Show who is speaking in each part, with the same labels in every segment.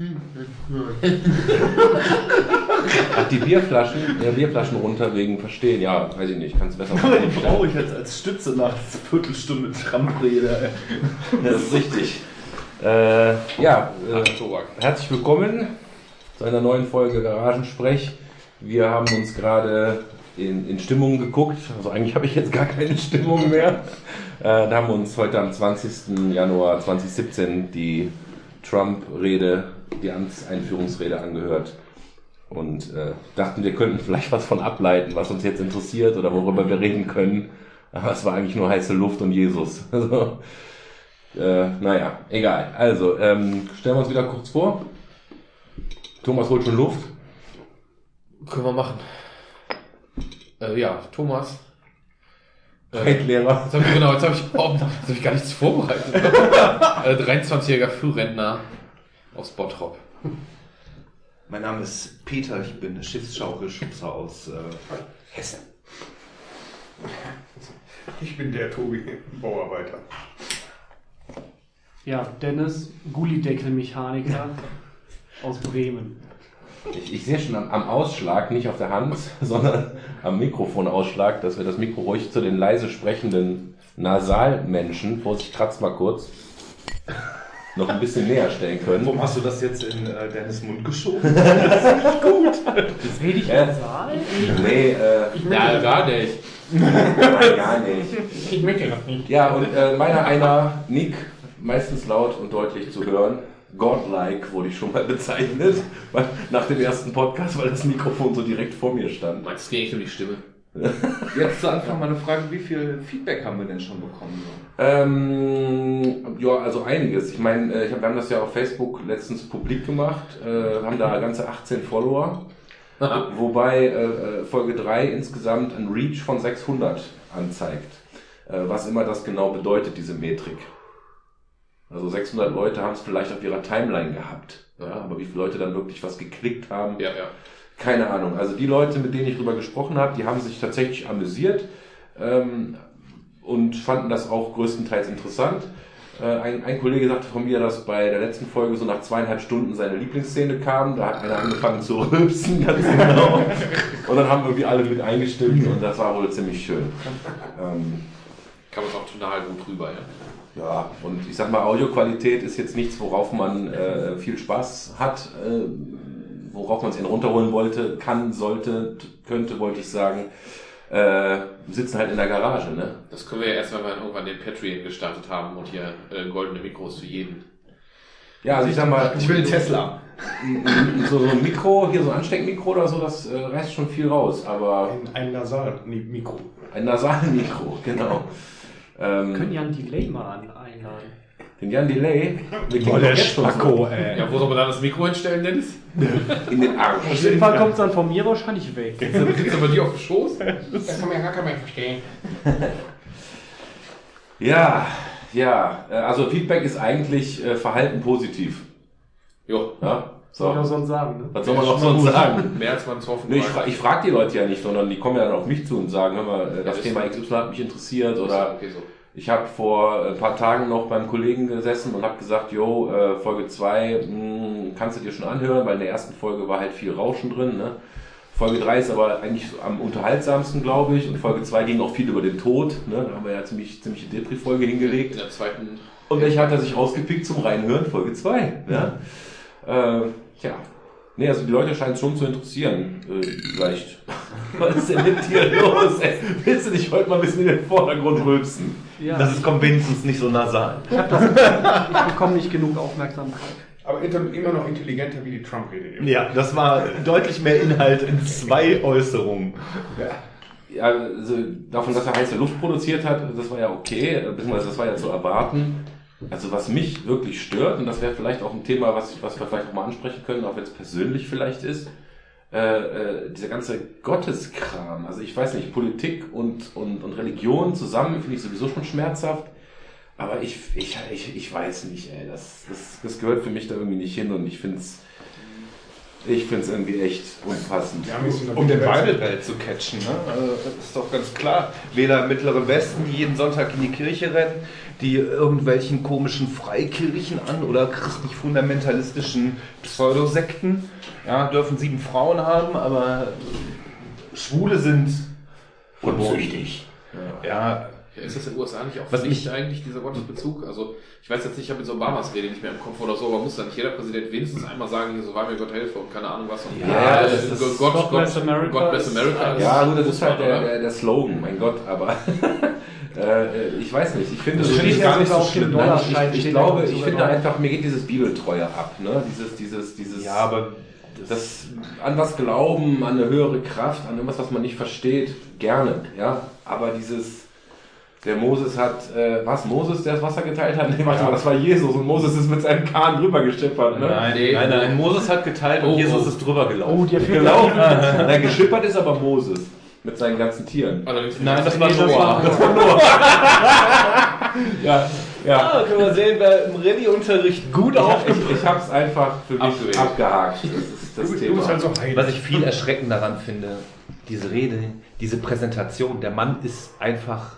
Speaker 1: Ach, die Bierflaschen, ja, Bierflaschen runter wegen Verstehen, ja, weiß ich nicht, kannst du besser
Speaker 2: Aber die brauche ich jetzt als Stütze nach dieser Viertelstunde Tramprede.
Speaker 1: Das ist richtig. Äh, ja, äh, herzlich willkommen zu einer neuen Folge Garagensprech. Wir haben uns gerade in, in Stimmung geguckt. Also eigentlich habe ich jetzt gar keine Stimmung mehr. Äh, da haben wir uns heute am 20. Januar 2017 die Trump-Rede, die Amtseinführungsrede angehört. Und äh, dachten, wir könnten vielleicht was von ableiten, was uns jetzt interessiert oder worüber wir reden können. Aber es war eigentlich nur heiße Luft und Jesus. Also, äh, naja, egal. Also, ähm, stellen wir uns wieder kurz vor. Thomas holt schon Luft.
Speaker 3: Können wir machen. Äh, ja, Thomas. Äh,
Speaker 1: Reitlehrer.
Speaker 3: jetzt hab ich, genau, jetzt habe ich, oh, hab ich gar nichts vorbereitet. äh, 23-jähriger Frührentner aus Bottrop.
Speaker 2: Mein Name ist Peter, ich bin Schiffsschaukelschubser aus äh, Hessen.
Speaker 4: Ich bin der Tobi, Bauarbeiter.
Speaker 5: Ja, Dennis, Gullideckelmechaniker aus Bremen.
Speaker 1: Ich, ich sehe schon am, am Ausschlag, nicht auf der Hand, sondern am Mikrofonausschlag, dass wir das Mikro ruhig zu den leise sprechenden Nasalmenschen, Vorsicht, kratz mal kurz, noch ein bisschen näher stellen können.
Speaker 2: Warum hast du das jetzt in äh, Dennis Mund geschoben?
Speaker 5: Rede ich
Speaker 1: Äh,
Speaker 5: nasal?
Speaker 1: Nee, äh,
Speaker 5: Ich
Speaker 3: Ja, gar nicht.
Speaker 1: nein, gar nicht.
Speaker 4: Ich möchte das nicht.
Speaker 1: Ja, und äh, meiner einer, Nick, meistens laut und deutlich zu hören. Godlike wurde ich schon mal bezeichnet, weil, nach dem ersten Podcast, weil das Mikrofon so direkt vor mir stand.
Speaker 3: Meinst du nicht nur die Stimme?
Speaker 2: Jetzt zu Anfang mal eine Frage, wie viel Feedback haben wir denn schon bekommen?
Speaker 1: Ähm, ja, also einiges. Ich meine, äh, ich hab, wir haben das ja auf Facebook letztens publik gemacht, äh, haben da ganze 18 Follower, wobei äh, äh, Folge 3 insgesamt ein Reach von 600 anzeigt. Äh, was immer das genau bedeutet, diese Metrik. Also 600 Leute haben es vielleicht auf ihrer Timeline gehabt. Ja, aber wie viele Leute dann wirklich was geklickt haben,
Speaker 3: Ja, ja.
Speaker 1: Keine Ahnung. Also die Leute, mit denen ich drüber gesprochen habe, die haben sich tatsächlich amüsiert ähm, und fanden das auch größtenteils interessant. Äh, ein, ein Kollege sagte von mir, dass bei der letzten Folge so nach zweieinhalb Stunden seine Lieblingsszene kam. Da hat einer angefangen zu rülpsen, ganz genau. Und dann haben irgendwie alle mit eingestimmt und das war wohl ziemlich schön. Ähm,
Speaker 3: Kann man auch total gut drüber, ja.
Speaker 1: ja, und ich sag mal, Audioqualität ist jetzt nichts, worauf man äh, viel Spaß hat, äh, worauf man es ihn runterholen wollte, kann, sollte, könnte, wollte ich sagen. Äh, sitzen halt in der Garage, ne?
Speaker 3: Das können wir ja erst, wenn wir irgendwann den Patreon gestartet haben und hier äh, goldene Mikros für jeden.
Speaker 1: Ja, also ich sag mal,
Speaker 4: Ich will einen Tesla.
Speaker 1: so, so ein Mikro, hier so ein Ansteckmikro oder so, das äh, reißt schon viel raus, aber
Speaker 4: Ein, ein Nasal-Mikro.
Speaker 1: ein Nasalmikro, genau.
Speaker 5: können
Speaker 1: Ähm,
Speaker 5: ja ein Delay mal an, einladen.
Speaker 1: Den Jan Delay, wir gehen
Speaker 4: der
Speaker 1: jetzt schon
Speaker 4: Spacko, ey.
Speaker 3: Ja, wo soll man dann das Mikro hinstellen, Dennis?
Speaker 1: so in den Arsch.
Speaker 5: Auf jeden Fall kommt es dann von mir wahrscheinlich weg.
Speaker 3: Sitzt aber die auf dem Schoß?
Speaker 4: Das kann man ja gar keiner mehr verstehen.
Speaker 1: Ja, ja, äh, also Feedback ist eigentlich äh, Verhalten positiv.
Speaker 3: Jo,
Speaker 1: Ja,
Speaker 5: Soll ich auch
Speaker 1: so.
Speaker 5: sonst sagen, ne?
Speaker 1: Was soll man noch sonst sagen?
Speaker 3: mehr als man es hoffen
Speaker 1: Nee, ich,
Speaker 3: mag.
Speaker 1: fra ich frage die Leute ja nicht, sondern die kommen ja dann auf mich zu und sagen, hör mal, äh, das
Speaker 3: ist
Speaker 1: Thema
Speaker 3: so.
Speaker 1: XY hat mich interessiert oder
Speaker 3: okay so.
Speaker 1: Ich habe vor ein paar Tagen noch beim Kollegen gesessen und habe gesagt, jo, äh, Folge 2 kannst du dir schon anhören, weil in der ersten Folge war halt viel Rauschen drin. Ne? Folge 3 ist aber eigentlich am unterhaltsamsten, glaube ich. Und Folge 2 ging auch viel über den Tod. Ne? Da haben wir ja ziemlich ziemliche Depri-Folge hingelegt.
Speaker 3: In der zweiten.
Speaker 1: Und welche hat er sich rausgepickt zum Reinhören? Folge 2. Ja? Äh, tja. Nee, also die Leute scheinen es schon zu interessieren. Äh, vielleicht. Was ist denn mit dir los? Ey? Willst du dich heute mal ein bisschen in den Vordergrund rülpsen?
Speaker 5: Ja,
Speaker 2: Das ist, kommt wenigstens nicht so nasal.
Speaker 5: ich, hab das, ich bekomme nicht genug Aufmerksamkeit.
Speaker 4: Aber immer noch intelligenter wie die Trump-Rede. eben.
Speaker 2: Ja, das war deutlich mehr Inhalt in zwei Äußerungen.
Speaker 1: Ja, also davon, dass er heiße Luft produziert hat, das war ja okay, beziehungsweise das war ja zu erwarten. Also was mich wirklich stört, und das wäre vielleicht auch ein Thema, was, was wir vielleicht auch mal ansprechen können, auch wenn es persönlich vielleicht ist, äh, äh, dieser ganze Gotteskram. Also ich weiß nicht, Politik und, und, und Religion zusammen finde ich sowieso schon schmerzhaft. Aber ich, ich, ich, ich weiß nicht, ey, das, das, das gehört für mich da irgendwie nicht hin und ich finde es Ich finde es irgendwie echt unpassend.
Speaker 6: Um den Bible Belt zu catchen, ne? Also, das ist doch ganz klar. Wähler im Mittleren Westen, die jeden Sonntag in die Kirche rennen, die irgendwelchen komischen Freikirchen an oder christlich-fundamentalistischen Pseudosekten, ja, dürfen sieben Frauen haben, aber Schwule sind unzüchtig. Ja,
Speaker 3: Ja, ist das in den USA nicht auch
Speaker 6: Was
Speaker 3: Pflicht
Speaker 6: ich-
Speaker 3: eigentlich, dieser Gottesbezug? Also, ich weiß jetzt nicht, ich habe jetzt Obamas Rede nicht mehr im Kopf oder so, aber muss dann nicht jeder Präsident wenigstens einmal sagen, hier, so war mir Gott helfe und keine Ahnung was. Und
Speaker 1: Ja,
Speaker 3: äh,
Speaker 1: das ist-
Speaker 3: Gott, Gott,
Speaker 5: God bless
Speaker 3: Gott,
Speaker 5: America
Speaker 3: God bless
Speaker 5: ist-
Speaker 3: America.
Speaker 1: Ja, gut, das ist halt der, der, der Slogan, mein Gott, aber äh, ich weiß nicht. Ich finde,
Speaker 6: Das ich
Speaker 1: dieses-
Speaker 6: gar nicht so
Speaker 5: auf dem
Speaker 6: schlimm.
Speaker 1: Nein, ich, ich
Speaker 5: steht
Speaker 1: glaube,
Speaker 5: ja
Speaker 1: ich finde
Speaker 5: drauf.
Speaker 1: einfach, mir geht dieses Bibeltreue ab, ne? Dieses, dieses, dieses,
Speaker 6: ja, aber
Speaker 1: das an was glauben, an eine höhere Kraft, an irgendwas, was man nicht versteht, gerne, ja. Aber dieses, der Moses hat, äh, was Moses, der das Wasser geteilt hat? Nee, warte mal, das war Jesus und Moses ist mit seinem Kahn drüber geschippert, ne?
Speaker 6: Nein,
Speaker 3: Nee.
Speaker 6: nein, nein, Moses hat geteilt und
Speaker 3: Oh,
Speaker 6: Jesus
Speaker 3: oh.
Speaker 6: ist drüber gelaufen.
Speaker 5: Oh, fehlt
Speaker 1: Genau, nein, geschippert ist aber Moses mit seinen ganzen Tieren.
Speaker 3: Allerdings
Speaker 6: Nein, das war
Speaker 5: Nee, das
Speaker 6: Noah.
Speaker 5: war-
Speaker 1: Ja, ja.
Speaker 6: Ah, können wir sehen, wer im Rallye-Unterricht gut
Speaker 1: Ich,
Speaker 6: aufgepasst
Speaker 1: ich, ich habe es einfach für mich
Speaker 3: Abgewählt.
Speaker 1: abgehakt. Das ist das
Speaker 4: Du, du
Speaker 1: Thema.
Speaker 4: bist halt so.
Speaker 6: Was ich viel erschreckend daran finde, diese Rede, diese Präsentation, der Mann ist einfach.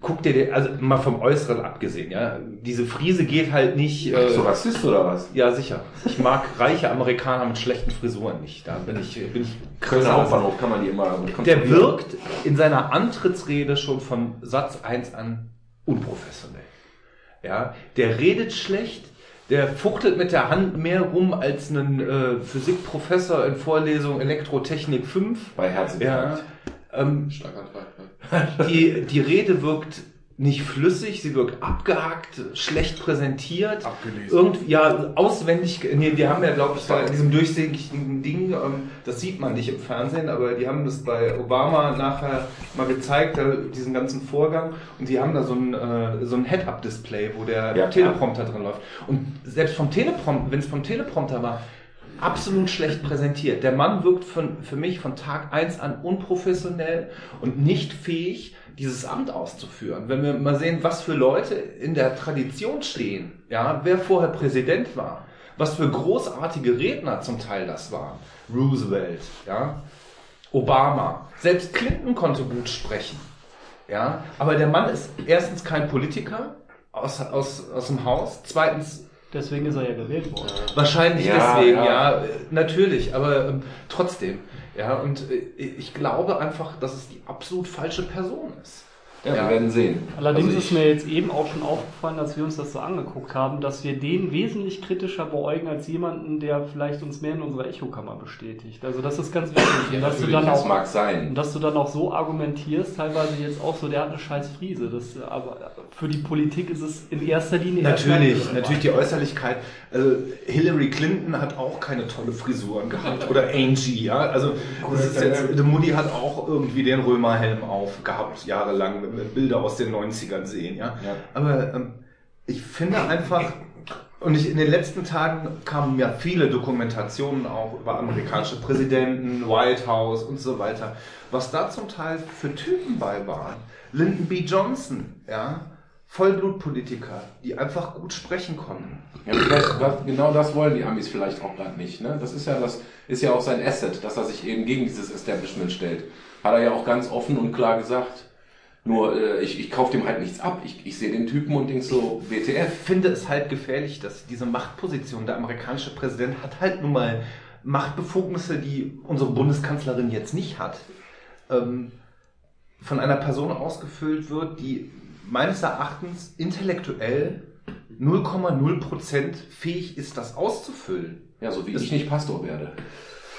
Speaker 6: Guck dir den, also mal vom Äußeren abgesehen, ja. Diese Friese geht halt nicht. Äh,
Speaker 1: Bist du Rassist oder was?
Speaker 6: ja, sicher. Ich mag reiche Amerikaner mit schlechten Frisuren nicht. Da bin ich, bin ich
Speaker 1: Kölner Hauptbahnhof kann man die immer
Speaker 6: Der wirkt in seiner Antrittsrede schon von Satz 1 an unprofessionell. Ja, der redet schlecht, der fuchtelt mit der Hand mehr rum als ein äh, Physikprofessor in Vorlesung Elektrotechnik 5.
Speaker 1: bei
Speaker 6: Ja,
Speaker 1: Herzinfarkt.
Speaker 6: ähm,
Speaker 3: Schlaganfall. Ja.
Speaker 6: Die, die Rede wirkt nicht flüssig, sie wirkt abgehackt, schlecht präsentiert.
Speaker 4: Abgelesen.
Speaker 6: Irgendwie, ja, auswendig, nee, die haben ja, glaube ich, in diesem durchsichtigen Ding, ähm, das sieht man nicht im Fernsehen, aber die haben das bei Obama nachher mal gezeigt, da, diesen ganzen Vorgang, und die haben da so ein, äh, so ein Head-Up-Display, wo der
Speaker 1: Ja,
Speaker 6: Teleprompter drin läuft. Und selbst vom Teleprompter, wenn es vom Teleprompter war, absolut schlecht präsentiert. Der Mann wirkt von, für mich von Tag eins an unprofessionell und nicht fähig, dieses Amt auszuführen. Wenn wir mal sehen, was für Leute in der Tradition stehen, ja, wer vorher Präsident war, was für großartige Redner zum Teil das waren. Roosevelt, ja, Obama, selbst Clinton konnte gut sprechen. Ja, aber der Mann ist erstens kein Politiker aus, aus, aus dem Haus, zweitens
Speaker 5: Deswegen ist er ja gewählt worden.
Speaker 6: Wahrscheinlich
Speaker 1: Ja,
Speaker 6: deswegen,
Speaker 1: ja.
Speaker 6: ja, natürlich, aber ähm, trotzdem. Ja, und äh, ich glaube einfach, dass es die absolut falsche Person ist.
Speaker 1: Ja,
Speaker 6: Ja.
Speaker 1: wir werden sehen.
Speaker 5: Allerdings
Speaker 6: Also
Speaker 5: ist mir jetzt eben auch schon aufgefallen, als wir uns das so angeguckt haben, dass wir den wesentlich kritischer beäugen als jemanden, der vielleicht uns mehr in unserer Echokammer bestätigt. Also das ist ganz wichtig. Und dass, du dann
Speaker 1: das
Speaker 5: auch,
Speaker 1: mag
Speaker 5: und
Speaker 1: sein.
Speaker 5: dass du dann auch so argumentierst, teilweise jetzt auch so, der hat eine scheiß Friese. Das, aber für die Politik ist es in erster Linie
Speaker 6: Natürlich, natürlich die Äußerlichkeit. Also Hillary Clinton hat auch keine tolle Frisuren gehabt oder Angie, ja. Also das ist jetzt, die Mutti hat auch irgendwie den Römerhelm auf gehabt jahrelang, Bilder aus den 90ern sehen, ja.
Speaker 1: Ja.
Speaker 6: Aber ähm, ich finde einfach, und ich, in den letzten Tagen kamen ja viele Dokumentationen auch über amerikanische Präsidenten, White House und so weiter, was da zum Teil für Typen bei waren. Lyndon B. Johnson, ja, Vollblutpolitiker, die einfach gut sprechen konnten.
Speaker 1: Ja, vielleicht, was, genau das wollen die Amis vielleicht auch gerade nicht. Ne? Das ist ja das ist ja auch sein Asset, dass er sich eben gegen dieses Establishment stellt. Hat er ja auch ganz offen und klar gesagt. Nur äh, ich, ich kaufe dem halt nichts ab. Ich, ich sehe den Typen und denk so,
Speaker 6: Ich
Speaker 1: WTF.
Speaker 6: finde es halt gefährlich, dass diese Machtposition, der amerikanische Präsident hat halt nun mal Machtbefugnisse, die unsere Bundeskanzlerin jetzt nicht hat, ähm, von einer Person ausgefüllt wird, die meines Erachtens intellektuell 0,0% fähig ist, das auszufüllen.
Speaker 1: Ja, so wie ich nicht Pastor werde.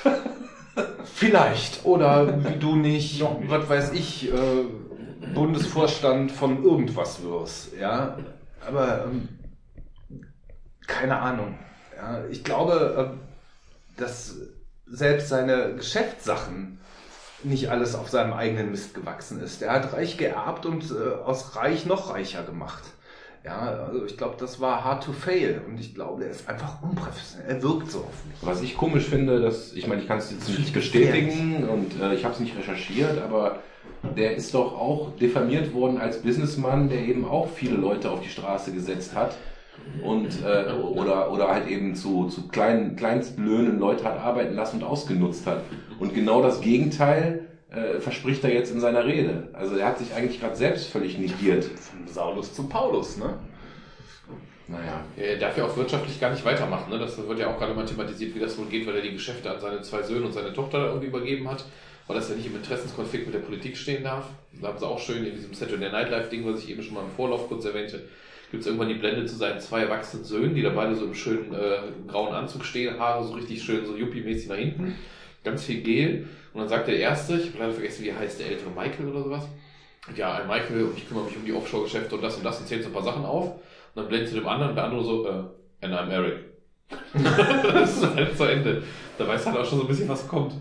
Speaker 6: Vielleicht. Oder wie du nicht,
Speaker 4: nicht.
Speaker 6: was weiß ich, äh, Bundesvorstand von irgendwas wirst. Ja, aber ähm, keine Ahnung. Ja, ich glaube, äh, dass selbst seine Geschäftssachen nicht alles auf seinem eigenen Mist gewachsen ist. Er hat reich geerbt und äh, aus reich noch reicher gemacht. Ja, also ich glaube, das war hard to fail und ich glaube, er ist einfach unprofessionell. Er wirkt so auf mich.
Speaker 1: Was ich komisch finde, dass, ich meine, ich kann es jetzt nicht bestätigen und äh, ich habe es nicht recherchiert, aber der ist doch auch diffamiert worden als Businessmann, der eben auch viele Leute auf die Straße gesetzt hat und äh, oder oder halt eben zu, zu kleinen Kleinstlöhnen Leute hat arbeiten lassen und ausgenutzt hat. Und genau das Gegenteil äh, verspricht er jetzt in seiner Rede. Also er hat sich eigentlich gerade selbst völlig negiert.
Speaker 7: Von Saulus zu Paulus, ne?
Speaker 1: Naja.
Speaker 3: Er darf ja auch wirtschaftlich gar nicht weitermachen. Ne? Das wird ja auch gerade mal thematisiert, wie das wohl geht, weil er die Geschäfte an seine zwei Söhne und seine Tochter irgendwie übergeben hat, weil das ja nicht im Interessenskonflikt mit der Politik stehen darf. Da haben sie auch schön in diesem Saturday Night Live Ding, was ich eben schon mal im Vorlauf kurz erwähnte, gibt es irgendwann die Blende zu seinen zwei erwachsenen Söhnen, die da beide so im schönen äh, grauen Anzug stehen, Haare so richtig schön so yuppie-mäßig nach hinten, ganz viel Gel. Und dann sagt der Erste, ich habe leider vergessen, wie heißt, der ältere Michael oder sowas. Ja, ein Michael und ich kümmere mich um die Offshore-Geschäfte und das und das und zählt so ein paar Sachen auf. Und dann blendet zu dem anderen der andere so, äh, and I'm Eric. das ist halt zu Ende. Da weiß halt auch schon so ein bisschen, was kommt.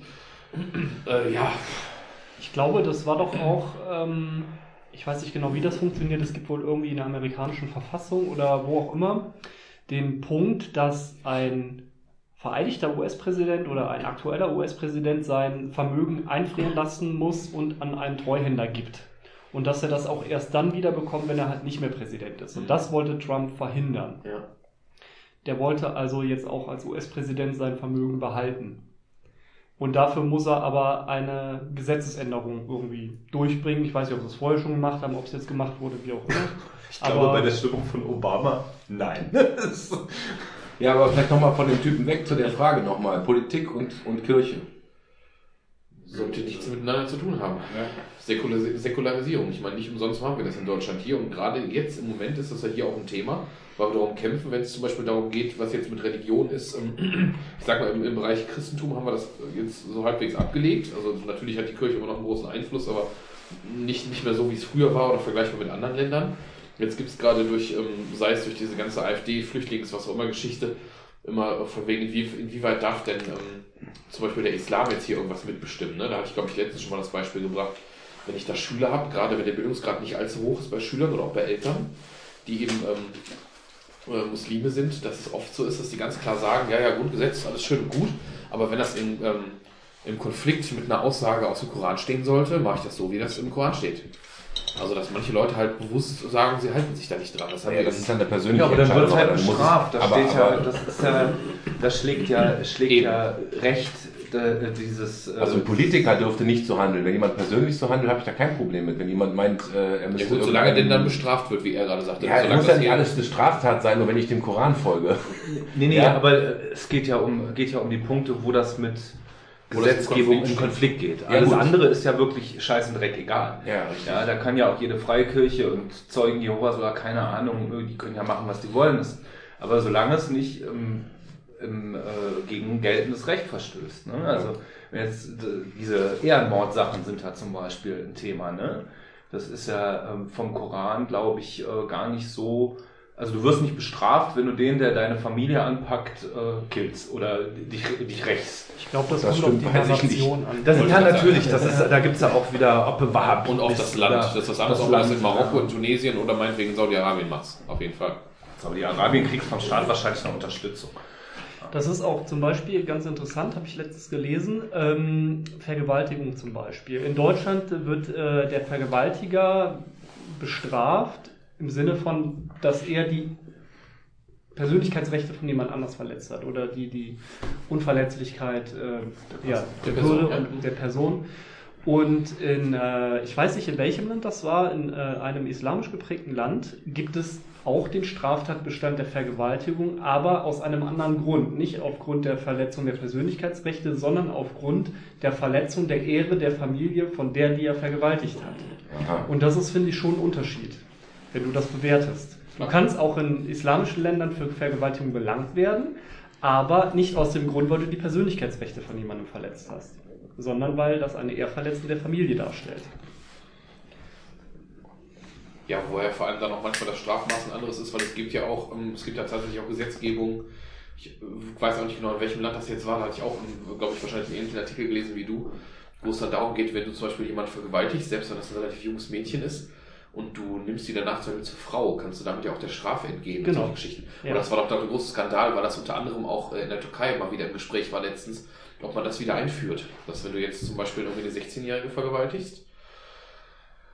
Speaker 3: Äh, ja,
Speaker 5: Ich glaube, das war doch auch, ähm, ich weiß nicht genau, wie das funktioniert. Es gibt wohl irgendwie in der amerikanischen Verfassung oder wo auch immer den Punkt, dass ein vereidigter US-Präsident oder ein aktueller US-Präsident sein Vermögen einfrieren lassen muss und an einen Treuhänder gibt. Und dass er das auch erst dann wieder bekommt, wenn er halt nicht mehr Präsident ist. Und das wollte Trump verhindern.
Speaker 3: Ja.
Speaker 5: Der wollte also jetzt auch als US-Präsident sein Vermögen behalten. Und dafür muss er aber eine Gesetzesänderung irgendwie durchbringen. Ich weiß nicht, ob sie es vorher schon gemacht haben, ob es jetzt gemacht wurde, wie auch immer.
Speaker 7: Ich glaube,
Speaker 5: Aber-
Speaker 7: bei der Stimmung von Obama, nein.
Speaker 1: Ja, aber vielleicht nochmal von dem Typen weg zu der Frage nochmal. Politik und, und Kirche.
Speaker 3: Sollte nichts miteinander zu tun haben. Säkular- Säkularisierung. Ich meine, nicht umsonst machen wir das in Deutschland hier. Und gerade jetzt im Moment ist das ja hier auch ein Thema, weil wir darum kämpfen, wenn es zum Beispiel darum geht, was jetzt mit Religion ist. ähm, Ich sag mal, im, im Bereich Christentum haben wir das jetzt so halbwegs abgelegt. Also natürlich hat die Kirche immer noch einen großen Einfluss, aber nicht, nicht mehr so, wie es früher war oder vergleichbar mit anderen Ländern. Jetzt gibt es gerade durch, ähm, sei es durch diese ganze AfD-Flüchtlings-, was auch immer Geschichte, immer von wegen, inwie, inwieweit darf denn ähm, zum Beispiel der Islam jetzt hier irgendwas mitbestimmen. Ne? Da hatte ich, glaube ich, letztens schon mal das Beispiel gebracht. Wenn ich da Schüler habe, gerade wenn der Bildungsgrad nicht allzu hoch ist bei Schülern oder auch bei Eltern, die eben ähm, äh, Muslime sind, dass es oft so ist, dass die ganz klar sagen, ja, ja, Grundgesetz ist alles schön und gut, aber wenn das in, ähm, im Konflikt mit einer Aussage aus dem Koran stehen sollte, mache ich das so, wie das im Koran steht. Also, dass manche Leute halt bewusst sagen, sie halten sich da nicht dran. Das
Speaker 1: Ja, das ist dann eine persönliche
Speaker 2: Ja, aber dann wird halt
Speaker 1: es-
Speaker 2: bestraft. Da
Speaker 1: aber-
Speaker 2: steht ja,
Speaker 1: aber-
Speaker 2: das ist ja, das schlägt ja, schlägt
Speaker 3: Eben.
Speaker 2: ja Recht, äh, dieses. äh,
Speaker 1: Also ein Politiker dürfte nicht so handeln. Wenn jemand persönlich so handelt, habe ich da kein Problem mit. Wenn jemand meint, äh, er
Speaker 3: Ja
Speaker 1: müsste
Speaker 3: gut, solange denn dann bestraft wird, wie er gerade sagte.
Speaker 1: Ja, es
Speaker 3: solange
Speaker 1: muss ja
Speaker 3: das
Speaker 1: nicht alles eine Straftat sein, nur wenn ich dem Koran folge.
Speaker 2: Nee, nee,
Speaker 1: Ja.
Speaker 2: aber es geht ja um geht ja um die Punkte, wo das mit
Speaker 3: das
Speaker 2: Gesetzgebung in Konflikt geht.
Speaker 1: Ja,
Speaker 2: Alles
Speaker 1: gut.
Speaker 2: andere ist ja wirklich Scheiß und Dreck egal.
Speaker 1: Ja, richtig.
Speaker 2: Ja, da kann ja auch jede Freikirche und Zeugen Jehovas oder keine Ahnung, die können ja machen, was die wollen. Aber solange es nicht ähm, im, äh, gegen geltendes Recht verstößt. Ne? Also wenn jetzt äh, diese Ehrenmordsachen sind da zum Beispiel ein Thema. Ne? Das ist ja ähm, vom Koran, glaube ich, äh, gar nicht so. Also du wirst nicht bestraft, wenn du den, der deine Familie anpackt, äh, killst oder dich, dich rächst.
Speaker 5: Ich glaube, das,
Speaker 1: Das
Speaker 5: kommt auf die
Speaker 1: nicht.
Speaker 5: Narration an.
Speaker 2: Das, ja, natürlich. Das ist, da gibt es ja auch wieder, ob bewahr
Speaker 3: Und auch das Land. Das ist was anderes, ob man das in Marokko, in Tunesien oder meinetwegen Saudi-Arabien macht. Auf jeden Fall.
Speaker 2: Saudi-Arabien kriegt vom Staat wahrscheinlich eine Unterstützung.
Speaker 5: Das ist auch zum Beispiel ganz interessant, habe ich letztens gelesen. Ähm, Vergewaltigung zum Beispiel. In Deutschland wird äh, der Vergewaltiger bestraft im Sinne von, dass er die Persönlichkeitsrechte von jemand anders verletzt hat oder die, die Unverletzlichkeit äh, ja,
Speaker 3: Der
Speaker 5: der
Speaker 3: Person,
Speaker 5: Würde
Speaker 3: ja.
Speaker 5: und der Person. Und in, äh, ich weiß nicht in welchem Land das war, in äh, einem islamisch geprägten Land gibt es auch den Straftatbestand der Vergewaltigung, aber aus einem anderen Grund. Nicht aufgrund der Verletzung der Persönlichkeitsrechte, sondern aufgrund der Verletzung der Ehre der Familie, von der die er vergewaltigt hat.
Speaker 1: Aha.
Speaker 5: Und das ist, finde ich, schon ein Unterschied, wenn du das bewertest. Du kannst auch in islamischen Ländern für Vergewaltigung belangt werden, aber nicht aus dem Grund, weil du die Persönlichkeitsrechte von jemandem verletzt hast, sondern weil das eine Ehrverletzung der Familie darstellt.
Speaker 3: Ja, woher vor allem dann auch manchmal das Strafmaß ein anderes ist, weil es gibt ja auch, ähm, es gibt ja tatsächlich auch Gesetzgebung. Ich äh, weiß auch nicht genau, in welchem Land das jetzt war, da hatte ich auch, glaube ich, wahrscheinlich einen ähnlichen Artikel gelesen wie du, wo es dann darum geht, wenn du zum Beispiel jemanden vergewaltigst, selbst wenn das ein relativ junges Mädchen ist, und du nimmst sie danach zum Beispiel zur Frau, kannst du damit ja auch der Strafe entgehen.
Speaker 5: Genau.
Speaker 3: Solche Geschichten.
Speaker 5: Ja.
Speaker 3: Und das war doch da ein großer Skandal, weil das unter anderem auch äh, in der Türkei mal wieder im Gespräch war letztens, ob man das wieder einführt. Dass wenn du jetzt zum Beispiel irgendwie eine 16-Jährige vergewaltigst,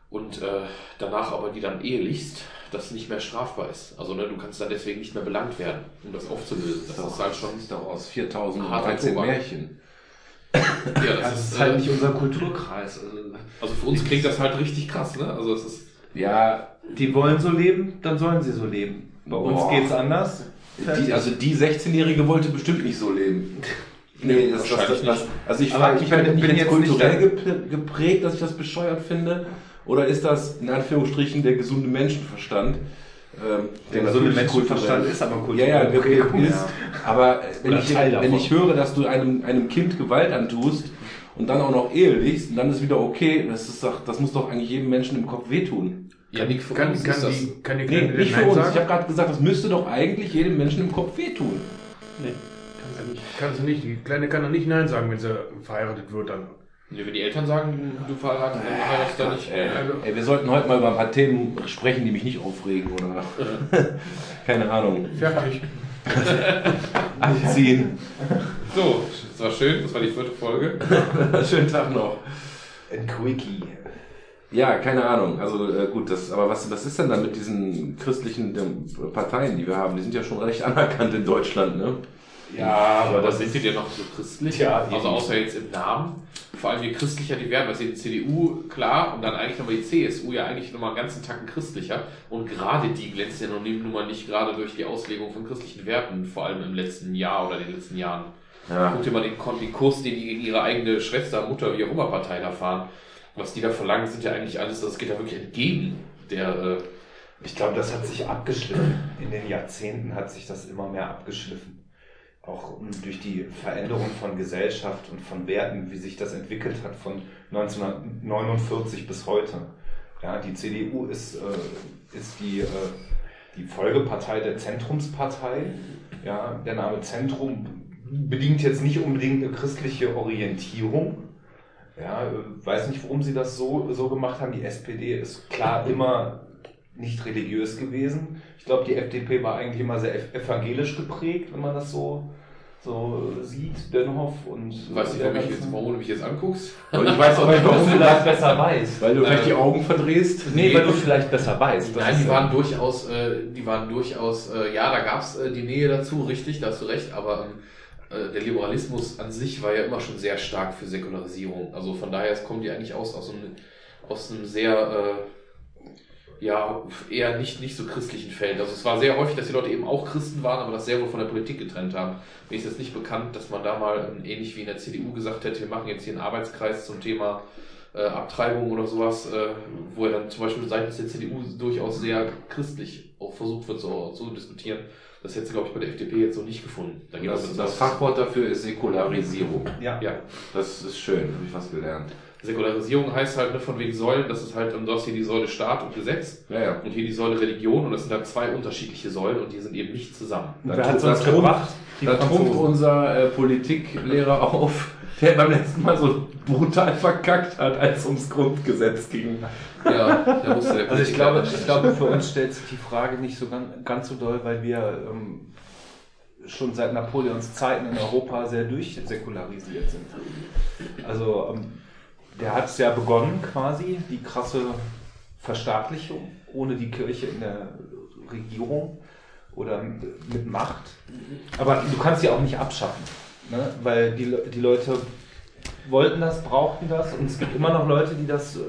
Speaker 3: und äh, danach aber die dann ehelichst, das nicht mehr strafbar ist. Also ne, du kannst dann deswegen nicht mehr belangt werden, um das aufzulösen. Das ist halt schon.
Speaker 1: ist doch aus 4013
Speaker 3: Harter Tobak.
Speaker 1: Märchen.
Speaker 3: Ja,
Speaker 2: Das,
Speaker 3: das,
Speaker 2: ist halt
Speaker 3: äh,
Speaker 2: nicht unser Kulturkreis. Also,
Speaker 3: Also für uns klingt das halt richtig krass, ne? Also es ist.
Speaker 1: Ja,
Speaker 2: die wollen so leben, dann sollen sie so leben. Bei uns
Speaker 1: Boah.
Speaker 2: geht's anders.
Speaker 1: die, also die 16-Jährige wollte bestimmt nicht so leben. Nee, das, das, das, das, also ich frage
Speaker 2: ich
Speaker 1: mich, bin,
Speaker 2: bin-
Speaker 1: bin
Speaker 2: jetzt
Speaker 1: kulturell geprägt, dass ich das bescheuert finde? Oder ist das in Anführungsstrichen der gesunde Menschenverstand? Ähm,
Speaker 2: Der gesunde Menschenverstand
Speaker 1: kulturell-
Speaker 2: ist aber
Speaker 1: Ja, ja,
Speaker 2: kulturell
Speaker 1: geprägt ist. Aber wenn
Speaker 2: Oder
Speaker 1: ich, wenn ich höre, dass du einem, einem Kind Gewalt antust und dann auch noch ehelichst, dann ist wieder okay, das, ist doch, das muss doch eigentlich jedem Menschen im Kopf wehtun.
Speaker 3: Ja, Nick, für
Speaker 4: Kann,
Speaker 3: uns
Speaker 4: kann,
Speaker 3: ist das.
Speaker 4: die, kann die
Speaker 1: Nee,
Speaker 4: Kleine
Speaker 1: nicht für
Speaker 4: Nein
Speaker 1: uns. Ich
Speaker 4: sagen?
Speaker 1: habe gerade gesagt, das müsste doch eigentlich jedem Menschen im Kopf wehtun.
Speaker 5: Nee, kann sie nicht.
Speaker 4: Kann sie nicht. Die Kleine kann doch nicht Nein sagen, wenn sie verheiratet wird dann.
Speaker 3: Nee, wenn die Eltern sagen, du verheiratet, dann heiratest du da nicht.
Speaker 1: Ey,
Speaker 4: Also-
Speaker 1: ey, wir sollten heute mal über ein paar Themen sprechen, die mich nicht aufregen oder keine Ahnung.
Speaker 4: Fertig.
Speaker 1: Abziehen.
Speaker 3: So, das war schön, das war die vierte Folge.
Speaker 1: Schönen Tag noch.
Speaker 2: Ein Quickie.
Speaker 1: Ja, keine Ahnung. Also äh, gut, das, aber was, was ist denn dann mit diesen christlichen ähm, Parteien, die wir haben? Die sind ja schon recht anerkannt in Deutschland, ne?
Speaker 2: Ja,
Speaker 3: Aber da sind die denn noch so christlich?
Speaker 2: Ja,
Speaker 3: also außer jetzt im Namen. Vor allem je christlicher die werden, weil die CDU klar und dann eigentlich nochmal die CSU ja eigentlich nochmal einen ganzen Tacken christlicher. Und gerade die glänzt ja noch nun mal nicht gerade durch die Auslegung von christlichen Werten, vor allem im letzten Jahr oder den letzten Jahren.
Speaker 1: Ja.
Speaker 3: Guck dir mal den, den Kurs, den die gegen ihre eigene Schwester, Mutter, wie auch immer Partei da fahren. Was die da verlangen, sind ja eigentlich alles, das geht ja wirklich entgegen der, äh,
Speaker 6: Ich glaube, das hat sich abgeschliffen. In den Jahrzehnten hat sich das immer mehr abgeschliffen. Auch um, durch die Veränderung von Gesellschaft und von Werten, wie sich das entwickelt hat von 1949 bis heute. Ja, die CDU ist, äh, ist die, äh, die Folgepartei der Zentrumspartei. Ja, der Name Zentrum bedingt jetzt nicht unbedingt eine christliche Orientierung. Ja, weiß nicht, warum sie das so, so gemacht haben. Die SPD ist klar immer nicht religiös gewesen. Ich glaube, die FDP war eigentlich immer sehr ev- evangelisch geprägt, wenn man das so, so sieht. Dönhoff und.
Speaker 3: weißt du,
Speaker 6: der
Speaker 3: warum, ich jetzt, warum du mich jetzt anguckst?
Speaker 1: Und ich weiß auch nicht, warum du
Speaker 6: das besser weißt.
Speaker 1: Weil du vielleicht
Speaker 3: Äh,
Speaker 1: die Augen verdrehst.
Speaker 6: Nee, weil du vielleicht besser weißt.
Speaker 3: Nein, die
Speaker 6: ja-
Speaker 3: waren durchaus, äh, die waren durchaus, äh, ja, da gab's äh, die Nähe dazu, richtig, da hast du recht, aber ähm, äh, der Liberalismus an sich war ja immer schon sehr stark für Säkularisierung. Also von daher es kommen die eigentlich aus, aus, einem, aus einem sehr, äh, ja, eher nicht, nicht so christlichen Feld. Also es war sehr häufig, dass die Leute eben auch Christen waren, aber das sehr wohl von der Politik getrennt haben. Mir ist jetzt nicht bekannt, dass man da mal ähm, ähnlich wie in der CDU gesagt hätte, wir machen jetzt hier einen Arbeitskreis zum Thema äh, Abtreibung oder sowas, äh, wo er dann zum Beispiel seitens der CDU durchaus sehr christlich auch versucht wird so zu diskutieren. Das hätte sie, glaube ich, bei der FDP jetzt so nicht gefunden. Da geht
Speaker 1: Das, das Fachwort dafür ist Säkularisierung.
Speaker 6: Ja.
Speaker 3: Ja,
Speaker 1: Das ist schön, habe ich was gelernt.
Speaker 3: Säkularisierung heißt halt ne, von wegen Säulen, das ist halt, du hast hier die Säule Staat und Gesetz
Speaker 1: Ja, ja.
Speaker 3: und hier die Säule Religion und das sind halt zwei unterschiedliche Säulen und die sind eben nicht zusammen.
Speaker 1: Da
Speaker 6: Wer hat
Speaker 1: tru-
Speaker 6: uns
Speaker 1: da trumpft- unser äh, Politiklehrer auf, der beim letzten Mal so brutal verkackt hat, als es ums Grundgesetz ging.
Speaker 3: Ja, da musste der
Speaker 6: Also ich glaube, ich glaube, für uns stellt sich die Frage nicht so ganz, ganz so doll, weil wir ähm, schon seit Napoleons Zeiten in Europa sehr durchsäkularisiert sind. Also ähm, der hat es ja begonnen quasi, die krasse Verstaatlichung ohne die Kirche in der Regierung oder mit Macht. Aber du kannst sie auch nicht abschaffen, ne? weil die, die Leute wollten das, brauchten das und es gibt immer noch Leute, die das, äh,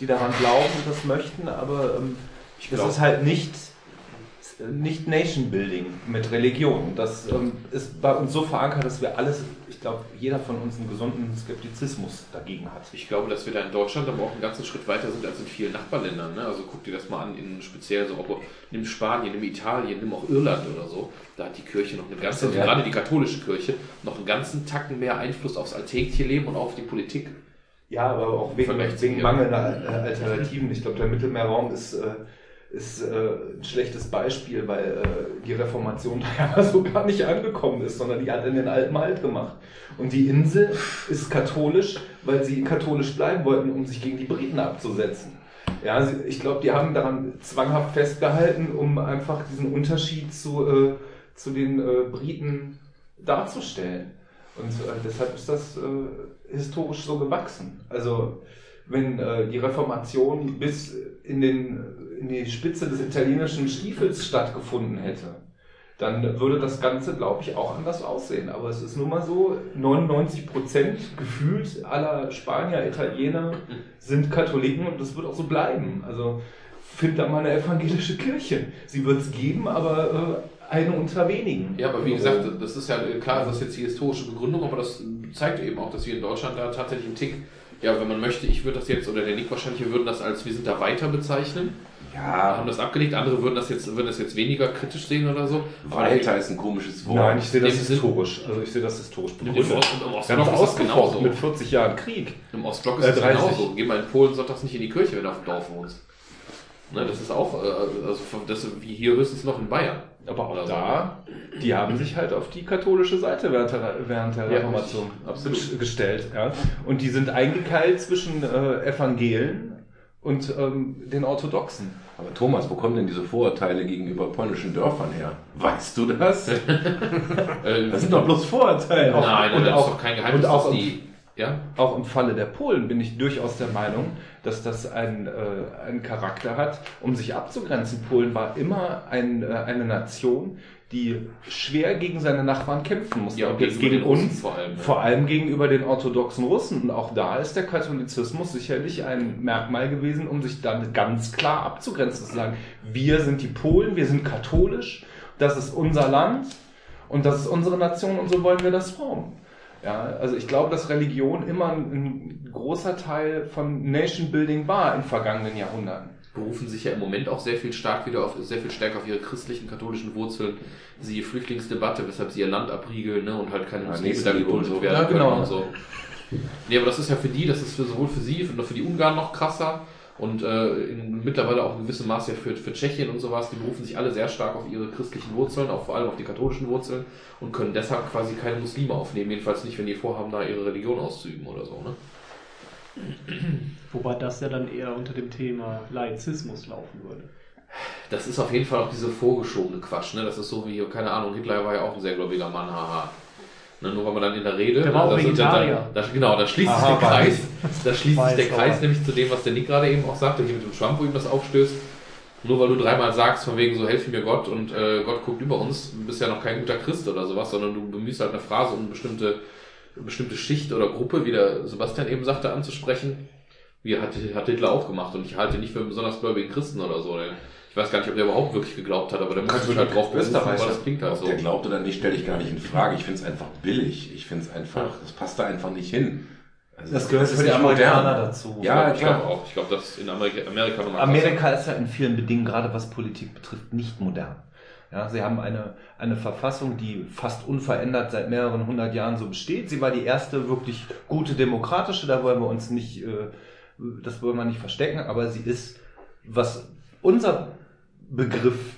Speaker 6: die daran glauben und das möchten, aber ähm,
Speaker 3: Ich
Speaker 6: das ist halt nicht, nicht Nation Building mit Religion. Das ähm, ist bei uns so verankert, dass wir alles, ich glaube, jeder von uns einen gesunden Skeptizismus dagegen hat.
Speaker 3: Ich glaube, dass wir da in Deutschland aber auch einen ganzen Schritt weiter sind als in vielen Nachbarländern. Ne? Also guck dir das mal an, in speziell so, ob, nimm Spanien, nimm Italien, nimm auch Irland oder so. Da hat die Kirche noch eine ganze,
Speaker 1: Ja.
Speaker 3: gerade die katholische Kirche, noch einen ganzen Tacken mehr Einfluss aufs alltägliche Leben und auf die Politik.
Speaker 6: Ja, aber auch wegen, wegen mangelnder äh, Alternativen. Ich glaube, der Mittelmeerraum ist, äh, ist äh, ein schlechtes Beispiel, weil äh, die Reformation da ja so gar nicht angekommen ist, sondern die hat in den Alpen halt gemacht. Und die Insel ist katholisch, weil sie katholisch bleiben wollten, um sich gegen die Briten abzusetzen. Ja, sie, ich glaube, die haben daran zwanghaft festgehalten, um einfach diesen Unterschied zu, äh, zu den äh, Briten darzustellen. Und äh, deshalb ist das äh, historisch so gewachsen. Also wenn die Reformation bis in, den, in die Spitze des italienischen Stiefels stattgefunden hätte, dann würde das Ganze, glaube ich, auch anders aussehen. Aber es ist nun mal so, 99 Prozent gefühlt aller Spanier, Italiener sind Katholiken und das wird auch so bleiben. Also find da mal eine evangelische Kirche. Sie wird es geben, aber äh, eine unter wenigen.
Speaker 3: Ja, aber wie gesagt, das ist ja klar, das ist jetzt die historische Begründung, aber das zeigt eben auch, dass wir in Deutschland da tatsächlich einen Tick, ja, wenn man möchte, ich würde das jetzt, oder der Nick wahrscheinlich, wir würden das als, wir sind da weiter bezeichnen.
Speaker 6: Ja,
Speaker 3: Haben das abgelegt, andere würden das jetzt, würden das jetzt weniger kritisch sehen oder so.
Speaker 1: Weiter ist ein komisches Wort.
Speaker 6: Nein, ich sehe das
Speaker 3: Dem Sinn-
Speaker 6: historisch. Also ich sehe das historisch
Speaker 3: Im
Speaker 6: begründet.
Speaker 3: Ost- im
Speaker 6: Wir haben
Speaker 3: Ostblock
Speaker 6: das
Speaker 3: ist das genauso.
Speaker 6: mit 40 Jahren Krieg.
Speaker 3: Im Ostblock ist
Speaker 6: Äh,
Speaker 3: es
Speaker 6: 30.
Speaker 3: genauso. Geh mal in Polen sonntags nicht in die Kirche, wenn du auf dem Dorf wohnst. Ne, das ist auch, äh, also das wie hier höchstens noch in Bayern.
Speaker 6: Aber auch
Speaker 3: Oder so.
Speaker 6: da, die haben sich halt auf die katholische Seite während der, während der
Speaker 3: Ja,
Speaker 6: Reformation.
Speaker 3: Absolut.
Speaker 6: ges- gestellt. Ja. Und die sind eingekeilt zwischen äh, Evangelen und ähm, den Orthodoxen.
Speaker 1: Aber Thomas, wo kommen denn diese Vorurteile gegenüber polnischen Dörfern her? Weißt du das? Das sind doch bloß Vorurteile.
Speaker 6: auch-
Speaker 3: nein,
Speaker 6: und
Speaker 3: das
Speaker 6: auch-
Speaker 3: ist doch kein Geheimnis,
Speaker 6: und auch
Speaker 3: dass
Speaker 6: im-
Speaker 3: die, ja,
Speaker 6: Auch im Falle der Polen bin ich durchaus der Meinung, dass das ein, äh, einen Charakter hat, um sich abzugrenzen. Polen war immer ein, äh, eine Nation, die schwer gegen seine Nachbarn kämpfen musste.
Speaker 3: Ja,
Speaker 6: jetzt gegen uns,
Speaker 3: vor allem,
Speaker 6: vor allem gegenüber den orthodoxen Russen. Und auch da ist der Katholizismus sicherlich ein Merkmal gewesen, um sich dann ganz klar abzugrenzen, zu sagen, wir sind die Polen, wir sind katholisch, das ist unser Land und das ist unsere Nation und so wollen wir das formen. Ja, also ich glaube, dass Religion immer ein, ein großer Teil von Nation Building war in vergangenen Jahrhunderten.
Speaker 3: Berufen sich ja im Moment auch sehr viel stark wieder auf, sehr viel stärker auf ihre christlichen, katholischen Wurzeln. Sie Flüchtlingsdebatte, weshalb sie ihr Land abriegeln, ne, und halt keine
Speaker 1: Ja,
Speaker 3: Muslime da geduldet
Speaker 1: so.
Speaker 3: werden
Speaker 6: Ja, genau.
Speaker 3: können und so. Nee, aber das ist ja für die, das ist für, sowohl für sie, für, für die Ungarn noch krasser und äh, in, mittlerweile auch in gewissem Maß ja für, für Tschechien und sowas, die berufen sich alle sehr stark auf ihre christlichen Wurzeln, auch vor allem auf die katholischen Wurzeln und können deshalb quasi keine Muslime aufnehmen, jedenfalls nicht, wenn die vorhaben, da ihre Religion auszuüben oder so, ne?
Speaker 5: Wobei das ja dann eher unter dem Thema Laizismus laufen würde.
Speaker 3: Das ist auf jeden Fall auch diese vorgeschobene Quatsch, ne? Das ist so wie, keine Ahnung, Hitler war ja auch ein sehr gläubiger Mann, haha. Ne, nur weil man dann in der Rede.
Speaker 5: Der war auch
Speaker 3: ja
Speaker 5: Vegetarier.
Speaker 3: dann, da, genau, da schließt
Speaker 6: Aha,
Speaker 3: sich der. Kreis. Da schließt sich der Kreis nämlich zu dem, was der Nick gerade eben auch sagte, hier mit dem Trump, wo ihm das aufstößt. Nur weil du dreimal sagst, von wegen so, helf mir Gott und äh, Gott guckt über uns, du bist ja noch kein guter Christ oder sowas, sondern du bemühst halt eine Phrase, um bestimmte, bestimmte Schicht oder Gruppe, wie der Sebastian eben sagte, anzusprechen. Wie hat, hat Hitler auch gemacht und ich halte ihn nicht für einen besonders gläubigen Christen oder so. Ich weiß gar nicht, ob der überhaupt wirklich geglaubt hat, aber der muss
Speaker 6: du
Speaker 3: halt drauf berufen, weil das klingt halt
Speaker 1: Ob
Speaker 3: so.
Speaker 1: der glaubt oder nicht, stelle ich gar nicht in Frage. Ich finde es einfach billig. Ich finde es einfach, das passt da einfach nicht hin. Also,
Speaker 6: Das gehört für die
Speaker 1: nicht
Speaker 6: Amerikaner
Speaker 1: modern.
Speaker 6: dazu.
Speaker 1: Ja,
Speaker 3: ich glaube auch. Ich glaube, dass in Amerika, Amerika
Speaker 6: Amerika ist ja in vielen Bedingungen, gerade was Politik betrifft, nicht modern. Ja, sie haben eine, eine Verfassung, die fast unverändert seit mehreren hundert Jahren so besteht. Sie war die erste wirklich gute demokratische, da wollen wir uns nicht, äh, das wollen wir nicht verstecken, aber sie ist, was unser Begriff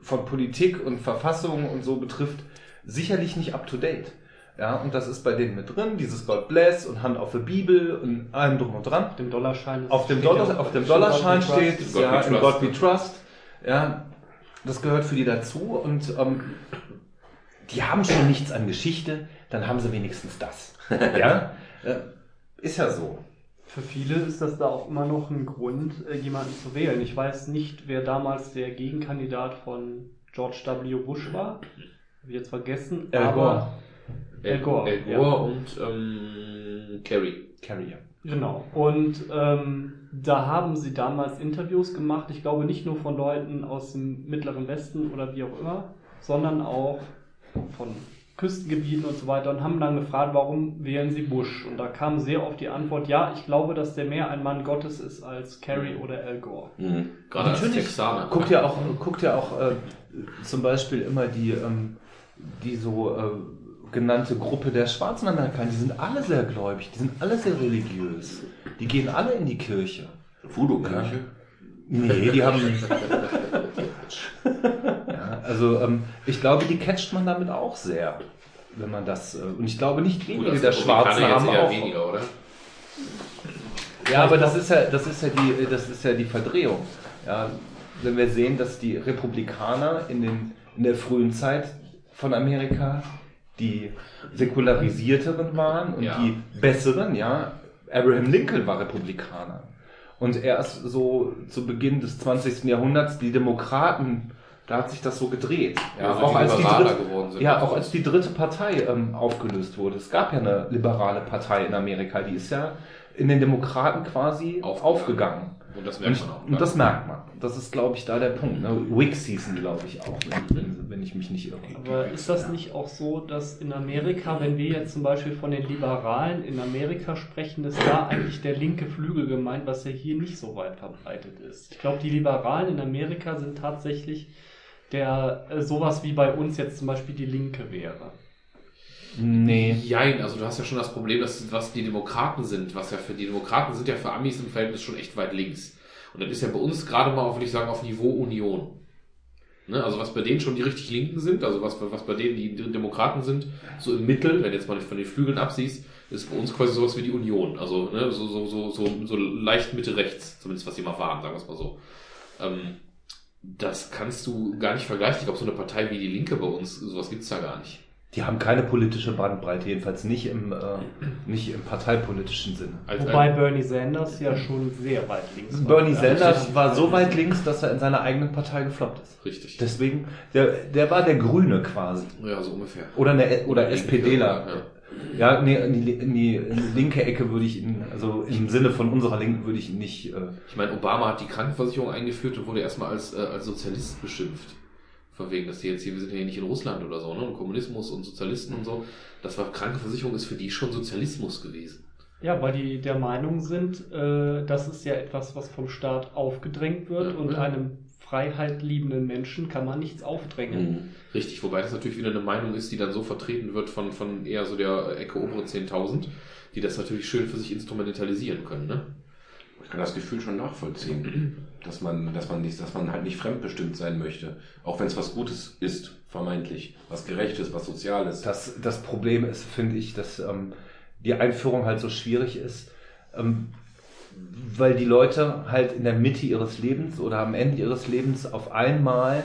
Speaker 6: von Politik und Verfassung und so betrifft, sicherlich nicht up to date. Ja, und das ist bei denen mit drin, dieses God bless und Hand auf der Bibel und allem drum und dran.
Speaker 5: Auf dem Dollarschein.
Speaker 6: Auf dem, Dollar, auf Dollarschein steht, ja, in. God we trust. Ja, das gehört für die dazu und ähm, die haben schon nichts an Geschichte, dann haben sie wenigstens das. ja, äh, ist ja so.
Speaker 5: Für viele ist das da auch immer noch ein Grund, äh, jemanden zu wählen. Ich weiß nicht, wer damals der Gegenkandidat von George W. Bush war. Hab ich jetzt vergessen. Aber
Speaker 6: Gore.
Speaker 3: Al
Speaker 5: Gore,
Speaker 3: Al Gore und ähm, Kerry.
Speaker 6: Carrier.
Speaker 5: Genau. Und ähm, da haben sie damals Interviews gemacht. Ich glaube nicht nur von Leuten aus dem Mittleren Westen oder wie auch immer, sondern auch von Küstengebieten und so weiter und haben dann gefragt, warum wählen sie Bush? Und da kam sehr oft die Antwort, ja, ich glaube, dass der mehr ein Mann Gottes ist als Kerry oder Al Gore.
Speaker 1: Mhm.
Speaker 3: Gerade als
Speaker 6: Natürlich.
Speaker 3: Texaner.
Speaker 6: Guckt ja auch, guckt ja auch äh, zum Beispiel immer die, ähm, die so äh, genannte Gruppe der schwarzen Amerikaner, die sind alle sehr gläubig, die sind alle sehr religiös. Die gehen alle in die Kirche.
Speaker 1: Voodoo-Kirche.
Speaker 6: Nee, die haben. ja, also ähm, ich glaube, die catcht man damit auch sehr, wenn man das. Äh, und ich glaube nicht wenige der Schwarzen haben auch.
Speaker 3: weniger, oder?
Speaker 6: Ja, aber das ist ja, das ist ja die, das ist ja die Verdrehung. Ja, wenn wir sehen, dass die Republikaner in, den, in der frühen Zeit von Amerika die säkularisierteren waren und
Speaker 3: Ja.
Speaker 6: die besseren, ja. Abraham Lincoln war Republikaner. Und erst so zu Beginn des 20. Jahrhunderts die Demokraten, da hat sich das so gedreht.
Speaker 3: Ja, weil
Speaker 6: auch
Speaker 3: die
Speaker 6: als die dritte, ja, auch als die dritte Partei ähm, aufgelöst wurde. Es gab ja eine liberale Partei in Amerika, die ist ja in den Demokraten quasi
Speaker 3: Aufgegangen.
Speaker 6: aufgegangen.
Speaker 3: Und das merkt
Speaker 6: Und,
Speaker 3: man auch.
Speaker 6: und das merkt man. Das ist, glaube ich, da der Punkt. Ne? Whigs hießen, glaube ich, auch, wenn, wenn, wenn ich mich nicht irre.
Speaker 5: Aber ist das nicht auch so, dass in Amerika, wenn wir jetzt zum Beispiel von den Liberalen in Amerika sprechen, ist da eigentlich der linke Flügel gemeint, was ja hier nicht so weit verbreitet ist? Ich glaube, die Liberalen in Amerika sind tatsächlich der äh, sowas wie bei uns jetzt zum Beispiel die Linke wäre.
Speaker 6: Nee.
Speaker 3: Jein, also du hast ja schon das Problem, dass was die Demokraten sind, was ja für die Demokraten sind ja für Amis im Verhältnis schon echt weit links. Und das ist ja bei uns gerade mal, würde ich sagen, auf Niveau Union. Ne? Also was bei denen schon die richtig Linken sind, also was, was bei denen die Demokraten sind, so im Mittel, wenn jetzt mal von den Flügeln absiehst, ist bei uns quasi sowas wie die Union. Also ne? so, so, so, so, so leicht Mitte rechts, zumindest was sie mal waren, sagen wir es mal so. Ähm, das kannst du gar nicht vergleichen. Ich glaube, so eine Partei wie die Linke bei uns, sowas gibt's da gar nicht.
Speaker 6: Die haben keine politische Bandbreite, jedenfalls nicht im, äh, nicht im parteipolitischen Sinne.
Speaker 3: Als,
Speaker 5: Wobei Bernie Sanders ja schon sehr weit links war.
Speaker 6: Bernie Sanders war so weit links, dass er in seiner eigenen Partei gefloppt ist.
Speaker 3: Richtig.
Speaker 6: Deswegen, der, der war der Grüne quasi.
Speaker 3: ja, so ungefähr.
Speaker 6: Oder, eine, oder
Speaker 3: Linke,
Speaker 6: SPDler.
Speaker 3: ja.
Speaker 6: Ja, nee, in die, in die in die linke Ecke würde ich ihn, also im Sinne von unserer Linken würde ich ihn nicht. Äh,
Speaker 3: Ich meine, Obama hat die Krankenversicherung eingeführt und wurde erstmal als, äh, als Sozialist beschimpft. Von wegen, dass die jetzt hier, wir sind ja hier nicht in Russland oder so, ne? Und Kommunismus und Sozialisten und so. Das war Krankenversicherung ist für die schon Sozialismus gewesen.
Speaker 5: Ja, weil die der Meinung sind, äh, das ist ja etwas, was vom Staat aufgedrängt wird
Speaker 3: Ja,
Speaker 5: und
Speaker 3: ja.
Speaker 5: einem Freiheit liebenden Menschen kann man nichts aufdrängen.
Speaker 3: Richtig, wobei das natürlich wieder eine Meinung ist, die dann so vertreten wird von, von eher so der Ecke obere 10.000, die das natürlich schön für sich instrumentalisieren können, ne?
Speaker 1: Ich kann das Gefühl schon nachvollziehen, dass man, dass man nicht, dass man halt nicht fremdbestimmt sein möchte. Auch wenn es was Gutes ist, vermeintlich. Was Gerechtes, was Soziales.
Speaker 6: das, das Problem ist, finde ich, dass ähm, die Einführung halt so schwierig ist, ähm, weil die Leute halt in der Mitte ihres Lebens oder am Ende ihres Lebens auf einmal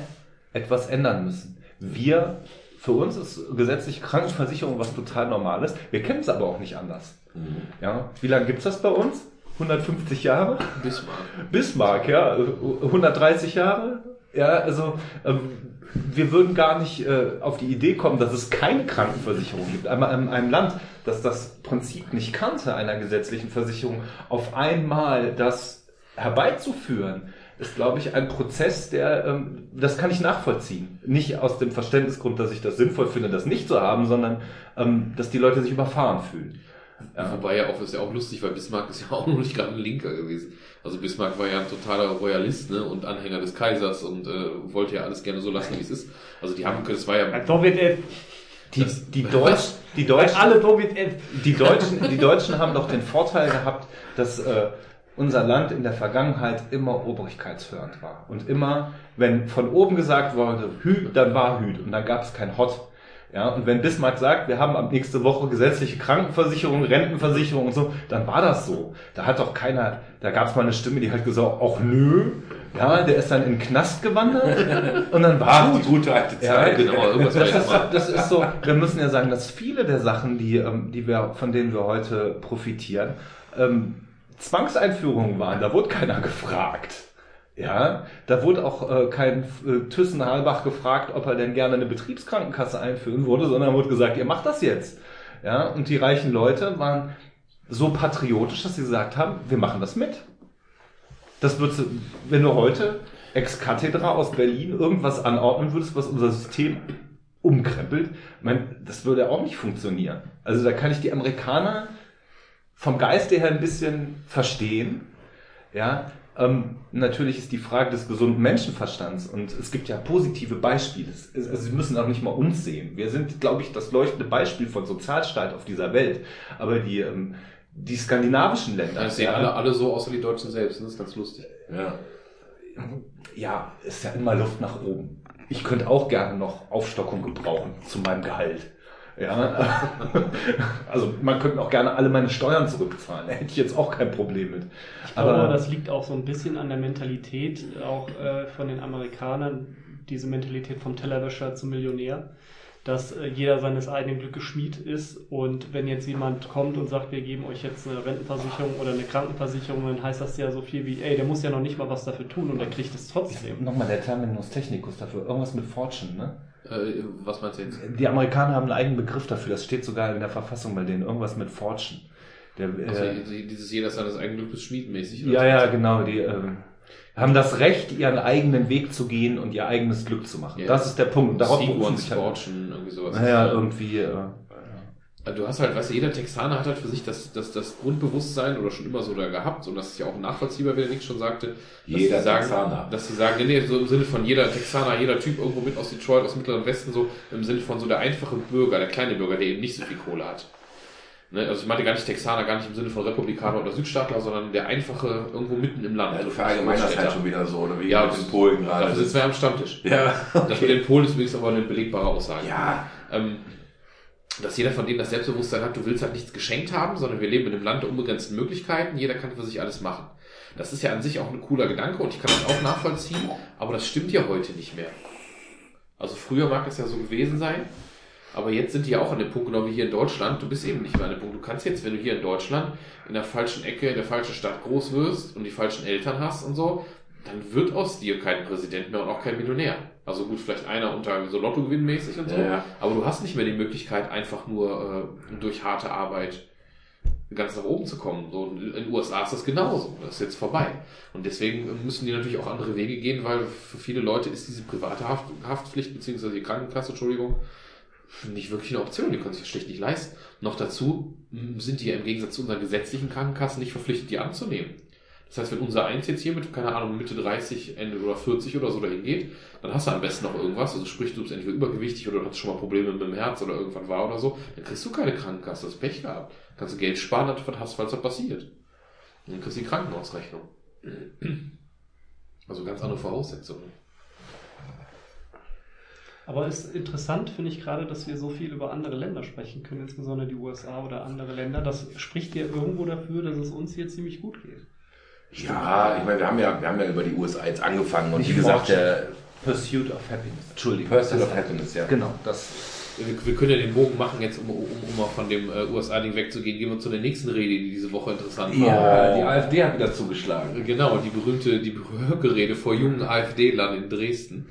Speaker 6: etwas ändern müssen. Wir, für uns ist gesetzliche Krankenversicherung was total Normales. Wir kennen es aber auch nicht anders.
Speaker 1: Mhm.
Speaker 6: Ja, wie lange gibt's das bei uns? 150 Jahre?
Speaker 3: Bismarck.
Speaker 6: Bismarck, ja, 130 Jahre. Ja, also ähm, wir würden gar nicht äh, auf die Idee kommen, dass es keine Krankenversicherung gibt. Einmal in einem Land, das das Prinzip nicht kannte einer gesetzlichen Versicherung, auf einmal das herbeizuführen, ist, glaube ich, ein Prozess, der, ähm, das kann ich nachvollziehen. Nicht aus dem Verständnisgrund, dass ich das sinnvoll finde, das nicht zu haben, sondern ähm, dass die Leute sich überfahren fühlen.
Speaker 3: Ja. Wobei ja auch, ist ja auch lustig, weil Bismarck ist ja auch noch nicht gerade ein Linker gewesen. Also Bismarck war ja ein totaler Royalist, ne, und Anhänger des Kaisers und äh, wollte ja alles gerne so lassen, wie es ist. Also die haben, das war ja,
Speaker 5: David F.
Speaker 6: Die,
Speaker 3: Das-
Speaker 6: die, Deutsch, die Deutschen,
Speaker 5: Alle David F.
Speaker 6: Die Deutschen, die Deutschen haben doch den Vorteil gehabt, dass äh, unser Land in der Vergangenheit immer obrigkeitshörend war. Und immer, wenn von oben gesagt wurde, Hü, dann war Hüt und dann gab es kein Hot. Ja, und wenn Bismarck sagt, wir haben ab nächste Woche gesetzliche Krankenversicherung, Rentenversicherung und so, dann war das so. Da hat doch keiner, da gab es mal eine Stimme, die hat gesagt, ach nö, ja, der ist dann in den Knast gewandert und dann war
Speaker 1: die gute alte
Speaker 6: ja,
Speaker 1: Zeit.
Speaker 3: genau, irgendwas
Speaker 6: das, ist, das ist so, wir müssen ja sagen, dass viele der Sachen, die, ähm, die wir, von denen wir heute profitieren, ähm, Zwangseinführungen waren. Da wurde keiner gefragt. Ja, da wurde auch äh, kein äh, Thyssen Halbach gefragt, ob er denn gerne eine Betriebskrankenkasse einführen würde, sondern wurde gesagt, ihr macht das jetzt. Ja, und die reichen Leute waren so patriotisch, dass sie gesagt haben, wir machen das mit. Das würdest du, wenn du heute ex cathedra aus Berlin irgendwas anordnen würdest, was unser System umkrempelt, mein, das würde auch nicht funktionieren. Also da kann ich die Amerikaner vom Geiste her ein bisschen verstehen. Ja, ähm, natürlich ist die Frage des gesunden Menschenverstands und es gibt ja positive Beispiele. Also Sie müssen auch nicht mal uns sehen. Wir sind, glaube ich, das leuchtende Beispiel von Sozialstaat auf dieser Welt. Aber die, ähm, die skandinavischen Länder,
Speaker 3: das sehen alle, alle so außer die Deutschen selbst, das ist ganz lustig.
Speaker 1: Ja.
Speaker 6: ja, ist ja immer Luft nach oben. Ich könnte auch gerne noch Aufstockung gebrauchen zu meinem Gehalt. Ja, also man könnte auch gerne alle meine Steuern zurückzahlen. Da hätte ich jetzt auch kein Problem mit.
Speaker 5: Ich glaube, das liegt auch so ein bisschen an der Mentalität, auch äh, von den Amerikanern, diese Mentalität vom Tellerwäscher zum Millionär, dass äh, jeder seines eigenen Glückes Schmied ist und wenn jetzt jemand kommt und sagt, wir geben euch jetzt eine Rentenversicherung oder eine Krankenversicherung, dann heißt das ja so viel wie, ey, der muss ja noch nicht mal was dafür tun und der kriegt es trotzdem.
Speaker 6: Nochmal der Terminus technicus dafür, irgendwas mit Fortune, ne?
Speaker 3: Äh, was meinst du jetzt?
Speaker 6: Die Amerikaner haben einen eigenen Begriff dafür, das steht sogar in der Verfassung bei denen, irgendwas mit Fortune. Der,
Speaker 3: Also
Speaker 6: äh,
Speaker 3: dieses jeder seines eigenen Glückes schmiedmäßig.
Speaker 6: ja, ja, genau, die ähm, haben das Recht, ihren eigenen Weg zu gehen und ihr eigenes Glück zu machen.
Speaker 3: Ja.
Speaker 6: Das ist der Punkt. Darauf berufen sich halt.
Speaker 3: Fortune, irgendwie sowas.
Speaker 6: Naja, irgendwie. Äh,
Speaker 3: Also Du hast halt, weißt du, jeder Texaner hat halt für sich das, das, das Grundbewusstsein oder schon immer so da gehabt und das ist ja auch nachvollziehbar, wie der Nick schon sagte. dass
Speaker 1: Jeder
Speaker 3: sie sagen,
Speaker 1: Texaner.
Speaker 3: Dass sie sagen, nee, nee, so im Sinne von jeder Texaner, jeder Typ irgendwo mit aus Detroit, aus dem Mittleren Westen, so im Sinne von so der einfache Bürger, der kleine Bürger, der eben nicht so viel Kohle hat. Ne? Also ich meinte gar nicht Texaner, gar nicht im Sinne von Republikaner oder Südstaatler, sondern der einfache irgendwo mitten im Land.
Speaker 1: Ja, du verallgemeinerst halt schon wieder so, oder wie
Speaker 3: Ja,
Speaker 1: mit den Polen gerade.
Speaker 3: Dafür sitzen wir am Stammtisch.
Speaker 1: Ja,
Speaker 3: Das mit den Polen ist übrigens aber eine belegbare Aussage.
Speaker 1: ja,
Speaker 3: ähm, dass jeder von denen das Selbstbewusstsein hat, du willst halt nichts geschenkt haben, sondern wir leben in einem Land der unbegrenzten Möglichkeiten, jeder kann für sich alles machen. Das ist ja an sich auch ein cooler Gedanke und ich kann das auch nachvollziehen, aber das stimmt ja heute nicht mehr. Also früher mag es ja so gewesen sein, aber jetzt sind die ja auch an dem Punkt, genau wie hier in Deutschland, du bist eben nicht mehr an dem Punkt. Du kannst jetzt, wenn du hier in Deutschland in der falschen Ecke, in der falschen Stadt groß wirst und die falschen Eltern hast und so, dann wird aus dir kein Präsident mehr und auch kein Millionär. Also gut, vielleicht einer unter so Lottogewinnmäßig und so,
Speaker 1: Ja, ja.
Speaker 3: aber du hast nicht mehr die Möglichkeit, einfach nur äh, durch harte Arbeit ganz nach oben zu kommen. So, in den USA ist das genauso. Das ist jetzt vorbei. Und deswegen müssen die natürlich auch andere Wege gehen, weil für viele Leute ist diese private Haft, Haftpflicht beziehungsweise die Krankenkasse, Entschuldigung, nicht wirklich eine Option. Die können sich das schlicht nicht leisten. Noch dazu sind die ja im Gegensatz zu unseren gesetzlichen Krankenkassen nicht verpflichtet, die anzunehmen. Das heißt, wenn unser Eins jetzt hier mit, keine Ahnung, Mitte 30, Ende oder 40 oder so dahin geht, dann hast du am besten noch irgendwas. Also sprich, du bist entweder übergewichtig oder du hast schon mal Probleme mit dem Herz oder irgendwann war oder so, dann kriegst du keine Krankenkasse, das Pech gehabt. Kannst du Geld sparen, dann hast, falls was passiert. Dann kriegst du die Krankenhausrechnung. Also ganz andere Voraussetzungen.
Speaker 5: Aber ist interessant, finde ich gerade, dass wir so viel über andere Länder sprechen können, insbesondere die USA oder andere Länder. Das spricht ja irgendwo dafür, dass es uns hier ziemlich gut geht.
Speaker 1: Ja, ich meine, wir haben ja, wir haben ja über die USA jetzt angefangen und
Speaker 6: Nicht
Speaker 1: wie gesagt,
Speaker 6: Fortune.
Speaker 1: der
Speaker 6: Pursuit of Happiness. Entschuldigung.
Speaker 1: Pursuit of Happiness, ja.
Speaker 6: Genau, das.
Speaker 3: Wir, wir können ja den Bogen machen, jetzt um, um, um mal von dem äh, USA-Ding wegzugehen. Gehen wir zu der nächsten Rede, die diese Woche interessant war.
Speaker 1: Ja, die AfD hat wieder zugeschlagen.
Speaker 3: Genau, die berühmte, die Höcke-Rede vor jungen AfD-Lern in Dresden.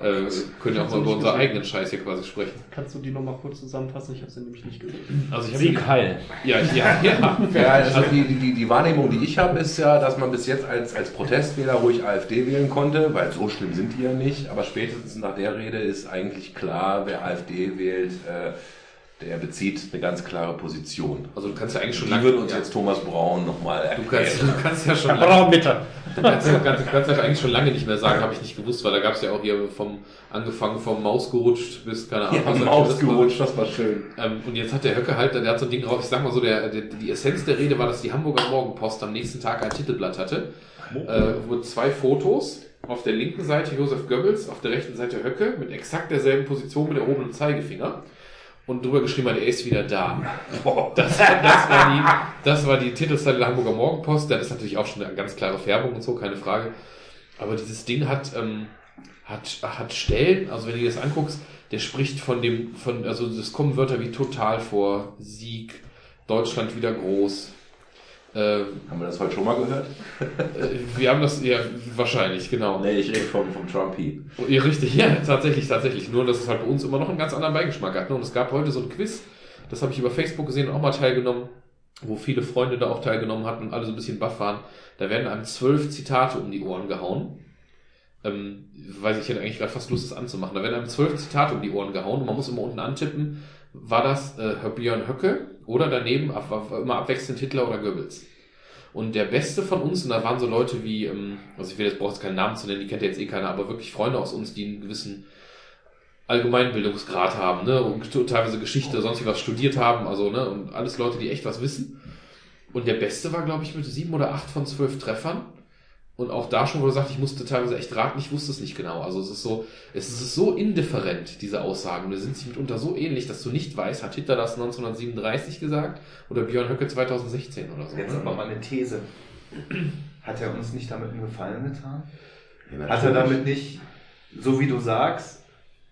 Speaker 3: Äh, können ja auch mal über unseren eigenen Scheiß hier quasi sprechen.
Speaker 5: Kannst du die nochmal kurz zusammenfassen? Ich habe sie nämlich nicht gehört.
Speaker 3: Also ich hab
Speaker 6: Sieg Heil.
Speaker 3: Ja, ja, ja.
Speaker 1: Ja, also die, die, die Wahrnehmung, die ich habe, ist ja, dass man bis jetzt als, als Protestwähler ruhig AfD wählen konnte, weil so schlimm sind die ja nicht. Aber spätestens nach der Rede ist eigentlich klar, wer AfD wählt, äh, der bezieht eine ganz klare Position.
Speaker 3: Also du kannst ja eigentlich schon
Speaker 1: Die
Speaker 3: lange...
Speaker 1: wird uns
Speaker 3: ja,
Speaker 1: jetzt Thomas Braun nochmal
Speaker 3: du kannst,
Speaker 1: erklären.
Speaker 3: du kannst ja schon lange,
Speaker 5: Aber bitte!
Speaker 3: du kannst, ja- kannst, du kannst ja eigentlich schon lange nicht mehr sagen, habe ich nicht gewusst, weil da gab es ja auch hier vom angefangen vom Maus gerutscht bis keine Ahnung.
Speaker 1: Ja,
Speaker 3: was
Speaker 1: Maus gerutscht, das war schön.
Speaker 3: Ähm, und jetzt hat der Höcke halt, der hat so ein Ding drauf, ich sag mal so, der, der, die Essenz der Rede war, dass die Hamburger Morgenpost am nächsten Tag ein Titelblatt hatte, äh, wo zwei Fotos, auf der linken Seite Josef Goebbels, auf der rechten Seite Höcke, mit exakt derselben Position mit erhobenem Zeigefinger. Und drüber geschrieben hat, er ist wieder da. Das, das, war die, das war die Titelseite der Hamburger Morgenpost. Das ist natürlich auch schon eine ganz klare Färbung und so, keine Frage. Aber dieses Ding hat, ähm, hat, hat Stellen, also wenn du dir das anguckst, der spricht von dem, von, also es kommen Wörter wie total vor, Sieg, Deutschland wieder groß. Äh,
Speaker 1: Haben wir das heute schon mal gehört?
Speaker 3: wir haben das, ja, wahrscheinlich, genau.
Speaker 1: Nee, ich rede vom, vom Trumpy.
Speaker 3: Ja, richtig, ja, tatsächlich, tatsächlich. Nur, dass es halt bei uns immer noch einen ganz anderen Beigeschmack hat. Ne? Und es gab heute so ein Quiz, das habe ich über Facebook gesehen und auch mal teilgenommen, wo viele Freunde da auch teilgenommen hatten und alle so ein bisschen baff waren. Da werden einem zwölf Zitate um die Ohren gehauen. Ähm, weiß ich, hätte eigentlich gerade fast Lust, das anzumachen. Da werden einem zwölf Zitate um die Ohren gehauen und man muss immer unten antippen, war das äh, Björn Höcke oder daneben ab, ab, immer abwechselnd Hitler oder Goebbels. Und der Beste von uns, und da waren so Leute wie, ähm, also ich will jetzt brauche jetzt keinen Namen zu nennen, die kennt jetzt eh keiner, aber wirklich Freunde aus uns, die einen gewissen Allgemeinbildungsgrad haben, ne, und teilweise Geschichte, sonst was studiert haben, also, ne, und alles Leute, die echt was wissen. Und der Beste war, glaube ich, mit sieben oder acht von zwölf Treffern. Und auch da schon, wo er sagt, ich musste teilweise echt raten, ich wusste es nicht genau. Also es ist so, es ist so indifferent, diese Aussagen. Und die sind sich mitunter so ähnlich, dass du nicht weißt, hat Hitler das 1937 gesagt oder Björn Höcke 2016 oder so.
Speaker 6: Jetzt
Speaker 3: ne?
Speaker 6: aber mal eine These. Hat er uns nicht damit einen Gefallen getan?
Speaker 1: Ja,
Speaker 6: Hat er damit nicht, so wie du sagst,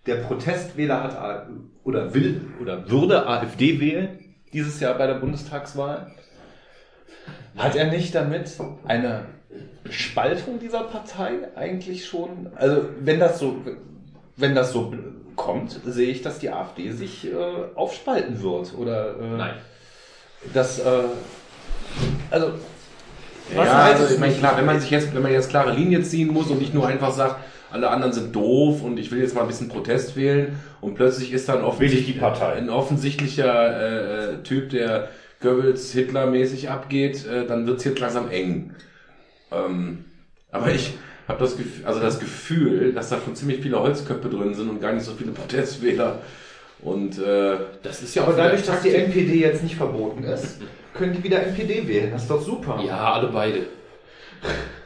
Speaker 6: der Protestwähler hat oder will oder würde AfD wählen dieses Jahr bei der Bundestagswahl, hat er nicht damit eine Spaltung dieser Partei eigentlich schon? Also wenn das so, wenn das so kommt, sehe ich, dass die AfD sich äh, aufspalten wird oder äh,
Speaker 3: Nein.
Speaker 6: dass äh, also
Speaker 1: Ja, also ich meine,
Speaker 6: es?
Speaker 1: klar, wenn man sich jetzt, wenn man jetzt klare Linie ziehen muss und nicht nur einfach sagt, alle anderen sind doof und ich will jetzt mal ein bisschen Protest wählen und plötzlich ist dann offensichtlich
Speaker 6: die Partei.
Speaker 1: ein offensichtlicher äh, Typ, der Goebbels Hitler-mäßig abgeht, äh, dann wird's jetzt langsam eng. Ähm, aber ich habe das Gefühl, also das Gefühl, dass da schon ziemlich viele Holzköpfe drin sind und gar nicht so viele Protestwähler. Und äh,
Speaker 3: Das ist ja auch
Speaker 6: aber dadurch, dass die. NPD jetzt nicht verboten ist, können die wieder NPD wählen. Das ist doch super.
Speaker 3: Ja, alle beide.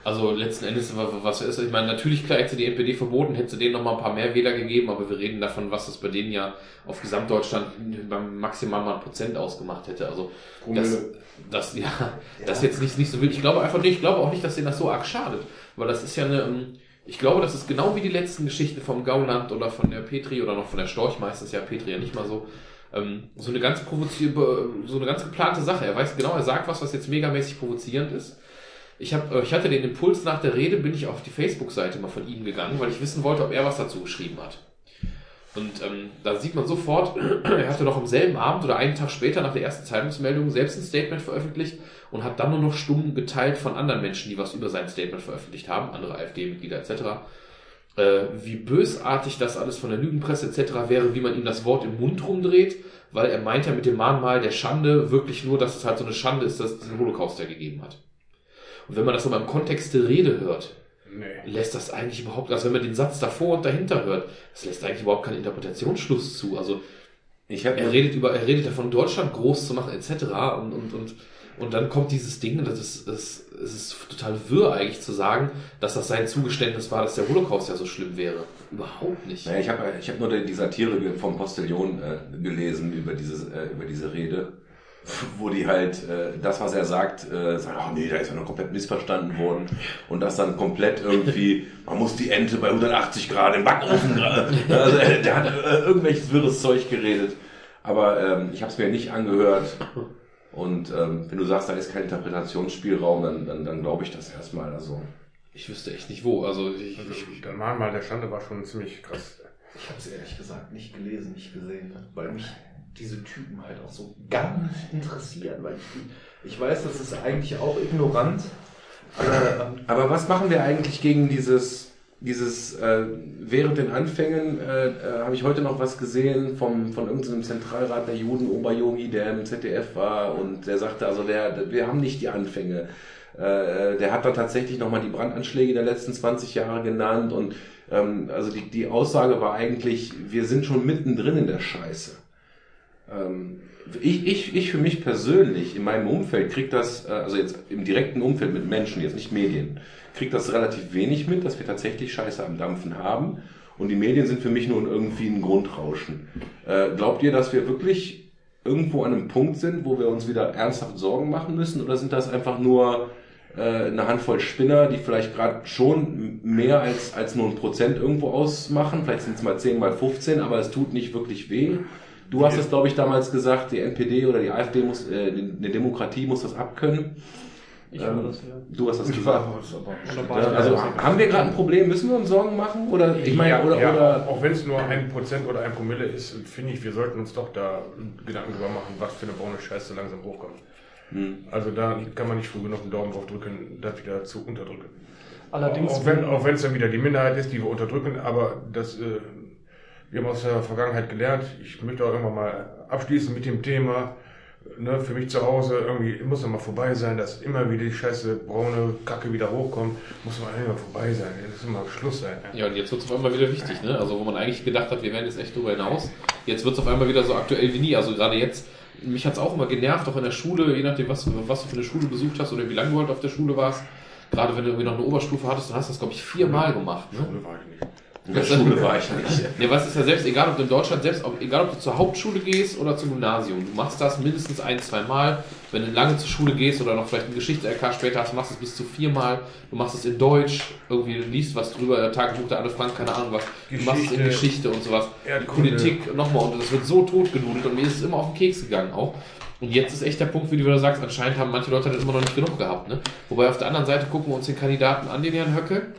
Speaker 3: Also letzten Endes, wa- was ist, ich meine, natürlich klar hätte die NPD verboten, hätte sie denen noch mal ein paar mehr Wähler gegeben, aber wir reden davon, was das bei denen ja auf Gesamtdeutschland beim maximal mal ein Prozent ausgemacht hätte. Also das, das, ja, das jetzt nicht, nicht so wild. Ich glaube einfach nicht, ich glaube auch nicht, dass denen das so arg schadet, weil das ist ja eine, ähm, ich glaube, das ist genau wie die letzten Geschichten vom Gauland oder von der Petri oder noch von der Storch, meistens ja Petri ja nicht mal so. Ähm, so eine ganz provozierende, so eine ganz geplante Sache. Er weiß genau, er sagt was, was jetzt megamäßig provozierend ist. Ich, hab, äh, ich hatte den Impuls nach der Rede, bin ich auf die Facebook-Seite mal von ihm gegangen, weil ich wissen wollte, ob er was dazu geschrieben hat. Und ähm, da sieht man sofort, er hatte noch am selben Abend oder einen Tag später nach der ersten Zeitungsmeldung selbst ein Statement veröffentlicht und hat dann nur noch stumm geteilt von anderen Menschen, die was über sein Statement veröffentlicht haben, andere AfD-Mitglieder etc., äh, wie bösartig das alles von der Lügenpresse etc. wäre, wie man ihm das Wort im Mund rumdreht, weil er meint ja mit dem Mahnmal der Schande wirklich nur, dass es halt so eine Schande ist, dass es diesen Holocaust ja gegeben hat. Und wenn man das aber im Kontext der Rede hört,
Speaker 4: Nee.
Speaker 3: lässt das eigentlich überhaupt, also wenn man den Satz davor und dahinter hört, das lässt eigentlich überhaupt keinen Interpretationsschluss zu. Also er redet über, er redet davon, Deutschland groß zu machen, etc. Und, und, und, und dann kommt dieses Ding, das ist, das, es ist total wirr eigentlich zu sagen, dass das sein Zugeständnis war, dass der Holocaust ja so schlimm wäre. Überhaupt nicht.
Speaker 1: Naja, ich habe ich hab nur die die Satire vom Postillon äh, gelesen über, dieses, äh, über diese Rede, wo die halt äh, das, was er sagt, äh, sagen, ach nee, da ist ja noch komplett missverstanden worden. Und das dann komplett irgendwie, man muss die Ente bei 180 Grad im Backofen, äh, also äh, der hat äh, irgendwelches wirres Zeug geredet, aber ähm, ich habe es mir nicht angehört. Und ähm, wenn du sagst, da ist kein Interpretationsspielraum, dann, dann, dann glaube ich das erstmal, also
Speaker 3: Ich wüsste echt nicht wo. Also ich,
Speaker 4: Also,
Speaker 3: ich,
Speaker 4: der Mahnmal der Schande war schon ziemlich krass.
Speaker 6: Ich habe es ehrlich gesagt nicht gelesen, nicht gesehen, weil mich diese Typen halt auch so gar nicht interessieren, weil ich, ich weiß, das ist eigentlich auch ignorant, aber ähm,
Speaker 1: Aber was machen wir eigentlich gegen dieses, dieses äh, während den Anfängen, äh, äh, habe ich heute noch was gesehen vom, von irgendeinem Zentralrat der Juden, Oberjogi, der im ZDF war und der sagte, also der, wir haben nicht die Anfänge. Äh, der hat da tatsächlich nochmal die Brandanschläge der letzten 20 Jahre genannt und ähm, also die, die Aussage war eigentlich, wir sind schon mittendrin in der Scheiße. Ähm, ich, ich, ich für mich persönlich in meinem Umfeld krieg das, äh, also jetzt im direkten Umfeld mit Menschen, jetzt nicht Medien, krieg das relativ wenig mit, dass wir tatsächlich Scheiße am Dampfen haben. Und die Medien sind für mich nur irgendwie ein Grundrauschen. Äh, glaubt ihr, dass wir wirklich irgendwo an einem Punkt sind, wo wir uns wieder ernsthaft Sorgen machen müssen? Oder sind das einfach nur äh, eine Handvoll Spinner, die vielleicht gerade schon mehr als, als nur ein Prozent irgendwo ausmachen? Vielleicht sind es mal 10, mal 15, aber es tut nicht wirklich weh. Du hast es, glaube ich, damals gesagt, die NPD oder die AfD muss, äh, eine Demokratie muss das abkönnen.
Speaker 5: Ich
Speaker 1: Ähm,
Speaker 5: habe das, ja.
Speaker 1: Du hast das
Speaker 4: Ich
Speaker 1: gesagt.
Speaker 4: war
Speaker 1: Ja, also haben wir gerade ein Problem? Müssen wir uns Sorgen machen? Oder ich meine,
Speaker 4: ja,
Speaker 1: oder,
Speaker 4: ja,
Speaker 1: oder
Speaker 4: auch wenn es nur ein Prozent oder ein Promille ist, finde ich, wir sollten uns doch da Gedanken drüber machen, was für eine braune Scheiße langsam hochkommt.
Speaker 1: Hm.
Speaker 4: Also da kann man nicht früh genug einen Daumen drauf drücken, das wieder zu unterdrücken.
Speaker 5: Allerdings,
Speaker 4: auch wenn auch wenn es dann wieder die Minderheit ist, die wir unterdrücken, aber das, äh, wir haben aus der Vergangenheit gelernt. Ich möchte auch irgendwann mal abschließen mit dem Thema. Ne, für mich zu Hause irgendwie muss noch mal vorbei sein, dass immer wieder die scheiße braune Kacke wieder hochkommt. Muss mal irgendwann vorbei sein. Es muss mal Schluss sein.
Speaker 3: ja, und jetzt wird es auf einmal wieder wichtig, ne? Also wo man eigentlich gedacht hat, wir werden jetzt echt drüber hinaus. Jetzt wird es auf einmal wieder so aktuell wie nie. Also gerade jetzt, mich hat es auch immer genervt, auch in der Schule, je nachdem, was, was du für eine Schule besucht hast oder wie lange du halt auf der Schule warst. Gerade wenn du irgendwie noch eine Oberstufe hattest, dann hast du das, glaube ich, viermal gemacht. Ne?
Speaker 4: Schule war ich nicht.
Speaker 1: In der Schule war ich nicht.
Speaker 3: Ne, was ist ja selbst, egal ob du in Deutschland, selbst ob, egal ob du zur Hauptschule gehst oder zum Gymnasium, du machst das mindestens ein, zwei Mal. Wenn du lange zur Schule gehst oder noch vielleicht eine Geschichte-LK später hast, machst du es bis zu viermal. Du machst es in Deutsch, irgendwie liest was drüber, der Tagebuch der Anne Frank, keine Ahnung was. Du machst es in
Speaker 4: Geschichte,
Speaker 3: Geschichte und sowas.
Speaker 4: Erdkunde.
Speaker 3: Politik nochmal und das wird so totgenudelt und mir ist es immer auf den Keks gegangen auch. Und jetzt ist echt der Punkt, wie du wieder sagst, anscheinend haben manche Leute das immer noch nicht genug gehabt. Ne? Wobei auf der anderen Seite gucken wir uns den Kandidaten an, den Herrn Höcke.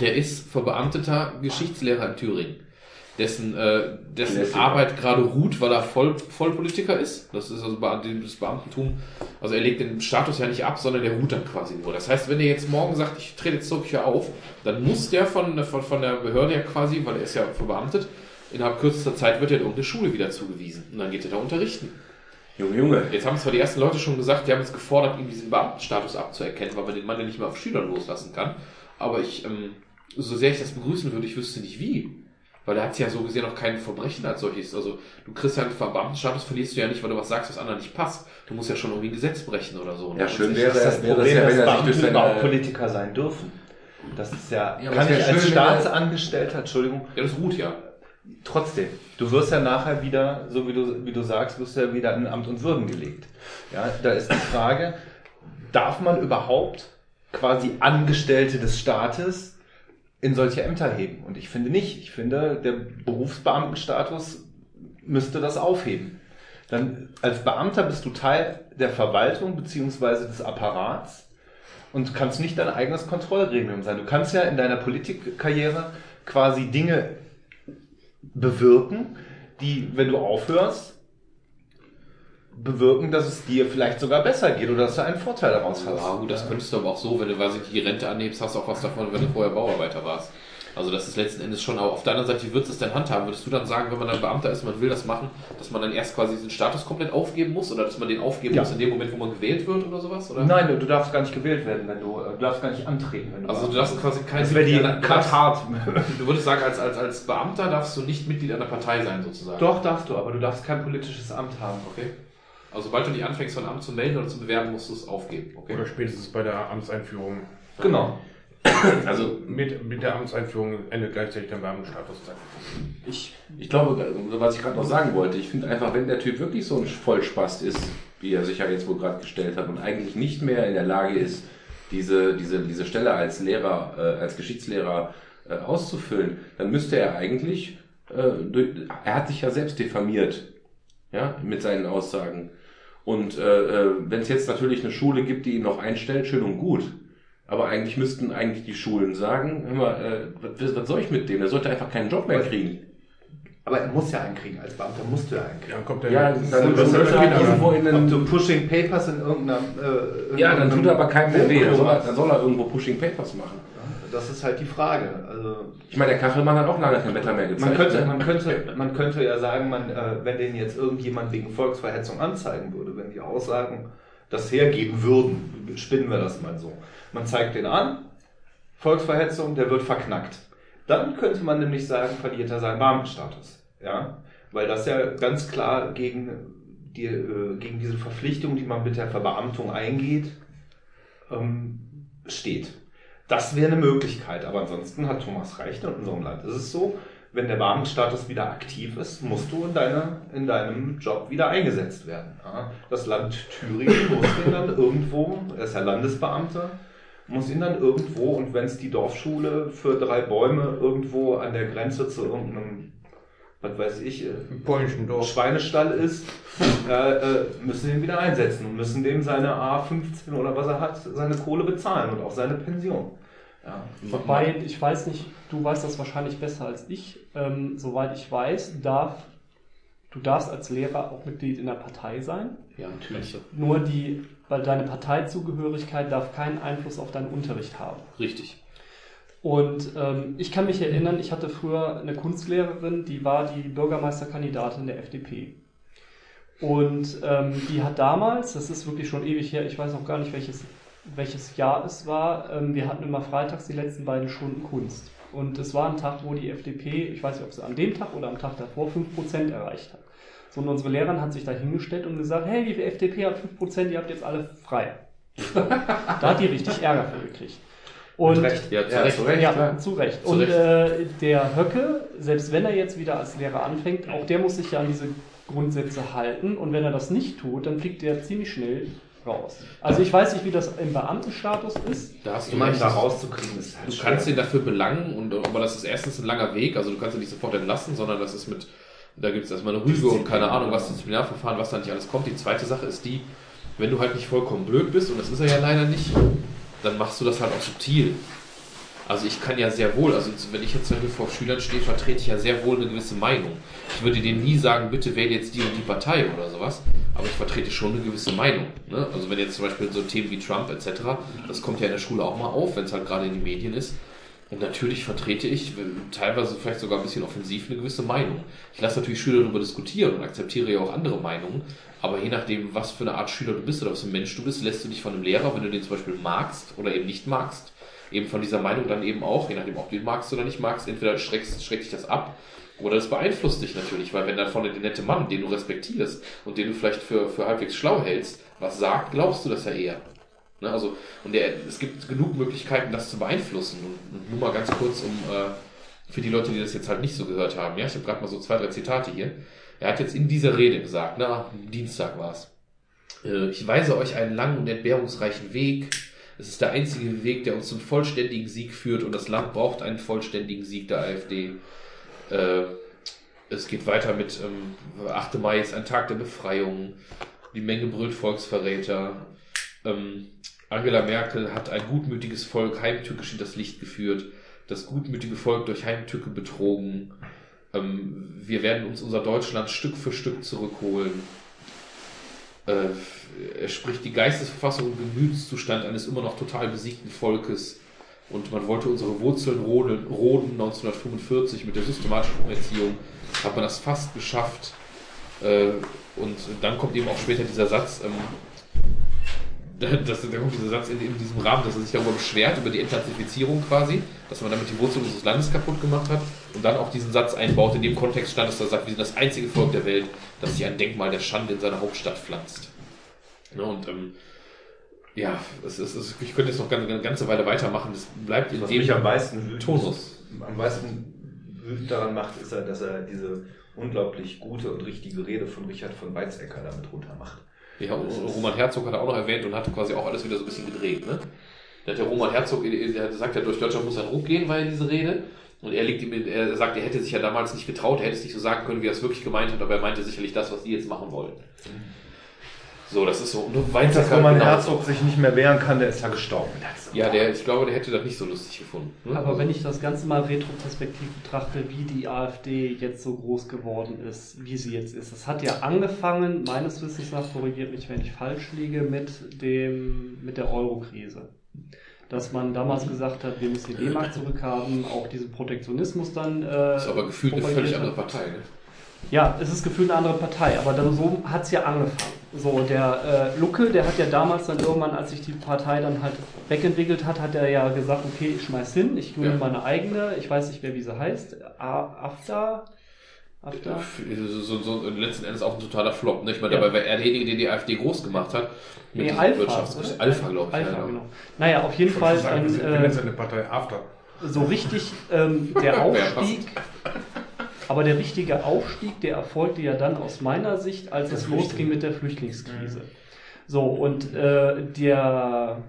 Speaker 3: Der ist verbeamteter Geschichtslehrer in Thüringen. Dessen, äh, dessen. Arbeit gerade ruht, weil er Voll, Vollpolitiker ist. Das ist also das Beamtentum. Also er legt den Status ja nicht ab, sondern der ruht dann quasi nur. Das heißt, wenn er jetzt morgen sagt, ich trete jetzt zurück, ich höre auf, dann muss der von, von, von der Behörde ja quasi, weil er ist ja verbeamtet, innerhalb kürzester Zeit wird er in irgendeine Schule wieder zugewiesen. Und dann geht er da unterrichten.
Speaker 1: Junge, Junge.
Speaker 3: Jetzt haben zwar die ersten Leute schon gesagt, die haben jetzt gefordert, ihm diesen Beamtenstatus abzuerkennen, weil man den Mann ja nicht mehr auf Schülern loslassen kann. Aber ich, ähm, so sehr ich das begrüßen würde, ich wüsste nicht wie. Weil er hat ja so gesehen auch kein Verbrechen als solches. Also du kriegst ja einen Beamtenstatus, verlierst du ja nicht, weil du was sagst, was anderen nicht passt. Du musst ja schon irgendwie ein Gesetz brechen oder so.
Speaker 1: Ja,
Speaker 3: Und
Speaker 1: schön
Speaker 3: das
Speaker 1: wäre
Speaker 6: Das ist das
Speaker 1: wäre
Speaker 6: Problem,
Speaker 1: ja, wenn
Speaker 6: dass
Speaker 1: er durch seine-
Speaker 6: überhaupt Politiker sein dürfen. Das ist ja,
Speaker 3: Ja,
Speaker 6: kann ich als
Speaker 1: schön, er-
Speaker 6: Staatsangestellter, Entschuldigung,
Speaker 3: Ja, das ruht ja.
Speaker 6: trotzdem. Du wirst ja nachher wieder, so wie du, wie du sagst, wirst du ja wieder in Amt und Würden gelegt. Ja, da ist die Frage, darf man überhaupt quasi Angestellte des Staates in solche Ämter heben? Und ich finde nicht. Ich finde, der Berufsbeamtenstatus müsste das aufheben. Dann als Beamter bist du Teil der Verwaltung beziehungsweise des Apparats und kannst nicht dein eigenes Kontrollgremium sein. Du kannst ja in deiner Politikkarriere quasi Dinge bewirken, die, wenn du aufhörst, bewirken, dass es dir vielleicht sogar besser geht oder dass du einen Vorteil daraus hast.
Speaker 3: Ja, gut, das könntest du aber auch so, wenn du, weiß ich, nicht, die Rente anhebst, hast du auch was davon, wenn du vorher Bauarbeiter warst. Also das ist letzten Endes schon, aber auf der anderen Seite, wie würdest du es denn handhaben? Würdest du dann sagen, wenn man dann Beamter ist, man will das machen, dass man dann erst quasi diesen Status komplett aufgeben muss oder dass man den aufgeben
Speaker 6: Ja.
Speaker 3: muss in dem Moment, wo man gewählt wird oder sowas? Oder?
Speaker 6: Nein, du, du darfst gar nicht gewählt werden, wenn du, äh, du darfst gar nicht antreten, wenn du
Speaker 3: Also du darfst quasi kein
Speaker 6: das wäre die
Speaker 3: Mitglied einer-
Speaker 6: krass hart.
Speaker 3: Du würdest sagen, als, als, als Beamter darfst du nicht Mitglied einer Partei sein, sozusagen.
Speaker 6: Doch, darfst du, aber du darfst kein politisches Amt haben.
Speaker 3: Okay. Also sobald du dich anfängst, von Amt zu melden oder zu bewerben, musst du es aufgeben. Okay.
Speaker 4: Oder spätestens bei der Amtseinführung.
Speaker 6: Genau.
Speaker 1: Also
Speaker 4: Mit, mit der Amtseinführung endet gleichzeitig der Beamtenstatus.
Speaker 1: ich, ich glaube, was ich gerade noch sagen wollte, ich finde einfach, wenn der Typ wirklich so ein Vollspast ist, wie er sich ja jetzt wohl gerade gestellt hat und eigentlich nicht mehr in der Lage ist, diese, diese, diese Stelle als Lehrer, äh, als Geschichtslehrer äh, auszufüllen, dann müsste er eigentlich, äh, durch, er hat sich ja selbst diffamiert, ja, mit seinen Aussagen. Und äh, äh, wenn es jetzt natürlich eine Schule gibt, die ihn noch einstellt, schön und gut. Aber eigentlich müssten eigentlich die Schulen sagen, hör mal, äh, was, was soll ich mit dem? Der sollte einfach keinen Job mehr kriegen.
Speaker 6: Aber er muss ja einen kriegen. Als Beamter musst du ja einen kriegen.
Speaker 4: Dann kommt der
Speaker 1: Ja,
Speaker 4: dann
Speaker 1: dann
Speaker 4: er wieder-
Speaker 1: irgendwo in
Speaker 6: Ob
Speaker 1: einen,
Speaker 6: du Pushing Papers in irgendeiner... Äh,
Speaker 1: Ja, dann tut er aber keinem mehr weh. Dann soll, er, dann soll er irgendwo Pushing Papers machen.
Speaker 6: Das ist halt die Frage. Also
Speaker 1: Ich meine, der Kachelmann hat auch lange kein Wetter mehr gezeigt.
Speaker 6: Man könnte,
Speaker 1: ne?
Speaker 6: man, könnte, man könnte ja sagen, man, äh, wenn den jetzt irgendjemand wegen Volksverhetzung anzeigen würde, wenn die Aussagen das hergeben würden, spinnen wir das mal so. Man zeigt den an, Volksverhetzung, der wird verknackt. Dann könnte man nämlich sagen, verliert er seinen Beamtenstatus. Ja? Weil das ja ganz klar gegen, die, äh, gegen diese Verpflichtung, die man mit der Verbeamtung eingeht, ähm, steht. Das wäre eine Möglichkeit, aber ansonsten hat Thomas recht, in unserem Land ist es so, wenn der Beamtenstatus wieder aktiv ist, musst du in, deiner, in deinem Job wieder eingesetzt werden. Das Land Thüringen muss ihn dann irgendwo, er ist ja Landesbeamter, muss ihn dann irgendwo, und wenn es die Dorfschule für drei Bäume irgendwo an der Grenze zu irgendeinem, was weiß ich, äh,
Speaker 4: Im polnischen Dorf.
Speaker 6: Schweinestall ist, äh, äh, müssen ihn wieder einsetzen und müssen dem seine A15 oder was er hat, seine Kohle bezahlen und auch seine Pension. Ja.
Speaker 5: Wobei, ich weiß nicht, du weißt das wahrscheinlich besser als ich. Ähm, soweit ich weiß, darf, du darfst als Lehrer auch Mitglied in der Partei sein.
Speaker 3: Ja, natürlich.
Speaker 5: Nur die, weil deine Parteizugehörigkeit darf keinen Einfluss auf deinen Unterricht haben.
Speaker 3: Richtig.
Speaker 5: Und ähm, ich kann mich erinnern, ich hatte früher eine Kunstlehrerin, die war die Bürgermeisterkandidatin der FDP. Und ähm, die hat damals, das ist wirklich schon ewig her, ich weiß auch gar nicht, welches, welches Jahr es war, ähm, wir hatten immer freitags die letzten beiden Stunden Kunst. Und es war ein Tag, wo die FDP, ich weiß nicht, ob sie an dem Tag oder am Tag davor 5% erreicht hat. So, und unsere Lehrerin hat sich da hingestellt und gesagt, hey, die FDP hat 5%, ihr habt jetzt alle frei. da hat die richtig Ärger für gekriegt. Und
Speaker 2: Recht.
Speaker 3: Ja, zu
Speaker 2: Ja,
Speaker 3: Recht.
Speaker 2: zu Recht.
Speaker 5: ja, zu Recht.
Speaker 3: Zu
Speaker 5: und
Speaker 3: Recht.
Speaker 5: Äh, der Höcke, selbst wenn er jetzt wieder als Lehrer anfängt, auch der muss sich ja an diese Grundsätze halten. Und wenn er das nicht tut, dann fliegt er ziemlich schnell raus. Also ich weiß nicht, wie das im Beamtenstatus ist.
Speaker 3: Da hast du
Speaker 6: Jemanden da rauszukriegen ist halt
Speaker 3: Du
Speaker 6: schwer.
Speaker 3: kannst ihn dafür belangen, und, aber das ist erstens ein langer Weg, also du kannst ihn nicht sofort entlassen, sondern das ist mit, da gibt es erstmal eine Rüge und keine Ahnung, was Disziplinarverfahren, was da nicht alles kommt. Die zweite Sache ist die, wenn du halt nicht vollkommen blöd bist, und das ist er ja leider nicht, dann machst du das halt auch subtil. Also ich kann ja sehr wohl, also wenn ich jetzt zum Beispiel vor Schülern stehe, vertrete ich ja sehr wohl eine gewisse Meinung. Ich würde denen nie sagen, bitte wähle jetzt die und die Partei oder sowas, aber ich vertrete schon eine gewisse Meinung. Ne? Also wenn jetzt zum Beispiel so Themen wie Trump etc., das kommt ja in der Schule auch mal auf, wenn es halt gerade in den Medien ist. Und natürlich vertrete ich teilweise vielleicht sogar ein bisschen offensiv eine gewisse Meinung. Ich lasse natürlich Schüler darüber diskutieren und akzeptiere ja auch andere Meinungen, aber je nachdem, was für eine Art Schüler du bist oder was für ein Mensch du bist, lässt du dich von einem Lehrer, wenn du den zum Beispiel magst oder eben nicht magst, eben von dieser Meinung dann eben auch, je nachdem, ob du ihn magst oder nicht magst, entweder schreckst, schreckt dich das ab oder das beeinflusst dich natürlich, weil wenn dann vorne der nette Mann, den du respektierst und den du vielleicht für, für halbwegs schlau hältst, was sagt, glaubst du das ja eher. Ne, also, und der, es gibt genug Möglichkeiten, das zu beeinflussen. Und, und nur mal ganz kurz, um äh, für die Leute, die das jetzt halt nicht so gehört haben. Ja, ich habe gerade mal so zwei, drei Zitate hier. Er hat jetzt in dieser Rede gesagt, na, Dienstag war es. Äh, ich weise euch einen langen und entbehrungsreichen Weg. Es ist der einzige Weg, der uns zum vollständigen Sieg führt und das Land braucht einen vollständigen Sieg der AfD. Äh, es geht weiter mit ähm, 8. Mai ist ein Tag der Befreiung. Die Menge brüllt Volksverräter. Ähm, Angela Merkel hat ein gutmütiges Volk heimtückisch in das Licht geführt. Das gutmütige Volk durch Heimtücke betrogen. Ähm, wir werden uns unser Deutschland Stück für Stück zurückholen. Äh, er spricht die Geistesverfassung und Gemütszustand eines immer noch total besiegten Volkes. Und man wollte unsere Wurzeln roden, roden 1945 mit der systematischen Umerziehung. Hat man das fast geschafft. Äh, und dann kommt eben auch später dieser Satz, ähm, das, da kommt dieser Satz in, in diesem Rahmen, dass er sich darüber beschwert, über die Entnazifizierung quasi, dass man damit die Wurzeln unseres Landes kaputt gemacht hat und dann auch diesen Satz einbaut, in dem Kontext stand, dass er sagt, wir sind das einzige Volk der Welt, das sich ein Denkmal der Schande in seiner Hauptstadt pflanzt. Ne, und ähm, ja, es ist, es, ich könnte jetzt noch eine, ganze Weile weitermachen, das bleibt in
Speaker 6: Was
Speaker 3: dem
Speaker 6: mich am meisten
Speaker 3: Tonus.
Speaker 6: am meisten wütend daran macht, ist, er, dass er diese unglaublich gute und richtige Rede von Richard von Weizsäcker damit runtermacht.
Speaker 3: Ja, und Roman Herzog hat er auch noch erwähnt und hat quasi auch alles wieder so ein bisschen gedreht. Ne? Der hat ja Roman Herzog, der sagt ja, durch Deutschland muss ein Ruck gehen, war ja diese Rede. Und er liegt ihm, er sagt, er hätte sich ja damals nicht getraut, er hätte es nicht so sagen können, wie er es wirklich gemeint hat, aber er meinte sicherlich das, was die jetzt machen wollen. So, das ist so. Und
Speaker 6: Dass
Speaker 3: Weizsäcker,
Speaker 6: Roman
Speaker 3: genau.
Speaker 6: Herzog sich nicht mehr wehren kann, der ist ja gestorben.
Speaker 3: Ja, der, ich glaube, der hätte das nicht so lustig gefunden. Ne?
Speaker 5: Aber wenn ich das Ganze mal retroperspektiv betrachte, wie die AfD jetzt so groß geworden ist, wie sie jetzt ist. Das hat ja angefangen, meines Wissens nach, korrigiert mich, wenn ich falsch liege, mit dem, mit der Euro-Krise. Dass man damals gesagt hat, wir müssen die D-Mark zurückhaben, auch diesen Protektionismus dann. Äh,
Speaker 3: das ist aber gefühlt eine völlig
Speaker 5: hat.
Speaker 3: andere Partei. Ne?
Speaker 5: Ja, es ist gefühlt eine andere Partei, aber dann so hat es ja angefangen. So, der äh, Lucke, der hat ja damals dann irgendwann, als sich die Partei dann halt wegentwickelt hat, hat er ja gesagt, okay, ich schmeiß hin, ich gründe
Speaker 3: Ja.
Speaker 5: meine eigene, ich weiß nicht mehr, wie sie heißt, AFTA? AFTA?
Speaker 3: So, so, so, letzten Endes auch ein totaler Flop. Ne? Ich meine,
Speaker 5: Ja.
Speaker 3: dabei war er derjenige, der die AfD groß gemacht hat.
Speaker 5: Nee,
Speaker 3: diesem
Speaker 5: Alpha,
Speaker 3: Wirtschafts-? Alpha, glaube ich.
Speaker 5: Alpha,
Speaker 3: ja,
Speaker 5: genau. Naja, auf jeden Fall
Speaker 4: sagen,
Speaker 5: ein,
Speaker 4: ich
Speaker 5: äh,
Speaker 4: eine Partei After.
Speaker 5: so richtig ähm, der Aufstieg, aber der richtige Aufstieg, der erfolgte ja dann aus meiner Sicht, als es losging mit der Flüchtlingskrise. So, und äh, der,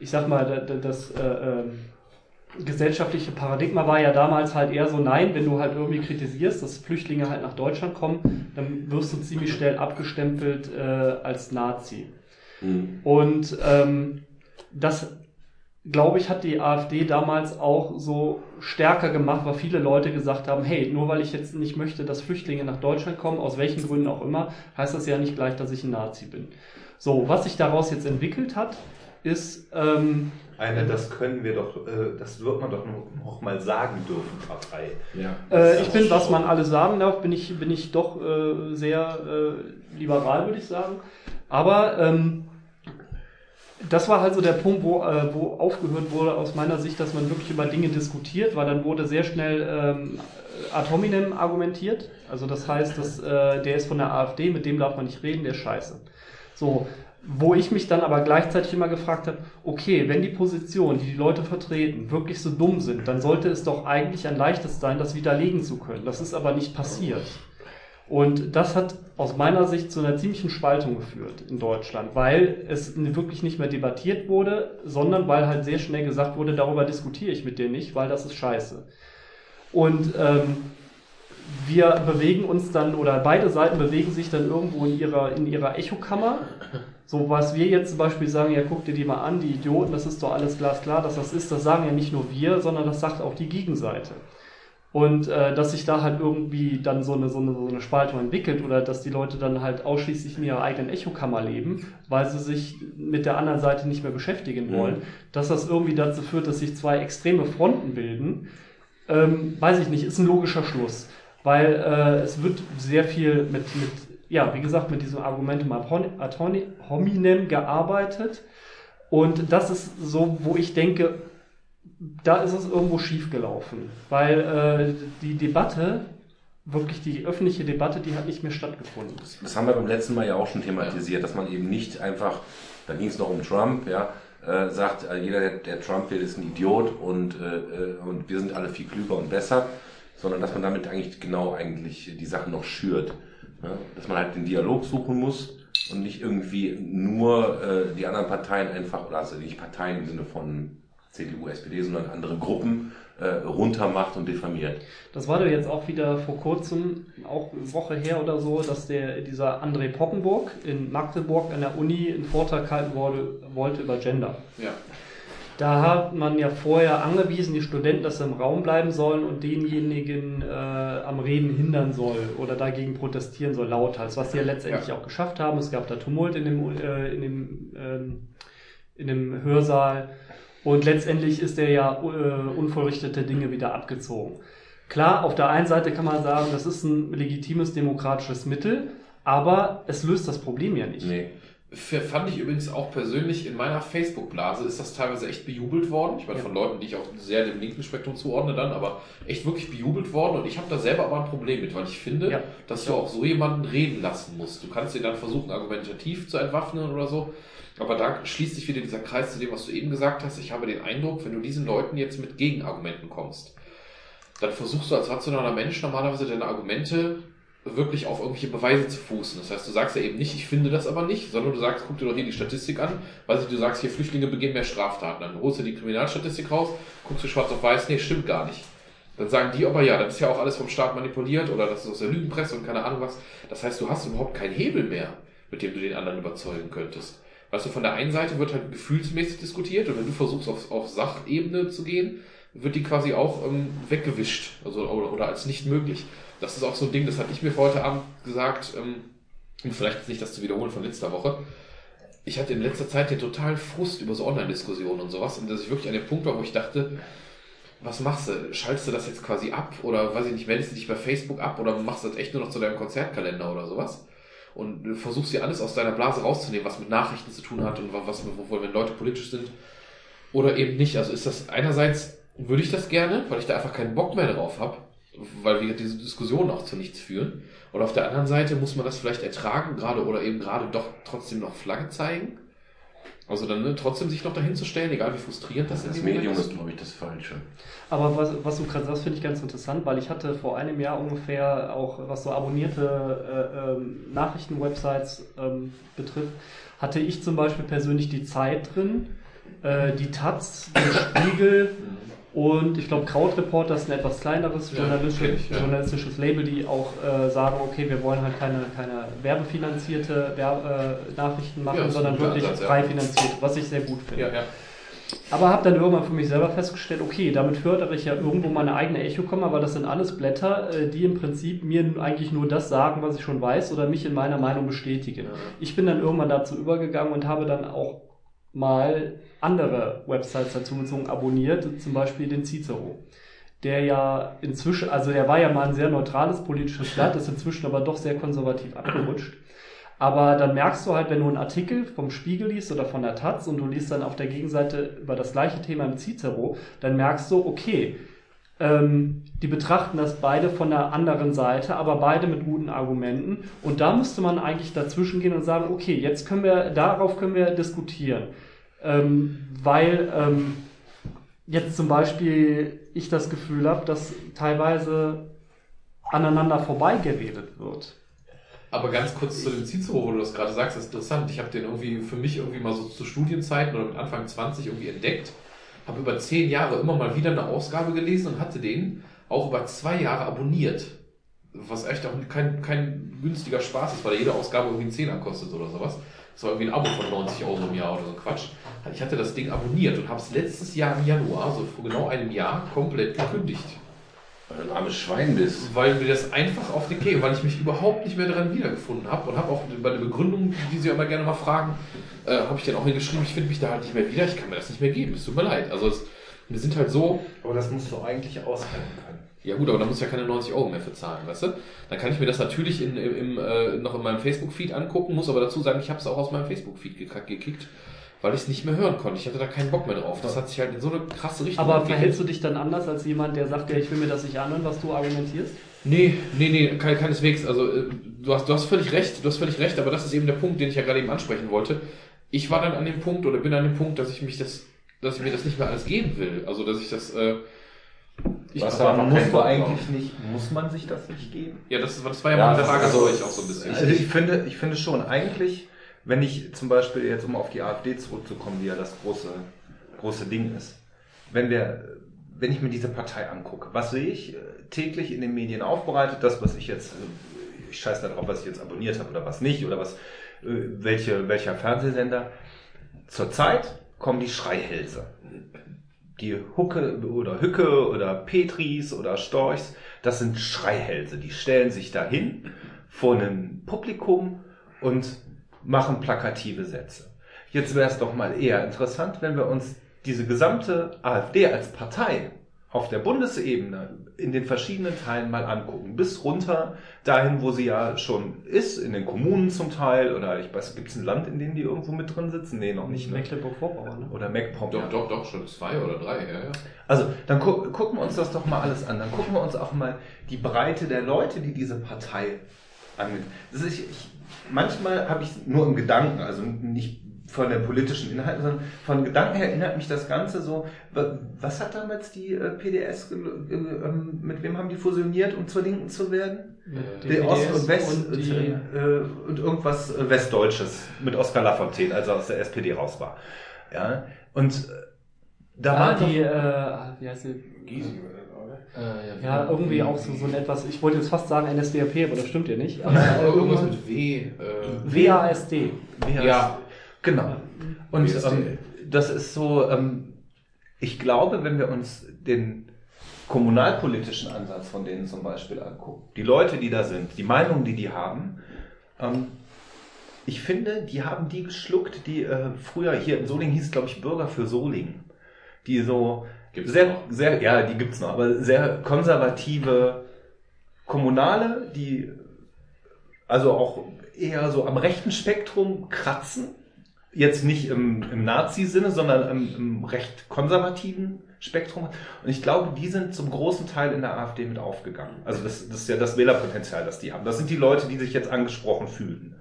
Speaker 5: ich sag mal, da- da- das äh, ähm, gesellschaftliche Paradigma war ja damals halt eher so, nein, wenn du halt irgendwie kritisierst, dass Flüchtlinge halt nach Deutschland kommen, dann wirst du ziemlich schnell abgestempelt äh, als Nazi.
Speaker 1: Mhm.
Speaker 5: Und ähm, das, glaube ich, hat die AfD damals auch so stärker gemacht, weil viele Leute gesagt haben, hey, nur weil ich jetzt nicht möchte, dass Flüchtlinge nach Deutschland kommen, aus welchen Gründen auch immer, heißt das ja nicht gleich, dass ich ein Nazi bin. So, was sich daraus jetzt entwickelt hat, ist, ähm,
Speaker 6: Eine, das können wir doch, äh, das wird man doch noch, mal sagen dürfen, Partei.
Speaker 1: Ja.
Speaker 5: Äh, ich bin, was man alles sagen darf, bin ich, bin ich doch äh, sehr äh, liberal, würde ich sagen. Aber ähm, das war halt so der Punkt, wo, äh, wo aufgehört wurde aus meiner Sicht, dass man wirklich über Dinge diskutiert, weil dann wurde sehr schnell ähm, ad hominem argumentiert. Also das heißt, dass, äh, der ist von der AfD, mit dem darf man nicht reden, der ist scheiße. So, Wo ich mich dann aber gleichzeitig immer gefragt habe, okay, wenn die Positionen, die die Leute vertreten, wirklich so dumm sind, dann sollte es doch eigentlich ein leichtes sein, das widerlegen zu können. Das ist aber nicht passiert. Und das hat aus meiner Sicht zu einer ziemlichen Spaltung geführt in Deutschland, weil es wirklich nicht mehr debattiert wurde, sondern weil halt sehr schnell gesagt wurde, darüber diskutiere ich mit dir nicht, weil das ist scheiße. Und ähm, wir bewegen uns dann, oder beide Seiten bewegen sich dann irgendwo in ihrer, in ihrer Echokammer. So was wir jetzt zum Beispiel sagen, ja, guck dir die mal an, die Idioten, das ist doch alles glasklar, dass das ist, das sagen ja nicht nur wir, sondern das sagt auch die Gegenseite. Und äh, dass sich da halt irgendwie dann so eine, so, eine, so eine Spaltung entwickelt oder dass die Leute dann halt ausschließlich in ihrer eigenen Echokammer leben, weil sie sich mit der anderen Seite nicht mehr beschäftigen wollen, mhm. dass das irgendwie dazu führt, dass sich zwei extreme Fronten bilden, ähm, weiß ich nicht, ist ein logischer Schluss. Weil äh, es wird sehr viel mit, mit, ja, wie gesagt, mit diesem Argumentum ad hominem gearbeitet. Und das ist so, wo ich denke, da ist es irgendwo schief gelaufen, weil äh, die Debatte, wirklich die öffentliche Debatte, die hat nicht mehr stattgefunden.
Speaker 1: Das haben wir beim letzten Mal ja auch schon thematisiert, dass man eben nicht einfach, da ging es noch um Trump, ja, äh, sagt, äh, jeder, der, der, Trump will, ist ein Idiot und, äh, äh, und wir sind alle viel klüger und besser, sondern dass man damit eigentlich genau eigentlich die Sachen noch schürt. Ja? Dass man halt den Dialog suchen muss und nicht irgendwie nur äh, die anderen Parteien einfach, also nicht Parteien im Sinne von CDU, SPD, sondern andere Gruppen äh, runtermacht und diffamiert.
Speaker 5: Das war doch jetzt auch wieder vor kurzem, auch eine Woche her oder so, dass der dieser André Poppenburg in Magdeburg an der Uni einen Vortrag halten wollte, wollte über Gender.
Speaker 3: Ja.
Speaker 5: Da hat man ja vorher angewiesen, die Studenten, dass sie im Raum bleiben sollen und denjenigen äh, am Reden hindern soll oder dagegen protestieren soll, lauthals, was sie ja letztendlich ja. auch geschafft haben. Es gab da Tumult in dem, äh, in dem, ähm, in dem Hörsaal. Und letztendlich ist er ja äh, unvollrichtete Dinge wieder abgezogen. Klar, auf der einen Seite kann man sagen, das ist ein legitimes demokratisches Mittel, aber es löst das Problem ja nicht.
Speaker 3: Nee. Fand ich übrigens auch persönlich in meiner Facebook-Blase ist das teilweise echt bejubelt worden. Ich meine, ja. von Leuten, die ich auch sehr dem linken Spektrum zuordne dann, aber echt wirklich bejubelt worden. Und ich habe da selber aber ein Problem mit, weil ich finde, ja. dass du auch so jemanden reden lassen musst. Du kannst dir dann versuchen, argumentativ zu entwaffnen oder so. Aber da schließt sich wieder dieser Kreis zu dem, was du eben gesagt hast. Ich habe den Eindruck, wenn du diesen Leuten jetzt mit Gegenargumenten kommst, dann versuchst du als rationaler Mensch normalerweise deine Argumente wirklich auf irgendwelche Beweise zu fußen. Das heißt, du sagst ja eben nicht, ich finde das aber nicht, sondern du sagst, guck dir doch hier die Statistik an, weil du sagst, hier Flüchtlinge begehen mehr Straftaten. Dann holst du die Kriminalstatistik raus, guckst du schwarz auf weiß, nee, stimmt gar nicht. Dann sagen die aber, ja, das ist ja auch alles vom Staat manipuliert oder das ist aus der Lügenpresse und keine Ahnung was. Das heißt, du hast überhaupt keinen Hebel mehr, mit dem du den anderen überzeugen könntest. Weißt du, von der einen Seite wird halt gefühlsmäßig diskutiert und wenn du versuchst, auf, auf Sachebene zu gehen, wird die quasi auch ähm, weggewischt also, oder, oder als nicht möglich. Das ist auch so ein Ding, das hatte ich mir vor heute Abend gesagt, ähm, und vielleicht nicht das zu wiederholen von letzter Woche. Ich hatte in letzter Zeit den totalen Frust über so Online-Diskussionen und sowas und dass ich wirklich an dem Punkt war, wo ich dachte, was machst du? Schaltest du das jetzt quasi ab? Oder weiß ich nicht, meldest du dich bei Facebook ab oder machst du das echt nur noch zu deinem Konzertkalender oder sowas? Und versuchst dir alles aus deiner Blase rauszunehmen, was mit Nachrichten zu tun hat und was, wovon, wenn Leute politisch sind oder eben nicht. Also ist das einerseits würde ich das gerne, weil ich da einfach keinen Bock mehr drauf habe, weil wir diese Diskussionen auch zu nichts führen. Und auf der anderen Seite muss man das vielleicht ertragen, gerade oder eben gerade doch trotzdem noch Flagge zeigen also dann ne, trotzdem sich noch dahin zu stellen, egal wie frustrierend das,
Speaker 1: das ist. Das Medium ist, glaube ich, das Falsche.
Speaker 5: Aber was, was du gerade sagst, finde ich ganz interessant, weil ich hatte vor einem Jahr ungefähr auch, was so abonnierte äh, ähm, Nachrichtenwebsites ähm, betrifft, hatte ich zum Beispiel persönlich die Zeit drin, äh, die Taz, den Spiegel, Und ich glaube, Krautreporter ist ein etwas kleineres ja, journalistisches, ja. journalistisches Label, die auch äh, sagen, okay, wir wollen halt keine, keine werbefinanzierte Werbe, äh, Nachrichten machen, ja, sondern wirklich Ansatz, frei finanziert, was ich sehr gut finde. Aber habe dann irgendwann für mich selber festgestellt, okay, damit fördere ich ja irgendwo meine eigene Echo-Komma, weil das sind alles Blätter, äh, die im Prinzip mir eigentlich nur das sagen, was ich schon weiß oder mich in meiner Meinung bestätigen. Ich bin dann irgendwann dazu übergegangen und habe dann auch mal andere Websites dazu bezogen abonniert, zum Beispiel den Cicero. Der ja inzwischen, also der war ja mal ein sehr neutrales politisches Blatt, ist inzwischen aber doch sehr konservativ abgerutscht. Aber dann merkst du halt, wenn du einen Artikel vom Spiegel liest oder von der Taz und du liest dann auf der Gegenseite über das gleiche Thema im Cicero, dann merkst du, okay, ähm, die betrachten das beide von der anderen Seite, aber beide mit guten Argumenten. Und da müsste man eigentlich dazwischen gehen und sagen, okay, jetzt können wir, darauf können wir diskutieren. Ähm, weil ähm, jetzt zum Beispiel ich das Gefühl habe, dass teilweise aneinander vorbeigeredet wird.
Speaker 3: Aber ganz kurz zu dem Cicero, wo du das gerade sagst, das ist interessant. Ich habe den irgendwie für mich irgendwie mal so zu Studienzeiten oder mit Anfang 20 irgendwie entdeckt. Habe über zehn Jahre immer mal wieder eine Ausgabe gelesen und hatte den auch über zwei Jahre abonniert. Was echt auch kein, kein günstiger Spaß ist, weil jede Ausgabe irgendwie einen Zehner kostet oder sowas. Das war irgendwie ein Abo von 90 Euro im Jahr oder so Quatsch. Ich hatte das Ding abonniert und habe es letztes Jahr im Januar, so vor genau einem Jahr, komplett gekündigt.
Speaker 1: Weil du ein armes Schwein bist.
Speaker 3: Weil mir das einfach auf den Keks, weil ich mich überhaupt nicht mehr daran wiedergefunden habe und habe auch bei der Begründung, die sie immer gerne mal fragen, äh, habe ich dann auch hingeschrieben, ich finde mich da halt nicht mehr wieder, ich kann mir das nicht mehr geben, es tut mir leid. Also es, wir sind halt so,
Speaker 6: Aber das musst du eigentlich aushalten können.
Speaker 3: Ja gut, aber da muss ich ja keine 90 Euro mehr für zahlen, weißt du? Dann kann ich mir das natürlich in, im, im, äh, noch in meinem Facebook-Feed angucken, muss aber dazu sagen, ich habe es auch aus meinem Facebook-Feed gekickt, weil ich es nicht mehr hören konnte. Ich hatte da keinen Bock mehr drauf. Das hat sich halt in so eine krasse Richtung
Speaker 5: Aber
Speaker 3: entwickelt.
Speaker 5: verhältst du dich dann anders als jemand, der sagt, ja, ich will mir das nicht anhören, was du argumentierst?
Speaker 3: Nee, nee, nee, ke- keineswegs. Also äh, du hast, du hast völlig recht, du hast völlig recht, aber das ist eben der Punkt, den ich ja gerade eben ansprechen wollte. Ich war dann an dem Punkt oder bin an dem Punkt, dass ich mich das, dass ich mir das nicht mehr alles geben will. Also dass ich das, äh, ich,
Speaker 1: Was
Speaker 6: Aber musst du eigentlich nicht, muss man sich das nicht geben?
Speaker 3: ja, das, das war ja,
Speaker 1: Ja,
Speaker 3: meine Frage
Speaker 1: ist
Speaker 3: an
Speaker 1: so-
Speaker 3: euch auch so ein bisschen.
Speaker 6: Also ich finde, ich finde schon, eigentlich, wenn ich zum Beispiel jetzt, um auf die AfD zurückzukommen, die ja das große, große Ding ist, wenn wir, wenn ich mir diese Partei angucke, was sehe ich äh, täglich in den Medien aufbereitet, das, was ich jetzt, äh, ich scheiße darauf, was ich jetzt abonniert habe oder was nicht, oder was, äh, welche, welcher Fernsehsender. Zurzeit kommen die Schreihälse. Die Hucke oder Hücke oder Petris oder Storchs, das sind Schreihälse. Die stellen sich dahin vor einem Publikum und machen plakative Sätze. Jetzt wäre es doch mal eher interessant, wenn wir uns diese gesamte AfD als Partei auf der Bundesebene in den verschiedenen Teilen mal angucken. Bis runter dahin, wo sie ja schon ist, in den Kommunen zum Teil. Oder ich weiß, gibt es ein Land, in dem die irgendwo mit drin sitzen? Nee, noch nicht. Ne?
Speaker 5: Mecklenburg-Vorpommern, ne?
Speaker 6: Oder MacPom.
Speaker 3: Doch, doch, doch, schon zwei oder drei, ja, ja.
Speaker 6: Also, dann gu gucken wir uns das doch mal alles an. Dann gucken wir uns auch mal die Breite der Leute, die diese Partei angeht. Das ist, ich, manchmal habe ich nur im Gedanken, also nicht von der politischen Inhalt, sondern von Gedanken her erinnert mich das Ganze so, wa- was hat damals die äh, PDS, äh, ähm, mit wem haben die fusioniert, um zur Linken zu werden?
Speaker 5: Die
Speaker 6: Die Ost und West
Speaker 5: und die-
Speaker 6: äh, und irgendwas äh, Westdeutsches mit Oskar Lafontaine, als er aus der SPD raus war. Ja, und äh, da
Speaker 5: Ah,
Speaker 6: war
Speaker 5: die,
Speaker 6: doch,
Speaker 5: äh, wie heißt sie?
Speaker 3: Giesing, äh,
Speaker 5: Ja, irgendwie auch so, so ein etwas, ich wollte jetzt fast sagen NSDAP, aber das stimmt ja nicht.
Speaker 3: Irgendwas mit W. Äh,
Speaker 5: WASD.
Speaker 3: Ja.
Speaker 6: Genau. Und ähm, das ist so, ähm, ich glaube, wenn wir uns den kommunalpolitischen Ansatz von denen zum Beispiel angucken, die Leute, die da sind, die Meinungen, die die haben, ähm, ich finde, die haben die geschluckt, die äh, früher hier in Solingen hieß, glaube ich, Bürger für Solingen, die so
Speaker 3: Gibt's
Speaker 6: sehr,
Speaker 3: noch?
Speaker 6: sehr, ja, die gibt's noch, aber sehr konservative Kommunale, die also auch eher so am rechten Spektrum kratzen. Jetzt nicht im, im Nazi-Sinne, sondern im, im recht konservativen Spektrum. Und ich glaube, die sind zum großen Teil in der AfD mit aufgegangen. Also das, das ist ja das Wählerpotenzial, das die haben. Das sind die Leute, die sich jetzt angesprochen fühlen.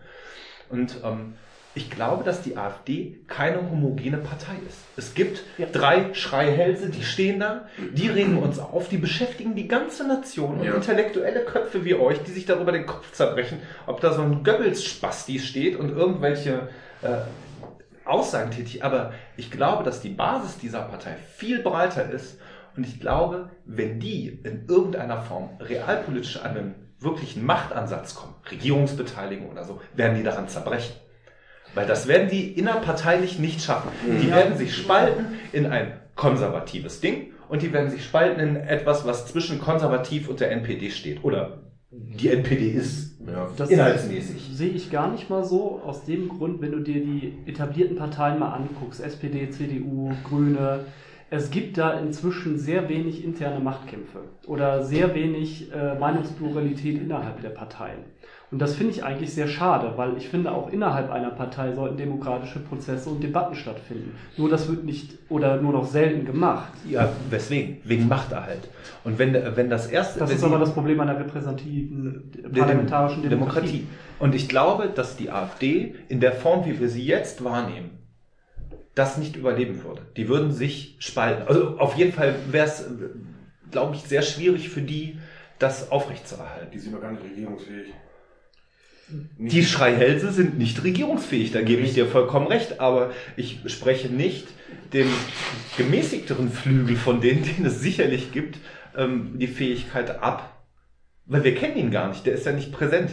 Speaker 6: Und ähm, ich glaube, dass die AfD keine homogene Partei ist. Es gibt drei Schreihälse, die stehen da, die regen uns auf, die beschäftigen die ganze Nation und
Speaker 3: Ja.
Speaker 6: intellektuelle Köpfe wie euch, die sich darüber den Kopf zerbrechen, ob da so ein Goebbels-Spasti steht und irgendwelche äh, Aussagen tätig. Aber ich glaube, dass die Basis dieser Partei viel breiter ist und ich glaube, wenn die in irgendeiner Form realpolitisch an einen wirklichen Machtansatz kommen, Regierungsbeteiligung oder so, werden die daran zerbrechen. Weil das werden die innerparteilich nicht schaffen. Die werden sich spalten in ein konservatives Ding und die werden sich spalten in etwas, was zwischen konservativ und der NPD steht. Oder die NPD ist
Speaker 1: Ja.
Speaker 5: Das
Speaker 6: inhaltsmäßig.
Speaker 5: sehe ich gar nicht mal so. Aus dem Grund, wenn du dir die etablierten Parteien mal anguckst, SPD, CDU, Grüne, es gibt da inzwischen sehr wenig interne Machtkämpfe oder sehr wenig äh, Meinungspluralität innerhalb der Parteien. Und das finde ich eigentlich sehr schade, weil ich finde, auch innerhalb einer Partei sollten demokratische Prozesse und Debatten stattfinden. Nur das wird nicht oder nur noch selten gemacht.
Speaker 6: Ja, weswegen? Wegen Machterhalt. Und wenn, wenn das erste.
Speaker 5: Das ist aber das Problem einer repräsentativen parlamentarischen
Speaker 6: Dem-
Speaker 5: Demokratie.
Speaker 6: Und ich glaube, dass die AfD in der Form, wie wir sie jetzt wahrnehmen, das nicht überleben würde. Die würden sich spalten. Also auf jeden Fall wäre es, glaube ich, sehr schwierig für die, das aufrechtzuerhalten.
Speaker 4: Die sind doch gar nicht regierungsfähig.
Speaker 6: Die Schreihälse sind nicht regierungsfähig, da gebe ich dir vollkommen recht, aber ich spreche nicht dem gemäßigteren Flügel von denen, den es sicherlich gibt, ähm, die Fähigkeit ab. Weil wir kennen ihn gar nicht, der ist ja nicht präsent.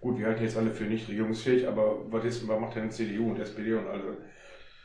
Speaker 4: Gut, wir halten jetzt alle für nicht regierungsfähig, aber was, ist, was macht denn CDU und SPD und alle?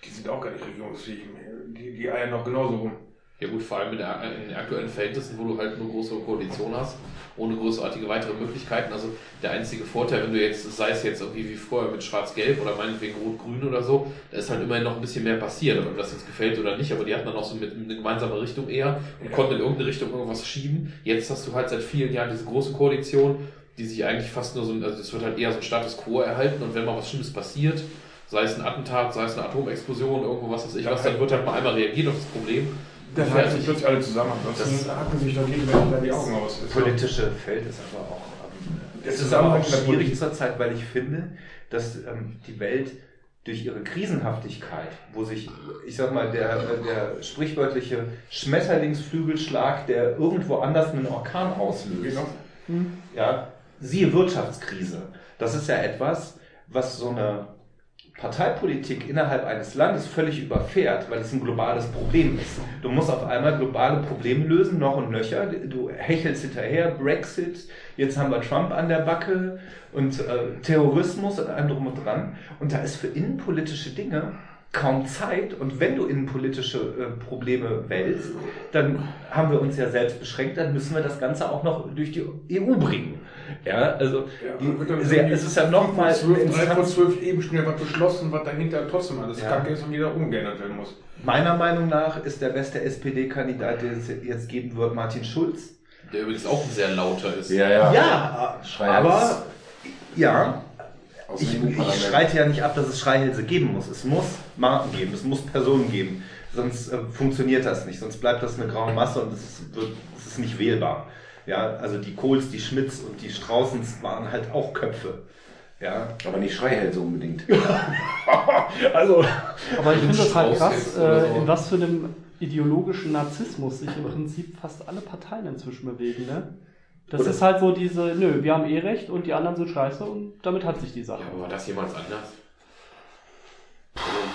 Speaker 4: Die sind auch gar nicht regierungsfähig. Die, die eiern noch genauso rum.
Speaker 3: Ja gut, vor allem in, der, in den aktuellen Verhältnissen, wo du halt eine große Koalition hast, ohne großartige weitere Möglichkeiten. Also der einzige Vorteil, wenn du jetzt, sei es jetzt irgendwie wie vorher mit Schwarz-Gelb oder meinetwegen Rot-Grün oder so, da ist halt immerhin noch ein bisschen mehr passiert, ob mir das jetzt gefällt oder nicht, aber die hatten dann auch so mit eine gemeinsame Richtung eher und konnten in irgendeine Richtung irgendwas schieben. Jetzt hast du halt seit vielen Jahren diese große Koalition, die sich eigentlich fast nur so, also es wird halt eher so ein Status Quo erhalten und wenn mal was Schlimmes passiert, sei es ein Attentat, sei es eine Atomexplosion, irgendwo was weiß ich was, dann wird halt mal einmal reagiert auf das Problem.
Speaker 4: Dann halten sich plötzlich alle zusammen. Ansonsten hacken sich doch gegenseitig da die Augen aus. Ist doch-
Speaker 6: politische Feld ist aber auch. Ähm, es ist aber auch schwierig
Speaker 4: Politik.
Speaker 6: zur Zeit, weil ich finde, dass ähm, die Welt durch ihre Krisenhaftigkeit, wo sich, ich sag mal, der, der sprichwörtliche Schmetterlingsflügelschlag, der irgendwo anders einen Orkan auslöst,
Speaker 4: Genau.
Speaker 6: ja, siehe Wirtschaftskrise. Das ist ja etwas, was so eine Parteipolitik innerhalb eines Landes völlig überfährt, weil es ein globales Problem ist. Du musst auf einmal globale Probleme lösen, noch und nöcher. Du hechelst hinterher, Brexit, jetzt haben wir Trump an der Backe und äh, Terrorismus und allem drum und dran. Und da ist für innenpolitische Dinge kaum Zeit. Und wenn du innenpolitische äh, Probleme wälzt, dann haben wir uns ja selbst beschränkt, dann müssen wir das Ganze auch noch durch die EU bringen. Ja, also
Speaker 4: Ja,
Speaker 6: sehr, es ist ja nochmal
Speaker 4: fünf vor zwölf, drei vor zwölf eben schnell was beschlossen, was dahinter trotzdem alles
Speaker 6: Ja.
Speaker 4: kacke ist und wieder umgeändert werden muss.
Speaker 6: Meiner Meinung nach ist der beste SPD-Kandidat, den es jetzt geben wird, Martin Schulz.
Speaker 3: Der übrigens auch ein sehr lauter ist.
Speaker 1: Ja, ja.
Speaker 6: Ja, aber ja,
Speaker 1: Aus
Speaker 6: ich, ich streite ja nicht ab, dass es Schreihälse geben muss. Es muss Marken geben, es muss Personen geben. Sonst äh, funktioniert das nicht. Sonst bleibt das eine graue Masse und es wird- es ist nicht wählbar. Ja, also die Kohls, die Schmidts und die Straußens waren halt auch Köpfe. Ja,
Speaker 1: Aber nicht Schreihälse unbedingt.
Speaker 6: also
Speaker 5: Aber ich finde das halt krass, äh,
Speaker 3: so.
Speaker 5: in was für einem ideologischen Narzissmus sich im Prinzip fast alle Parteien inzwischen bewegen, ne? Das
Speaker 6: Oder-
Speaker 5: ist halt so diese, nö, wir haben eh recht und die anderen sind scheiße und damit hat sich die Sache.
Speaker 3: Ja, aber war das jemals anders?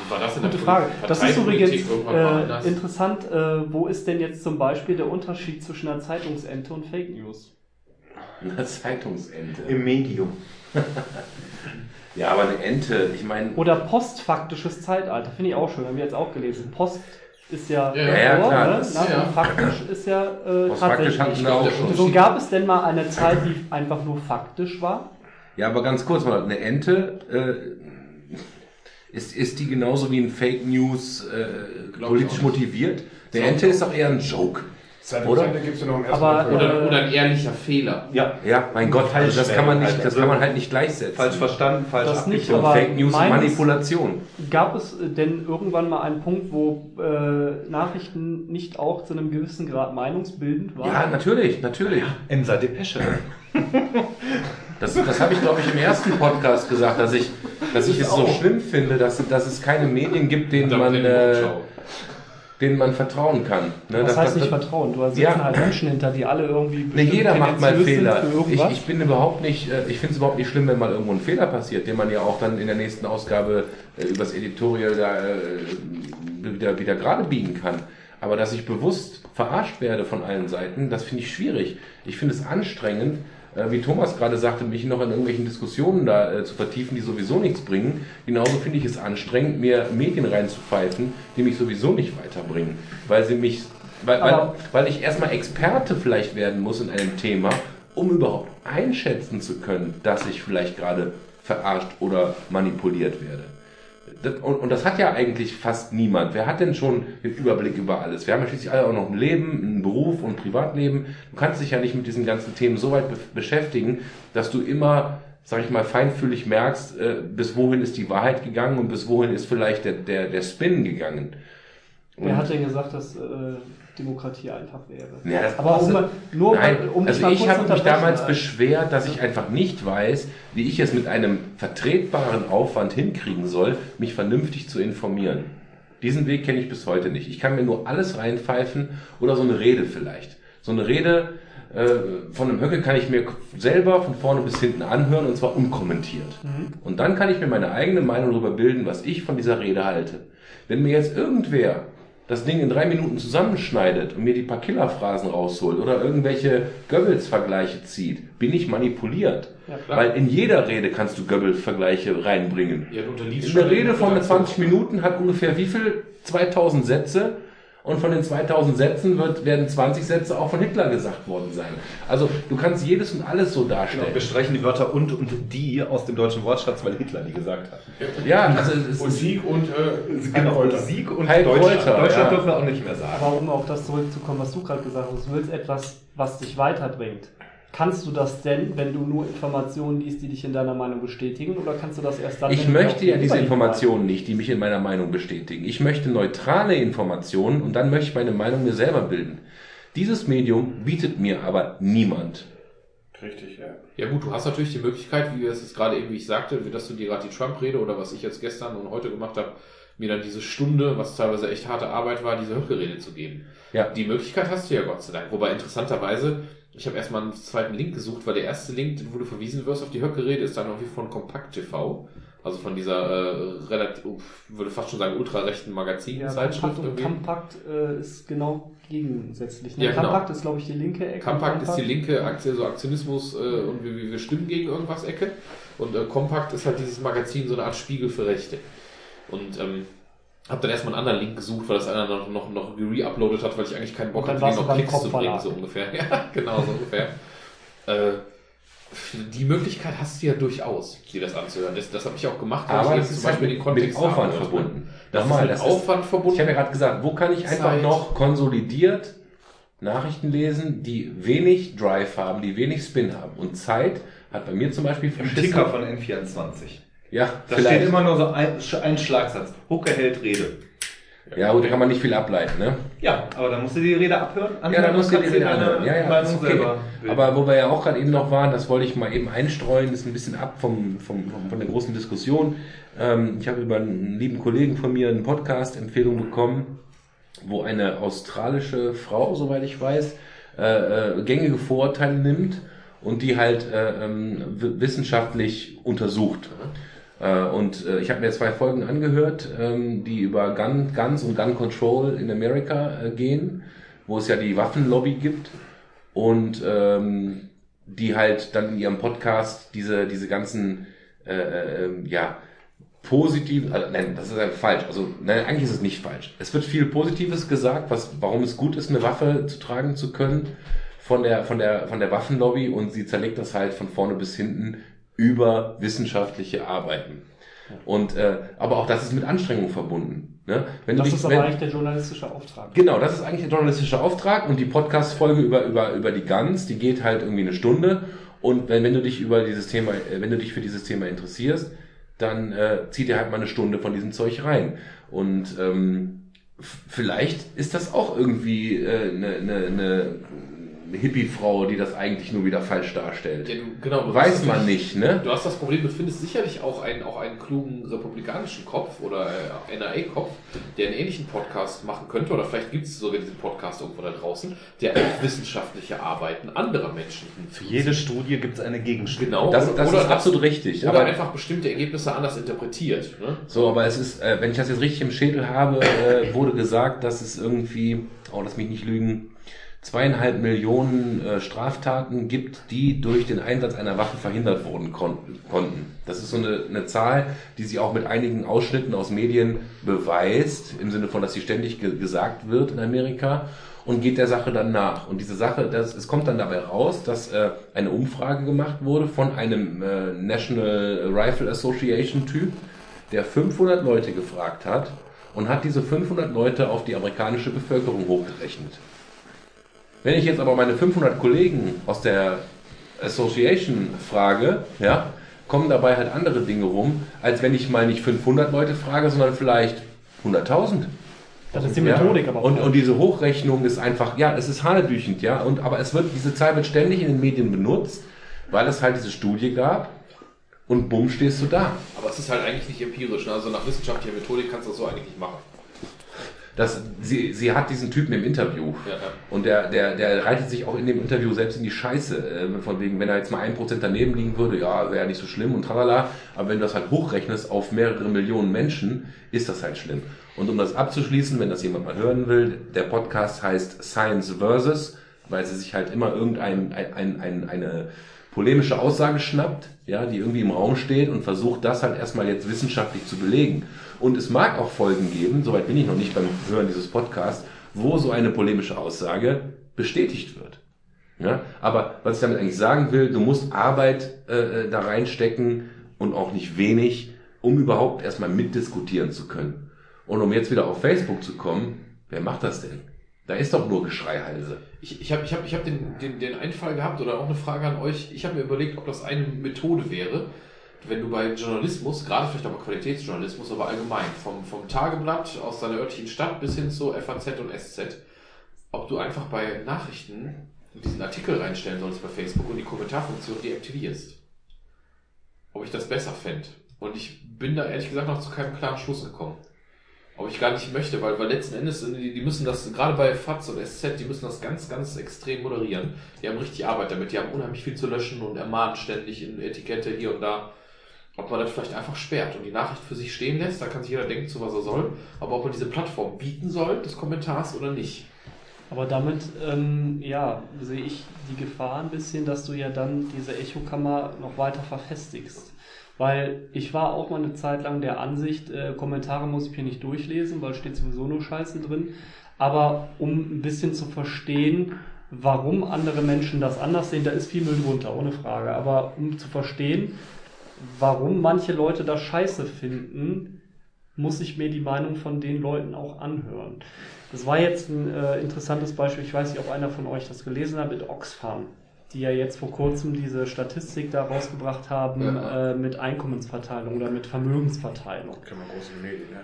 Speaker 3: War das in der
Speaker 5: Gute Frage. Das ist übrigens äh, interessant. Äh, wo ist denn jetzt zum Beispiel der Unterschied zwischen einer Zeitungsente und Fake News?
Speaker 1: Eine Zeitungsente.
Speaker 6: im Medium.
Speaker 1: Ja, aber eine Ente, ich meine.
Speaker 5: Oder postfaktisches Zeitalter, finde ich auch schön, haben wir jetzt auch gelesen. Post ist ja,
Speaker 3: Ja,
Speaker 1: ja,
Speaker 5: vor,
Speaker 1: klar,
Speaker 5: ne? Na,
Speaker 3: ja.
Speaker 5: faktisch ist ja äh,
Speaker 1: Postfaktisch hatten
Speaker 5: tatsächlich.
Speaker 1: wir auch schon.
Speaker 5: So gab es denn mal eine Zeit, die einfach nur faktisch war?
Speaker 1: Ja, aber ganz kurz mal, eine Ente, äh, ist, ist die genauso wie ein Fake News äh, politisch motiviert? Eine Ente ist doch eher ein Joke.
Speaker 4: Zeitungsende gibt es ja noch
Speaker 5: Aber.
Speaker 3: Oder, oder ein ehrlicher Fehler.
Speaker 6: Ja,
Speaker 1: Ja, mein Gott, also das kann man nicht, das kann man halt nicht gleichsetzen.
Speaker 6: falsch verstanden, falsch
Speaker 5: Das nicht, aber
Speaker 1: Fake News Manipulation.
Speaker 5: Gab es äh, denn irgendwann mal einen Punkt, wo äh, Nachrichten nicht auch zu einem gewissen Grad meinungsbildend waren?
Speaker 1: Ja, natürlich, natürlich.
Speaker 6: Emser Depesche.
Speaker 1: Das, das habe ich, glaube ich, im ersten Podcast gesagt, dass ich, dass ich es so schlimm finde, dass, dass es keine Medien gibt, denen man, äh, denen man vertrauen kann. Ne,
Speaker 5: Das
Speaker 1: das-
Speaker 5: heißt
Speaker 1: das-
Speaker 5: nicht vertrauen. Du sitzen
Speaker 1: Ja.
Speaker 5: halt Menschen hinter, die alle irgendwie.
Speaker 1: Ne, jeder macht mal Fehler.
Speaker 5: für
Speaker 1: Ich, ich bin überhaupt nicht, äh, ich finde es überhaupt nicht schlimm, wenn mal irgendwo ein Fehler passiert, den man ja auch dann in der nächsten Ausgabe äh, übers Editorial da äh, wieder, wieder gerade biegen kann. Aber dass ich bewusst verarscht werde von allen Seiten, das finde ich schwierig. Ich finde es anstrengend, äh, wie Thomas gerade sagte, mich noch in irgendwelchen Diskussionen da äh, zu vertiefen, die sowieso nichts bringen. Genauso finde ich es anstrengend, mir Medien reinzupfeifen, die mich sowieso nicht weiterbringen, weil sie mich, weil, weil, weil ich erstmal Experte vielleicht werden muss in einem Thema, um überhaupt einschätzen zu können, dass ich vielleicht gerade verarscht oder manipuliert werde. Und, und das hat ja eigentlich fast niemand. Wer hat denn schon den Überblick über alles? Wir haben ja schließlich alle auch noch ein Leben, einen Beruf und ein Privatleben. Du kannst dich ja nicht mit diesen ganzen Themen so weit be beschäftigen, dass du immer sag ich mal, feinfühlig merkst, äh, bis wohin ist die Wahrheit gegangen und bis wohin ist vielleicht der, der, der Spin gegangen.
Speaker 5: Wer hat denn gesagt, dass äh, Demokratie einfach wäre?
Speaker 1: Ja, das
Speaker 5: Aber um, nur
Speaker 1: Nein,
Speaker 5: um
Speaker 1: also ich habe mich damals beschwert, dass ich einfach nicht weiß, wie ich es mit einem vertretbaren Aufwand hinkriegen soll, mich vernünftig zu informieren. Diesen Weg kenne ich bis heute nicht. Ich kann mir nur alles reinpfeifen oder so eine Rede vielleicht. So eine Rede äh, von einem Höcke kann ich mir selber von vorne bis hinten anhören und zwar unkommentiert. Und dann kann ich mir meine eigene Meinung darüber bilden, was ich von dieser Rede halte. Wenn mir jetzt irgendwer das Ding in drei Minuten zusammenschneidet und mir die paar Killerphrasen rausholt oder irgendwelche Goebbels-Vergleiche zieht, bin ich manipuliert.
Speaker 5: Ja.
Speaker 1: Weil in jeder Rede kannst du Goebbels-Vergleiche reinbringen.
Speaker 3: Ja,
Speaker 1: In der Rede von
Speaker 3: der
Speaker 1: 20 Minuten hat ungefähr wie viel? 2000 Sätze. Und von den 2000 Sätzen wird, werden 20 Sätze auch von Hitler gesagt worden sein. Also du kannst jedes und alles so
Speaker 6: Genau,
Speaker 1: darstellen.
Speaker 6: wir streichen die Wörter und und die aus dem deutschen Wortschatz, weil Hitler die gesagt hat.
Speaker 1: Ja, also es
Speaker 4: Und
Speaker 1: ist,
Speaker 4: Sieg und äh,
Speaker 6: Genau. Sieg und
Speaker 1: Heil
Speaker 6: Deutschland.
Speaker 1: Reuter,
Speaker 6: Deutschland
Speaker 1: ja.
Speaker 6: dürfen wir auch nicht mehr sagen.
Speaker 5: Aber um auf das zurückzukommen, was du gerade gesagt hast, du willst etwas, was dich weiterbringt. Kannst du das denn, wenn du nur Informationen liest, die dich in deiner Meinung bestätigen, oder kannst du das erst dann?
Speaker 1: ich möchte ja diese Informationen nicht, die mich in meiner Meinung bestätigen. Ich möchte neutrale Informationen und dann möchte ich meine Meinung mir selber bilden. Dieses Medium bietet mir aber niemand.
Speaker 4: Richtig, ja.
Speaker 3: Ja gut, du hast natürlich die Möglichkeit, wie wir es jetzt gerade eben, wie ich sagte, wie dass du dir gerade die Trump-Rede oder was ich jetzt gestern und heute gemacht habe, mir dann diese Stunde, was teilweise echt harte Arbeit war, diese Höcke-Rede zu geben.
Speaker 1: Ja.
Speaker 3: Die Möglichkeit hast du ja Gott sei Dank. Wobei interessanterweise, ich habe erstmal einen zweiten Link gesucht, weil der erste Link, wo du verwiesen wirst auf die Höcke-Rede, ist dann irgendwie von Kompakt TV. Also von dieser äh, relativ, würde fast schon sagen, ultrarechten
Speaker 5: Ja,
Speaker 3: Magazinzeitschrift.
Speaker 5: Kompakt
Speaker 3: irgendwie.
Speaker 5: Kampakt äh, ist genau gegensätzlich. Ne?
Speaker 3: Ja, genau.
Speaker 5: Kampakt ist, glaube ich, die linke Ecke.
Speaker 3: Kampakt ist die linke Aktie, so Aktionismus äh, und wir, wir wir stimmen gegen irgendwas Ecke. Und äh, Kompakt ist halt dieses Magazin so eine Art Spiegel für Rechte. Und ähm, habe dann erstmal einen anderen Link gesucht, weil das einer noch, noch, noch re-uploadet hat, weil ich eigentlich keinen Bock hatte, den noch Klicks zu bringen, so ungefähr. Ja, genau, so ungefähr. Äh, die Möglichkeit hast du ja durchaus, dir das anzuhören. Das, das habe ich auch gemacht,
Speaker 1: Aber das ist
Speaker 3: zum Beispiel
Speaker 1: halt
Speaker 3: den
Speaker 1: mit, mit
Speaker 3: Kontext
Speaker 1: Aufwand
Speaker 3: haben wollte.
Speaker 1: verbunden.
Speaker 3: Das
Speaker 1: Nochmal,
Speaker 3: ist mit
Speaker 1: das
Speaker 3: Aufwand verbunden.
Speaker 1: Ich habe ja gerade gesagt, wo kann ich einfach
Speaker 3: Zeit.
Speaker 1: noch konsolidiert Nachrichten lesen, die wenig Drive haben, die wenig Spin haben. Und Zeit hat bei mir zum Beispiel
Speaker 6: Im
Speaker 1: verschissen.
Speaker 6: Ticker von N24.
Speaker 1: Ja,
Speaker 6: Da
Speaker 1: vielleicht.
Speaker 6: steht immer nur so ein, ein Schlagsatz. Hucke hält Rede.
Speaker 1: ja, gut, da kann man nicht viel ableiten, ne?
Speaker 6: Ja, aber dann musst du die Rede abhören.
Speaker 1: Ja, da musst du die Rede anhören. Ja, ja, ist okay. Aber wo wir ja auch gerade eben noch waren, das wollte ich mal eben einstreuen, ist ein bisschen ab vom, vom, von der großen Diskussion. Ähm, ich habe über einen lieben Kollegen von mir eine Podcast-Empfehlung bekommen, wo eine australische Frau, soweit ich weiß, äh, äh, gängige Vorurteile nimmt und die halt äh, ähm, wissenschaftlich untersucht. Äh, und äh, ich habe mir zwei Folgen angehört, ähm, die über Gun, Guns und Gun Control in Amerika äh, gehen, wo es ja die Waffenlobby gibt und ähm, die halt dann in ihrem Podcast diese, diese ganzen, äh, ja, positiv, also, nein, das ist ja falsch. Also, nein, eigentlich ist es nicht falsch. Es wird viel Positives gesagt, was, warum es gut ist, eine Waffe zu tragen zu können von der, von der, von der Waffenlobby und sie zerlegt das halt von vorne bis hinten über wissenschaftliche Arbeiten. Und, äh, aber auch das ist mit Anstrengung verbunden. Ne? Wenn
Speaker 5: Das
Speaker 1: dich-
Speaker 5: ist aber
Speaker 1: wenn-
Speaker 5: eigentlich der journalistische Auftrag.
Speaker 1: Genau, das ist eigentlich der journalistische Auftrag und die Podcast-Folge über, über, über die Guns, die geht halt irgendwie eine Stunde und wenn, wenn du dich über dieses Thema, äh, wenn du dich für dieses Thema interessierst, dann äh, zieh dir halt mal eine Stunde von diesem Zeug rein und ähm, vielleicht ist das auch irgendwie äh, eine, eine, eine Hippie-Frau, die das eigentlich nur wieder falsch darstellt.
Speaker 3: Ja, du, genau, du
Speaker 1: Weiß man nicht, ne?
Speaker 3: Du hast das Problem, du findest sicherlich auch einen, auch einen klugen republikanischen Kopf oder äh, NRA-Kopf, der einen ähnlichen Podcast machen könnte, oder vielleicht gibt es sogar diesen Podcast irgendwo da draußen, der auch wissenschaftliche Arbeiten anderer Menschen
Speaker 6: Für jede Studie gibt es eine Gegenstudie.
Speaker 3: Genau,
Speaker 1: Das, das
Speaker 3: oder
Speaker 1: ist absolut richtig.
Speaker 3: Oder einfach bestimmte Ergebnisse anders interpretiert. Ne?
Speaker 1: So, aber es ist, äh, wenn ich das jetzt richtig im Schädel habe, äh, wurde gesagt, dass es irgendwie, oh, lass mich nicht lügen, zweieinhalb Millionen äh, Straftaten gibt, die durch den Einsatz einer Waffe verhindert wurden kon konnten. Das ist so eine, eine Zahl, die sie auch mit einigen Ausschnitten aus Medien beweist, im Sinne von, dass sie ständig ge gesagt wird in Amerika und geht der Sache dann nach. Und diese Sache, das, es kommt dann dabei raus, dass äh, eine Umfrage gemacht wurde von einem äh, National Rifle Association Typ, der 500 Leute gefragt hat und hat diese 500 Leute auf die amerikanische Bevölkerung hochgerechnet. Wenn ich jetzt aber meine 500 Kollegen aus der Association frage, ja, kommen dabei halt andere Dinge rum, als wenn ich mal nicht 500 Leute frage, sondern vielleicht 100.000.
Speaker 5: Das ist die Methodik aber.
Speaker 1: Und, und diese Hochrechnung ist einfach, ja, es ist hanebüchend, ja. Und, aber es wird, diese Zahl wird ständig in den Medien benutzt, weil es halt diese Studie gab. Und bumm, stehst du da.
Speaker 3: Aber es ist halt eigentlich nicht empirisch. Ne? Also nach wissenschaftlicher Methodik kannst du das so eigentlich nicht machen.
Speaker 1: Das, sie, sie hat diesen Typen im Interview.
Speaker 3: Ja, ja.
Speaker 1: Und der, der, der reitet sich auch in dem Interview selbst in die Scheiße. äh, Von wegen, wenn er jetzt mal ein Prozent daneben liegen würde, ja, wäre nicht so schlimm und tralala. Aber wenn du das halt hochrechnest auf mehrere Millionen Menschen, ist das halt schlimm. Und um das abzuschließen, wenn das jemand mal hören will, der Podcast heißt Science Versus, weil sie sich halt immer irgendein, ein, ein, ein, eine polemische Aussage schnappt, ja, die irgendwie im Raum steht und versucht, das halt erstmal jetzt wissenschaftlich zu belegen. Und es mag auch Folgen geben, soweit bin ich noch nicht beim Hören dieses Podcasts, wo so eine polemische Aussage bestätigt wird. Ja, aber was ich damit eigentlich sagen will, du musst Arbeit äh, da reinstecken und auch nicht wenig, um überhaupt erstmal mitdiskutieren zu können. Und um jetzt wieder auf Facebook zu kommen, wer macht das denn? Da ist doch nur Geschreihalse.
Speaker 3: Ich, ich habe ich hab, ich hab den, den, den Einfall gehabt oder auch eine Frage an euch. Ich habe mir überlegt, ob das eine Methode wäre, wenn du bei Journalismus, gerade vielleicht aber Qualitätsjournalismus, aber allgemein, vom, vom Tageblatt aus deiner örtlichen Stadt bis hin zu FAZ und SZ, ob du einfach bei Nachrichten diesen Artikel reinstellen sollst bei Facebook und die Kommentarfunktion deaktivierst. Ob ich das besser fände. Und ich bin da ehrlich gesagt noch zu keinem klaren Schluss gekommen. Ob ich gar nicht möchte, weil, weil letzten Endes, die, die müssen das, gerade bei FATS und SZ, die müssen das ganz, ganz extrem moderieren. Die haben richtig Arbeit damit, die haben unheimlich viel zu löschen und ermahnen ständig in Etikette hier und da. Ob man das vielleicht einfach sperrt und die Nachricht für sich stehen lässt, da kann sich jeder denken, zu was er soll. Aber ob man diese Plattform bieten soll, des Kommentars oder nicht.
Speaker 5: Aber damit, ähm, ja, sehe ich die Gefahr ein bisschen, dass du ja dann diese Echokammer noch weiter verfestigst. Weil ich war auch mal eine Zeit lang der Ansicht, äh, Kommentare muss ich hier nicht durchlesen, weil steht sowieso nur Scheiße drin. Aber um ein bisschen zu verstehen, warum andere Menschen das anders sehen, da ist viel Müll drunter, ohne Frage. Aber um zu verstehen, warum manche Leute das Scheiße finden, muss ich mir die Meinung von den Leuten auch anhören. Das war jetzt ein äh, interessantes Beispiel, ich weiß nicht, ob einer von euch das gelesen hat, mit Oxfam, die ja jetzt vor kurzem diese Statistik da rausgebracht haben
Speaker 3: Ja.
Speaker 5: äh, mit Einkommensverteilung oder mit Vermögensverteilung.
Speaker 4: Kann man groß in den Medien, ja.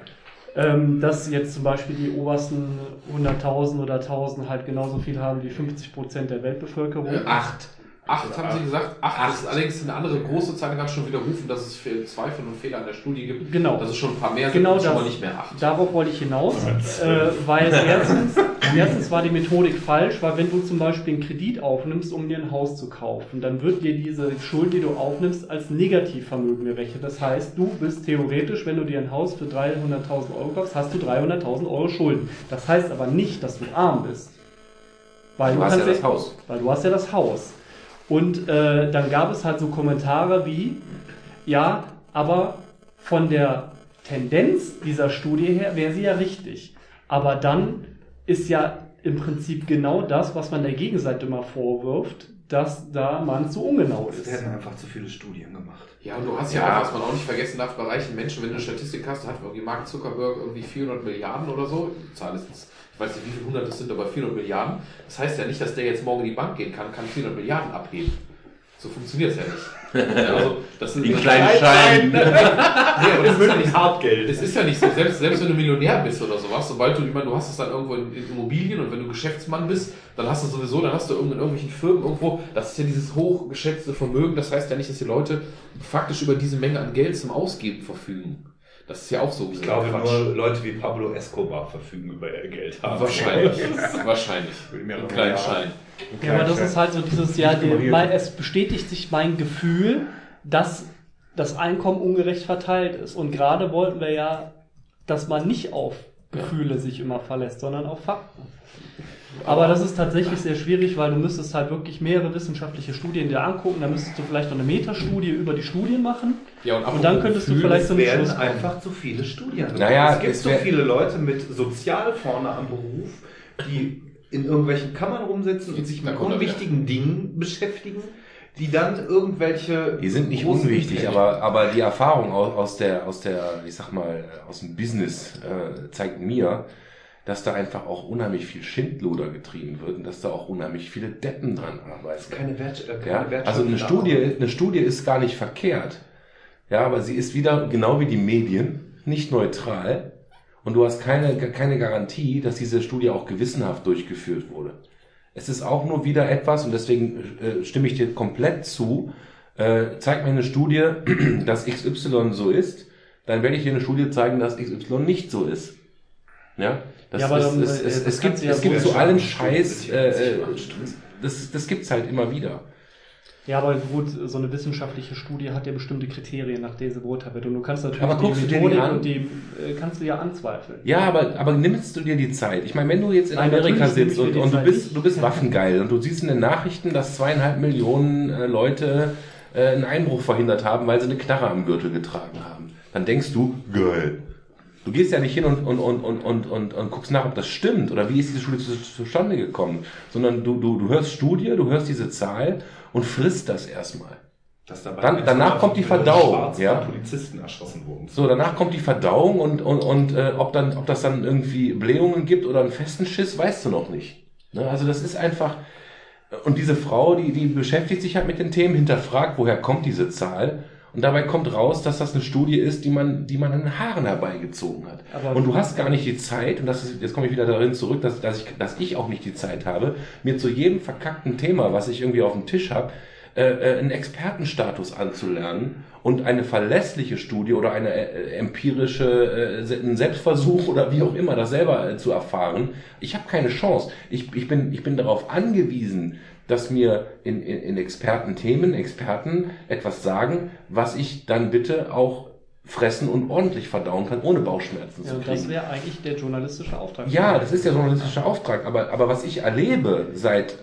Speaker 5: Ähm, dass jetzt zum Beispiel die obersten 100.000 oder 1.000 halt genauso viel haben wie 50% der Weltbevölkerung.
Speaker 3: Äh, acht. Acht haben sie gesagt. Acht, Das ist allerdings eine andere große Zahl, die kann schon widerrufen, dass es Fe- Zweifel und Fehler an der Studie gibt.
Speaker 5: Genau.
Speaker 3: Dass es schon ein paar mehr sind
Speaker 5: Genau
Speaker 3: und schon
Speaker 5: das.
Speaker 3: mal nicht mehr acht.
Speaker 5: Darauf wollte ich hinaus, äh, weil erstens, erstens war die Methodik falsch, weil wenn du zum Beispiel einen Kredit aufnimmst, um dir ein Haus zu kaufen, dann wird dir diese Schuld, die du aufnimmst, als Negativvermögen gerechnet. Das heißt, du bist theoretisch, wenn du dir ein Haus für 300.000 Euro kaufst, hast du 300.000 Euro Schulden. Das heißt aber nicht, dass du arm bist. Weil
Speaker 1: Du hast ja
Speaker 5: kannst
Speaker 1: das Haus.
Speaker 5: Weil du hast ja das Haus. Und äh, dann gab es halt so Kommentare wie, ja, aber von der Tendenz dieser Studie her wäre sie ja richtig. Aber dann ist ja im Prinzip genau das, was man der Gegenseite immer vorwirft, dass da man zu ungenau
Speaker 6: Es
Speaker 5: ist.
Speaker 6: werden einfach zu viele Studien gemacht.
Speaker 3: Ja, und du hast ja,
Speaker 1: Ja.
Speaker 3: auch, was man auch nicht vergessen darf, bei reichen Menschen, wenn du eine Statistik hast, hat irgendwie Mark Zuckerberg irgendwie 400 Milliarden oder so. Die Zahl ist jetzt, ich weiß nicht, wie viele hundert es sind, aber 400 Milliarden. Das heißt ja nicht, dass der jetzt morgen in die Bank gehen kann, kann 400 Milliarden abheben. So funktioniert es ja nicht. Ja, also, das sind
Speaker 1: Die kleinen Scheine.
Speaker 3: Nee, aber das ist ja nicht
Speaker 7: Hartgeld.
Speaker 3: Es ist ja nicht so, selbst, selbst wenn du Millionär bist oder sowas, sobald du, ich meine, du hast es dann irgendwo in, in Immobilien und wenn du Geschäftsmann bist, dann hast du sowieso, dann hast du irgendwo in irgendwelchen Firmen irgendwo, das ist ja dieses hochgeschätzte Vermögen, das heißt ja nicht, dass die Leute faktisch über diese Menge an Geld zum Ausgeben verfügen. Das ist ja auch so
Speaker 6: Ich glaube,
Speaker 3: Quatsch.
Speaker 6: nur Leute wie Pablo Escobar verfügen über ihr Geld haben.
Speaker 3: Wahrscheinlich. Wahrscheinlich. Einen kleinen. Schein.
Speaker 5: Ja, aber das ist halt so dieses Jahr, weil es bestätigt sich mein Gefühl, dass das Einkommen ungerecht verteilt ist. Und gerade wollten wir ja, dass man nicht auf Gefühle sich immer verlässt, sondern auf Fakten. Aber das ist tatsächlich sehr schwierig, weil du müsstest halt wirklich mehrere wissenschaftliche Studien dir angucken. Da müsstest du vielleicht noch eine Metastudie über die Studien machen.
Speaker 3: Ja, und,
Speaker 5: Und dann könntest du vielleicht einem
Speaker 6: werden
Speaker 5: Schluss
Speaker 6: einfach zu viele Studien.
Speaker 1: Naja,
Speaker 6: es gibt
Speaker 1: es
Speaker 6: so viele Leute mit sozial vorne am Beruf, die in irgendwelchen Kammern rumsitzen und sich mit unwichtigen Dingen beschäftigen, die dann irgendwelche.
Speaker 1: Die sind nicht unwichtig, aber, aber die Erfahrung aus, aus der, aus der, ich sag mal, aus dem Business äh, zeigt mir, dass da einfach auch unheimlich viel Schindluder getrieben wird und dass da auch unheimlich viele Deppen dran arbeiten.
Speaker 6: keine Wert, äh, keine
Speaker 1: Ja, also eine. Studie, eine Studie ist gar nicht verkehrt. Ja, aber sie ist wieder, genau wie die Medien, nicht neutral. Und du hast keine, keine Garantie, dass diese Studie auch gewissenhaft durchgeführt wurde. Es ist auch nur wieder etwas, und deswegen äh, stimme ich dir komplett zu, äh, zeig mir eine Studie, dass XY so ist, dann werde ich dir eine Studie zeigen, dass XY nicht so ist. Ja, das,
Speaker 5: Ja, aber dann,
Speaker 1: es,
Speaker 5: äh,
Speaker 1: es,
Speaker 5: das
Speaker 1: es gibt,
Speaker 5: ja
Speaker 1: es gibt
Speaker 5: so
Speaker 1: zu allem. Scheiß, äh,
Speaker 6: das
Speaker 1: äh, das, das gibt's halt immer wieder.
Speaker 5: Ja, aber gut, so eine wissenschaftliche Studie hat ja bestimmte Kriterien, nach denen sie beurteilt wird. Und du kannst natürlich
Speaker 1: Aber guckst
Speaker 5: die Methodik
Speaker 1: an?
Speaker 5: und die äh, kannst du ja anzweifeln.
Speaker 1: Ja, aber, aber nimmst du dir die Zeit? Ich meine, wenn du jetzt in
Speaker 5: Nein,
Speaker 1: Amerika sitzt und, und du bist, du bist waffengeil und du siehst in den Nachrichten, dass zweieinhalb Millionen äh, Leute äh, einen Einbruch verhindert haben, weil sie eine Knarre am Gürtel getragen haben, dann denkst du, geil. Du gehst ja nicht hin und, und, und, und, und, und, und guckst nach, ob das stimmt oder wie ist diese Studie zu, zustande gekommen, sondern du, du, du hörst Studie, du hörst diese Zahl und frisst das erstmal.
Speaker 6: Dabei
Speaker 1: Dann- danach kommt die Verdauung, ja.
Speaker 6: Polizisten erschossen wurden.
Speaker 1: So, danach kommt die Verdauung und, und, und äh, ob, dann, ob das dann irgendwie Blähungen gibt oder einen festen Schiss, weißt du noch nicht. Ne? Also das ist einfach. Und diese Frau, die, die beschäftigt sich halt mit den Themen, hinterfragt, woher kommt diese Zahl. Und dabei kommt raus, dass das eine Studie ist, die man, die man an den Haaren herbeigezogen hat.
Speaker 5: Aber-
Speaker 1: und du hast gar nicht die Zeit, und das ist, jetzt komme ich wieder darin zurück, dass, dass, ich, dass ich auch nicht die Zeit habe, mir zu jedem verkackten Thema, was ich irgendwie auf dem Tisch habe, äh, äh, einen Expertenstatus anzulernen und eine verlässliche Studie oder eine äh, empirische, äh, einen Selbstversuch oder wie auch immer, das selber äh, zu erfahren. Ich habe keine Chance. Ich, ich, bin, ich bin darauf angewiesen, dass mir in, in, in Expertenthemen, Experten etwas sagen, was ich dann bitte auch fressen und ordentlich verdauen kann, ohne Bauchschmerzen
Speaker 5: Ja,
Speaker 1: zu kriegen.
Speaker 5: das wäre eigentlich der journalistische Auftrag.
Speaker 1: Ja, das ist der journalistische Auftrag, aber, aber was ich erlebe seit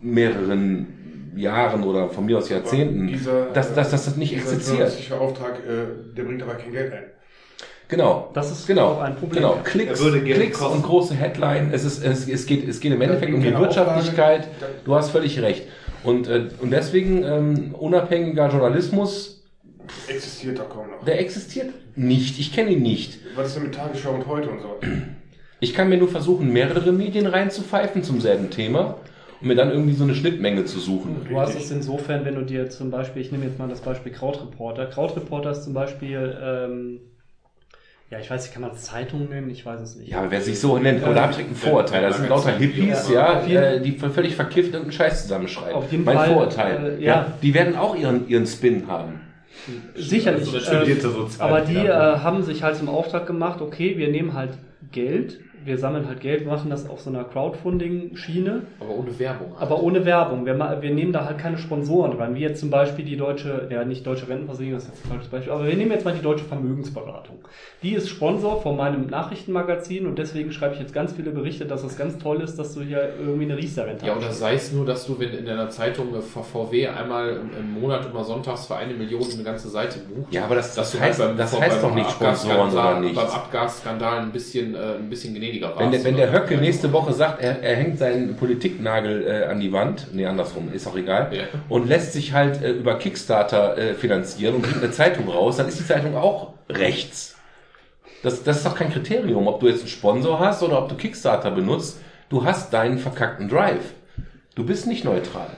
Speaker 1: mehreren Jahren oder von mir aus Jahrzehnten,
Speaker 4: Dieser,
Speaker 1: dass, dass, dass das nicht
Speaker 4: dieser
Speaker 1: existiert.
Speaker 4: journalistische Auftrag, äh, der bringt aber kein Geld ein.
Speaker 1: Genau.
Speaker 5: Das ist
Speaker 1: genau,
Speaker 5: auch ein Problem.
Speaker 1: Genau. Klicks, Klicks
Speaker 6: kosten.
Speaker 1: und große Headline. Es, ist, es, es, geht, es geht im Endeffekt um die Wirtschaftlichkeit.
Speaker 4: Auflage.
Speaker 1: Du hast völlig recht. Und, äh, und deswegen ähm, unabhängiger Journalismus,
Speaker 4: Existiert da kaum noch.
Speaker 1: der existiert nicht. Ich kenne ihn nicht.
Speaker 4: Was ist denn mit Tagesschau und heute und so?
Speaker 1: Ich kann mir nur versuchen, mehrere Medien reinzupfeifen zum selben Thema und mir dann irgendwie so eine Schnittmenge zu suchen.
Speaker 5: Du hast es insofern, wenn du dir zum Beispiel, ich nehme jetzt mal das Beispiel Krautreporter. Krautreporter ist zum Beispiel, ähm, ja, ich weiß nicht, kann man Zeitung nennen? Ich weiß es nicht.
Speaker 1: Ja, wer sich so nennt, oder habe ich einen Vorurteil? Das sind lauter Hippies,
Speaker 5: Ja,
Speaker 1: ja, äh, die völlig verkifft irgendeinen Scheiß zusammenschreiben.
Speaker 5: Auf jeden
Speaker 1: mein
Speaker 5: Fall,
Speaker 1: Vorurteil.
Speaker 5: äh,
Speaker 1: ja.
Speaker 5: ja.
Speaker 1: Die werden auch ihren, ihren Spin haben.
Speaker 5: Sicherlich.
Speaker 6: Also
Speaker 5: äh, aber die
Speaker 6: Ja.
Speaker 5: äh, haben sich halt zum Auftrag gemacht, okay, wir nehmen halt Geld, wir sammeln halt Geld, machen das auf so einer Crowdfunding-Schiene,
Speaker 3: Aber ohne Werbung. halt.
Speaker 5: aber ohne Werbung. Wir, wir nehmen da halt keine Sponsoren dran, wie jetzt zum Beispiel die deutsche, ja nicht deutsche Rentenversicherung, das ist jetzt ein falsches Beispiel, aber wir nehmen jetzt mal die deutsche Vermögensberatung. Die ist Sponsor von meinem Nachrichtenmagazin und deswegen schreibe ich jetzt ganz viele Berichte, dass es ganz toll ist, dass du hier irgendwie eine Riester-Rente
Speaker 3: Ja, oder sei es nur, dass du, wenn in deiner Zeitung VW einmal im, Monat immer sonntags für eine Million eine ganze Seite bucht.
Speaker 1: Ja, aber das, das heißt,
Speaker 3: halt beim,
Speaker 1: das heißt doch nicht Sponsoren
Speaker 3: Abgasskandal-
Speaker 1: oder nichts.
Speaker 3: Beim Abgasskandal ein bisschen, äh, ein bisschen gnädiger warst.
Speaker 1: Wenn der, wenn der Höcke nächste Woche sagt, er, er hängt seinen Politiknagel äh, an die Wand, nee, andersrum, ist auch egal,
Speaker 3: Ja.
Speaker 1: und lässt sich halt äh, über Kickstarter äh, finanzieren und bringt eine Zeitung raus, dann ist die Zeitung auch rechts. Das, das ist doch kein Kriterium, ob du jetzt einen Sponsor hast oder ob du Kickstarter benutzt. Du hast deinen verkackten Drive. Du bist nicht neutral.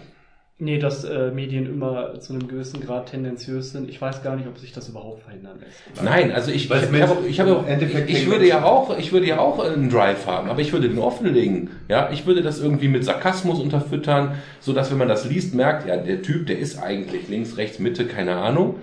Speaker 5: Nee, dass äh, Medien immer zu einem gewissen Grad tendenziös sind. Ich weiß gar nicht, ob sich das überhaupt verhindern lässt.
Speaker 1: Nein, also ich,
Speaker 6: Weil
Speaker 1: ich, habe, ich, habe, ich, ich würde ja auch, ich würde ja auch einen Drive haben, aber ich würde den offenlegen. Ja, ich würde das irgendwie mit Sarkasmus unterfüttern, so dass wenn man das liest, merkt, ja, der Typ, der ist eigentlich links, rechts, Mitte, keine Ahnung.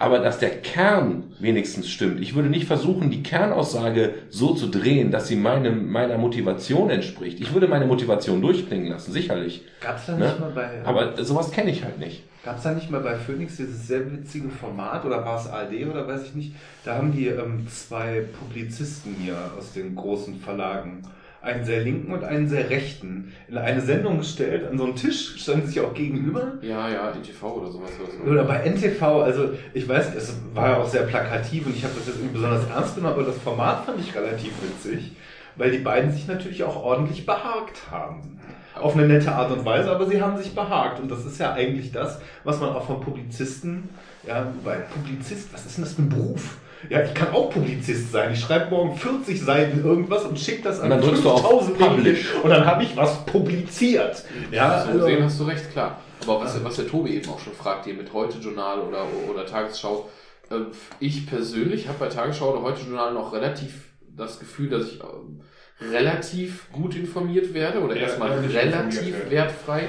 Speaker 1: Aber dass der Kern wenigstens stimmt. Ich würde nicht versuchen, die Kernaussage so zu drehen, dass sie meinem, meiner Motivation entspricht. Ich würde meine Motivation durchklingen lassen, sicherlich.
Speaker 6: Gab's da
Speaker 1: Ne?
Speaker 6: nicht mal bei,
Speaker 1: Aber sowas kenne ich halt nicht.
Speaker 6: gab's da nicht mal bei Phoenix dieses sehr witzige Format oder war es ARD oder weiß ich nicht? Da haben die ähm, zwei Publizisten hier aus den großen Verlagen, einen sehr linken und einen sehr rechten, in eine Sendung gestellt. An so einem Tisch standen sie sich auch gegenüber.
Speaker 3: Ja, ja, NTV oder sowas. Oder so.
Speaker 6: Oder bei NTV, also ich weiß, es war ja auch sehr plakativ und ich habe das jetzt irgendwie besonders ernst genommen, aber das Format fand ich relativ witzig, weil die beiden sich natürlich auch ordentlich behagt haben. Auf eine nette Art und Weise, aber sie haben sich behagt und das ist ja eigentlich das, was man auch von Publizisten, ja, wobei Publizist, was ist denn das für ein Beruf? Ja, ich kann auch Publizist sein. Ich schreibe morgen 40 Seiten irgendwas und schicke das
Speaker 1: Und
Speaker 6: an
Speaker 1: dann drückst du auf
Speaker 6: 5000 Medien
Speaker 1: Publish.
Speaker 6: und dann habe ich was publiziert. Ja,
Speaker 3: so
Speaker 6: also-
Speaker 3: gesehen hast du recht, klar. Aber was, was der Tobi eben auch schon fragt, hier mit Heute-Journal oder, oder Tagesschau, Äh, Ich persönlich habe bei Tagesschau oder heute Journal noch relativ das Gefühl, dass ich ähm, relativ gut informiert werde oder
Speaker 4: Ja,
Speaker 3: erstmal relativ wertfrei.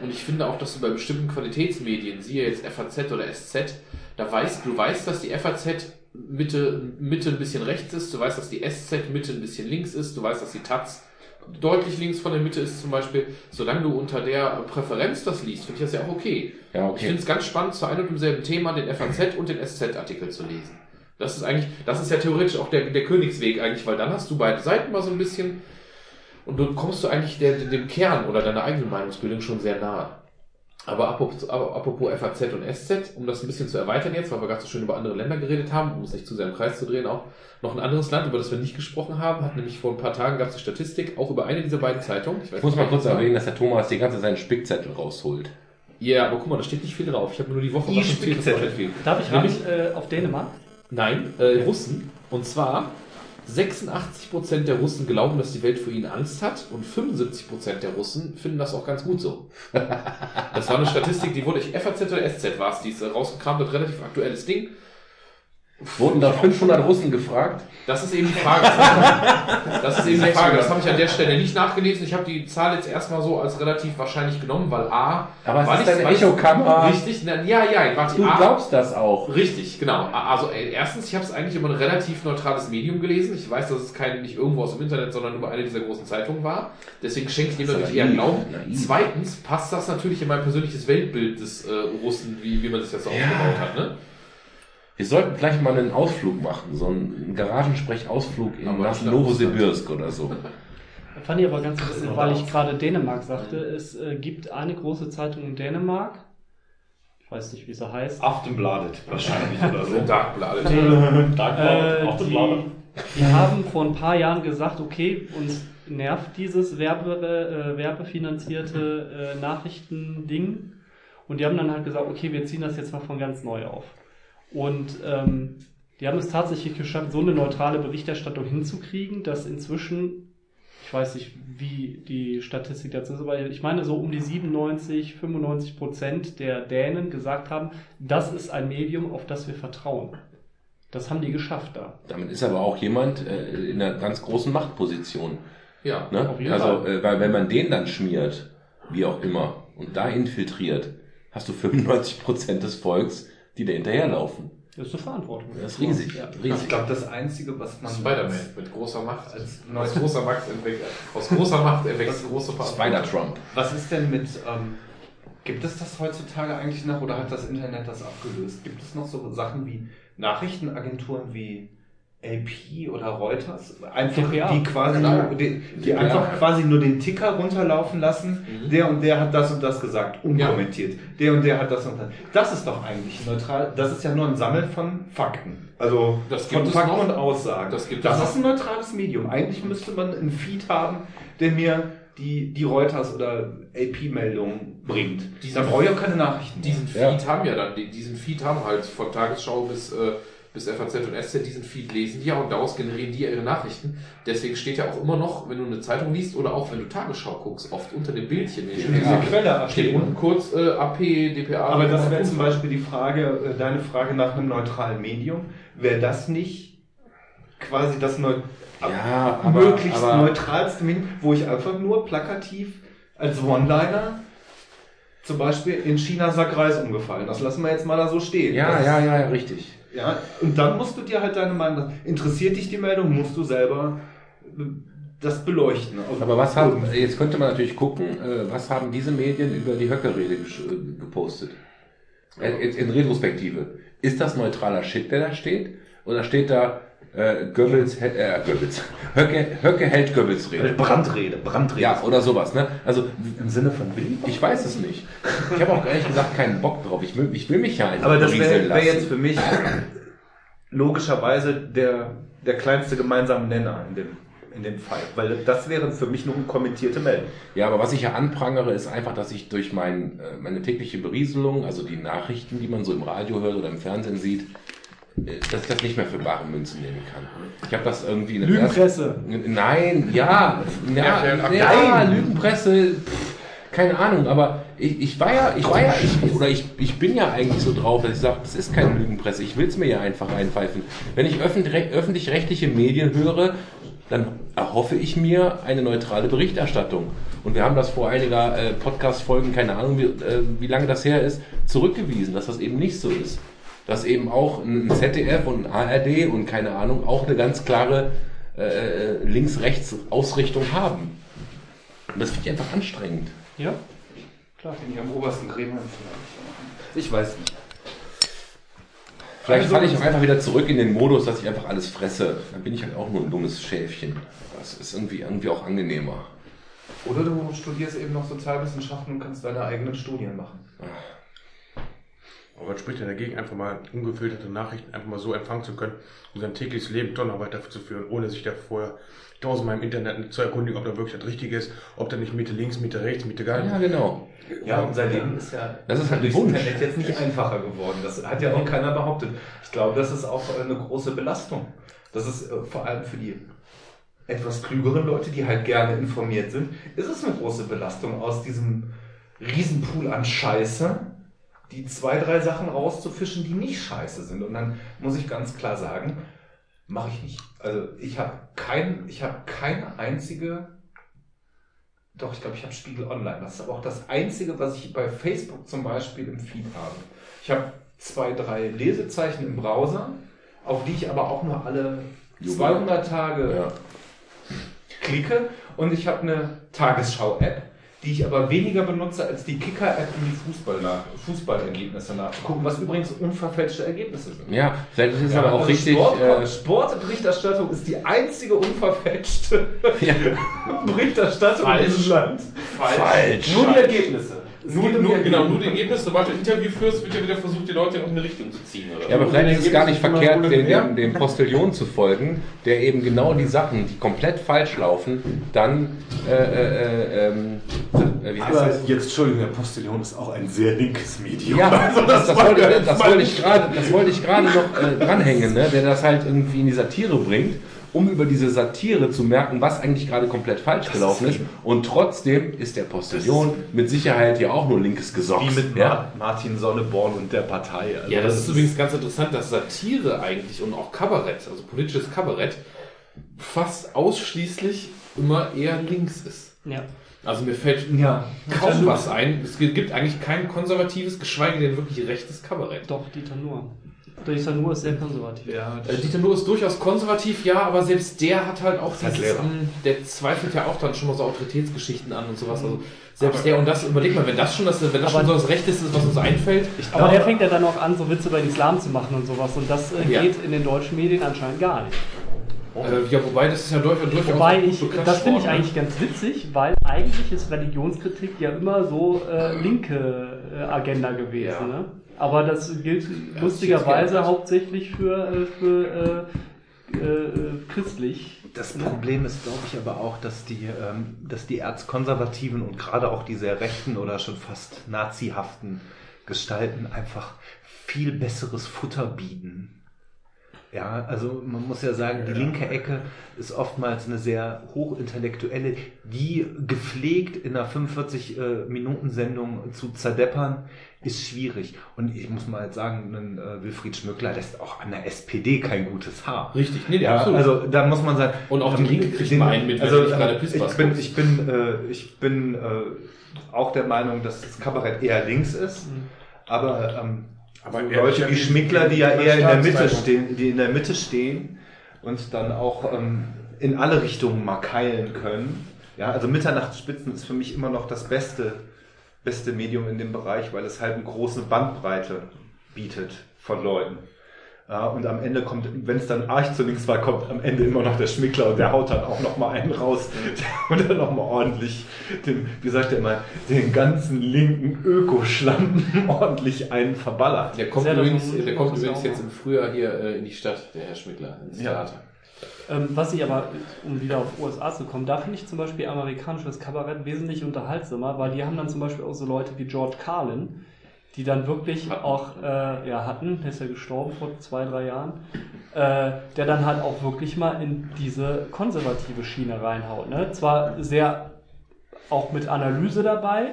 Speaker 3: Und ich finde auch, dass du bei bestimmten Qualitätsmedien, siehe jetzt FAZ oder SZ, da weißt du weißt, dass die FAZ Mitte, Mitte ein bisschen rechts ist, du weißt, dass die SZ Mitte ein bisschen links ist, du weißt, dass die Taz deutlich links von der Mitte ist zum Beispiel. Solange du unter der Präferenz das liest, finde ich das ja auch okay.
Speaker 1: Ja,
Speaker 3: Ich
Speaker 1: okay.
Speaker 3: finde es ganz spannend, zu einem und demselben Thema den FAZ und den SZ-Artikel zu lesen. Das ist eigentlich, das ist ja theoretisch auch der, der Königsweg eigentlich, weil dann hast du beide Seiten mal so ein bisschen und dann kommst du eigentlich der, dem Kern oder deiner eigenen Meinungsbildung schon sehr nahe. Aber apropos, apropos FAZ und SZ, um das ein bisschen zu erweitern jetzt, weil wir gerade so schön über andere Länder geredet haben, um es nicht zu sehr im Kreis zu drehen, auch noch ein anderes Land, über das wir nicht gesprochen haben, hat nämlich vor ein paar Tagen gab es eine Statistik, auch über eine dieser beiden Zeitungen. weiß
Speaker 1: Ich muss
Speaker 3: nicht,
Speaker 1: mal kurz erwähnen, dass der Thomas die ganze Zeit seinen Spickzettel rausholt.
Speaker 3: Ja, aber guck mal, da steht nicht viel drauf. Ich habe nur die Woche
Speaker 2: Die
Speaker 3: was
Speaker 2: Spickzettel.
Speaker 3: viel.
Speaker 5: Darf ich
Speaker 3: Nämlich-
Speaker 5: raten, äh, auf Dänemark?
Speaker 3: Nein, äh, Russen. Und zwar 86% der Russen glauben, dass die Welt für ihn Angst hat und 75% der Russen finden das auch ganz gut so. Das war eine Statistik, die wurde ich FAZ oder SZ war es, die ist äh, rausgekramt hat, relativ aktuelles Ding.
Speaker 1: Wurden da 500 Russen gefragt?
Speaker 3: Das ist eben die Frage. Das ist eben die Frage. Das habe ich an der Stelle nicht nachgelesen. Ich habe die Zahl jetzt erstmal so als relativ wahrscheinlich genommen, weil A.
Speaker 1: Aber es ist
Speaker 3: ich-
Speaker 1: eine
Speaker 3: weil ich-
Speaker 1: Echokammer.
Speaker 3: Richtig, na, ja, ja, warte,
Speaker 1: Du
Speaker 3: A,
Speaker 1: glaubst das auch.
Speaker 3: Richtig, genau. Also äh, erstens, ich habe es eigentlich über ein relativ neutrales Medium gelesen. Ich weiß, dass es kein nicht irgendwo aus dem Internet, sondern über eine dieser großen Zeitungen war. Deswegen schenke ich dem natürlich eher Glauben.
Speaker 1: naiv.
Speaker 3: Zweitens passt das natürlich in mein persönliches Weltbild des äh, Russen, wie, wie man sich das so aufgebaut hat. Ne?
Speaker 1: Wir sollten vielleicht mal einen Ausflug machen, so einen Garagensprech-Ausflug in
Speaker 3: Aber glaub,
Speaker 1: Novosibirsk oder so.
Speaker 5: Fand ich aber ganz interessant, weil ich gerade Dänemark sagte. Es äh, gibt eine große Zeitung in Dänemark. Ich weiß nicht, wie sie heißt.
Speaker 6: Aftenbladet wahrscheinlich oder so.
Speaker 3: Darkblatt.
Speaker 5: Äh, die, die haben vor ein paar Jahren gesagt, okay, uns nervt dieses Werbe, äh, werbefinanzierte äh, Nachrichtending. Und die haben dann halt gesagt, okay, wir ziehen das jetzt mal von ganz neu auf. Und ähm, die haben es tatsächlich geschafft, so eine neutrale Berichterstattung hinzukriegen, dass inzwischen, ich weiß nicht, wie die Statistik dazu ist, aber ich meine, so um die 97, 95 Prozent der Dänen gesagt haben, das ist ein Medium, auf das wir vertrauen. Das haben die geschafft da.
Speaker 1: Damit ist aber auch jemand äh, in einer ganz großen Machtposition.
Speaker 3: Ja.
Speaker 1: Ne?
Speaker 5: Auf jeden
Speaker 1: Also, äh, weil wenn man den dann schmiert, wie auch immer, und da infiltriert, hast du 95% des Volks, die da hinterherlaufen.
Speaker 5: Das ist eine Verantwortung.
Speaker 1: Das ist riesig.
Speaker 5: Ja.
Speaker 6: Ich
Speaker 1: riesig.
Speaker 6: glaube, das Einzige, was man.
Speaker 3: Spider-Man mit großer Macht.
Speaker 6: Als
Speaker 3: Aus großer Macht erwächst, aus großer Macht erwächst große Verantwortung.
Speaker 1: Spider-Trump.
Speaker 6: Was ist denn mit. Ähm, gibt es das heutzutage eigentlich noch oder hat das Internet das abgelöst? Gibt es noch so Sachen wie Nachrichtenagenturen wie AP oder Reuters? Einfach,
Speaker 5: DPA.
Speaker 6: die quasi, nur, die, die
Speaker 1: DPA.
Speaker 6: einfach quasi nur den Ticker runterlaufen lassen.
Speaker 3: Mhm.
Speaker 6: Der und der hat das und das gesagt, unkommentiert. Der und der hat das und das. Das ist doch eigentlich neutral. Das ist ja nur ein Sammeln von Fakten. Also
Speaker 3: Das gibt
Speaker 6: von Fakten
Speaker 3: noch.
Speaker 6: und Aussagen.
Speaker 3: Das gibt
Speaker 6: das ist ein neutrales Medium. Eigentlich müsste man einen Feed haben, der mir die, die Reuters oder AP-Meldungen bringt.
Speaker 3: Diesen-
Speaker 6: da brauche ich auch keine Nachrichten.
Speaker 3: Diesen Feed
Speaker 1: Ja.
Speaker 3: haben ja dann, die- diesen Feed haben halt von Tagesschau bis, äh, bis FAZ und SZ, diesen Feed lesen die ja und daraus generieren die ja ihre Nachrichten. Deswegen steht ja auch immer noch, wenn du eine Zeitung liest oder auch wenn du Tagesschau guckst, oft unter dem Bildchen.
Speaker 6: diese
Speaker 3: Ja.
Speaker 6: Quelle
Speaker 3: Steht unten kurz äh, AP, DPA.
Speaker 6: Aber das wäre zum Beispiel die Frage, äh, deine Frage nach einem neutralen Medium. Wäre das nicht quasi das neu
Speaker 1: Ja, aber,
Speaker 6: möglichst
Speaker 1: aber
Speaker 6: neutralste Medium, wo ich einfach nur plakativ als One-Liner zum Beispiel in China Sack Reis umgefallen. Das lassen wir jetzt mal da so stehen.
Speaker 1: ja,
Speaker 6: das
Speaker 1: ja, ja, ja, richtig.
Speaker 6: Ja, und dann musst du dir halt deine Meinung, interessiert dich die Meldung, musst du selber äh, das beleuchten. Auf-
Speaker 1: Aber was haben, jetzt könnte man natürlich gucken, äh, was haben diese Medien über die Höcke-Rede gesch- äh, gepostet? Jetzt in Retrospektive. Ist das neutraler Shit, der da steht? Oder steht da äh, Goebbels, äh, Goebbels, Höcke, Höcke hält Goebbels Rede?
Speaker 6: Brandrede, Brandrede.
Speaker 1: Ja, oder sowas, ne? Also,
Speaker 6: Im Sinne von Bild?
Speaker 1: ich weiß es nicht. Ich habe auch ehrlich gesagt keinen Bock drauf. Ich will, ich will mich ja einfach
Speaker 6: Aber das wäre wär jetzt für mich logischerweise der, der kleinste gemeinsame Nenner in dem, in dem Fall. Weil das wäre für mich nur eine kommentierte Meldung.
Speaker 1: Ja, aber was ich ja anprangere, ist einfach, dass ich durch mein, äh, meine tägliche Berieselung, also die Nachrichten, die man so im Radio hört oder im Fernsehen sieht, äh, dass ich das nicht mehr für bare Münzen nehmen kann. Ich habe das irgendwie in der
Speaker 5: Lügenpresse.
Speaker 1: ersten- Nein, ja, ja, ja. Lügenpresse. Pff, keine Ahnung, aber ich, ich war ja, ich war ja, ich, oder ich, ich bin ja eigentlich so drauf, dass ich sage, das ist keine Lügenpresse, ich will es mir ja einfach einpfeifen. Wenn ich öffentlich- öffentlich-rechtliche Medien höre, dann erhoffe ich mir eine neutrale Berichterstattung. Und wir haben das vor einiger äh, Podcast-Folgen, keine Ahnung, wie, äh, wie lange das her ist, zurückgewiesen, dass das eben nicht so ist. Dass eben auch ein ZDF und ein ARD und keine Ahnung auch eine ganz klare äh, Links-Rechts-Ausrichtung haben. Und das finde ich einfach anstrengend.
Speaker 5: Ja, klar.
Speaker 6: Bin ich am obersten Gremium vielleicht. Ich weiß nicht.
Speaker 1: Vielleicht falle ich auch einfach wieder zurück in den Modus, dass ich einfach alles fresse. Dann bin ich halt auch nur ein dummes Schäfchen. Das ist irgendwie, irgendwie auch angenehmer.
Speaker 6: Oder du studierst eben noch Sozialwissenschaften und kannst deine eigenen Studien machen.
Speaker 4: Aber was spricht denn dagegen, einfach mal ungefilterte Nachrichten einfach mal so empfangen zu können und sein tägliches Leben doch noch weiterzuführen, ohne sich da vorher tausendmal im Internet zu erkundigen, ob da wirklich das Richtige ist, ob da nicht Mitte links, Mitte rechts, Mitte gar nicht.
Speaker 1: Ja, genau.
Speaker 6: Ja, und sein Leben ist ja
Speaker 1: Das ist halt
Speaker 6: durchs
Speaker 1: Wunsch.
Speaker 6: Internet jetzt nicht einfacher geworden. Das hat ja auch keiner behauptet. Ich glaube, das ist auch eine große Belastung. Das ist äh, vor allem für die etwas klügeren Leute, die halt gerne informiert sind, ist es eine große Belastung aus diesem Riesenpool an Scheiße, die zwei, drei Sachen rauszufischen, die nicht scheiße sind. Und dann muss ich ganz klar sagen, mache ich nicht. Also ich habe kein, ich habe keine einzige doch, ich glaube, ich habe Spiegel Online. Das ist aber auch das Einzige, was ich bei Facebook zum Beispiel im Feed habe. Ich habe zwei, drei Lesezeichen im Browser, auf die ich aber auch nur alle 200 Tage
Speaker 1: Ja.
Speaker 6: klicke. Und ich habe eine Tagesschau-App, die ich aber weniger benutze als die Kicker-App, um die Fußball nach, Fußballergebnisse nachzugucken, was übrigens unverfälschte Ergebnisse sind.
Speaker 1: Ja, vielleicht ist es
Speaker 6: Ja,
Speaker 1: aber auch
Speaker 6: also
Speaker 1: richtig.
Speaker 6: Sport,
Speaker 1: Äh,
Speaker 6: Sportberichterstattung ist die einzige unverfälschte
Speaker 1: ja.
Speaker 6: Berichterstattung in diesem Land.
Speaker 1: Falsch.
Speaker 6: Nur die Ergebnisse.
Speaker 3: Nur,
Speaker 6: um
Speaker 3: nur, genau,
Speaker 6: Ergebnisse.
Speaker 3: nur die Ergebnisse. Sobald du ein Interview führst, wird ja wieder versucht, die Leute in irgendeine Richtung zu ziehen. Oder?
Speaker 1: Ja, aber vielleicht ist es gar nicht verkehrt, dem, dem, dem Postillon zu folgen, der eben genau die Sachen, die komplett falsch laufen, dann äh, äh, äh, ähm, äh, wie heißt
Speaker 7: Aber
Speaker 1: das?
Speaker 7: jetzt, Entschuldigung, der Postillon ist auch ein sehr linkes Medium.
Speaker 1: Ja,
Speaker 7: Also
Speaker 1: das, das, wollte, das, wollte ich gerade, das wollte ich gerade noch äh, dranhängen, ne? der das halt irgendwie in die Satire bringt, um über diese Satire zu merken, was eigentlich gerade komplett falsch gelaufen ist. Und trotzdem ist der Postillon mit Sicherheit ja auch nur linkes Gesocks.
Speaker 6: Wie mit
Speaker 1: ja?
Speaker 6: Ma- Martin Sonneborn und der Partei. Also
Speaker 3: Ja, das ist übrigens ganz interessant, dass Satire eigentlich und auch Kabarett, also politisches Kabarett, fast ausschließlich immer eher links ist.
Speaker 5: Ja.
Speaker 3: Also mir fällt
Speaker 6: Ja.
Speaker 3: kaum was ein. Es gibt eigentlich kein konservatives, geschweige denn wirklich rechtes Kabarett.
Speaker 5: Doch, Dieter Nuhr. Dieter Nuhr ist sehr konservativ.
Speaker 6: Ja,
Speaker 3: Äh, Dieter Nuhr ist durchaus konservativ, ja, aber selbst der hat halt auch
Speaker 6: halt
Speaker 3: dieses, ähm, der zweifelt ja auch dann schon mal so Autoritätsgeschichten an und sowas. Also selbst der und das, überleg mal, wenn das schon das, wenn das
Speaker 5: Aber-
Speaker 3: schon so das Rechteste ist, was uns einfällt,
Speaker 5: Aber der fängt ja dann auch an, so Witze über den Islam zu machen und sowas. Und das äh,
Speaker 3: Ja.
Speaker 5: geht in den deutschen Medien anscheinend gar nicht.
Speaker 3: äh, ja, wobei das ist ja durch, durchaus
Speaker 5: Wobei
Speaker 3: auch gut
Speaker 5: ich, das finde ich
Speaker 3: ne?
Speaker 5: eigentlich ganz witzig, weil eigentlich ist Religionskritik ja immer so äh, linke äh, Agenda gewesen.
Speaker 3: Ja.
Speaker 5: Ne? Aber das gilt
Speaker 3: jetzt
Speaker 5: lustigerweise
Speaker 3: geändert.
Speaker 5: hauptsächlich für, äh, für äh, äh, christlich.
Speaker 6: Das Problem ist, glaube ich, aber auch, dass die, ähm, dass die Erzkonservativen und gerade auch die sehr rechten oder schon fast nazihaften Gestalten einfach viel besseres Futter bieten. Ja, also man muss ja sagen, die linke Ecke ist oftmals eine sehr hochintellektuelle, die gepflegt in einer 45-Minuten-Sendung zu zerdeppern, ist schwierig. Und ich muss mal jetzt sagen, ein äh, Wilfried Schmückler lässt auch an der SPD kein gutes Haar.
Speaker 3: Richtig, nee,
Speaker 6: Ja,
Speaker 3: absolut.
Speaker 6: also da muss man sagen.
Speaker 3: Und auch die
Speaker 6: ähm,
Speaker 3: Linke kriegt
Speaker 6: den-
Speaker 3: mal einen mit, wenn
Speaker 6: also,
Speaker 3: nicht gerade
Speaker 6: äh,
Speaker 3: Pispas
Speaker 6: ich bin, ich bin, äh, ich bin äh, auch der Meinung, dass das Kabarett eher links ist. Aber, ähm,
Speaker 4: Aber
Speaker 6: so Leute wie Schmickler, die ja eher in der Mitte stehen, die in der Mitte stehen und dann auch ähm, in alle Richtungen mal keilen können. Ja, also Mitternachtsspitzen ist für mich immer noch das beste, beste Medium in dem Bereich, weil es halt eine große Bandbreite bietet von Leuten. Ja, und am Ende kommt, wenn es dann arg zu links war, kommt am Ende immer noch der Schmickler und der haut dann auch noch mal einen raus und dann noch mal ordentlich, den, wie sagt er mal, den ganzen linken Ökoschlampen ordentlich einen verballert.
Speaker 3: Der kommt
Speaker 5: Sehr
Speaker 3: übrigens, der kommt
Speaker 5: das
Speaker 3: übrigens jetzt im Frühjahr hier äh, in die Stadt, der Herr Schmickler, ins
Speaker 6: Ja.
Speaker 3: Theater.
Speaker 5: Ähm, was ich aber, um wieder auf USA zu kommen, da finde ich zum Beispiel amerikanisches Kabarett wesentlich unterhaltsamer, weil die haben dann zum Beispiel auch so Leute wie George Carlin, die dann wirklich auch, äh, ja, hatten, der ist ja gestorben vor zwei, drei Jahren, äh, der dann halt auch wirklich mal in diese konservative Schiene reinhaut. Ne? Zwar sehr auch mit Analyse dabei,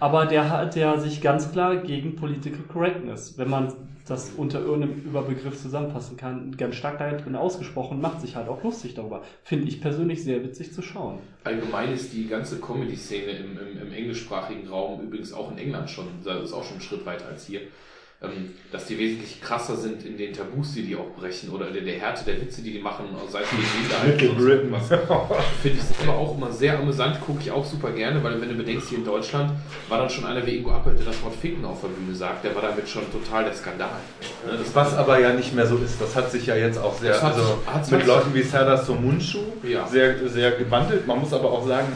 Speaker 5: aber der hat ja sich ganz klar gegen Political Correctness, wenn man das unter irgendeinem Überbegriff zusammenfassen kann, ganz stark darin ausgesprochen, macht sich halt auch lustig darüber. Finde ich persönlich sehr witzig zu schauen.
Speaker 3: Allgemein ist die ganze Comedy-Szene im, im, im englischsprachigen Raum übrigens auch in England schon, das ist auch schon einen Schritt weiter als hier, dass die wesentlich krasser sind in den Tabus, die die auch brechen oder in der Härte der Witze, die die machen, sei es mit Minderheiten und so irgendwas. Finde ich aber auch immer sehr amüsant, gucke ich auch super gerne, weil wenn du bedenkst, hier in Deutschland war dann schon einer wie Ingo Appelt, der das Wort Ficken auf der Bühne sagt, der war damit schon total der Skandal. Ne, das
Speaker 6: Was aber ja nicht mehr so ist, das hat sich ja jetzt auch sehr, also
Speaker 3: sich- hat sich-
Speaker 6: mit Leuten wie Serdar Somuncu
Speaker 3: Ja.
Speaker 6: sehr, sehr gewandelt. Man muss aber auch sagen,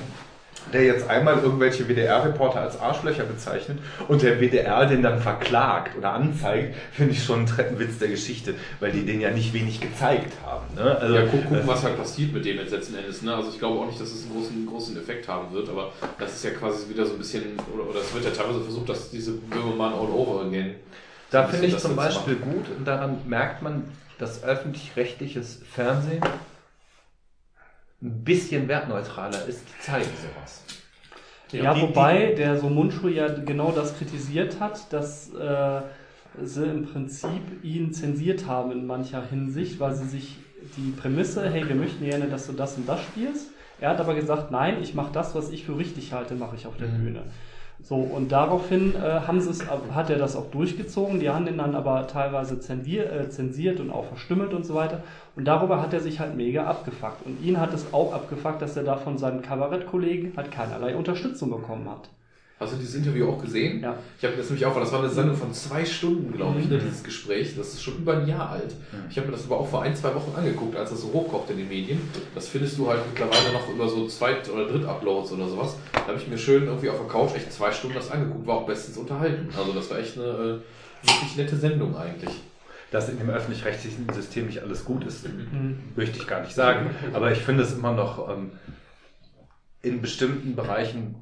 Speaker 6: der jetzt einmal irgendwelche WDR-Reporter als Arschlöcher bezeichnet und der WDR den dann verklagt oder anzeigt, finde ich schon ein Treppenwitz der Geschichte, weil die den ja nicht wenig gezeigt haben. Ne? Also,
Speaker 3: ja, guck, gucken,
Speaker 6: äh,
Speaker 3: was halt passiert mit dem jetzt letzten Endes. Ne? Also ich glaube auch nicht, dass es einen großen, großen Effekt haben wird, aber das ist ja quasi wieder so ein bisschen, oder, oder es wird ja teilweise versucht, dass diese Böhmermann all over again.
Speaker 6: Da finde ich zum Beispiel gut, und daran merkt man, dass öffentlich-rechtliches Fernsehen ein bisschen wertneutraler ist, die zeigen sowas.
Speaker 5: Ja,
Speaker 6: die-
Speaker 5: wobei der so Mundschuh ja genau das kritisiert hat, dass äh, sie im Prinzip ihn zensiert haben in mancher Hinsicht, weil sie sich die Prämisse, hey, wir möchten gerne, dass du das und das spielst. Er hat aber gesagt, nein, ich mache das, was ich für richtig halte, mache ich auf der Bühne. So, und daraufhin äh, haben sie es, hat er das auch durchgezogen. Die haben ihn dann aber teilweise zensier, äh, zensiert und auch verstümmelt und so weiter. Und darüber hat er sich halt mega abgefuckt. Und ihn hat es auch abgefuckt, dass er da von seinen Kabarettkollegen halt keinerlei Unterstützung bekommen hat.
Speaker 3: Hast du dieses Interview auch gesehen?
Speaker 5: Ja.
Speaker 3: Ich habe das nämlich auch, weil das war eine Sendung von zwei Stunden, glaube ich,
Speaker 5: Mhm.
Speaker 3: ne, dieses Gespräch. Das ist schon über ein Jahr alt. Ich habe mir das aber auch vor ein, zwei Wochen angeguckt, als das so hochkocht in den Medien. Das findest du halt mittlerweile noch über so Zweit- oder Dritt-Uploads oder sowas. Da habe ich mir schön irgendwie auf der Couch echt zwei Stunden das angeguckt, war auch bestens unterhalten. Also das war echt eine äh, wirklich nette Sendung eigentlich.
Speaker 6: Dass in dem öffentlich-rechtlichen System nicht alles gut ist,
Speaker 5: Mhm.
Speaker 6: möchte ich gar nicht sagen. Aber ich finde es immer noch ähm, in bestimmten Bereichen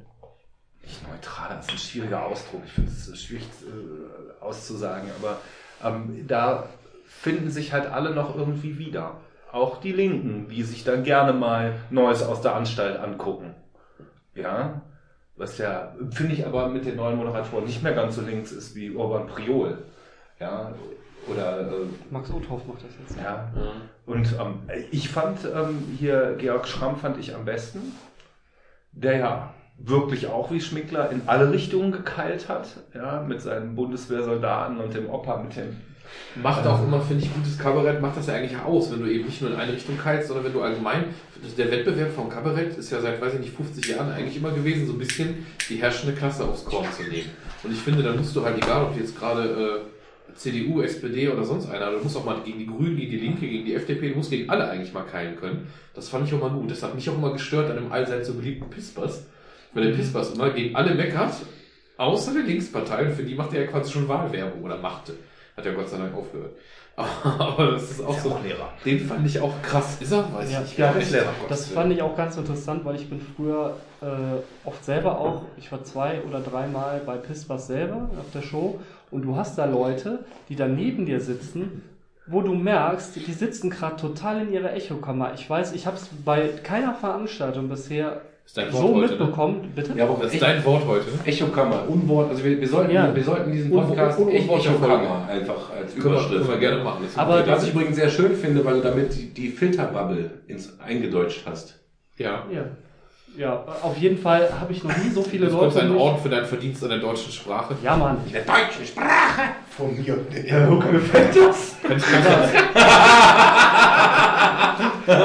Speaker 6: nicht neutral, das ist ein schwieriger Ausdruck. Ich finde es schwierig äh, auszusagen, aber ähm, da finden sich halt alle noch irgendwie wieder. Auch die Linken, die sich dann gerne mal Neues aus der Anstalt angucken. Ja, was ja, finde ich aber mit den neuen Moderatoren nicht mehr ganz so links ist wie Urban Priol. Ja, oder äh,
Speaker 5: Max Uthoff macht das jetzt.
Speaker 6: ja. Und ähm, ich fand ähm, hier Georg Schramm fand ich am besten, der ja wirklich auch wie Schmickler in alle Richtungen gekeilt hat, ja, mit seinen Bundeswehrsoldaten und dem Opa mit dem
Speaker 3: Macht auch immer, finde ich, gutes Kabarett, macht das ja eigentlich aus, wenn du eben nicht nur in eine Richtung keilst, sondern wenn du allgemein, der Wettbewerb vom Kabarett ist ja seit, weiß ich nicht, 50 Jahren eigentlich immer gewesen, so ein bisschen die herrschende Klasse aufs Korn zu nehmen. Und ich finde, da musst du halt, egal ob jetzt gerade äh, CDU, SPD oder sonst einer, du musst auch mal gegen die Grünen, gegen die Linke, gegen die FDP, du musst gegen alle eigentlich mal keilen können. Das fand ich auch mal gut. Das hat mich auch immer gestört an dem allseits so beliebten Pispers, weil der Pispers immer gegen alle meckert, außer der Linkspartei, und für die macht er ja quasi schon Wahlwerbung oder machte. Hat ja Gott sei Dank aufgehört. Aber das ist auch so.
Speaker 6: Lehrer.
Speaker 3: Den fand ich auch krass. Ist er? Weiß
Speaker 5: Ja,
Speaker 3: ich nicht.
Speaker 6: ja, ist Lehrer.
Speaker 3: Gott
Speaker 5: Das fand ich auch ganz interessant, weil ich bin früher äh, oft selber auch, ich war zwei oder dreimal bei Pispas selber auf der Show und du hast da Leute, die da neben dir sitzen, wo du merkst, die sitzen gerade total in ihrer Echokammer. Ich weiß, ich habe es bei keiner Veranstaltung bisher
Speaker 3: Ist dein Wort
Speaker 5: so
Speaker 3: heute,
Speaker 5: mitbekommen. Bitte?
Speaker 7: Ja, aber
Speaker 3: Das ist
Speaker 7: Echo,
Speaker 3: dein Wort heute.
Speaker 7: Echokammer, Unwort, also wir, wir, sollten,
Speaker 5: Ja.
Speaker 7: wir sollten diesen Podcast
Speaker 5: Un- Un-
Speaker 7: Echokammer einfach als Überschrift.
Speaker 3: können wir gerne machen. Das ist
Speaker 5: Aber.
Speaker 7: Was ich übrigens sehr schön finde, weil du damit die, die Filterbubble ins eingedeutscht hast.
Speaker 3: ja.
Speaker 5: Ja. Ja, auf jeden Fall habe ich noch nie so viele
Speaker 3: kommt
Speaker 5: Leute.
Speaker 3: ein
Speaker 5: nicht-
Speaker 3: Orden für deinen Verdienst an der deutschen Sprache.
Speaker 5: Ja, Mann.
Speaker 7: Der deutschen Sprache von mir.
Speaker 6: Ja, Hucke gefällt das.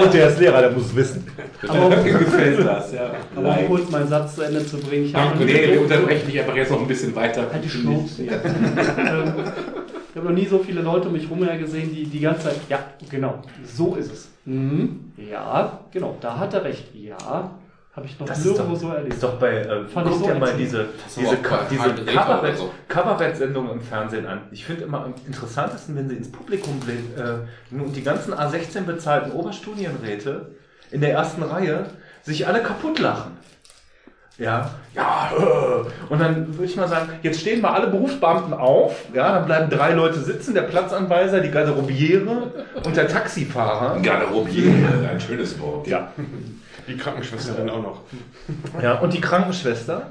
Speaker 6: Und der ist Lehrer, der muss es wissen.
Speaker 5: Aber um,
Speaker 7: gefällt das, ja.
Speaker 5: aber um kurz meinen Satz zu Ende zu bringen, ich habe
Speaker 7: Nee, wir unterbrechen dich einfach jetzt noch ein bisschen weiter.
Speaker 5: Halt die Schnauze. Ja. ähm, ich habe noch nie so viele Leute um mich rum gesehen, die die ganze Zeit, ja, genau, so ist es. Mhm. Ja, genau, da hat er recht. Ja, habe ich noch
Speaker 6: Das ist
Speaker 5: nirgendwo
Speaker 6: doch,
Speaker 5: so erlebt.
Speaker 6: ist doch bei, äh,
Speaker 5: Fand ich
Speaker 6: guck
Speaker 5: so
Speaker 6: dir mal
Speaker 5: ätzend.
Speaker 6: diese, diese, Ka diese
Speaker 3: oder so.
Speaker 6: Kabarettsendungen im Fernsehen an. Ich finde immer am interessantesten, wenn sie ins Publikum bl- äh, und die ganzen A16 bezahlten Oberstudienräte in der ersten Reihe sich alle kaputt lachen. Ja, ja, äh. und dann würde ich mal sagen, jetzt stehen mal alle Berufsbeamten auf, ja, dann bleiben drei Leute sitzen, der Platzanweiser, die Garderobiere und der Taxifahrer.
Speaker 1: Garderobier, ein schönes Wort.
Speaker 6: Ja,
Speaker 4: Die Krankenschwesterin auch noch.
Speaker 6: ja, und die Krankenschwester.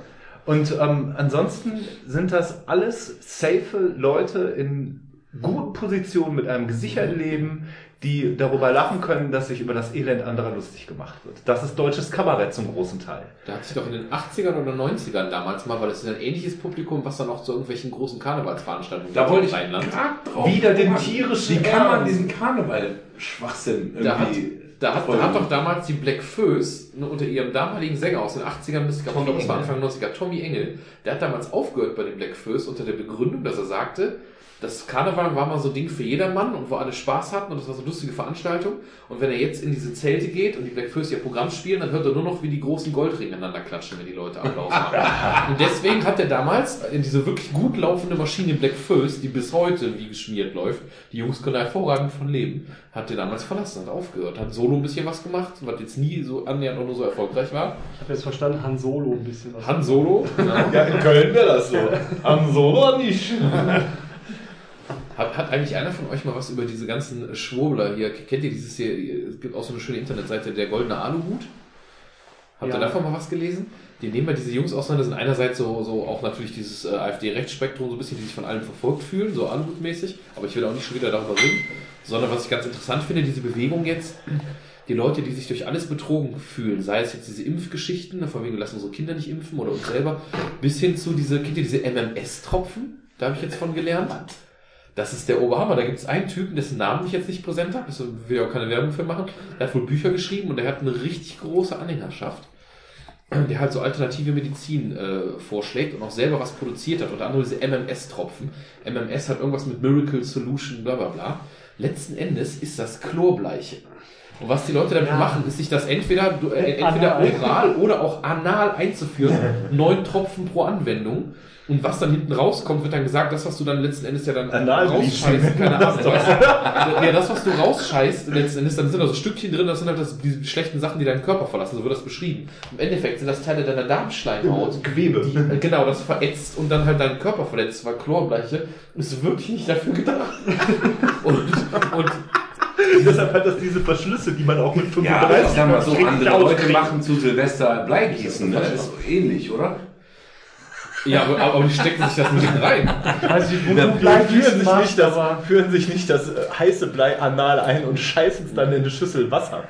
Speaker 6: Und ähm, ansonsten sind das alles safe Leute in guten Positionen mit einem gesicherten Leben, die darüber lachen können, dass sich über das Elend anderer lustig gemacht wird. Das ist deutsches Kabarett zum großen Teil.
Speaker 3: Da hat sich doch in den 80ern oder 90ern damals mal, weil das ist ein ähnliches Publikum, was dann auch zu irgendwelchen großen Karnevalsveranstaltungen
Speaker 1: Da wollte ich
Speaker 3: Rheinland.
Speaker 1: drauf.
Speaker 6: Wieder den tierischen
Speaker 1: Wie kann man diesen Karneval-Schwachsinn
Speaker 3: Da hat,
Speaker 1: irgendwie...
Speaker 3: da, hat, da hat doch damals die Black Föß ne, unter ihrem damaligen Sänger aus den 80ern bis, ich glaube,
Speaker 6: Tommy
Speaker 3: das war
Speaker 6: Engel.
Speaker 3: Anfang 90er, Tommy Engel, der hat damals aufgehört bei den Black Föß unter der Begründung, dass er sagte, das Karneval war mal so ein Ding für jedermann und wo alle Spaß hatten und das war so eine lustige Veranstaltung. Und wenn er jetzt in diese Zelte geht und die Black Föß ihr Programm spielen, dann hört er nur noch, wie die großen Goldringe aneinander klatschen, wenn die Leute Applaus machen. und deswegen hat er damals in diese wirklich gut laufende Maschine Black Föß, die bis heute wie geschmiert läuft, die Jungs können hervorragend von leben, hat er damals verlassen, hat aufgehört, hat solo ein bisschen was gemacht, was jetzt nie so annähernd auch nur so erfolgreich war.
Speaker 5: Ich habe jetzt verstanden, Han Solo ein bisschen was.
Speaker 3: Han Solo, genau.
Speaker 6: Ja, in Köln wäre das so. Am Solo nicht.
Speaker 3: Hat, hat eigentlich einer von euch mal was über diese ganzen Schwurbler hier? Kennt ihr dieses hier? Es gibt auch so eine schöne Internetseite, der goldene Aluhut. Habt ihr
Speaker 5: Ja.
Speaker 3: davon mal was gelesen? Die nehmen ja diese Jungs auseinander, sind einerseits so, so auch natürlich dieses äh, AfD-Rechtsspektrum, so ein bisschen, die sich von allem verfolgt fühlen, so Aluhut-mäßig. Aber ich will auch nicht schon wieder darüber reden. Sondern was ich ganz interessant finde, diese Bewegung jetzt, die Leute, die sich durch alles betrogen fühlen, sei es jetzt diese Impfgeschichten, von wegen, wir lassen unsere Kinder nicht impfen oder uns selber, bis hin zu diese, kennt ihr diese MMS-Tropfen? Da habe ich jetzt von gelernt. Das ist der Oberhammer. Da gibt es einen Typen, dessen Namen ich jetzt nicht präsent habe. Das will ich auch keine Werbung für machen. Der hat wohl Bücher geschrieben und der hat eine richtig große Anhängerschaft. Der halt so alternative Medizin äh, vorschlägt und auch selber was produziert hat. Unter anderem diese MMS-Tropfen. MMS hat irgendwas mit Miracle Solution, bla bla bla. Letzten Endes ist das Chlorbleiche. Und was die Leute damit
Speaker 5: Ja.
Speaker 3: machen, ist sich das entweder, äh, entweder
Speaker 5: Anal.
Speaker 3: oral oder auch anal einzuführen. Neun Tropfen pro Anwendung. Und was dann hinten rauskommt, wird dann gesagt, das, was du dann letzten Endes ja dann rausscheißt, keine Ahnung. Was, ja, das, was du rausscheißt, letzten Endes, dann sind da so Stückchen drin, das sind halt das, die schlechten Sachen, die deinen Körper verlassen, so wird das beschrieben. Im Endeffekt sind das Teile deiner Darmschleimhaut.
Speaker 6: Gewebe.
Speaker 3: Die, äh, genau, das verätzt und dann halt deinen Körper verletzt, weil Chlorbleiche ist wirklich nicht dafür gedacht. Und, und
Speaker 6: Deshalb hat das diese Verschlüsse, die man auch mit
Speaker 1: Ja, aber ich
Speaker 6: 35
Speaker 1: sag mal so, andere Leute machen zu Silvester Bleigießen, ne? Ist so ähnlich, oder?
Speaker 3: Ja, aber, aber die stecken sich das nicht rein.
Speaker 5: nicht, wo
Speaker 6: Ja, die
Speaker 5: Blei
Speaker 6: führen, sich nicht das,
Speaker 5: aber
Speaker 6: führen sich nicht das äh, heiße Blei anal ein und scheißen es dann in eine Schüssel Wasser.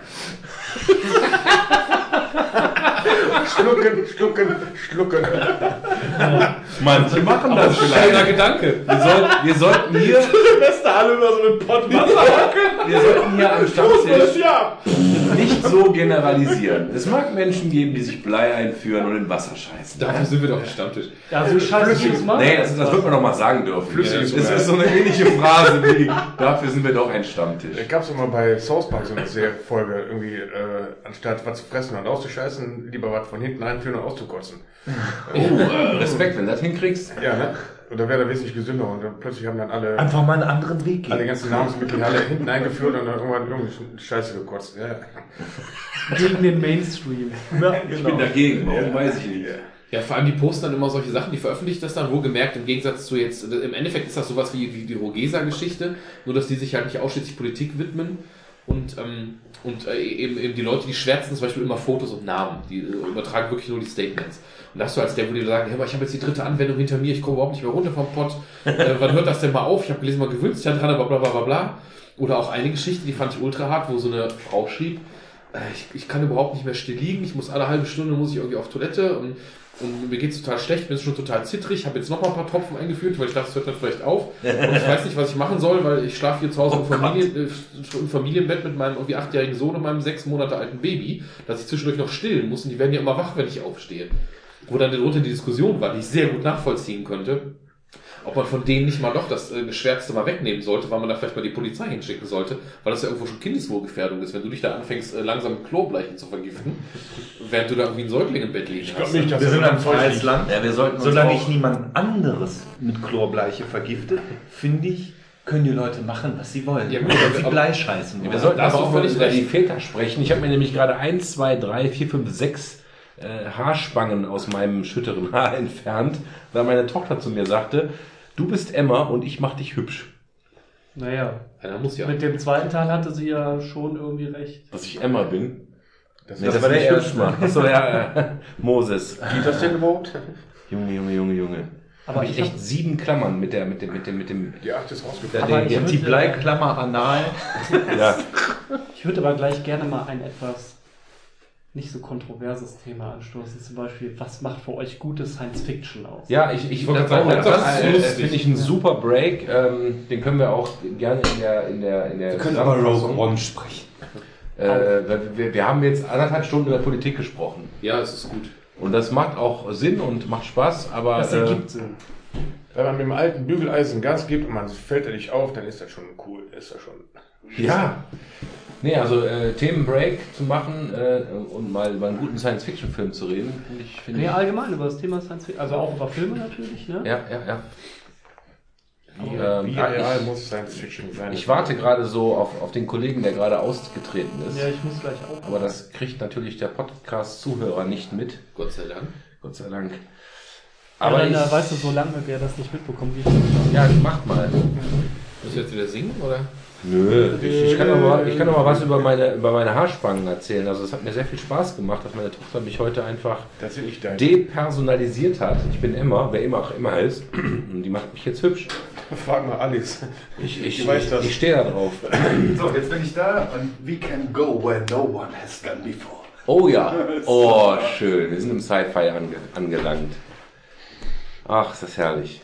Speaker 4: Schlucken, schlucken, schlucken.
Speaker 1: Manche machen das
Speaker 3: Schöner Gedanke.
Speaker 1: Wir, soll, wir sollten hier,
Speaker 6: Silvester alle über so einen Pott Wasser.
Speaker 1: wir sollten hier am Stammtisch
Speaker 6: ja.
Speaker 1: nicht so generalisieren. Es mag Menschen geben, die sich Blei einführen und in Wasser scheißen.
Speaker 3: Dafür sind wir doch am Stammtisch.
Speaker 5: ja, so scheiße jedes Mal.
Speaker 1: Nee, das, das wird man doch mal sagen dürfen.
Speaker 4: Flüssiges
Speaker 1: Es
Speaker 4: Blei.
Speaker 1: ist so eine ähnliche Phrase wie, dafür sind wir doch ein Stammtisch.
Speaker 4: Da gab es immer bei South Park so eine Serie- Folge, irgendwie, äh, anstatt was zu fressen und auszuscheißen, lieber was von hinten einführen und auszukotzen.
Speaker 1: Oh, äh, Respekt, wenn das hinkriegst.
Speaker 4: Ja, ne? Und da wäre er wesentlich gesünder und dann plötzlich haben dann alle,
Speaker 6: Einfach mal einen anderen Weg
Speaker 4: alle
Speaker 6: gehen.
Speaker 4: ganzen Nahrungsmittel alle hinten eingeführt und dann irgendwann irgendwie Scheiße gekotzt. Ja, ja.
Speaker 5: Gegen den Mainstream.
Speaker 6: Ja,
Speaker 1: Ich
Speaker 6: genau.
Speaker 1: bin dagegen, warum weiß ich nicht.
Speaker 3: Ja, vor allem die posten dann immer solche Sachen, die veröffentlichen das dann wohlgemerkt, im Gegensatz zu jetzt, im Endeffekt ist das sowas wie, wie die Rogesa-Geschichte, nur dass die sich halt nicht ausschließlich Politik widmen und, ähm, und äh, eben, eben die Leute, die schwärzen zum Beispiel immer Fotos und Namen, die äh, übertragen wirklich nur die Statements. Und das so als der, wo die sagen, hey, aber ich habe jetzt die dritte Anwendung hinter mir, ich komme überhaupt nicht mehr runter vom Pott, äh, wann hört das denn mal auf? Ich habe gelesen, mal gewünscht, ja dran, aber bla bla bla bla. Oder auch eine Geschichte, die fand ich ultra hart, wo so eine Frau schrieb, äh, ich, ich kann überhaupt nicht mehr still liegen, ich muss alle halbe Stunde muss ich irgendwie auf Toilette und, und mir geht's total schlecht, bin schon total zittrig, habe jetzt noch mal ein paar Tropfen eingeführt, weil ich dachte, es hört dann vielleicht auf. Und ich weiß nicht, was ich machen soll, weil ich schlafe hier zu Hause im, Familien, äh, im Familienbett mit meinem irgendwie achtjährigen Sohn und meinem sechs Monate alten Baby, dass ich zwischendurch noch stillen muss und die werden ja immer wach, wenn ich aufstehe. Wo dann darunter die Diskussion war, die ich sehr gut nachvollziehen könnte, ob man von denen nicht mal doch das äh, Schwerste mal wegnehmen sollte, weil man da vielleicht mal die Polizei hinschicken sollte, weil das ja irgendwo schon Kindeswohlgefährdung ist, wenn du dich da anfängst, äh, langsam mit Chlorbleichen zu vergiften, während du da irgendwie ein Säugling im Bett liegen
Speaker 4: Ich
Speaker 3: hast.
Speaker 4: glaube nicht, dass
Speaker 6: Wir sind ein freies. Land.
Speaker 1: Ja, wir sollten
Speaker 6: Solange ich niemand anderes mit Chlorbleiche vergifte, finde ich, können die Leute machen, was sie wollen.
Speaker 3: Ja, gut,
Speaker 6: sie Blei scheißen
Speaker 1: Wir
Speaker 6: wollen.
Speaker 1: sollten
Speaker 3: da hast
Speaker 1: aber auch über die Väter sprechen. Ich habe mir nämlich gerade 1, 2, 3, 4, 5, 6 äh, Haarspangen aus meinem schütteren Haar entfernt, weil meine Tochter zu mir sagte, du bist Emma und ich mach dich hübsch.
Speaker 5: Naja,
Speaker 3: Einer muss ja.
Speaker 5: mit dem zweiten Teil hatte sie ja schon irgendwie recht.
Speaker 1: Dass ich Emma bin.
Speaker 4: Das,
Speaker 1: Nee,
Speaker 4: das,
Speaker 1: das
Speaker 6: war der
Speaker 1: hübsch macht. Achso, ja, äh, Moses.
Speaker 4: geht das denn überhaupt?
Speaker 1: Junge, Junge, Junge, Junge.
Speaker 5: Aber
Speaker 1: ich
Speaker 5: ich
Speaker 1: echt sieben Klammern mit der, mit dem, mit dem, mit dem.
Speaker 4: Die acht ist rausgefallen.
Speaker 5: Ich
Speaker 1: den-
Speaker 5: würde-
Speaker 6: Die Bleiklammer anal.
Speaker 1: ja.
Speaker 5: Ich würde aber gleich gerne mal ein etwas nicht so kontroverses Thema anstoßen. Zum Beispiel, was macht für euch gute Science Fiction aus?
Speaker 1: Ja, ich, ich
Speaker 3: wollte
Speaker 1: das,
Speaker 3: sagen,
Speaker 1: das,
Speaker 3: das
Speaker 1: äh, finde ich einen super Break. Ähm, den können wir auch gerne in der in der in der
Speaker 6: Wir können aber Rogue One sprechen.
Speaker 1: Äh, weil wir, wir haben jetzt anderthalb Stunden über Politik gesprochen.
Speaker 3: Ja, es ist gut.
Speaker 1: Und das macht auch Sinn und macht Spaß, aber
Speaker 5: Das
Speaker 1: äh,
Speaker 5: ergibt Sinn.
Speaker 4: Wenn man mit dem alten Bügeleisen Gas gibt und man fällt da nicht auf, dann ist das schon cool. Ist das schon.
Speaker 1: ja. Nee, also äh, Themenbreak zu machen äh, und mal über einen guten Science-Fiction-Film zu reden, finde ich, finde
Speaker 5: Nee,
Speaker 1: ich.
Speaker 5: allgemein über das Thema Science Fiction, also auch über Filme natürlich, ne?
Speaker 1: Ja, ja, ja.
Speaker 4: Wie,
Speaker 1: Ähm,
Speaker 4: wie
Speaker 1: ja,
Speaker 4: real
Speaker 1: ich-
Speaker 4: muss Science Fiction sein?
Speaker 1: Ich warte gerade so auf, auf den Kollegen, der gerade ausgetreten ist.
Speaker 5: Ja, ich muss gleich auch.
Speaker 1: Aber das kriegt natürlich der Podcast-Zuhörer nicht mit.
Speaker 3: Gott sei Dank.
Speaker 1: Gott sei Dank.
Speaker 5: Aber
Speaker 1: Aber
Speaker 5: dann,
Speaker 1: ich,
Speaker 5: äh, weißt du, solange wer das nicht mitbekommt, wie ich das
Speaker 1: ja, macht mal.
Speaker 3: Musst du jetzt wieder singen, oder?
Speaker 1: Nö, ich, ich, kann aber, mal- ich kann aber was über meine, über meine Haarspangen erzählen. Also es hat mir sehr viel Spaß gemacht, dass meine Tochter mich heute einfach depersonalisiert hat. Ich bin Emma, wer immer auch immer heißt. Und die macht mich jetzt hübsch.
Speaker 4: Frag mal Alice.
Speaker 1: Ich, ich,
Speaker 4: Ich
Speaker 1: ich, ich stehe da drauf.
Speaker 8: So, jetzt bin ich da und we can go where no one has gone before.
Speaker 1: Oh ja. Oh, schön. Wir sind im Sci-Fi ange angelangt. Ach, ist das herrlich.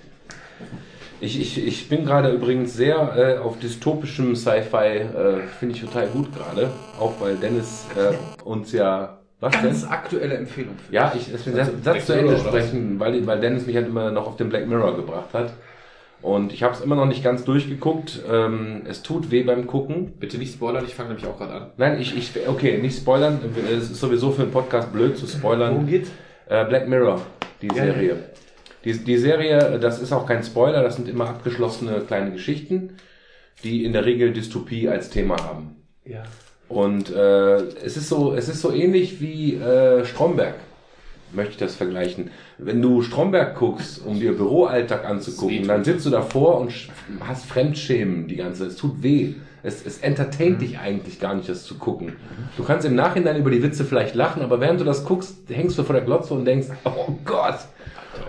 Speaker 1: Ich, ich, ich bin gerade übrigens sehr äh, auf dystopischem Sci-Fi, äh, finde ich total gut gerade. Auch weil Dennis äh, uns ja. Was
Speaker 2: Ganz
Speaker 1: denn?
Speaker 2: aktuelle Empfehlung für
Speaker 1: Ja, ich den
Speaker 3: Black
Speaker 1: Satz zu Ende sprechen, weil, weil Dennis mich halt immer noch auf den Black Mirror gebracht hat. Und ich habe es immer noch nicht ganz durchgeguckt. Ähm, es tut weh beim Gucken.
Speaker 3: Bitte nicht spoilern, ich fange nämlich auch gerade an.
Speaker 1: Nein, ich, ich, okay, nicht spoilern. Es ist sowieso für einen Podcast blöd zu spoilern.
Speaker 6: Worum geht's?
Speaker 1: Äh, Black Mirror, die Serie. Die, die Serie, das ist auch kein Spoiler, das sind immer abgeschlossene kleine Geschichten, die in der Regel Dystopie als Thema haben.
Speaker 6: Ja.
Speaker 1: Und äh, es ist so, es ist so ähnlich wie äh, Stromberg, möchte ich das vergleichen. Wenn du Stromberg guckst, um dir Büroalltag anzugucken, dann sitzt du davor und hast Fremdschämen die ganze Zeit. Es tut weh. Es, es entertaint dich eigentlich gar nicht, das zu gucken. Du kannst im Nachhinein über die Witze vielleicht lachen, aber während du das guckst, hängst du vor der Glotze und denkst, oh Gott.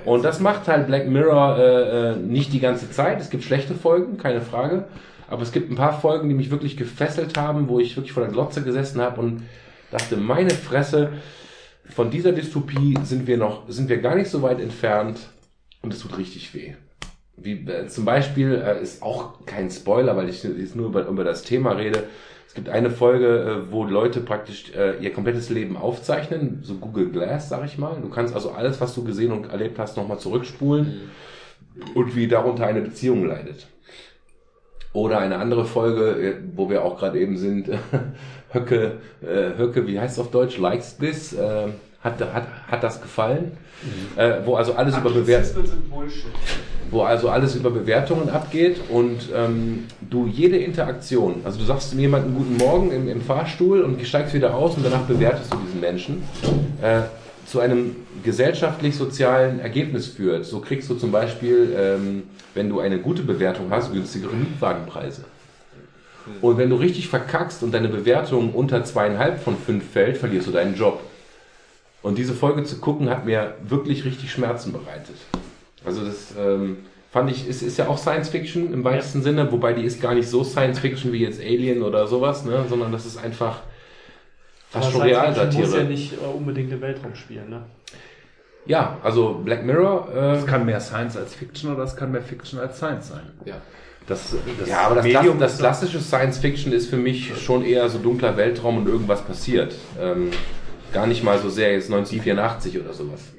Speaker 1: Und das macht halt Black Mirror äh, äh, nicht die ganze Zeit. Es gibt schlechte Folgen, keine Frage. Aber es gibt ein paar Folgen, die mich wirklich gefesselt haben, wo ich wirklich vor der Glotze gesessen habe und dachte, meine Fresse, von dieser Dystopie sind wir noch, sind wir gar nicht so weit entfernt und es tut richtig weh. Wie äh, zum Beispiel äh, ist auch kein Spoiler, weil ich jetzt nur über, über das Thema rede. Es gibt eine Folge, äh, wo Leute praktisch äh, ihr komplettes Leben aufzeichnen, so Google Glass, sag ich mal. Du kannst also alles, was du gesehen und erlebt hast, nochmal zurückspulen und wie darunter eine Beziehung leidet. Oder eine andere Folge, äh, wo wir auch gerade eben sind, Höcke, Höcke, wie heißt es auf Deutsch? Likes this? Hat, hat, hat das gefallen? Äh, wo also alles über Bewertungen wo also alles über Bewertungen abgeht und ähm, du jede Interaktion, also du sagst jemandem guten Morgen im, im Fahrstuhl und steigst wieder aus und danach bewertest du diesen Menschen, äh, zu einem gesellschaftlich-sozialen Ergebnis führt. So kriegst du zum Beispiel, ähm, wenn du eine gute Bewertung hast, günstigere Mietwagenpreise. Und wenn du richtig verkackst und deine Bewertung unter zweieinhalb von fünf fällt, verlierst du deinen Job. Und diese Folge zu gucken, hat mir wirklich richtig Schmerzen bereitet. Also das ähm, fand ich, es ist ja auch Science Fiction im weitesten Sinne, wobei die ist gar nicht so Science Fiction wie jetzt Alien oder sowas, ne? sondern das ist einfach fast schon
Speaker 5: Fiction
Speaker 1: Realsatire.
Speaker 5: muss ja nicht äh, unbedingt im Weltraum spielen, ne?
Speaker 1: Ja, also Black Mirror, äh,
Speaker 6: Es kann mehr Science als Fiction oder es kann mehr Fiction als Science sein.
Speaker 3: Ja.
Speaker 6: Das, das
Speaker 1: ja, aber das,
Speaker 6: Medium
Speaker 1: das
Speaker 6: ist
Speaker 1: klassische Science Fiction ist für mich schon eher so dunkler Weltraum und irgendwas passiert. Ähm, gar nicht mal so sehr jetzt 1984 oder sowas.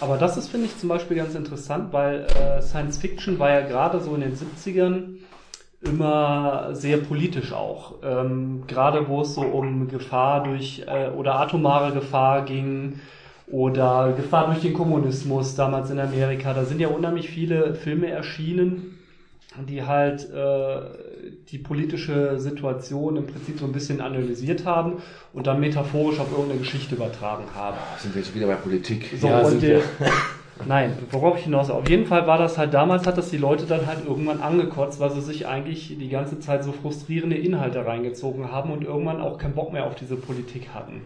Speaker 5: Aber das ist, finde ich, zum Beispiel ganz interessant, weil äh, Science Fiction war ja gerade so in den 70ern immer sehr politisch auch. Ähm, gerade wo es so um Gefahr durch äh, oder atomare Gefahr ging oder Gefahr durch den Kommunismus damals in Amerika. Da sind ja unheimlich viele Filme erschienen, die halt äh, die politische Situation im Prinzip so ein bisschen analysiert haben und dann metaphorisch auf irgendeine Geschichte übertragen haben.
Speaker 1: Sind wir jetzt wieder bei Politik?
Speaker 5: So,
Speaker 1: ja, sind
Speaker 5: der,
Speaker 1: wir.
Speaker 5: Nein, worauf ich hinaus. Auf jeden Fall war das halt damals, hat das die Leute dann halt irgendwann angekotzt, weil sie sich eigentlich die ganze Zeit so frustrierende Inhalte reingezogen haben und irgendwann auch keinen Bock mehr auf diese Politik hatten.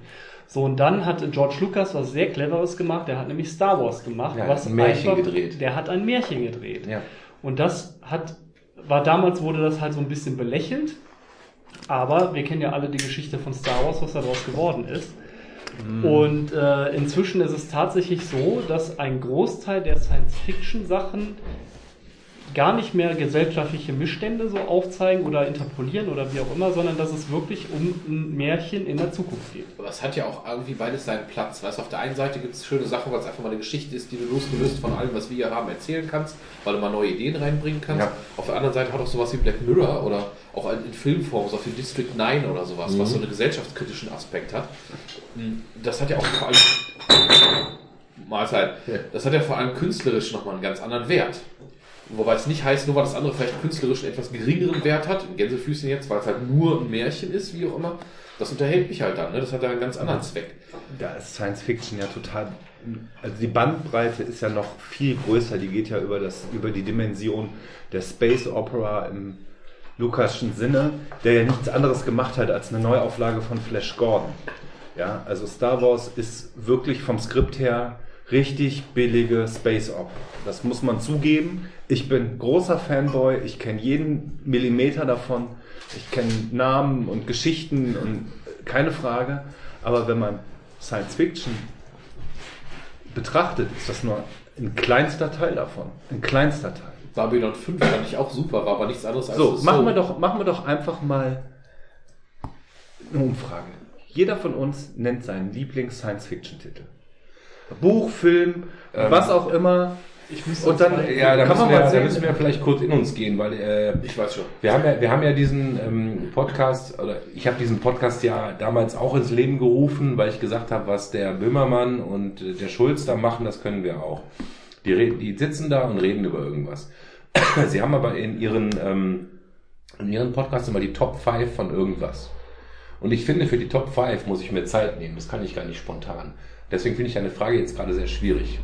Speaker 5: So, und dann hat George Lucas was sehr Cleveres gemacht, der hat nämlich Star Wars gemacht.
Speaker 1: Ja,
Speaker 5: was
Speaker 1: ein Märchen
Speaker 5: einfach-
Speaker 1: gedreht.
Speaker 5: Der hat ein Märchen gedreht.
Speaker 1: Ja.
Speaker 5: Und das hat, war damals wurde das halt so ein bisschen belächelt. Aber wir kennen ja alle die Geschichte von Star Wars, was daraus geworden ist. Und äh, inzwischen ist es tatsächlich so, dass ein Großteil der Science-Fiction-Sachen gar nicht mehr gesellschaftliche Missstände so aufzeigen oder interpolieren oder wie auch immer, sondern dass es wirklich um ein Märchen in der Zukunft geht.
Speaker 3: Aber es hat ja auch irgendwie beides seinen Platz. Weißt du, auf der einen Seite gibt es schöne Sachen, weil es einfach mal eine Geschichte ist, die du losgelöst von allem, was wir hier haben, erzählen kannst, weil du mal neue Ideen reinbringen kannst.
Speaker 1: Ja.
Speaker 3: Auf der anderen Seite hat auch sowas wie Black Mirror oder auch in Filmform, so wie District 9 oder sowas, was so einen gesellschaftskritischen Aspekt hat. Das hat ja auch vor allem Mahlzeit. Das hat ja vor allem künstlerisch nochmal einen ganz anderen Wert. Wobei es nicht heißt, nur weil das andere vielleicht künstlerisch einen etwas geringeren Wert hat, Gänsefüßchen jetzt, weil es halt nur ein Märchen ist, wie auch immer, das unterhält mich halt dann. Ne? Das hat ja einen ganz anderen Zweck.
Speaker 6: Da ist Science Fiction ja total. Also die Bandbreite ist ja noch viel größer. Die geht ja über, das, über die Dimension der Space Opera im Lukaschen Sinne, der ja nichts anderes gemacht hat als eine Neuauflage von Flash Gordon. Ja, also Star Wars ist wirklich vom Skript her richtig billige Space Opera. Das muss man zugeben. Ich bin großer Fanboy. Ich kenne jeden Millimeter davon. Ich kenne Namen und Geschichten und keine Frage. Aber wenn man Science Fiction betrachtet, ist das nur ein kleinster Teil davon. Ein kleinster Teil.
Speaker 3: Babylon 5 fand ich auch super, war aber nichts anderes als
Speaker 6: So,
Speaker 3: das
Speaker 6: machen wir, doch, machen wir doch einfach mal eine Umfrage. Jeder von uns nennt seinen Lieblings-Science-Fiction-Titel. Buch, Film,
Speaker 1: Ähm,
Speaker 6: was auch immer.
Speaker 5: Ich muss
Speaker 6: Und dann
Speaker 1: Ja, da
Speaker 6: kann
Speaker 1: müssen,
Speaker 6: man
Speaker 1: wir,
Speaker 6: mal
Speaker 1: da
Speaker 6: sehen.
Speaker 1: müssen wir vielleicht kurz in uns gehen, weil äh,
Speaker 3: Ich weiß schon.
Speaker 1: wir, haben ja, wir haben ja diesen ähm, Podcast, oder ich habe diesen Podcast ja damals auch ins Leben gerufen, weil ich gesagt habe, was der Böhmermann und äh, der Schulz da machen, das können wir auch. Die, re- die sitzen da und reden über irgendwas. Sie haben aber in ihren, ähm, in ihren Podcasts immer die Top 5 von irgendwas. Und ich finde, für die Top 5 muss ich mir Zeit nehmen. Das kann ich gar nicht spontan. Deswegen finde ich deine Frage jetzt gerade sehr schwierig.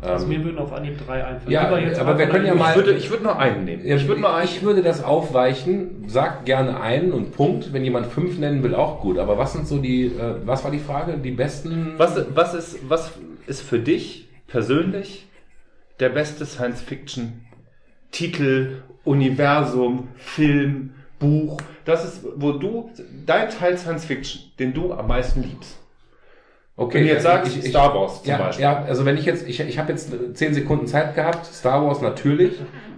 Speaker 5: Also
Speaker 1: Ähm,
Speaker 5: mir würden auf Anhieb drei einfallen.
Speaker 1: Ja,
Speaker 5: Lieber jetzt
Speaker 1: aber wir können ja mal-
Speaker 6: Ich würde, ich würde nur einen nehmen.
Speaker 1: Ja,
Speaker 6: Ich würde nur einen.
Speaker 1: ich würde das aufweichen. Sag gerne einen und Punkt. Wenn jemand fünf nennen will, auch gut. Aber was sind so die, äh, was war die Frage? Die besten?
Speaker 6: Was, was, ist, was ist für dich persönlich der beste Science-Fiction-Titel, Universum, Film, Buch? Das ist, wo du, dein Teil Science-Fiction, den du am meisten liebst.
Speaker 1: Okay,
Speaker 6: Wenn du jetzt sagst,
Speaker 1: ich- ich-
Speaker 6: Star Wars zum
Speaker 1: ja,
Speaker 6: Beispiel.
Speaker 1: Ja, also wenn ich jetzt, ich, ich habe jetzt zehn Sekunden Zeit gehabt. Star Wars natürlich.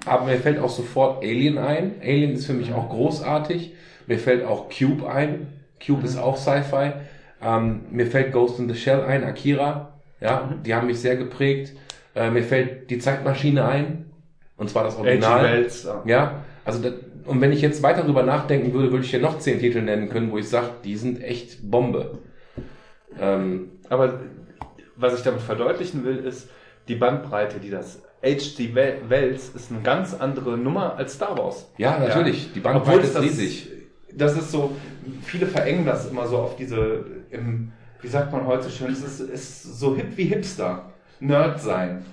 Speaker 1: Aber mir fällt auch sofort Alien ein. Alien ist für mich auch großartig. Mir fällt auch Cube ein. Cube ist auch Sci-Fi. Ähm, mir fällt Ghost in the Shell ein, Akira. Ja, die haben mich sehr geprägt. Äh, mir fällt die Zeitmaschine ein. Und zwar das Original.
Speaker 6: Wells, ja.
Speaker 1: Ja, also das, und wenn ich jetzt weiter drüber nachdenken würde, würde ich hier noch zehn Titel nennen können, wo ich sage, die sind echt Bombe. Ähm,
Speaker 6: Aber was ich damit verdeutlichen will, ist, die Bandbreite, die das H.G. Wells ist eine ganz andere Nummer als Star Wars.
Speaker 1: ja, natürlich, die Bandbreite
Speaker 6: Obwohl
Speaker 1: ist
Speaker 6: das,
Speaker 1: riesig.
Speaker 6: Das ist so, viele verengen das immer so auf diese, im, wie sagt man heute schön, es ist, ist so hip wie Hipster. Nerd sein.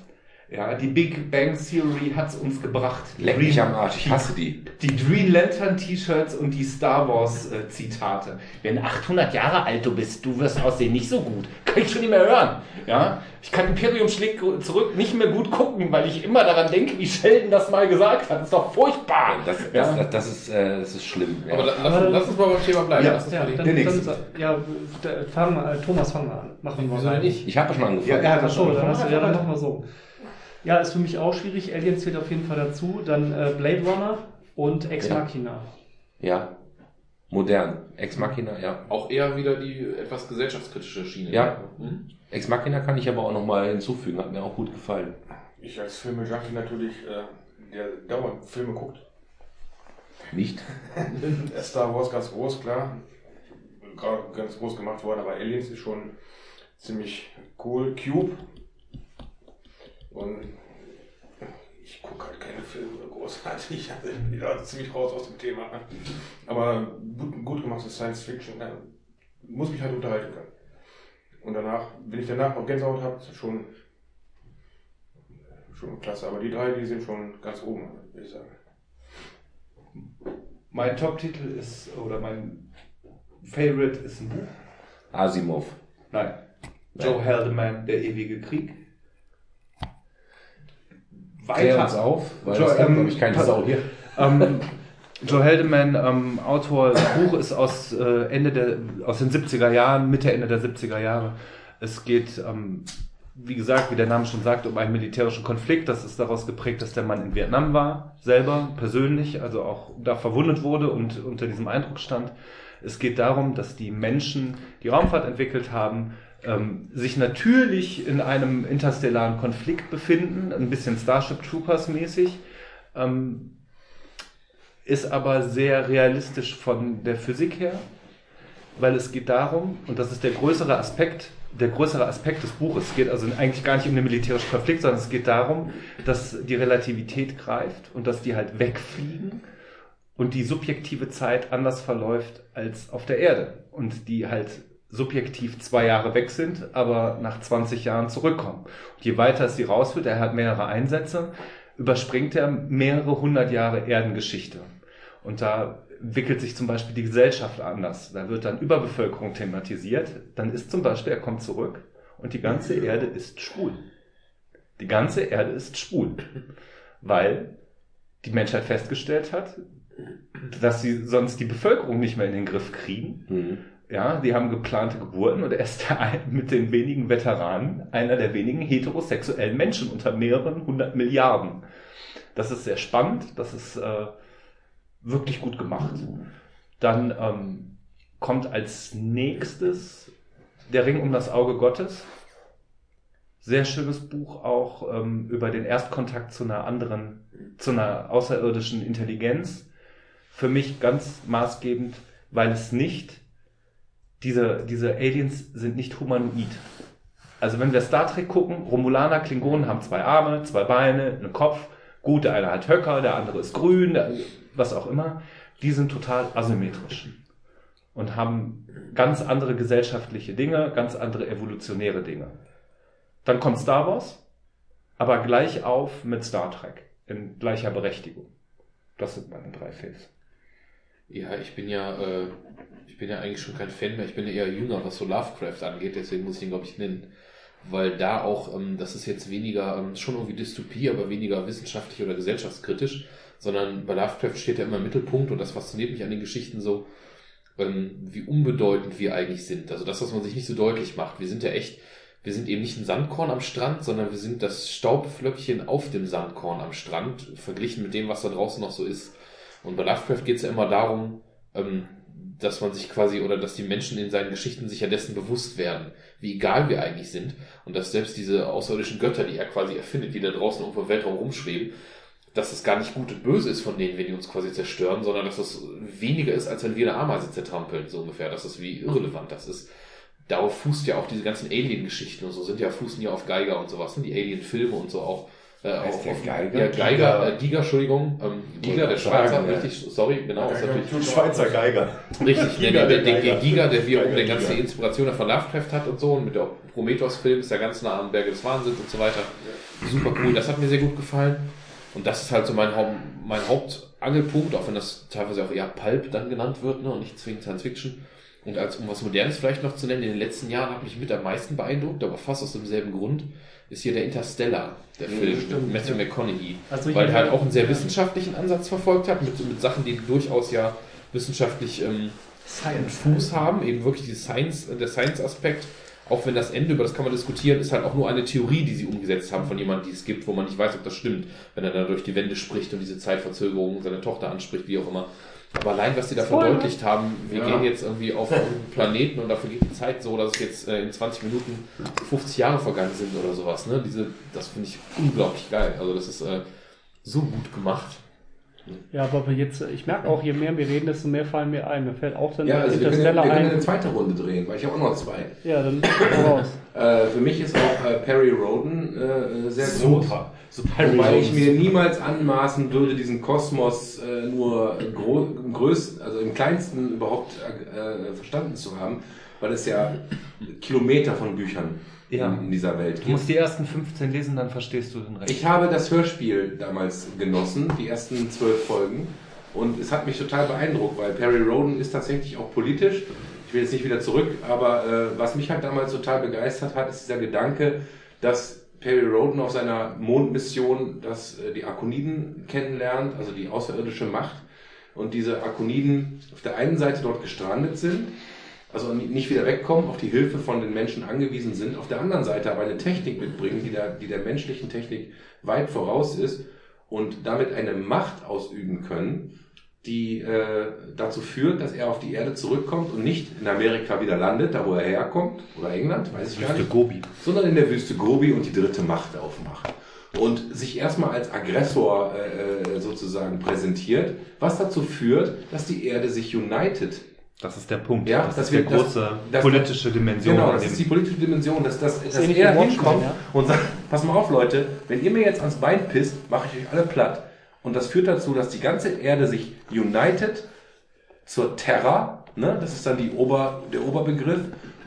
Speaker 6: Ja, die Big Bang Theory hat's uns gebracht.
Speaker 1: Leck mich am Arsch, ich hasse die.
Speaker 6: Die Green Lantern T-Shirts und die Star Wars äh, Zitate. Wenn 800 Jahre alt du bist, du wirst aussehen nicht so gut. Kann ich schon nicht mehr hören. Ja, ich kann Imperium schlägt zurück nicht mehr gut gucken, weil ich immer daran denke, wie Sheldon das mal gesagt hat. Das ist doch furchtbar.
Speaker 1: Das, das,
Speaker 6: ja.
Speaker 1: das, das, ist, äh, das ist schlimm. Ja.
Speaker 3: Aber la- lass, lass uns mal beim Thema bleiben.
Speaker 6: Ja.
Speaker 3: Lass
Speaker 5: Ja,
Speaker 3: mal
Speaker 5: dann, dann, ja, fang mal, äh, Thomas, fang mal an. Machen wir
Speaker 3: denn nicht?
Speaker 1: ich habe schon angefangen.
Speaker 6: Ja, hat
Speaker 5: so,
Speaker 6: schon
Speaker 5: dann hast du, ja, dann machen wir so. Ja, ist für mich auch schwierig. Alien zählt auf jeden Fall dazu. Dann äh, Blade Runner und Ex
Speaker 1: Ja.
Speaker 5: Machina.
Speaker 1: Ja. Modern. Ex Machina, ja.
Speaker 3: Auch eher wieder die etwas gesellschaftskritische Schiene.
Speaker 1: Ja.
Speaker 3: Hm?
Speaker 1: Ex Machina kann ich aber auch nochmal hinzufügen, hat mir auch gut gefallen.
Speaker 4: Ich als Filmejunkie natürlich, äh, der dauernd Filme guckt.
Speaker 1: Nicht?
Speaker 4: Star Wars ganz groß, klar. Gerade ganz groß gemacht worden, aber Aliens ist schon ziemlich cool. Cube. Und ich gucke halt keine Filme großartig. Also ich bin da ziemlich raus aus dem Thema. Aber gut, gut gemachtes Science Fiction muss mich halt unterhalten können. Und danach, wenn ich danach noch Gänsehaut habe, ist das schon, schon klasse. Aber die drei, die sind schon ganz oben, würde ich sagen.
Speaker 6: Mein Top-Titel ist, oder mein Favorite ist ein Buch.
Speaker 1: Asimov.
Speaker 6: Nein. Joe Haldeman, Der ewige Krieg.
Speaker 1: Klär uns auf, weil
Speaker 6: Joe,
Speaker 1: das kennt,
Speaker 6: ähm,
Speaker 1: glaube ich, keine Sau hier.
Speaker 6: Ähm, Joe Haldeman, ähm, Autor, das Buch ist aus, äh, Ende der, aus den 70er Jahren, Mitte, Ende der 70er Jahre. Es geht, ähm, wie gesagt, wie der Name schon sagt, um einen militärischen Konflikt. Das ist daraus geprägt, dass der Mann in Vietnam war, selber, persönlich, also auch da verwundet wurde und unter diesem Eindruck stand. Es geht darum, dass die Menschen, die Raumfahrt entwickelt haben, ähm, sich natürlich in einem interstellaren Konflikt befinden, ein bisschen Starship Troopers mäßig, ähm, ist aber sehr realistisch von der Physik her, weil es geht darum, und das ist der größere Aspekt, der größere Aspekt des Buches, es geht also eigentlich gar nicht um den militärischen Konflikt, sondern es geht darum, dass die Relativität greift und dass die halt wegfliegen und die subjektive Zeit anders verläuft als auf der Erde und die halt subjektiv zwei Jahre weg sind, aber nach 20 Jahren zurückkommen. Und je weiter es sie rausführt, er hat mehrere Einsätze, überspringt er mehrere hundert Jahre Erdengeschichte. Und da entwickelt sich zum Beispiel die Gesellschaft anders. Da wird dann Überbevölkerung thematisiert. Dann ist zum Beispiel, er kommt zurück und die ganze Erde ist schwul. Die ganze Erde ist schwul. Weil die Menschheit festgestellt hat, dass sie sonst die Bevölkerung nicht mehr in den Griff kriegen.
Speaker 1: Mhm.
Speaker 6: Ja, die haben geplante Geburten und er ist der mit den wenigen Veteranen einer der wenigen heterosexuellen Menschen unter mehreren hundert Milliarden. Das ist sehr spannend, das ist äh, wirklich gut gemacht. Dann ähm, kommt als nächstes Der Ring um das Auge Gottes. Sehr schönes Buch auch ähm, über den Erstkontakt zu einer anderen, zu einer außerirdischen Intelligenz. Für mich ganz maßgebend, weil es nicht diese, diese Aliens sind nicht humanoid. Also wenn wir Star Trek gucken, Romulaner, Klingonen haben zwei Arme, zwei Beine, einen Kopf. Gut, der eine hat Höcker, der andere ist grün, der, was auch immer. Die sind total asymmetrisch und haben ganz andere gesellschaftliche Dinge, ganz andere evolutionäre Dinge. Dann kommt Star Wars, aber gleich auf mit Star Trek in gleicher Berechtigung. Das sind meine drei Faves.
Speaker 3: Ja, ich bin ja, äh, ich bin ja eigentlich schon kein Fan mehr. Ich bin ja eher jünger, was so Lovecraft angeht. Deswegen muss ich ihn, glaube ich, nennen. Weil da auch, ähm, das ist jetzt weniger, ähm, schon irgendwie Dystopie, aber weniger wissenschaftlich oder gesellschaftskritisch, sondern bei Lovecraft steht ja immer im Mittelpunkt und das fasziniert mich an den Geschichten so, ähm, wie unbedeutend wir eigentlich sind. Also das, was man sich nicht so deutlich macht. Wir sind ja echt, wir sind eben nicht ein Sandkorn am Strand, sondern wir sind das Staubflöckchen auf dem Sandkorn am Strand, verglichen mit dem, was da draußen noch so ist. Und bei Lovecraft geht es ja immer darum, ähm, dass man sich quasi oder dass die Menschen in seinen Geschichten sich ja dessen bewusst werden, wie egal wir eigentlich sind und dass selbst diese außerirdischen Götter, die er quasi erfindet, die da draußen irgendwo im Weltraum rumschweben, dass es gar nicht gut und böse ist von denen, wenn die uns quasi zerstören, sondern dass es weniger ist, als wenn wir eine Ameise zertrampeln, so ungefähr. Das ist wie irrelevant das ist. Darauf fußt ja auch diese ganzen Alien-Geschichten und so sind ja, fußen ja auf Geiger und sowas, ne? die Alien-Filme und so auch. Äh,
Speaker 1: Heißt
Speaker 3: auf,
Speaker 1: der Geiger?
Speaker 3: Ja, Geiger,
Speaker 1: Giga.
Speaker 3: äh, Giga, Entschuldigung, ähm, Giga, der Schweizer,
Speaker 1: sagen, ja.
Speaker 3: richtig, sorry, genau, ist natürlich
Speaker 8: Schweizer Geiger.
Speaker 3: Richtig,
Speaker 8: Giga,
Speaker 3: der, der,
Speaker 8: der
Speaker 3: der, der
Speaker 8: Geiger.
Speaker 3: Giga, der wiederum
Speaker 8: Geiger,
Speaker 3: der ganze. Inspiration von Lovecraft hat und so und mit der Prometheus-Film ist ja ganz nah am Berge des Wahnsinns und so weiter. Super cool, das hat mir sehr gut gefallen. Und das ist halt so mein, Haupt, mein Hauptangelpunkt, auch wenn das teilweise auch eher Pulp dann genannt wird ne, und nicht zwingend Science Fiction. Und als um was Modernes vielleicht noch zu nennen, in den letzten Jahren hat mich mit am meisten beeindruckt, aber fast aus demselben Grund, ist hier der Interstellar, der Film mit Matthew McConaughey.
Speaker 5: Also
Speaker 3: weil er halt auch einen sehr wissenschaftlichen Ansatz verfolgt hat, mit, mit Sachen, die durchaus ja wissenschaftlich ähm, einen Fuß haben, eben wirklich die Science, der Science-Aspekt, auch wenn das Ende, über das kann man diskutieren, ist halt auch nur eine Theorie, die sie umgesetzt haben von jemandem, die es gibt, wo man nicht weiß, ob das stimmt, wenn er da durch die Wände spricht und diese Zeitverzögerung seine Tochter anspricht, wie auch immer. Aber allein, was sie da
Speaker 5: Spoiler.
Speaker 3: verdeutlicht haben, wir
Speaker 4: Ja.
Speaker 3: gehen jetzt irgendwie auf einen Planeten und dafür geht die Zeit so, dass es jetzt äh, in 20 Minuten 50 Jahre vergangen sind oder sowas. Ne? Diese, das finde ich unglaublich geil. Also das ist äh, so gut gemacht.
Speaker 5: Ja, aber jetzt, ich merke auch, je mehr wir reden, desto mehr fallen mir ein. Mir fällt auch dann
Speaker 1: Ja, also wir können, wir
Speaker 5: Interstellar
Speaker 1: können
Speaker 5: ein.
Speaker 1: eine zweite Runde drehen, weil ich habe auch noch zwei.
Speaker 5: Ja, dann raus.
Speaker 1: Äh, für mich ist auch äh, Perry Roden äh, sehr groß.
Speaker 6: Super.
Speaker 1: Wobei ich mir niemals anmaßen würde, diesen Kosmos äh, nur im größten, also im kleinsten überhaupt äh, verstanden zu haben, weil es ja Kilometer von Büchern
Speaker 2: Ja.
Speaker 1: in, in dieser Welt
Speaker 2: Du musst die ersten 15 lesen, dann verstehst du den Rest.
Speaker 1: Ich habe das Hörspiel damals genossen, die ersten zwölf Folgen. Und es hat mich total beeindruckt, weil Perry Roden ist tatsächlich auch politisch. Ich will jetzt nicht wieder zurück, aber äh, was mich halt damals total begeistert hat, ist dieser Gedanke, dass Perry Roden auf seiner Mondmission dass, äh, die Akoniden kennenlernt, also die außerirdische Macht. Und diese Akoniden auf der einen Seite dort gestrandet sind, also ni- nicht wieder wegkommen, auf die Hilfe von den Menschen angewiesen sind, auf der anderen Seite aber eine Technik mitbringen, die der, die der menschlichen Technik weit voraus ist und damit eine Macht ausüben können, die äh, dazu führt, dass er auf die Erde zurückkommt und nicht in Amerika wieder landet, da wo er herkommt, oder England, weiß ich gar nicht,
Speaker 2: Gobi.
Speaker 1: sondern in der Wüste Gobi und die dritte Macht aufmacht. Und sich erstmal als Aggressor äh, äh, sozusagen präsentiert, was dazu führt, dass die Erde sich united.
Speaker 2: Das ist der Punkt.
Speaker 1: Ja,
Speaker 2: das,
Speaker 1: das
Speaker 2: ist die
Speaker 1: wird- das-
Speaker 2: große
Speaker 1: das-
Speaker 2: politische Dimension.
Speaker 1: Genau, das ist die politische Dimension, dass, dass, dass
Speaker 5: ähnlich
Speaker 1: er hinkommt
Speaker 5: ja.
Speaker 1: und sagt, pass mal auf Leute, wenn ihr mir jetzt ans Bein pisst, mache ich euch alle platt. Und das führt dazu, dass die ganze Erde sich united zur Terra, ne? das ist dann die Ober, der Oberbegriff,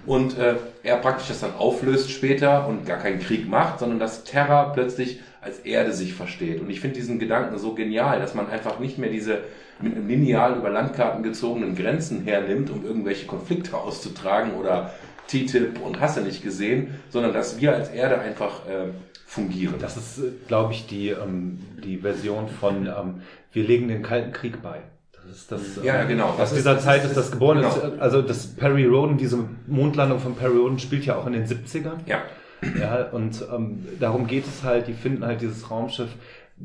Speaker 1: und äh, er praktisch das dann auflöst später und gar keinen Krieg macht, sondern dass Terra plötzlich als Erde sich versteht. Und ich finde diesen Gedanken so genial, dass man einfach nicht mehr diese mit einem lineal über Landkarten gezogenen Grenzen hernimmt, um irgendwelche Konflikte auszutragen oder TTIP und hasse nicht gesehen, sondern dass wir als Erde einfach äh, fungieren.
Speaker 2: Das ist, äh, glaube ich, die, ähm, die Version von ähm, wir legen den Kalten Krieg bei. Das ist das, ähm,
Speaker 1: Ja, genau.
Speaker 2: Aus
Speaker 1: ist-
Speaker 2: dieser
Speaker 1: das
Speaker 2: Zeit
Speaker 1: ist-
Speaker 2: ist das geboren.
Speaker 1: genau.
Speaker 2: Ist, also das Perry Roden, diese Mondlandung von Perry Roden spielt ja auch in den 70ern.
Speaker 1: ja.
Speaker 2: Ja, und ähm, darum geht es halt, die finden halt dieses Raumschiff,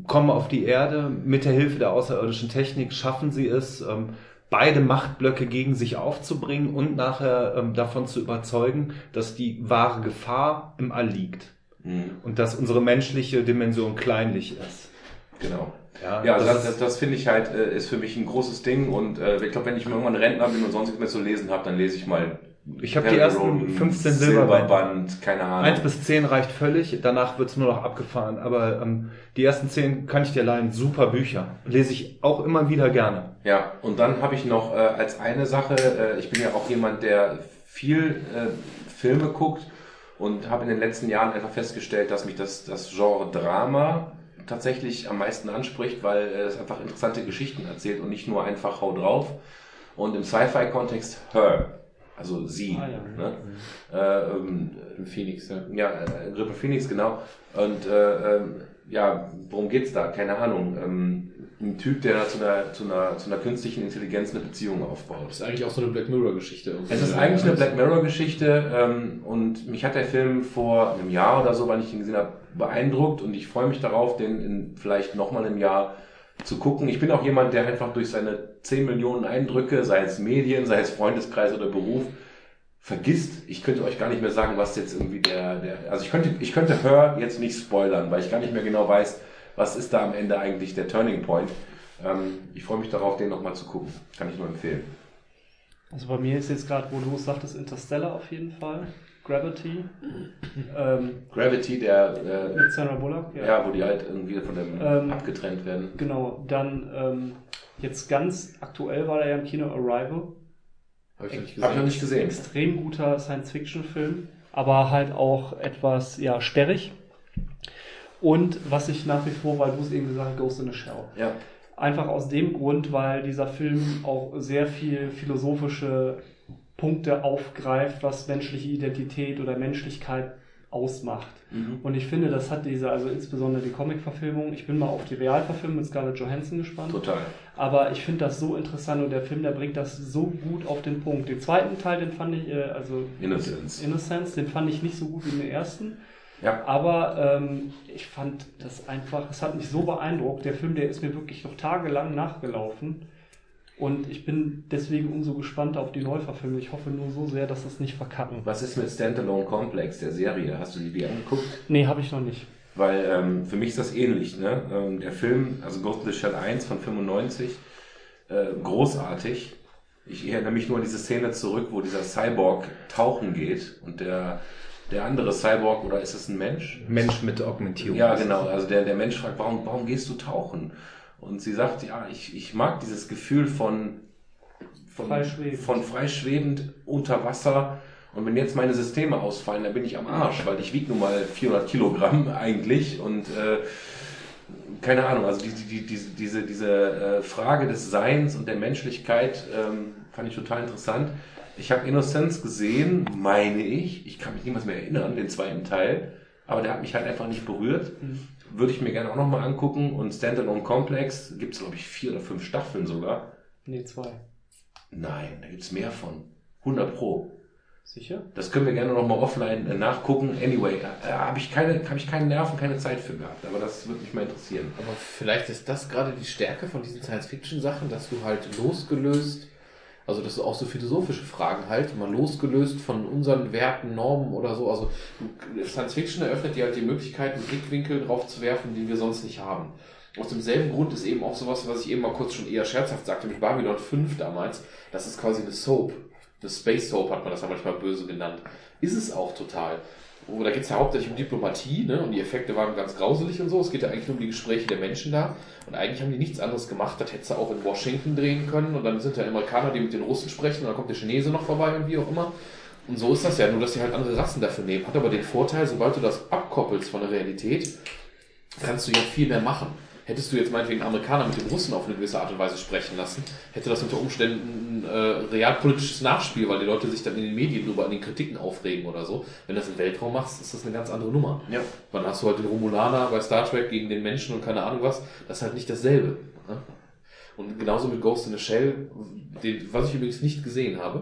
Speaker 2: kommen auf die Erde, mit der Hilfe der außerirdischen Technik schaffen sie es, ähm, beide Machtblöcke gegen sich aufzubringen und nachher ähm, davon zu überzeugen, dass die wahre Gefahr im All liegt
Speaker 1: Mhm.
Speaker 2: und dass unsere menschliche Dimension kleinlich ist.
Speaker 1: Genau.
Speaker 2: Ja,
Speaker 1: Ja, also
Speaker 2: das
Speaker 1: das, das, finde ich halt, äh, ist für mich ein großes Ding und äh, ich glaube, wenn ich mal irgendwann Rentner bin und sonst nichts mehr zu lesen habe, dann lese ich mal
Speaker 2: Ich habe die ersten
Speaker 1: Roden,
Speaker 2: 15 Silberband.
Speaker 1: Silberband, keine Ahnung.
Speaker 2: 1 bis 10 reicht völlig, danach wird's nur noch abgefahren. Aber ähm, die ersten 10 kann ich dir leihen. Super Bücher. Lese ich auch immer wieder gerne.
Speaker 1: Ja, und dann habe ich noch äh, als eine Sache, äh, ich bin ja auch jemand, der viel äh, Filme guckt und habe in den letzten Jahren einfach festgestellt, dass mich das, das Genre Drama tatsächlich am meisten anspricht, weil äh, es einfach interessante Geschichten erzählt und nicht nur einfach hau drauf. Und im Sci-Fi-Kontext Her, also sie.
Speaker 5: Ah, ja.
Speaker 1: ne? äh, ähm,
Speaker 3: Phoenix, ja.
Speaker 1: ja, äh, Grippe Phoenix, genau. Und äh, ähm, ja, worum geht's da? Keine Ahnung. Ähm, ein Typ, der da zu einer, zu, einer, zu einer künstlichen Intelligenz eine Beziehung aufbaut.
Speaker 3: Das ist eigentlich auch so eine Black Mirror-Geschichte. irgendwie.
Speaker 1: Es ist eigentlich eine Black Mirror-Geschichte ähm, und mich hat der Film vor einem Jahr oder so, weil ich ihn gesehen habe, beeindruckt und ich freue mich darauf, den in vielleicht nochmal im Jahr zu gucken. Ich bin auch jemand, der einfach durch seine 10 Millionen Eindrücke, sei es Medien, sei es Freundeskreis oder Beruf, vergisst. Ich könnte euch gar nicht mehr sagen, was jetzt irgendwie der, der also ich könnte, ich könnte Hör jetzt nicht spoilern, weil ich gar nicht mehr genau weiß, was ist da am Ende eigentlich der Turning Point. Ähm, ich freue mich darauf, den nochmal zu gucken. Kann ich nur empfehlen.
Speaker 5: Also bei mir ist jetzt gerade, wo du sagtest, Interstellar auf jeden Fall. Gravity. ähm,
Speaker 1: Gravity, der äh,
Speaker 5: mit Sandra Bullock.
Speaker 1: Ja, wo die halt irgendwie von dem
Speaker 5: Ähm,
Speaker 1: abgetrennt werden.
Speaker 5: Genau, dann ähm, jetzt ganz aktuell war da ja im Kino Arrival.
Speaker 3: Habe ich noch nicht
Speaker 1: Habe ich noch
Speaker 3: gesehen.
Speaker 1: nicht gesehen.
Speaker 5: Extrem guter Science-Fiction-Film, aber halt auch etwas ja, sperrig. Und was ich nach wie vor, weil du es eben gesagt hast, Ghost in the Shell.
Speaker 1: Ja.
Speaker 5: Einfach aus dem Grund, weil dieser Film auch sehr viel philosophische Punkte aufgreift, was menschliche Identität oder Menschlichkeit ausmacht.
Speaker 1: Mhm.
Speaker 5: Und ich finde, das hat diese, also insbesondere die Comic-Verfilmung, ich bin mal auf die Realverfilmung mit Scarlett Johansson gespannt.
Speaker 1: Total.
Speaker 5: Aber ich finde das so interessant und der Film, der bringt das so gut auf den Punkt. Den zweiten Teil, den fand ich, äh, also
Speaker 1: Innocence.
Speaker 5: Innocence, den fand ich nicht so gut wie den ersten.
Speaker 1: Ja.
Speaker 5: Aber ähm, ich fand das einfach, es hat mich so beeindruckt. Der Film, der ist mir wirklich noch tagelang nachgelaufen. Und ich bin deswegen umso gespannter auf die Neuverfilmung. Ich hoffe nur so sehr, dass das nicht verkacken.
Speaker 1: Was ist mit Standalone Complex, der Serie? Hast du die die angeguckt?
Speaker 5: Nee, habe ich noch nicht.
Speaker 1: weil ähm, für mich ist das ähnlich. Ne? Ähm, der Film, also Ghost in the Shell 1 von 95, äh, großartig. Ich erinnere mich nur an diese Szene zurück, wo dieser Cyborg tauchen geht und der, der andere Cyborg, oder ist es ein Mensch?
Speaker 2: Mensch mit Augmentierung.
Speaker 1: Ja, genau. Also der, der Mensch fragt, warum, warum gehst du tauchen? Und sie sagt, ja, ich, ich mag dieses Gefühl von, von,
Speaker 5: Freischwebend.
Speaker 1: von freischwebend unter Wasser. Und wenn jetzt meine Systeme ausfallen, dann bin ich am Arsch, weil ich wiege nun mal 400 Kilogramm eigentlich und äh, keine Ahnung, also die, die, die, diese, diese, diese äh, Frage des Seins und der Menschlichkeit ähm, fand ich total interessant. Ich habe Innocence gesehen, meine ich. Ich kann mich niemals mehr erinnern, den zweiten Teil. Aber der hat mich halt einfach nicht berührt. Würde ich mir gerne auch nochmal angucken. Und Standalone Complex gibt es, glaube ich, vier oder fünf Staffeln sogar.
Speaker 5: Nee, zwei.
Speaker 1: Nein, da gibt es mehr von. 100 Pro.
Speaker 5: Sicher?
Speaker 1: Das können wir gerne nochmal offline äh, nachgucken. Anyway, äh, habe ich, keine, hab ich keine Nerven, keine Zeit für gehabt. Aber das würde mich mal interessieren.
Speaker 3: Aber vielleicht ist das gerade die Stärke von diesen Science-Fiction-Sachen, dass du halt losgelöst, also dass du auch so philosophische Fragen halt, mal losgelöst von unseren Werten, Normen oder so, also Science-Fiction eröffnet dir halt die Möglichkeit, einen Blickwinkel drauf zu werfen, den wir sonst nicht haben. Aus demselben Grund ist eben auch sowas, was ich eben mal kurz schon eher scherzhaft sagte, mit Babylon 5 damals, das ist quasi eine Soap. Eine Space Soap hat man das ja manchmal böse genannt. Ist es auch total. Wo, da geht es ja hauptsächlich um Diplomatie, ne? Und die Effekte waren ganz grauselig und so. Es geht ja eigentlich nur um die Gespräche der Menschen da. Und eigentlich haben die nichts anderes gemacht. Das hättest du auch in Washington drehen können. Und dann sind ja Amerikaner, die mit den Russen sprechen. Und dann kommt der Chinese noch vorbei und wie auch immer. Und so ist das ja, nur dass sie halt andere Rassen dafür nehmen. Hat aber den Vorteil, sobald du das abkoppelst von der Realität, kannst du ja viel mehr machen. Hättest du jetzt meinetwegen Amerikaner mit dem Russen auf eine gewisse Art und Weise sprechen lassen, hätte das unter Umständen ein äh, realpolitisches Nachspiel, weil die Leute sich dann in den Medien drüber an den Kritiken aufregen oder so. Wenn du das im Weltraum machst, ist das eine ganz andere Nummer.
Speaker 1: Ja.
Speaker 3: Dann hast du halt den Romulaner bei Star Trek gegen den Menschen und keine Ahnung was. Das ist halt nicht dasselbe. Ne? Und genauso mit Ghost in the Shell, den, was ich übrigens nicht gesehen habe,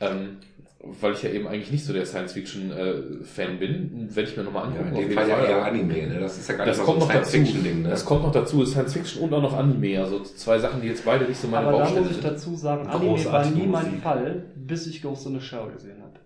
Speaker 3: ähm, weil ich ja eben eigentlich nicht so der Science-Fiction-Fan bin, werde ich mir nochmal
Speaker 1: Ja,
Speaker 3: angucken.
Speaker 1: in
Speaker 3: auf
Speaker 1: dem Fall ja eher Anime, ne? Das ist ja gar
Speaker 3: Das
Speaker 1: nicht
Speaker 3: kommt
Speaker 1: so
Speaker 3: noch
Speaker 1: ein
Speaker 3: dazu.
Speaker 1: Science-Fiction-Ding, ne?
Speaker 3: Das kommt noch dazu, ist Science Fiction und auch noch Anime. Also zwei Sachen, die jetzt beide nicht so meine
Speaker 5: Aber da
Speaker 3: Baustelle
Speaker 5: muss ich
Speaker 3: sind.
Speaker 5: dazu sagen, Anime war nie mein
Speaker 6: Musik.
Speaker 5: Fall, bis ich Ghost in the Shell gesehen habe.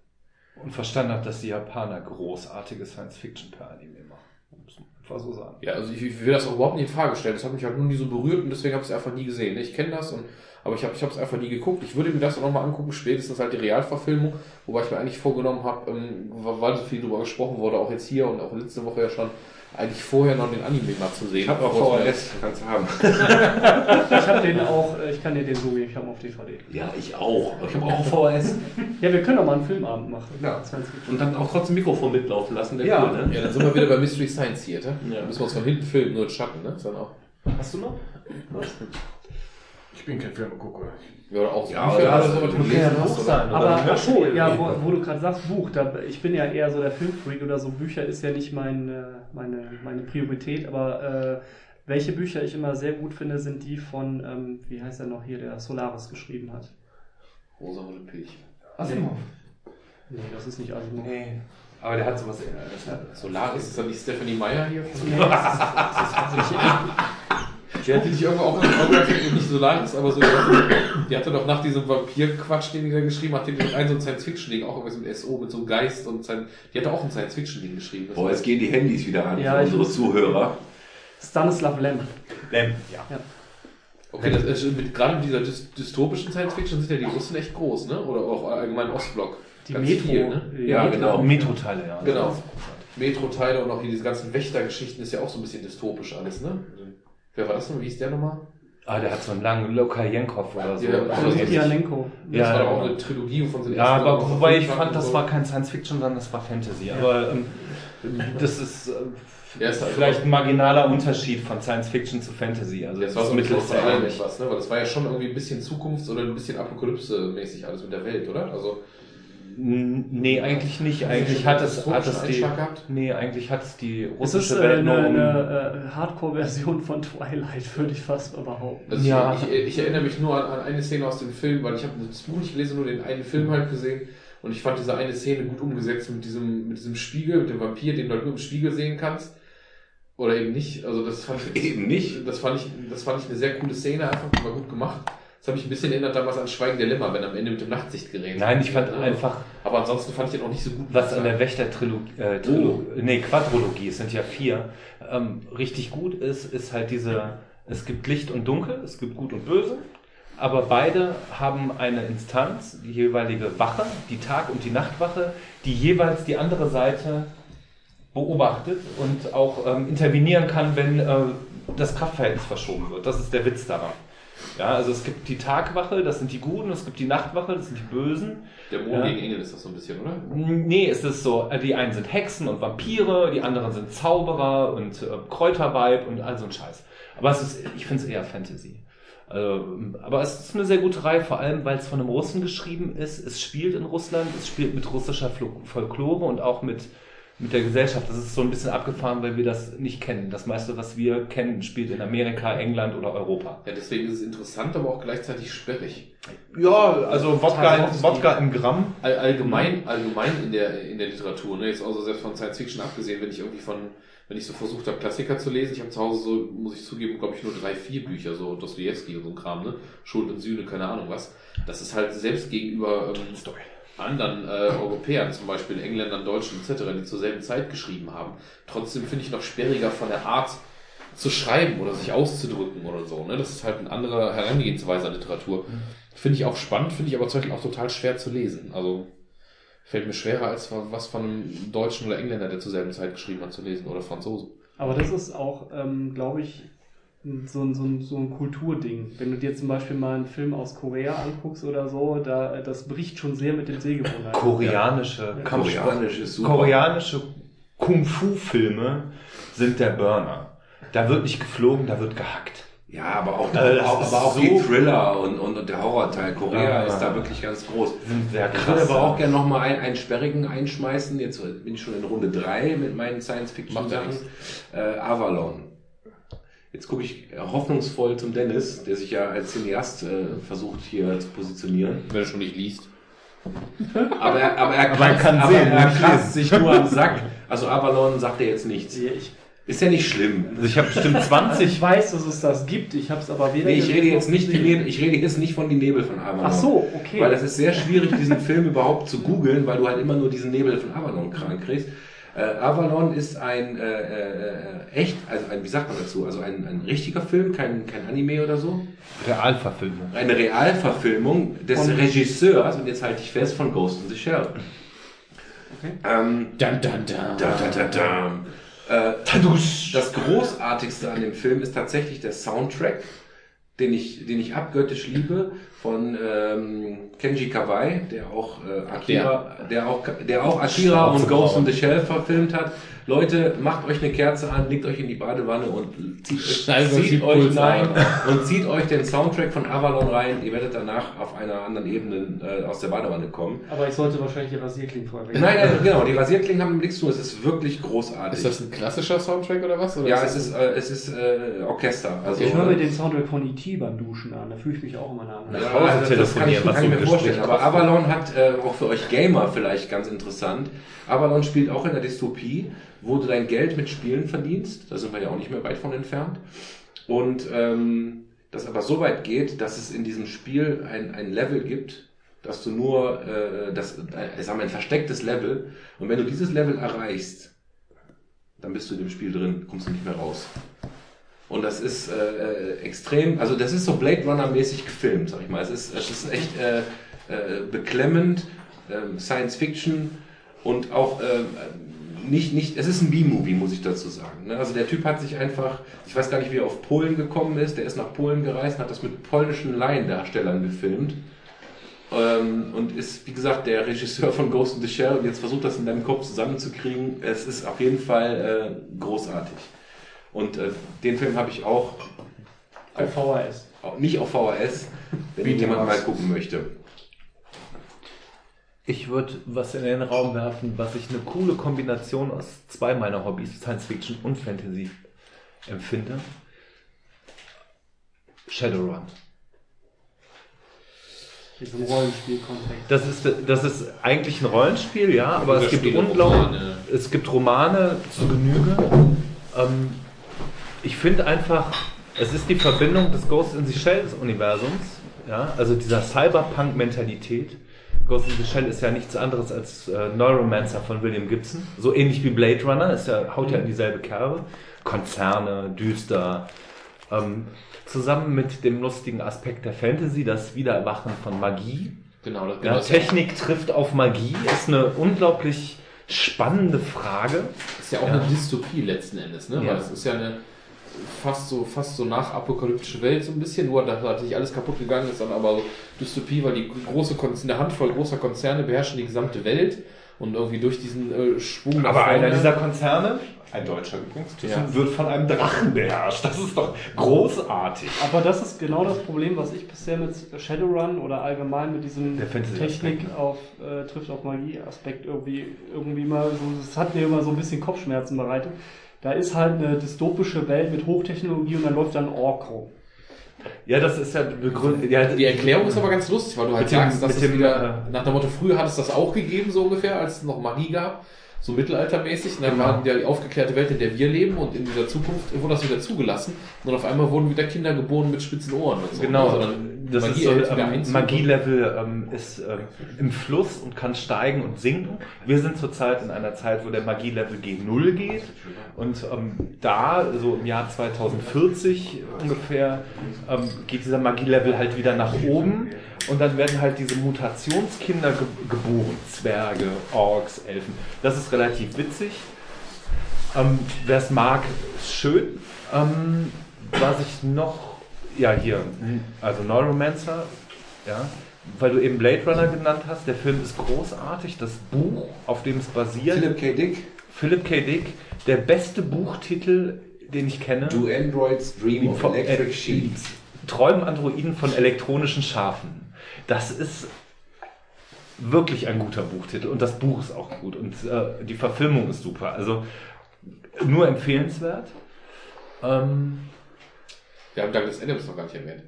Speaker 6: Und verstanden habe, dass die Japaner großartige Science-Fiction per Anime machen. Muss man einfach so sagen.
Speaker 3: Ja, also ich, ich will das auch überhaupt nicht in Frage stellen. Das hat mich halt nur nie so berührt und deswegen habe ich es einfach nie gesehen. Ich kenne das und aber ich habe ich es einfach nie geguckt. Ich würde mir das auch nochmal angucken, spätestens halt die Realverfilmung, wobei ich mir eigentlich vorgenommen habe, ähm, weil so viel drüber gesprochen wurde, auch jetzt hier und auch letzte Woche ja schon, eigentlich vorher noch den Anime mal zu sehen.
Speaker 1: Ich habe auch VHS, kannst du haben.
Speaker 5: Ich habe den auch, äh, ich kann dir den so geben, ich habe ihn auf DVD.
Speaker 1: Ja, ich auch. Ich habe auch VHS.
Speaker 5: Ja, wir können doch mal einen Filmabend machen.
Speaker 1: Ja. Und dann auch trotzdem Mikrofon mitlaufen lassen, der
Speaker 6: Ja.
Speaker 1: cool, ne?
Speaker 3: Ja, dann sind wir wieder bei Mystery Science Theater.
Speaker 1: Ja.
Speaker 3: Da müssen wir uns von hinten filmen, nur in Schatten, ne? Dann auch.
Speaker 5: Hast du noch?
Speaker 4: Ich bin kein Filmegucker.
Speaker 3: Ja, auch so
Speaker 1: Ja,
Speaker 3: Bücher
Speaker 1: oder
Speaker 3: oder so, was du gelesen hast. oder?
Speaker 5: Aber ach so, ja, wo, wo du gerade sagst, Buch, da, ich bin ja eher so der Filmfreak oder so, Bücher ist ja nicht mein, äh, meine, meine Priorität, aber äh, welche Bücher ich immer sehr gut finde, sind die von, ähm, wie heißt er noch hier, der Solaris geschrieben hat.
Speaker 3: Rosamunde Pilch.
Speaker 6: Asimov.
Speaker 5: Nee, das ist nicht Asimov.
Speaker 6: Nee. Aber der hat sowas.
Speaker 3: Solaris, ist das nicht Stephanie Meyer hier?
Speaker 5: Nee, das ist, das ist, das ist
Speaker 3: Die hatte dich irgendwo auch in den Augen gehabt, nicht Solaris, aber so. Die hatte, doch nach diesem Vampir-Quatsch, den die da geschrieben hat, die hat ein so ein Science-Fiction-Ding, auch irgendwas mit SO, mit so einem Geist und Sci- die hatte auch ein Science-Fiction-Ding geschrieben. Das
Speaker 1: Boah, jetzt gehen die Handys wieder an
Speaker 5: Ja,
Speaker 1: für unsere Zuhörer.
Speaker 5: Stanislav Lem.
Speaker 6: Lem, ja.
Speaker 3: Okay, das ist, mit, gerade mit dieser dys dystopischen Science-Fiction sind ja die Russen echt groß, ne? Oder auch allgemein Ostblock.
Speaker 5: Die
Speaker 3: Ganz
Speaker 5: Metro.
Speaker 3: viel, ne?
Speaker 1: Ja,
Speaker 5: Metro.
Speaker 1: genau.
Speaker 6: Metro-Teile, ja.
Speaker 3: Genau. Metro-Teile und auch hier diese ganzen Wächtergeschichten ist ja auch so ein bisschen dystopisch alles, ne? Wer war das denn? Wie hieß der nochmal?
Speaker 6: Ah, der hat so einen langen Lokajenkov oder so.
Speaker 3: Ja,
Speaker 6: Also ähnlich.
Speaker 5: Lukianenko.
Speaker 3: Das
Speaker 6: Ja,
Speaker 3: war doch auch eine Trilogie von den
Speaker 6: Ja,
Speaker 3: ersten
Speaker 6: aber wobei ich fand, das
Speaker 3: so.
Speaker 6: war kein Science-Fiction, sondern das war Fantasy. Aber ähm, das ist äh,
Speaker 3: Ja, ist halt
Speaker 6: vielleicht ein marginaler Unterschied von Science-Fiction zu Fantasy. Also
Speaker 3: Das war so
Speaker 6: das
Speaker 3: ein
Speaker 6: Mittel ist
Speaker 3: Mittel
Speaker 6: ja
Speaker 3: allem
Speaker 6: ähnlich.
Speaker 3: etwas, ne? Weil das war ja schon irgendwie ein bisschen Zukunfts- oder ein bisschen Apokalypse-mäßig alles mit der Welt, oder? Also,
Speaker 6: Nee, eigentlich nicht. Eigentlich
Speaker 3: schon
Speaker 6: hat es, hat es die. Nee, eigentlich hat es die
Speaker 5: Es
Speaker 6: russische
Speaker 5: ist äh,
Speaker 6: Welt
Speaker 5: eine,
Speaker 6: nur um.
Speaker 5: eine äh, Hardcore-Version von Twilight, würde ich fast mal behaupten.
Speaker 3: also
Speaker 6: Ja.
Speaker 3: ich, ich, ich erinnere mich nur an, an eine Szene aus dem Film, weil ich habe das Buch nicht gelesen, nur den einen Film halt gesehen. Und ich fand diese eine Szene gut umgesetzt mit diesem, mit diesem Spiegel, mit dem Vampir, den du halt nur im Spiegel sehen kannst. Oder eben nicht. Also das fand ich
Speaker 1: Eben nicht.
Speaker 3: Das fand ich, das fand ich eine sehr coole Szene, einfach war gut gemacht. Das habe ich ein bisschen erinnert damals an Schweigen der Lämmer, wenn am Ende mit dem Nachtsichtgerät.
Speaker 6: Nein, ich fand
Speaker 3: Ja.
Speaker 6: einfach,
Speaker 3: Aber ansonsten fand ich den auch nicht so gut.
Speaker 6: was an der Wächter-Trilogie, äh, Trilo
Speaker 3: Oh.
Speaker 6: nee, Quadrologie, es sind ja vier, ähm, richtig gut ist, ist halt diese, es gibt Licht und Dunkel, es gibt Gut und Böse, aber beide haben eine Instanz, die jeweilige Wache, die Tag- und die Nachtwache, die jeweils die andere Seite beobachtet und auch ähm, intervenieren kann, wenn äh, das Kraftverhältnis verschoben wird. Das ist der Witz daran. Ja, also es gibt die Tagwache, das sind die Guten, es gibt die Nachtwache, das sind die Bösen.
Speaker 3: Dämonen
Speaker 6: Ja.
Speaker 3: gegen Engel ist das so ein bisschen, oder?
Speaker 6: Nee, es ist so, äh, die einen sind Hexen und Vampire, die anderen sind Zauberer und äh, Kräuterweib und all so ein Scheiß. Aber es ist, ich finde es eher Fantasy. Also, aber es ist eine sehr gute Reihe, vor allem weil es von einem Russen geschrieben ist. Es spielt in Russland, es spielt mit russischer Folklore und auch mit, mit der Gesellschaft. Das ist so ein bisschen abgefahren, weil wir das nicht kennen. Das meiste, was wir kennen, spielt in Amerika, England oder Europa.
Speaker 3: Ja, deswegen ist es interessant, aber auch gleichzeitig sperrig.
Speaker 6: Ja, also Wodka, Wodka im Gramm.
Speaker 3: All, allgemein, allgemein in der, in der Literatur, ne? jetzt also selbst von Science Fiction abgesehen, wenn ich irgendwie von, wenn ich so versucht habe, Klassiker zu lesen, ich habe zu Hause so, muss ich zugeben, glaube ich, nur drei, vier Bücher, so Dostoevsky und so ein Kram, ne? Schuld und Sühne, keine Ahnung was. Das ist halt selbst gegenüber ähm, anderen äh, Europäern, zum Beispiel Engländern, Deutschen etc., die zur selben Zeit geschrieben haben, trotzdem finde ich noch sperriger von der Art zu schreiben oder sich auszudrücken oder so. Ne? Das ist halt eine andere Herangehensweise an Literatur. Finde ich auch spannend, finde ich aber zum Beispiel auch total schwer zu lesen. Also fällt mir schwerer als was von einem Deutschen oder Engländer, der zur selben Zeit geschrieben hat, zu lesen oder Franzosen.
Speaker 5: Aber das ist auch, ähm, glaube ich, so ein, so, ein, so ein Kulturding. Wenn du dir zum Beispiel mal einen Film aus Korea anguckst oder so, da, das bricht schon sehr mit den Sehgewohnheiten.
Speaker 6: Koreanische Kampfsport.
Speaker 1: Koreanisch ist super.
Speaker 6: Koreanische Kung-Fu-Filme sind der Burner. Da wird nicht geflogen, da wird gehackt.
Speaker 1: Ja, aber auch,
Speaker 6: Also das
Speaker 1: auch,
Speaker 6: ist
Speaker 1: aber auch
Speaker 6: so-
Speaker 1: die Thriller und, und, und der Horrorteil. Korea
Speaker 6: Ja.
Speaker 1: ist da wirklich ganz groß.
Speaker 6: Sind sehr
Speaker 1: Ich würde aber auch gerne noch mal einen, einen sperrigen einschmeißen. Jetzt bin ich schon in Runde 3 mit meinen Science-Fiction-Sachen. Äh, Avalon. Jetzt gucke ich hoffnungsvoll zum Dennis, der sich ja als Cineast äh, versucht hier zu positionieren.
Speaker 3: Wenn er schon nicht liest.
Speaker 1: Aber er, aber er,
Speaker 6: Aber er
Speaker 1: kratzt-
Speaker 6: kann
Speaker 1: aber
Speaker 6: sehen,
Speaker 1: er kratzt sich nur am Sack. Also Avalon sagt er jetzt nichts.
Speaker 5: Ich,
Speaker 1: Ist ja nicht schlimm.
Speaker 6: Also ich habe bestimmt
Speaker 5: also
Speaker 6: 20.
Speaker 5: ich weiß, dass es das gibt, ich habe es aber weder
Speaker 1: Nee, ich rede jetzt nicht. Nebel, ich rede jetzt nicht von die Nebel von Avalon.
Speaker 5: Ach so, okay.
Speaker 1: Weil das ist sehr schwierig, diesen Film überhaupt zu googeln, weil du halt immer nur diesen Nebel von Avalon krank kriegst. Äh, Avalon ist ein äh, äh, echt, also ein, wie sagt man dazu, also ein, ein richtiger Film, kein, kein Anime oder so.
Speaker 6: Realverfilmung.
Speaker 1: Eine Realverfilmung des
Speaker 5: Von-
Speaker 1: Regisseurs, und jetzt halte ich fest, von Ghost in the Shell. Ähm,
Speaker 3: Dun, dun, dun.
Speaker 1: da, da, da, da. Äh, das Großartigste an dem Film ist tatsächlich der Soundtrack, den ich, den ich abgöttisch liebe, von ähm, Kenji Kawai, der auch äh, Akira, der. auch, der auch Akira und Ghost in the Shell verfilmt hat. Leute, macht euch eine Kerze an, legt euch in die Badewanne und zieht, zieht euch
Speaker 3: an.
Speaker 1: und zieht euch den Soundtrack von Avalon rein. Ihr werdet danach auf einer anderen Ebene äh, aus der Badewanne kommen.
Speaker 5: Aber ich sollte wahrscheinlich die Rasierklingen vorher
Speaker 1: Nein, nein, genau, die Rasierklingen haben nichts zu tun. Es ist wirklich großartig.
Speaker 3: Ist das ein klassischer Soundtrack oder was? Oder
Speaker 1: ja,
Speaker 3: ist
Speaker 1: es ist, äh, es ist äh, Orchester. Also,
Speaker 5: Ich höre mir den Soundtrack von E.T. beim Duschen an, da fühle ich mich auch immer nach.
Speaker 1: ja, also das kann ich, kann ich mir vorstellen. Aber. Avalon hat äh, auch für euch Gamer vielleicht ganz interessant. Avalon spielt auch in der Dystopie, wo du dein Geld mit Spielen verdienst. Da sind wir ja auch nicht mehr weit von entfernt. Und ähm, das aber so weit geht, dass es in diesem Spiel ein, ein Level gibt, dass du nur, äh, das, äh, ich sag mal, ein verstecktes Level. Und wenn du dieses Level erreichst, dann bist du in dem Spiel drin, kommst du nicht mehr raus. Und das ist äh, äh, extrem, also das ist so Blade Runner-mäßig gefilmt, sag ich mal. Es ist, es ist echt äh, äh, beklemmend, ähm, Science Fiction und auch ähm, nicht, nicht, es ist ein B-Movie, muss ich dazu sagen. Ne? Also der Typ hat sich einfach, ich weiß gar nicht, wie er auf Polen gekommen ist, der ist nach Polen gereist und hat das mit polnischen Laiendarstellern gefilmt. Ähm, und ist, wie gesagt, der Regisseur von Ghost in the Shell und jetzt versucht das in deinem Kopf zusammenzukriegen. Es ist auf jeden Fall äh, großartig. Und äh, den Film habe ich auch,
Speaker 5: Auf VHS.
Speaker 1: nicht auf VHS, wenn jemand mal gucken möchte.
Speaker 6: Ich würde was in den Raum werfen, was ich eine coole Kombination aus zwei meiner Hobbys, Science Fiction und Fantasy, empfinde. Shadowrun.
Speaker 5: Diesem Rollenspiel-Kontext.
Speaker 6: Das ist, das ist eigentlich ein Rollenspiel, ja, aber es gibt unglaublich,
Speaker 3: Romane.
Speaker 6: es gibt Romane zu Genüge. Ähm, ich finde einfach, es ist die Verbindung des Ghost in the Shell Universums Ja, also dieser Cyberpunk-Mentalität. Ghost in the Shell ist ja nichts anderes als äh, Neuromancer von William Gibson. So ähnlich wie Blade Runner, ist ja, haut ja in dieselbe Kerbe. Konzerne, düster. Ähm, zusammen mit dem lustigen Aspekt der Fantasy, das Wiedererwachen von Magie.
Speaker 3: Genau, das,
Speaker 6: Ja,
Speaker 3: genau,
Speaker 6: Technik trifft auf Magie, ist eine unglaublich spannende Frage.
Speaker 3: ist ja auch
Speaker 6: Ja.
Speaker 3: eine Dystopie letzten Endes, ne?
Speaker 6: Ja.
Speaker 3: Weil es ist ja eine fast so, fast so nachapokalyptische Welt so ein bisschen, nur dass da nicht alles kaputt gegangen ist, dann aber so Dystopie, weil die große Konz- eine Handvoll großer Konzerne beherrschen die gesamte Welt und irgendwie durch diesen äh, Schwung
Speaker 6: Aber einer
Speaker 3: vorne-
Speaker 6: dieser Konzerne, ein deutscher übrigens,
Speaker 3: Ja.
Speaker 6: wird von einem Drachen beherrscht. Das ist doch großartig.
Speaker 5: Aber das ist genau das Problem, was ich bisher mit Shadowrun oder allgemein mit diesem Technik
Speaker 6: ne?
Speaker 5: auf äh, trifft auf Magie-Aspekt irgendwie irgendwie mal so, das hat mir immer so ein bisschen Kopfschmerzen bereitet. Da ist halt eine dystopische Welt mit Hochtechnologie und dann läuft dann ein Ork rum.
Speaker 6: Ja, das ist ja begründet. Ja,
Speaker 3: Die Erklärung ist aber ganz lustig, weil du halt
Speaker 6: dem-
Speaker 3: sagst, dass es
Speaker 6: dem,
Speaker 3: wieder,
Speaker 6: äh,
Speaker 3: nach dem Motto, früher hat es das auch gegeben, so ungefähr, als es noch Magie gab, so mittelaltermäßig. Und dann
Speaker 6: Genau.
Speaker 3: war ja die aufgeklärte Welt, in der wir leben und in dieser Zukunft wurde das wieder zugelassen. Und auf einmal wurden wieder Kinder geboren mit spitzen Ohren und so.
Speaker 6: Genau,
Speaker 3: Also dann
Speaker 6: das
Speaker 3: Magie
Speaker 6: ist so, ähm. Magielevel ähm, ist ähm, im Fluss und kann steigen und sinken. Wir sind zurzeit in einer Zeit, wo der Magielevel gegen Null geht. Und ähm, da, so im Jahr 2040 ungefähr, ähm, geht dieser Magielevel halt wieder nach oben. Und dann werden halt diese Mutationskinder ge geboren. Zwerge, Orks, Elfen. Das ist relativ witzig. Ähm, Wer es mag, ist schön. Ähm, was ich noch, ja hier, also Neuromancer, ja, weil du eben Blade Runner genannt hast, der Film ist großartig, das Buch, auf dem es basiert,
Speaker 1: Philip K. Dick,
Speaker 6: Philip K. Dick, der beste Buchtitel, den ich kenne.
Speaker 1: Do Androids Dream of Electric Sheets.
Speaker 6: Träumen Androiden von elektronischen Schafen. Das ist wirklich ein guter Buchtitel und das Buch ist auch gut und äh, die Verfilmung ist super. Also nur empfehlenswert. Ähm,
Speaker 3: Wir haben Douglas Adams noch gar nicht erwähnt.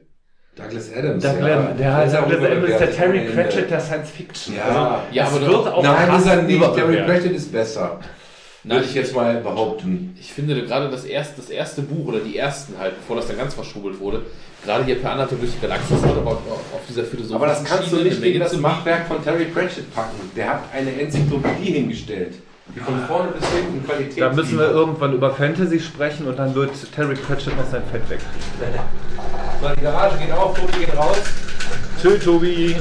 Speaker 1: Douglas Adams.
Speaker 6: Douglas,
Speaker 1: ja.
Speaker 6: der,
Speaker 1: ist auch
Speaker 6: Douglas Adams ist der Terry. Pratchett der Science Fiction.
Speaker 1: Ja.
Speaker 6: also,
Speaker 3: Ja, aber
Speaker 6: wird auch
Speaker 1: Nein,
Speaker 6: krass
Speaker 1: ist nicht. Terry. Pratchett ist besser. Würde ich jetzt mal behaupten.
Speaker 3: Ich finde gerade das erste, das erste Buch oder die ersten halt, bevor das dann ganz verschwurbelt wurde, gerade hier per Anhalter durch die Galaxis hat aber auf, auf dieser Philosophie.
Speaker 1: Aber das kannst du nicht gegen das Machwerk von Terry Pratchett packen. Der hat eine Enzyklopädie hingestellt. Die von vorne bis hinten Qualität.
Speaker 6: Da müssen wir irgendwann über Fantasy sprechen und dann wird Terry Pratchett noch sein Fett weg.
Speaker 1: So, die Garage geht auf, Tobi geht raus.
Speaker 6: Tschüss, Tobi.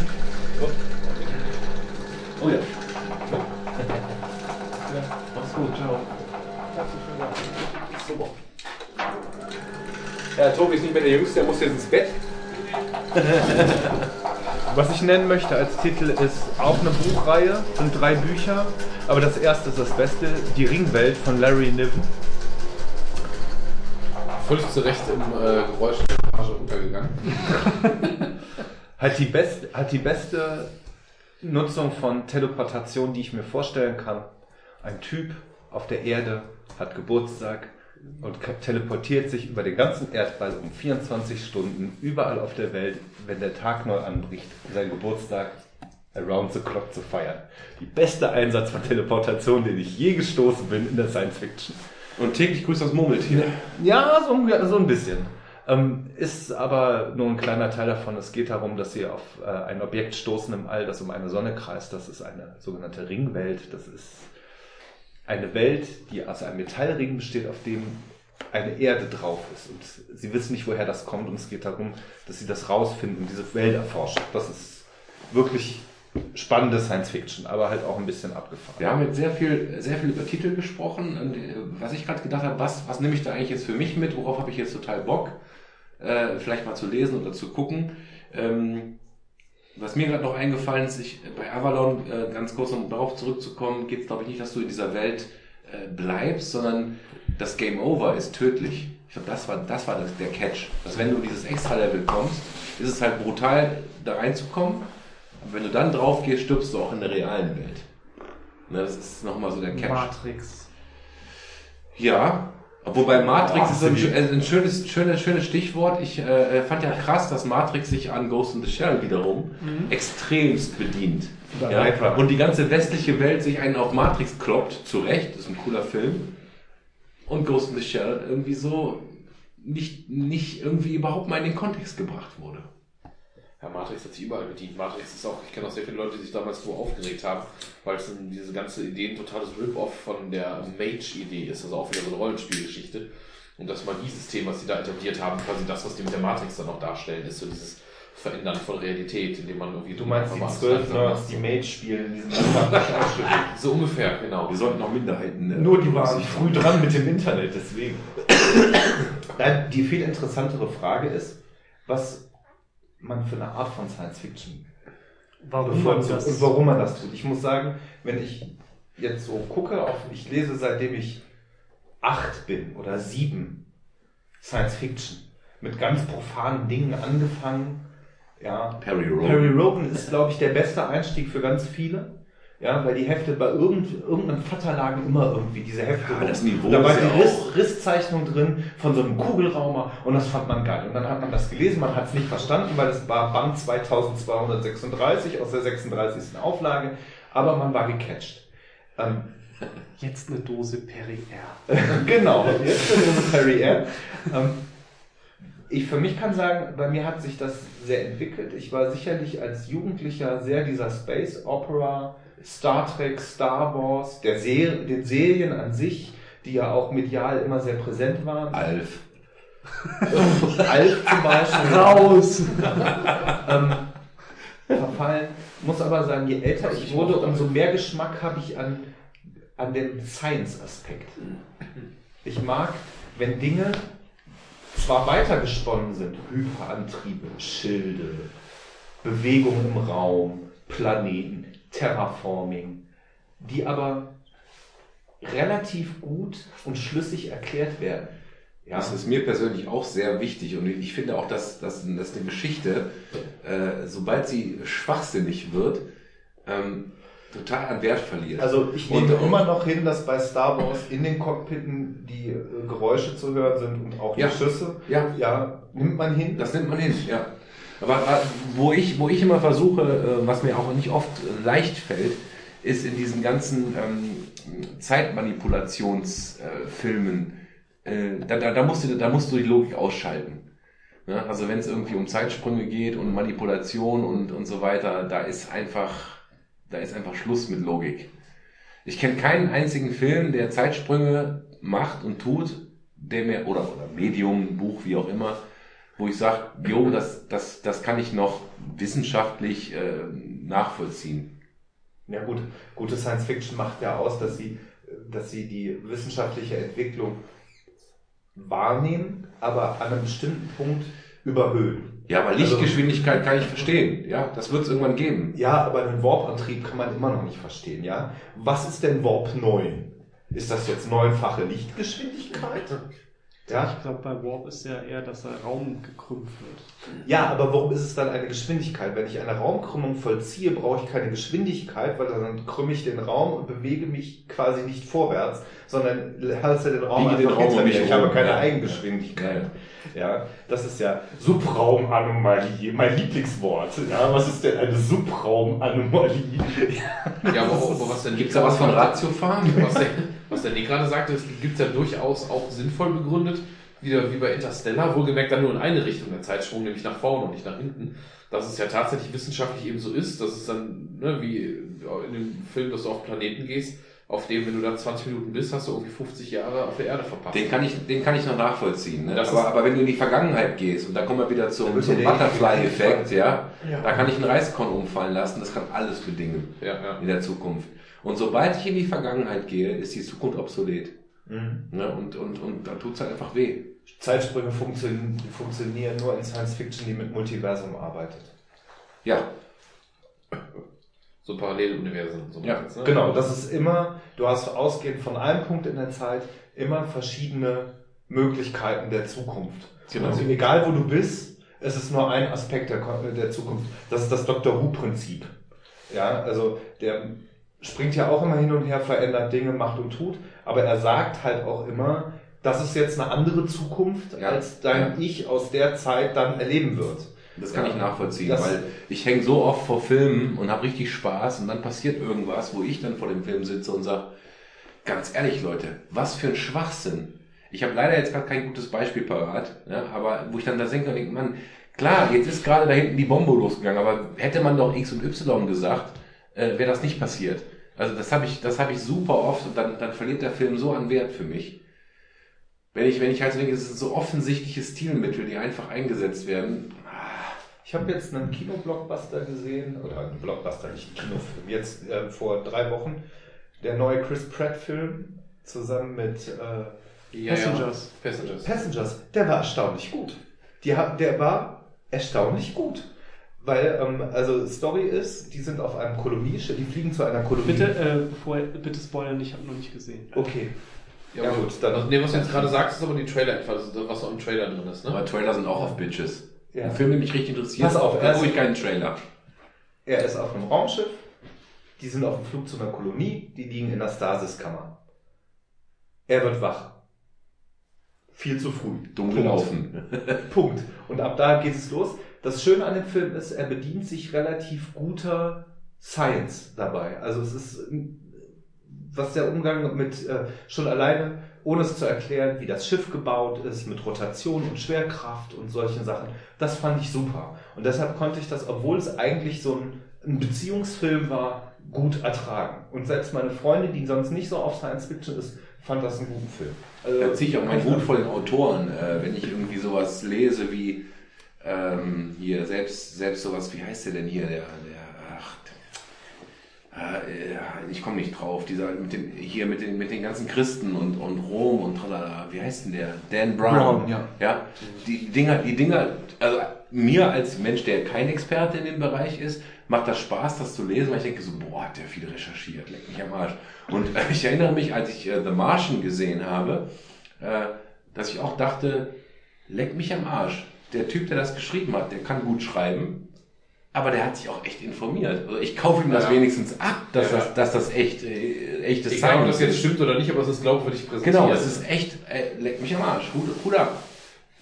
Speaker 1: Oh ja.
Speaker 6: Mach's gut, ciao.
Speaker 1: Ja, Tobi ist nicht mehr der Jüngste, der muss jetzt ins Bett.
Speaker 6: Was ich nennen möchte als Titel ist auch eine Buchreihe, sind drei Bücher, aber das erste ist das Beste, Die Ringwelt von Larry Niven.
Speaker 3: Völlig zu Recht im äh, Geräusch der Garage untergegangen.
Speaker 6: Hat die, best, hat die beste Nutzung von Teleportation, die ich mir vorstellen kann. Ein Typ auf der Erde hat Geburtstag und teleportiert sich über den ganzen Erdball um 24 Stunden überall auf der Welt, wenn der Tag neu anbricht, seinen Geburtstag around the clock zu feiern. Die beste Einsatz von Teleportation, den ich je gestoßen bin in der Science Fiction.
Speaker 1: Und täglich grüßt das Murmeltier.
Speaker 6: Ja, so, ein- so ein bisschen. Ähm, ist aber nur ein kleiner Teil davon. Es geht darum, dass sie auf äh, ein Objekt stoßen im All, das um eine Sonne kreist. Das ist eine sogenannte Ringwelt. Das ist eine Welt, die aus einem Metallring besteht, auf dem eine Erde drauf ist. Und sie wissen nicht, woher das kommt. Und es geht darum, dass sie das rausfinden und diese Welt erforschen. Das ist wirklich spannende Science Fiction, aber halt auch ein bisschen abgefahren.
Speaker 1: Wir haben jetzt sehr viel, sehr viel über Titel gesprochen. Und äh, was ich gerade gedacht habe, was, was nehme ich da eigentlich jetzt für mich mit? Worauf habe ich jetzt total Bock? Äh, vielleicht mal zu lesen oder zu gucken. Ähm, was mir gerade noch eingefallen ist, ich, bei Avalon, äh, ganz kurz um darauf zurückzukommen, geht es glaube ich nicht, dass du in dieser Welt äh, bleibst, sondern das Game Over ist tödlich. Ich glaube, das war, das war das, der Catch. Dass wenn du in dieses Extra-Level kommst, ist es halt brutal, da reinzukommen. Aber wenn du dann drauf gehst, stirbst du auch in der realen Welt. Ne, das ist nochmal so der Catch.
Speaker 5: Matrix.
Speaker 1: Ja, wobei Matrix ist so ein, äh, ein schönes, schönes, schönes Stichwort. Ich äh, fand ja krass, dass Matrix sich an Ghost in the Shell wiederum extremst bedient. Ja? Und die ganze westliche Welt sich einen auf Matrix kloppt, zu Recht, das ist ein cooler Film. Und Ghost in the Shell irgendwie so nicht, nicht irgendwie überhaupt mal in den Kontext gebracht wurde.
Speaker 3: Ja, Matrix hat sich überall bedient. Matrix ist auch, ich kenne auch sehr viele Leute, die sich damals nur aufgeregt haben, weil es dann diese ganze Idee ein totales Rip-Off von der Mage-Idee ist. Also auch wieder so eine Rollenspielgeschichte. Und das Magiesystem, was sie da etabliert haben, quasi das, was die mit der Matrix dann auch darstellen, ist so dieses Verändern von Realität, indem man irgendwie...
Speaker 6: Du meinst die zwölf Nerds, die. Mage spielen in Ausschnitt.
Speaker 3: So ungefähr, genau.
Speaker 1: Wir sollten auch Minderheiten. äh,
Speaker 6: Nur die waren früh dran mit dem Internet, deswegen. Die viel interessantere Frage ist, was man für eine Art von Science Fiction
Speaker 5: Warum man
Speaker 6: bevorzugt
Speaker 5: das?
Speaker 6: und warum man das tut. Ich muss sagen, wenn ich jetzt so gucke, auf, ich lese seitdem ich acht bin oder sieben Science Fiction mit ganz profanen Dingen angefangen. Ja,
Speaker 1: Perry Rowan.
Speaker 6: Perry Rogan ist, glaube ich, der beste Einstieg für ganz viele. Ja, weil die Hefte bei irgend, irgendeinem Vater lagen immer irgendwie diese Hefte.
Speaker 1: Ja, das Niveau
Speaker 6: da war
Speaker 1: ja
Speaker 6: die Riss, Risszeichnung drin von so einem Kugelraumer und das fand man geil. Und dann hat man das gelesen, man hat es nicht verstanden, weil es war Band 2236 aus der 36. Auflage, aber man war gecatcht. Ähm,
Speaker 5: Jetzt eine Dose Perrier.
Speaker 6: genau, jetzt ist es Harry R. Ähm, ich für mich kann sagen, bei mir hat sich das sehr entwickelt. Ich war sicherlich als Jugendlicher sehr dieser Space Opera, Star Trek, Star Wars, der Ser den Serien an sich, die ja auch medial immer sehr präsent waren.
Speaker 1: Alf.
Speaker 6: Alf zum Beispiel.
Speaker 5: Raus!
Speaker 6: ähm, verfallen. Muss aber sagen, je älter ich wurde, umso mehr Geschmack habe ich an, an dem Science-Aspekt. Ich mag, wenn Dinge zwar weitergesponnen sind, Hyperantriebe, Schilde, Bewegung im Raum, Planeten, Terraforming, die aber relativ gut und schlüssig erklärt werden. Ja,
Speaker 1: Das ist mir persönlich auch sehr wichtig und ich finde auch, dass, dass, dass eine Geschichte, äh, sobald sie schwachsinnig wird, ähm, total an Wert verliert.
Speaker 6: Also ich
Speaker 1: Und-
Speaker 6: nehme immer noch hin, dass bei Star Wars in den Cockpiten die äh, Geräusche zu hören sind und auch die
Speaker 1: Ja.
Speaker 6: Schüsse.
Speaker 1: ja,
Speaker 6: Ja, nimmt man hin.
Speaker 1: das nimmt man hin, ja. Aber äh, wo ich, wo ich immer versuche, äh, was mir auch nicht oft äh, leicht fällt, ist in diesen ganzen ähm, Zeitmanipulationsfilmen, äh, da, da, da, musst du, da musst du die Logik ausschalten. Ne? Also wenn es irgendwie um Zeitsprünge geht und Manipulation und, und so weiter, da ist einfach, da ist einfach Schluss mit Logik. Ich kenne keinen einzigen Film, der Zeitsprünge macht und tut, der mir, oder, oder Medium, Buch, wie auch immer, wo ich sage, jo, das, das, das kann ich noch wissenschaftlich äh, nachvollziehen.
Speaker 6: Ja gut, gute Science Fiction macht ja aus, dass sie, dass sie die wissenschaftliche Entwicklung wahrnehmen, aber an einem bestimmten Punkt überhöhen.
Speaker 1: Ja, aber Lichtgeschwindigkeit kann ich verstehen. Ja, das wird es irgendwann geben.
Speaker 6: Ja, aber einen Warp-Antrieb kann man immer noch nicht verstehen, ja? Was ist denn Warp 9? Ist das jetzt neunfache Lichtgeschwindigkeit? Ja,
Speaker 5: Ich glaube, bei Warp ist ja eher, dass der Raum gekrümmt wird.
Speaker 6: Ja, aber warum ist es dann eine Geschwindigkeit? Wenn ich eine Raumkrümmung vollziehe, brauche ich keine Geschwindigkeit, weil dann krümme ich den Raum und bewege mich quasi nicht vorwärts, sondern halte den Raum
Speaker 1: Biege den
Speaker 6: einfach
Speaker 1: Raum
Speaker 6: hinter
Speaker 1: um mich
Speaker 6: mir. Ich habe keine
Speaker 1: ja.
Speaker 6: Eigengeschwindigkeit. Ja, das ist ja Subraumanomalie, mein Lieblingswort. Ja, was ist denn eine Subraumanomalie?
Speaker 3: Ja, aber, aber was der Nick
Speaker 1: Gibt's da was von Ratiofahren?
Speaker 3: Was der, Nick gerade sagte, es gibt ja durchaus auch sinnvoll begründet, wieder wie bei Interstellar, wohlgemerkt dann nur in eine Richtung der Zeitsprung, nämlich nach vorne und nicht nach hinten. Dass es ja tatsächlich wissenschaftlich eben so ist, dass es dann, ne, wie in dem Film, dass du auf Planeten gehst, auf dem, wenn du da 20 Minuten bist, hast du irgendwie 50 Jahre auf der Erde verpasst.
Speaker 1: Den kann ich, den kann ich noch nachvollziehen. Ne?
Speaker 3: Das
Speaker 1: Aber, aber wenn du in die Vergangenheit gehst, und da kommen wir wieder zum, zum Butterfly-Effekt, ja,
Speaker 6: Ja.
Speaker 1: da kann ich einen Reiskorn umfallen lassen, das kann alles bedingen
Speaker 3: ja, ja.
Speaker 1: in der Zukunft. Und sobald ich in die Vergangenheit gehe, ist die Zukunft obsolet.
Speaker 6: Mhm.
Speaker 1: Ne? Und, und, und da tut's halt einfach weh.
Speaker 6: Zeitsprünge funktionieren, funktionieren nur in Science Fiction, die mit Multiversum arbeitet.
Speaker 1: Ja,
Speaker 3: So Paralleluniversen. und So
Speaker 1: Ja,
Speaker 3: was, ne?
Speaker 6: Genau, das ist immer, du hast ausgehend von einem Punkt in der Zeit immer verschiedene Möglichkeiten der Zukunft.
Speaker 1: Genau.
Speaker 6: Also egal wo du bist, es ist nur ein Aspekt der, der Zukunft. Das ist das Dr. Who-Prinzip. Ja, also der springt ja auch immer hin und her, verändert Dinge, macht und tut, aber er sagt halt auch immer, das ist jetzt eine andere Zukunft,
Speaker 1: Ja.
Speaker 6: als dein Ich aus der Zeit dann erleben wird.
Speaker 1: das kann
Speaker 6: Ja.
Speaker 1: ich nachvollziehen,
Speaker 6: Das-
Speaker 1: weil ich hänge so oft vor Filmen und habe richtig Spaß und dann passiert irgendwas, wo ich dann vor dem Film sitze und sage, ganz ehrlich Leute, was für ein Schwachsinn. Ich habe leider jetzt gerade kein gutes Beispiel parat, ja, aber wo ich dann da denke, Mann, Klar, jetzt ist gerade da hinten die Bombe losgegangen, aber hätte man doch X und Y gesagt, äh, wäre das nicht passiert. Also das habe ich, das habe ich super oft und dann, dann verliert der Film so an Wert für mich. Wenn ich, wenn ich halt so denke, es sind so offensichtliche Stilmittel, die einfach eingesetzt werden.
Speaker 6: Ich habe jetzt einen Kinoblockbuster gesehen, oder einen Blockbuster, nicht einen Kinofilm, jetzt äh, vor drei Wochen, der neue Chris Pratt-Film zusammen mit äh,
Speaker 3: Ja,
Speaker 5: Passengers.
Speaker 3: Ja. Passengers.
Speaker 6: Passengers, der war erstaunlich gut. Die, der war erstaunlich gut. Weil, ähm, also Story ist, die sind auf einem Kolonieschiff, die fliegen zu einer Kolonie.
Speaker 5: Bitte, äh, bevor, bitte spoilern, ich habe noch nicht gesehen.
Speaker 6: Okay.
Speaker 3: Ja,
Speaker 6: Ja,
Speaker 3: gut,
Speaker 6: dann-
Speaker 3: Also, nee, was du jetzt gerade sagst, ist aber die Trailer, also was noch im Trailer drin ist, ne?
Speaker 1: Aber Trailer sind auch auf Bitches.
Speaker 6: Ja.
Speaker 1: Ein Film, der mich richtig interessiert,
Speaker 6: Pass auf, erst-
Speaker 1: brauche ich keinen Trailer.
Speaker 6: Er ist auf einem Raumschiff, die sind auf dem Flug zu einer Kolonie, die liegen in der Stasiskammer. Er wird wach. Viel zu früh.
Speaker 1: Dumm
Speaker 6: Punkt.
Speaker 1: gelaufen.
Speaker 6: Punkt. Und ab da geht es los. Das Schöne an dem Film ist, er bedient sich relativ guter Science dabei. Also es ist, was der Umgang mit, äh, schon alleine, ohne es zu erklären, wie das Schiff gebaut ist, mit Rotation und Schwerkraft und solchen Sachen, das fand ich super. Und deshalb konnte ich das, obwohl es eigentlich so ein, ein Beziehungsfilm war, gut ertragen. Und selbst meine Freundin, die sonst nicht so auf Science Fiction ist, fand das einen guten Film. Also,
Speaker 1: Da ziehe ich auch meinen Hut vor den Autoren, äh, wenn ich irgendwie sowas lese wie ähm, hier selbst selbst sowas, wie heißt der denn hier, der, der ach, äh, ich komme nicht drauf, dieser mit den, hier mit den mit den ganzen Christen und und Rom und tralala, wie heißt denn der? Dan Brown.
Speaker 9: Brown, ja.
Speaker 1: Ja, die Dinger, die Dinger, also mir als Mensch, der kein Experte in dem Bereich ist, macht das Spaß, das zu lesen, weil ich denke so, boah, hat der viel recherchiert, leck mich am Arsch. Und äh, ich erinnere mich, als ich äh, The Martian gesehen habe, äh, dass ich auch dachte, leck mich am Arsch. Der Typ, der das geschrieben hat, der kann gut schreiben, aber der hat sich auch echt informiert. Also ich kaufe ihm das
Speaker 3: Ja.
Speaker 1: wenigstens ab, dass,
Speaker 3: Ja.
Speaker 1: das, dass das echt äh, echtes
Speaker 3: Egal, ob das jetzt stimmt oder nicht, aber es ist glaubwürdig präsentiert.
Speaker 1: Genau, es ist echt, äh, leck mich am Arsch. Hut, Hut ab.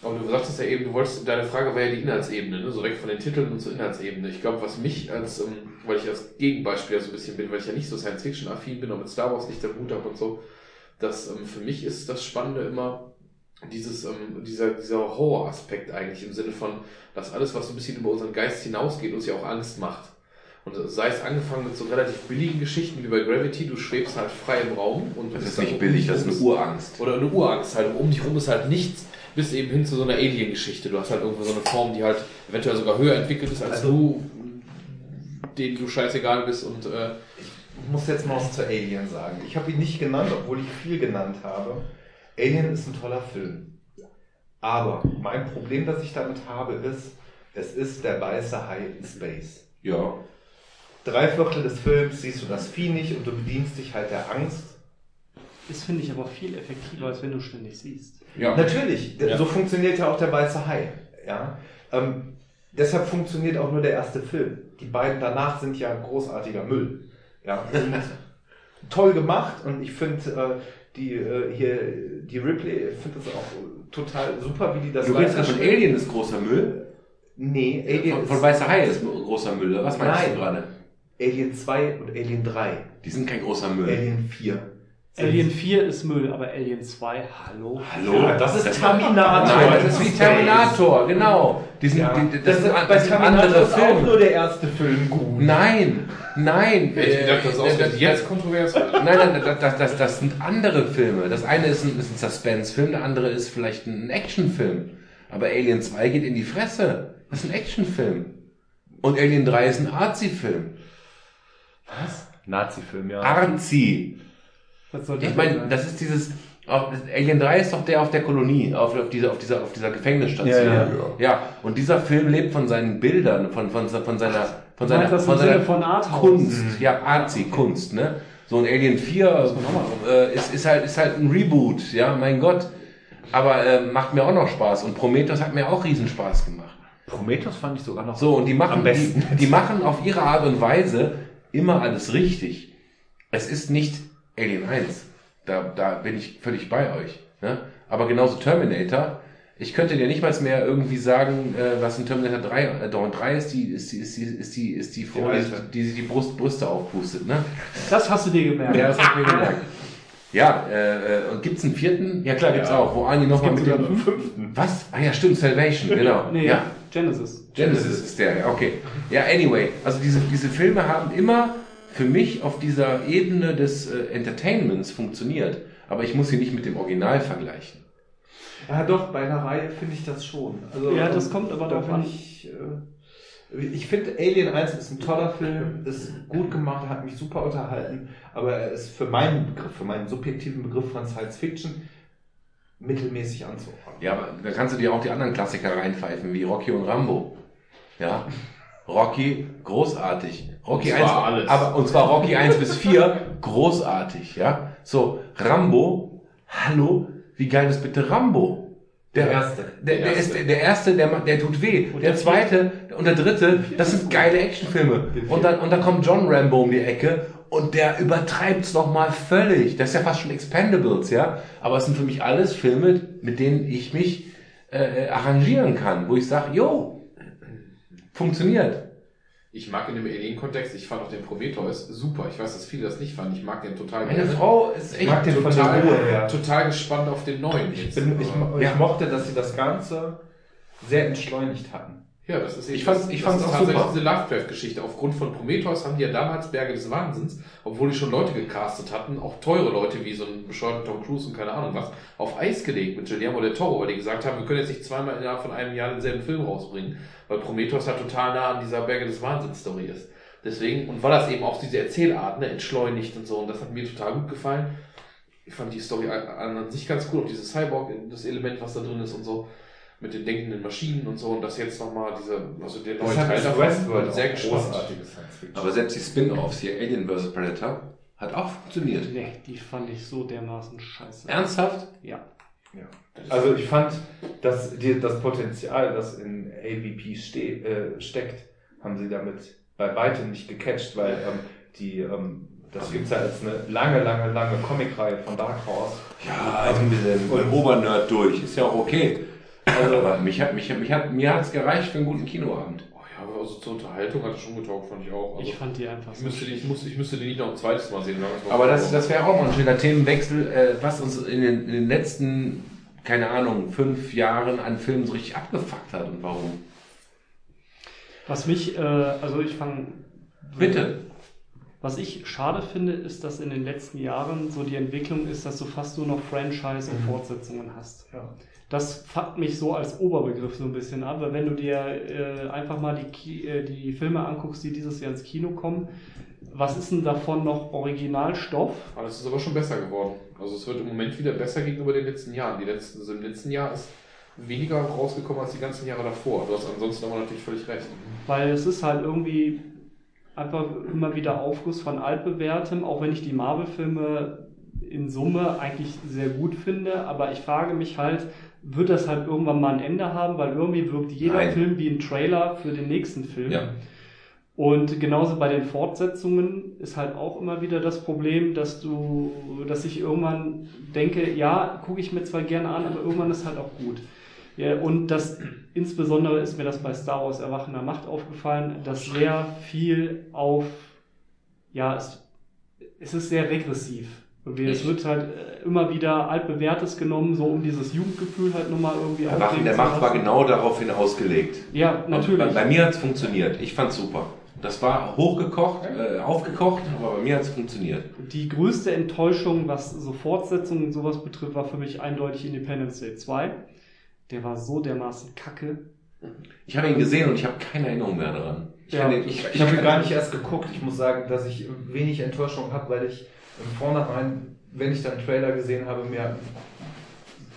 Speaker 3: Aber du sagtest ja eben, du wolltest, deine Frage war ja die Inhaltsebene, ne? so weg von den Titeln und zur Inhaltsebene. Ich glaube, was mich als, ähm, weil ich als Gegenbeispiel so ein bisschen bin, weil ich ja nicht so Science-Fiction-affin bin und mit Star Wars nicht der Hut habe und so, dass ähm, für mich ist das Spannende immer dieses, ähm, dieser, dieser Horror-Aspekt eigentlich im Sinne von, dass alles, was so ein bisschen über unseren Geist hinausgeht, uns ja auch Angst macht. Und sei es angefangen mit so relativ billigen Geschichten wie bei Gravity, du schwebst halt frei im Raum und
Speaker 1: Das ist nicht
Speaker 3: um
Speaker 1: billig, das ist eine Urangst.
Speaker 3: oder eine Urangst halt. Um dich rum ist halt nichts, bis eben hin zu so einer Alien-Geschichte. Du hast halt irgendwo so eine Form, die halt eventuell sogar höher entwickelt ist als du, denen du scheißegal bist und äh,
Speaker 6: Ich muss jetzt mal was zu Alien sagen. Ich habe ihn nicht genannt, obwohl ich viel genannt habe. Alien ist ein toller Film. Aber mein Problem, das ich damit habe, ist, es ist der weiße Hai in Space.
Speaker 1: Ja.
Speaker 6: Drei Viertel des Films siehst du das Vieh nicht und du bedienst dich halt der Angst.
Speaker 5: Das finde ich aber viel effektiver, als wenn du ständig siehst.
Speaker 1: Ja.
Speaker 6: Natürlich, so funktioniert ja auch der weiße Hai. Ja? Ähm, deshalb funktioniert auch nur der erste Film. Die beiden danach sind ja großartiger Müll. Ja? Toll gemacht und ich finde äh, die äh, hier die Ripley, ich finde das auch total super, wie die das
Speaker 1: Du redest gerade von Alien ist großer Müll?
Speaker 6: Nee, Alien
Speaker 1: Von, von Weißer Hai ist großer Müll. oder Was meinst
Speaker 6: Nein.
Speaker 1: du gerade?
Speaker 6: Alien 2 und Alien 3.
Speaker 1: Die sind kein großer Müll.
Speaker 6: Alien 4.
Speaker 5: Alien 4 ist Müll, aber Alien 2, hallo?
Speaker 1: Hallo?
Speaker 6: Ja, das ist Terminator.
Speaker 1: Nein, das ist wie Terminator, genau. Die sind,
Speaker 6: Ja.
Speaker 1: die, das,
Speaker 6: Das,
Speaker 1: sind,
Speaker 6: bei Terminator ist auch nur der erste Film gut.
Speaker 1: Nein, nein.
Speaker 3: ich
Speaker 1: äh,
Speaker 3: dachte, das ist auch
Speaker 1: das-
Speaker 3: jetzt kontrovers.
Speaker 1: Nein, nein, das, das, das, das sind andere Filme. Das eine ist ein, ist ein Suspense-Film, der andere ist vielleicht ein Actionfilm. Aber Alien 2 geht in die Fresse. Das ist ein Actionfilm. Und Alien 3 ist ein Arzi-Film.
Speaker 6: Nazi-Film, ja.
Speaker 1: Arzi.
Speaker 5: Was soll
Speaker 1: Ich meine, das ist dieses. Auf, Alien 3 ist doch der auf der Kolonie, auf, auf, dieser, auf, dieser, auf dieser Gefängnisstation.
Speaker 6: Ja, ja.
Speaker 1: ja, und dieser Film lebt von seinen Bildern, von, von, von seiner, von seiner,
Speaker 5: das
Speaker 1: von
Speaker 5: Sinne
Speaker 1: seiner
Speaker 5: von?
Speaker 1: Kunst. Ja, Arzi, Kunst, ne? So ein Alien 4 äh, ist, ist, halt, ist halt ein Reboot, ja, mein Gott. Aber äh, macht mir auch noch Spaß. Und Prometheus hat mir auch Riesenspaß gemacht.
Speaker 6: Prometheus fand ich sogar noch
Speaker 1: So, und die machen,
Speaker 6: am besten.
Speaker 1: Die, die machen auf ihre Art und Weise immer alles richtig. Es ist nicht Alien 1. Da, da bin ich völlig bei euch. Ne? Aber genauso Terminator. Ich könnte dir nicht mal mehr irgendwie sagen, äh, was in Terminator 3, äh, Dawn 3 ist, die, ist die, ist die, ist die, ist die Frau, die, die, die, die Brust, Brüste aufpustet, ne?
Speaker 5: Das hast du dir gemerkt.
Speaker 1: Ja, das hab ich mir gemerkt. Ja, äh, äh, und gibt's einen vierten? Ja klar, gibt's auch, wo Arnie nochmal mit dem
Speaker 6: fünften.
Speaker 1: Was? Ah ja, stimmt, Salvation, genau.
Speaker 5: Nee,
Speaker 1: ja.
Speaker 5: Genesis.
Speaker 1: Genesis ist der, ja, okay. Ja, anyway, also diese, diese Filme haben immer für mich auf dieser Ebene des äh, Entertainments funktioniert, aber ich muss sie nicht mit dem Original vergleichen.
Speaker 6: Ja, doch, bei einer Reihe finde ich das schon. Also,
Speaker 5: Ja, das kommt aber
Speaker 6: da
Speaker 5: drauf
Speaker 6: bin
Speaker 5: an.
Speaker 6: Ich, äh, ich finde Alien 1 ist ein toller Film, ist gut gemacht, hat mich super unterhalten, aber er ist für meinen Begriff, für meinen subjektiven Begriff von Science Fiction mittelmäßig anzuordnen.
Speaker 1: Ja, aber da kannst du dir auch die anderen Klassiker reinpfeifen, wie Rocky und Rambo. Ja. Rocky, großartig. Rocky
Speaker 3: Und
Speaker 1: 1,
Speaker 3: zwar alles.
Speaker 1: aber, und zwar Rocky 1 bis 4, großartig, ja. So, Rambo, hallo, wie geil ist bitte Rambo?
Speaker 6: Der erste.
Speaker 1: Der, der,
Speaker 3: Der
Speaker 1: ist,
Speaker 3: erste.
Speaker 1: der erste, der, der tut weh.
Speaker 5: Und
Speaker 1: der
Speaker 5: der
Speaker 1: zweite und der dritte, das sind geile Actionfilme. Und dann, und dann kommt John Rambo um die Ecke und der übertreibt's noch mal völlig. Das ist ja fast schon Expendables, ja. Aber es sind für mich alles Filme, mit denen ich mich äh, arrangieren kann, wo ich sage, yo, funktioniert.
Speaker 3: Ich mag in dem Alien-Kontext, ich fand auch den Prometheus super. Ich weiß, dass viele das nicht fanden. Ich mag den total
Speaker 1: Meine
Speaker 3: gerne.
Speaker 1: Frau ist
Speaker 6: Ich
Speaker 1: echt
Speaker 6: mag den von der
Speaker 3: total,
Speaker 6: Ruhe her.
Speaker 3: total gespannt auf den neuen.
Speaker 6: Ich, bin, ich, ich
Speaker 1: Ja.
Speaker 6: mochte, dass sie das Ganze sehr entschleunigt hatten.
Speaker 3: Ja, das ist
Speaker 1: Ich
Speaker 3: eben-
Speaker 1: fand's-
Speaker 3: das-
Speaker 1: ich fand's auch
Speaker 3: tatsächlich
Speaker 1: super.
Speaker 3: diese Lovecraft-Geschichte. Aufgrund von Prometheus haben die ja damals Berge des Wahnsinns, obwohl die schon Leute gecastet hatten, auch teure Leute wie so ein bescheuerter Tom Cruise und keine Ahnung was, auf Eis gelegt mit Guillermo del Toro, weil die gesagt haben, wir können jetzt nicht zweimal innerhalb von einem Jahr denselben Film rausbringen, weil Prometheus halt total nah an dieser Berge des Wahnsinns-Story ist. Deswegen, und weil das eben auch diese Erzählart, ne, entschleunigt und so, und das hat mir total gut gefallen. Ich fand die Story an an sich ganz cool, auch dieses Cyborg, das Element, was da drin ist und so, mit den denkenden Maschinen und so, und das jetzt nochmal diese, also der neue Teil davon, bin sehr gespannt.
Speaker 6: großartiges Science Fiction.
Speaker 1: Aber selbst die Spin-Offs hier, Alien vs. Predator, hat auch funktioniert.
Speaker 5: Nee, die fand ich so dermaßen scheiße.
Speaker 1: Ernsthaft?
Speaker 5: Ja.
Speaker 6: Also ich fand, dass die, das Potenzial, das in AVP ste äh, steckt, haben sie damit bei weitem nicht gecatcht, weil ähm, die, ähm, das gibt's ja als eine lange, lange, lange Comicreihe von Dark Horse.
Speaker 1: Ja, also mit dem
Speaker 6: Und-
Speaker 1: Obernerd durch. Ist ja auch okay. Also, aber mich hat, mich, mich hat, mir hat's gereicht für einen guten Kinoabend.
Speaker 3: Oh ja, aber also zur Unterhaltung hat es schon getaugt, fand ich auch. Also,
Speaker 5: Ich fand die einfach
Speaker 3: ich,
Speaker 5: so
Speaker 3: müsste die, ich, muss, ich müsste die nicht noch ein zweites Mal sehen. es mal
Speaker 1: Aber das, das wäre auch mal ein schöner Themenwechsel, äh, was uns in den, in den letzten, keine Ahnung, fünf Jahren an Filmen so richtig abgefuckt hat und warum.
Speaker 5: Was mich, äh, also ich fange.
Speaker 1: Bitte.
Speaker 5: Was ich schade finde, ist, dass in den letzten Jahren so die Entwicklung ist, dass du fast nur noch Franchise und Fortsetzungen hast.
Speaker 6: Ja.
Speaker 5: Das fuckt mich so als Oberbegriff so ein bisschen ab, weil wenn du dir äh, einfach mal die, Ki äh, die Filme anguckst, die dieses Jahr ins Kino kommen, was ist denn davon noch Originalstoff?
Speaker 3: Aber das ist aber schon besser geworden. Also es wird im Moment wieder besser gegenüber den letzten Jahren. Die letzten, also im letzten Jahr ist weniger rausgekommen als die ganzen Jahre davor. Du hast ansonsten aber natürlich völlig recht.
Speaker 5: Weil es ist halt irgendwie einfach immer wieder Aufguss von altbewährtem, auch wenn ich die Marvel-Filme in Summe eigentlich sehr gut finde, aber ich frage mich halt, wird das halt irgendwann mal ein Ende haben, weil irgendwie wirkt jeder
Speaker 1: Nein.
Speaker 5: Film wie ein Trailer für den nächsten Film.
Speaker 1: Ja.
Speaker 5: Und genauso bei den Fortsetzungen ist halt auch immer wieder das Problem, dass du, dass ich irgendwann denke, ja, gucke ich mir zwar gerne an, aber irgendwann ist halt auch gut. Ja, und das insbesondere ist mir das bei Star Wars Erwachender Macht aufgefallen, dass sehr viel auf, ja, es, es ist sehr regressiv. Irgendwie, Es wird halt äh, immer wieder altbewährtes genommen, so um dieses Jugendgefühl halt nochmal irgendwie
Speaker 1: Waffen
Speaker 5: aufleben
Speaker 1: der Macht war genau daraufhin ausgelegt.
Speaker 5: Ja, natürlich.
Speaker 1: Bei, bei mir hat's funktioniert. Ich fand's super. Das war hochgekocht, äh, aufgekocht, aber bei mir hat's funktioniert.
Speaker 5: Die größte Enttäuschung, was so Fortsetzungen und sowas betrifft, war für mich eindeutig Independence Day 2. Der war so dermaßen kacke.
Speaker 1: Ich habe ihn gesehen und ich habe keine Erinnerung mehr daran. Ich
Speaker 5: Ja.
Speaker 1: den- ich,
Speaker 6: Ich habe ihn gar nicht erst geguckt. Ich muss sagen, dass ich wenig Enttäuschung habe, weil ich im Vornherein, wenn ich dann einen Trailer gesehen habe, mir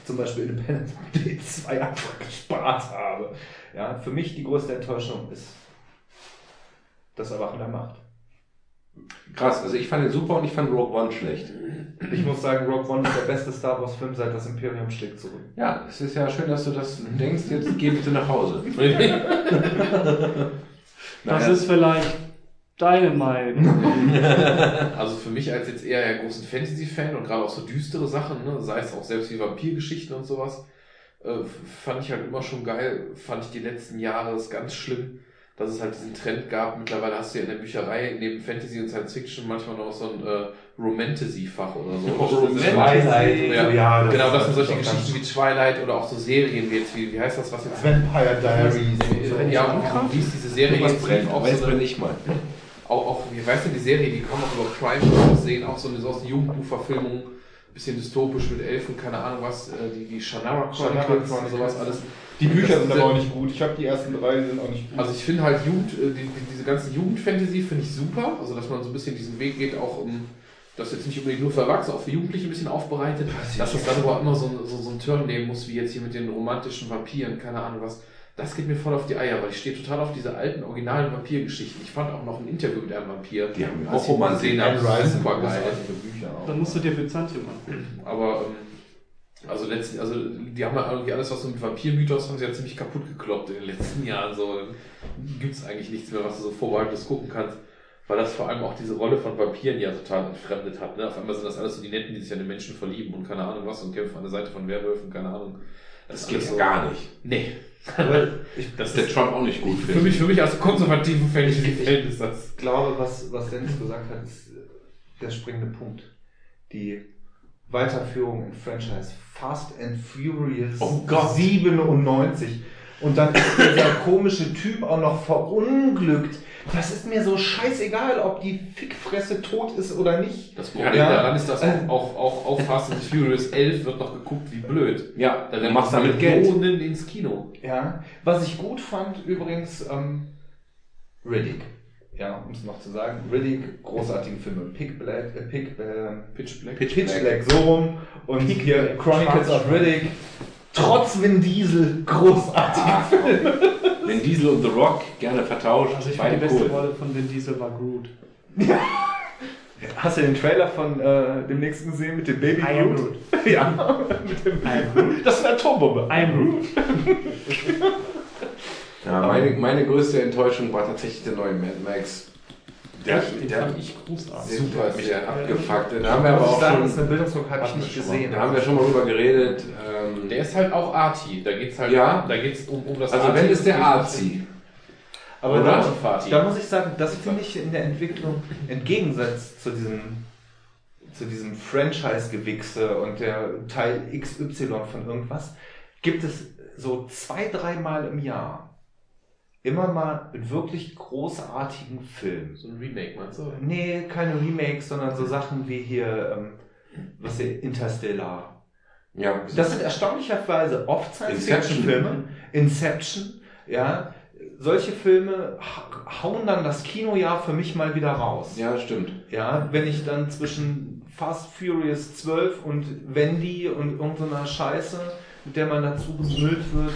Speaker 6: zum Beispiel Independence Day 2 einfach gespart habe. Ja, für mich die größte Enttäuschung ist das Erwachen der Macht.
Speaker 1: Krass, also ich fand ihn super und ich fand Rogue One schlecht.
Speaker 6: Ich muss sagen, Rogue One ist der beste Star Wars Film seit das Imperium schlägt zurück.
Speaker 1: Ja, es ist ja schön, dass du das denkst. Jetzt geh bitte nach Hause.
Speaker 5: Das
Speaker 1: Naja.
Speaker 5: ist vielleicht deine Meinung.
Speaker 3: Also für mich als jetzt eher großen Fantasy-Fan und gerade auch so düstere Sachen, ne, sei es auch selbst wie Vampirgeschichten und sowas, äh, fand ich halt immer schon geil. Fand ich die letzten Jahre ist ganz schlimm, dass es halt diesen Trend gab. Mittlerweile hast du ja in der Bücherei neben Fantasy und Science Fiction manchmal noch so ein äh, Romantasy-Fach oder so.
Speaker 7: Romantasy.
Speaker 6: Twilight,
Speaker 3: Ja,
Speaker 6: ja, das
Speaker 3: genau, das sind solche
Speaker 6: doch
Speaker 3: Geschichten wie Twilight oder auch so Serien wie jetzt, wie, wie heißt das, was jetzt...
Speaker 8: Vampire Diaries.
Speaker 3: Ja, und wie ist diese Serie
Speaker 7: Was
Speaker 3: jetzt
Speaker 7: brennt,
Speaker 3: auch so eine,
Speaker 7: ich mal.
Speaker 3: Auch, auch, wie heißt denn die Serie, die kann man auch über Prime sehen, auch so eine, so aus einer Jugendbuchverfilmung, bisschen dystopisch mit Elfen, keine Ahnung was, äh, die, die Shannara Chronicles und sowas alles.
Speaker 10: Die Bücher
Speaker 3: Das
Speaker 10: sind aber auch nicht gut. Ich habe die ersten drei, die sind auch nicht gut.
Speaker 3: Also ich finde halt Jugend, äh, die, die, diese ganze Jugendfantasy finde ich super, also dass man so ein bisschen diesen Weg geht, auch um das jetzt nicht unbedingt nur für Erwachsene, auch für Jugendliche ein bisschen aufbereitet, dass es dann aber immer so, so, so einen Turn nehmen muss, wie jetzt hier mit den romantischen Vampiren, keine Ahnung was. Das geht mir voll auf die Eier, weil ich stehe total auf diese alten, originalen Vampirgeschichten. Ich fand auch noch ein Interview mit einem Vampir,
Speaker 7: Die haben
Speaker 3: auch wo man gesehen hat, super geil.
Speaker 5: Dann musst du dir Byzantium angucken.
Speaker 3: Aber ähm, also letzten, also die haben ja irgendwie alles, was so mit Vampirmythos haben sie ja ziemlich kaputt gekloppt in den letzten Jahren. So gibt es eigentlich nichts mehr, was du so vorbehaltenes gucken kannst. Weil das vor allem auch diese Rolle von Vampiren ja total entfremdet hat. Ne? Auf einmal sind das alles so die Netten, die sich an den Menschen verlieben und keine Ahnung was und kämpfen an der Seite von Werwölfen, keine Ahnung.
Speaker 7: Das geht ja gar nicht.
Speaker 3: Nee.
Speaker 7: Das ist der Trump auch nicht gut
Speaker 3: Für mich, für mich als konservativen Fantasy-Fan ist das.
Speaker 6: Ich glaube, was, was Dennis gesagt hat, ist äh, der springende Punkt. Die Weiterführung in Franchise Fast and Furious
Speaker 7: Oh Gott.
Speaker 6: 97. Und dann ist dieser komische Typ auch noch verunglückt. Das ist mir so scheißegal, ob die Fickfresse tot ist oder nicht.
Speaker 3: Das Problem
Speaker 6: Ja.
Speaker 3: daran ist, dass auch, auch, auch, auch Fast and Furious 11 wird noch geguckt, wie blöd.
Speaker 7: Ja,
Speaker 3: Da
Speaker 7: du
Speaker 3: rennen
Speaker 7: machst damit Geld.
Speaker 3: Millionen ins Kino.
Speaker 6: Ja, was ich gut fand übrigens, ähm, Riddick. Ja, um es noch zu sagen, Riddick, großartige Filme. Pick Black, äh, Pick, äh,
Speaker 3: Pitch Black.
Speaker 6: Pitch, Black. so rum. Und hier Chronicles of Riddick. Trotz Vin Diesel, großartiger Film.
Speaker 7: Wenn Diesel und The Rock gerne vertauscht,
Speaker 5: Also ich finde, die beste
Speaker 7: cool.
Speaker 5: Rolle von Vin Diesel war Groot.
Speaker 6: Hast du den Trailer von äh, dem nächsten gesehen mit dem Baby
Speaker 5: I am
Speaker 6: Groot? Ja, mit dem Das ist eine Atombombe.
Speaker 5: I am Groot.
Speaker 7: Ja, meine, meine größte Enttäuschung war tatsächlich der neue Mad Max. Der,
Speaker 5: Den
Speaker 7: der,
Speaker 5: fand ich großartig.
Speaker 7: super, mich
Speaker 3: sehr.
Speaker 7: abgefuckt. Da haben wir aber auch
Speaker 6: sagen,
Speaker 7: schon,
Speaker 6: das ist eine Bildungslücke, habe ich nicht gesehen.
Speaker 7: da haben wir schon mal drüber geredet. Ähm,
Speaker 3: Der ist halt auch Arty. Da geht's halt,
Speaker 7: Ja.
Speaker 3: da geht's um, um das
Speaker 7: also
Speaker 3: Arty.
Speaker 7: wenn ist der Arzi.
Speaker 6: Aber da, da muss ich sagen, das finde ich in der Entwicklung im Gegensatz zu diesem, zu diesem Franchise-Gewichse und der Teil XY von irgendwas, gibt es so zwei, dreimal im Jahr immer mal einen wirklich großartigen Film.
Speaker 3: So ein Remake, meinst du?
Speaker 6: Nee, keine Remakes, sondern so Sachen wie hier, ähm, was hier, Interstellar.
Speaker 7: Ja,
Speaker 6: Das sind erstaunlicherweise oft Science-Fiction-Filme. Inception, ja. Solche Filme ha- hauen dann das Kinojahr für mich mal wieder raus.
Speaker 7: ja, stimmt.
Speaker 6: Ja, wenn ich dann zwischen Fast Furious 12 und Wendy und irgendeiner Scheiße, mit der man dazu bemüllt wird,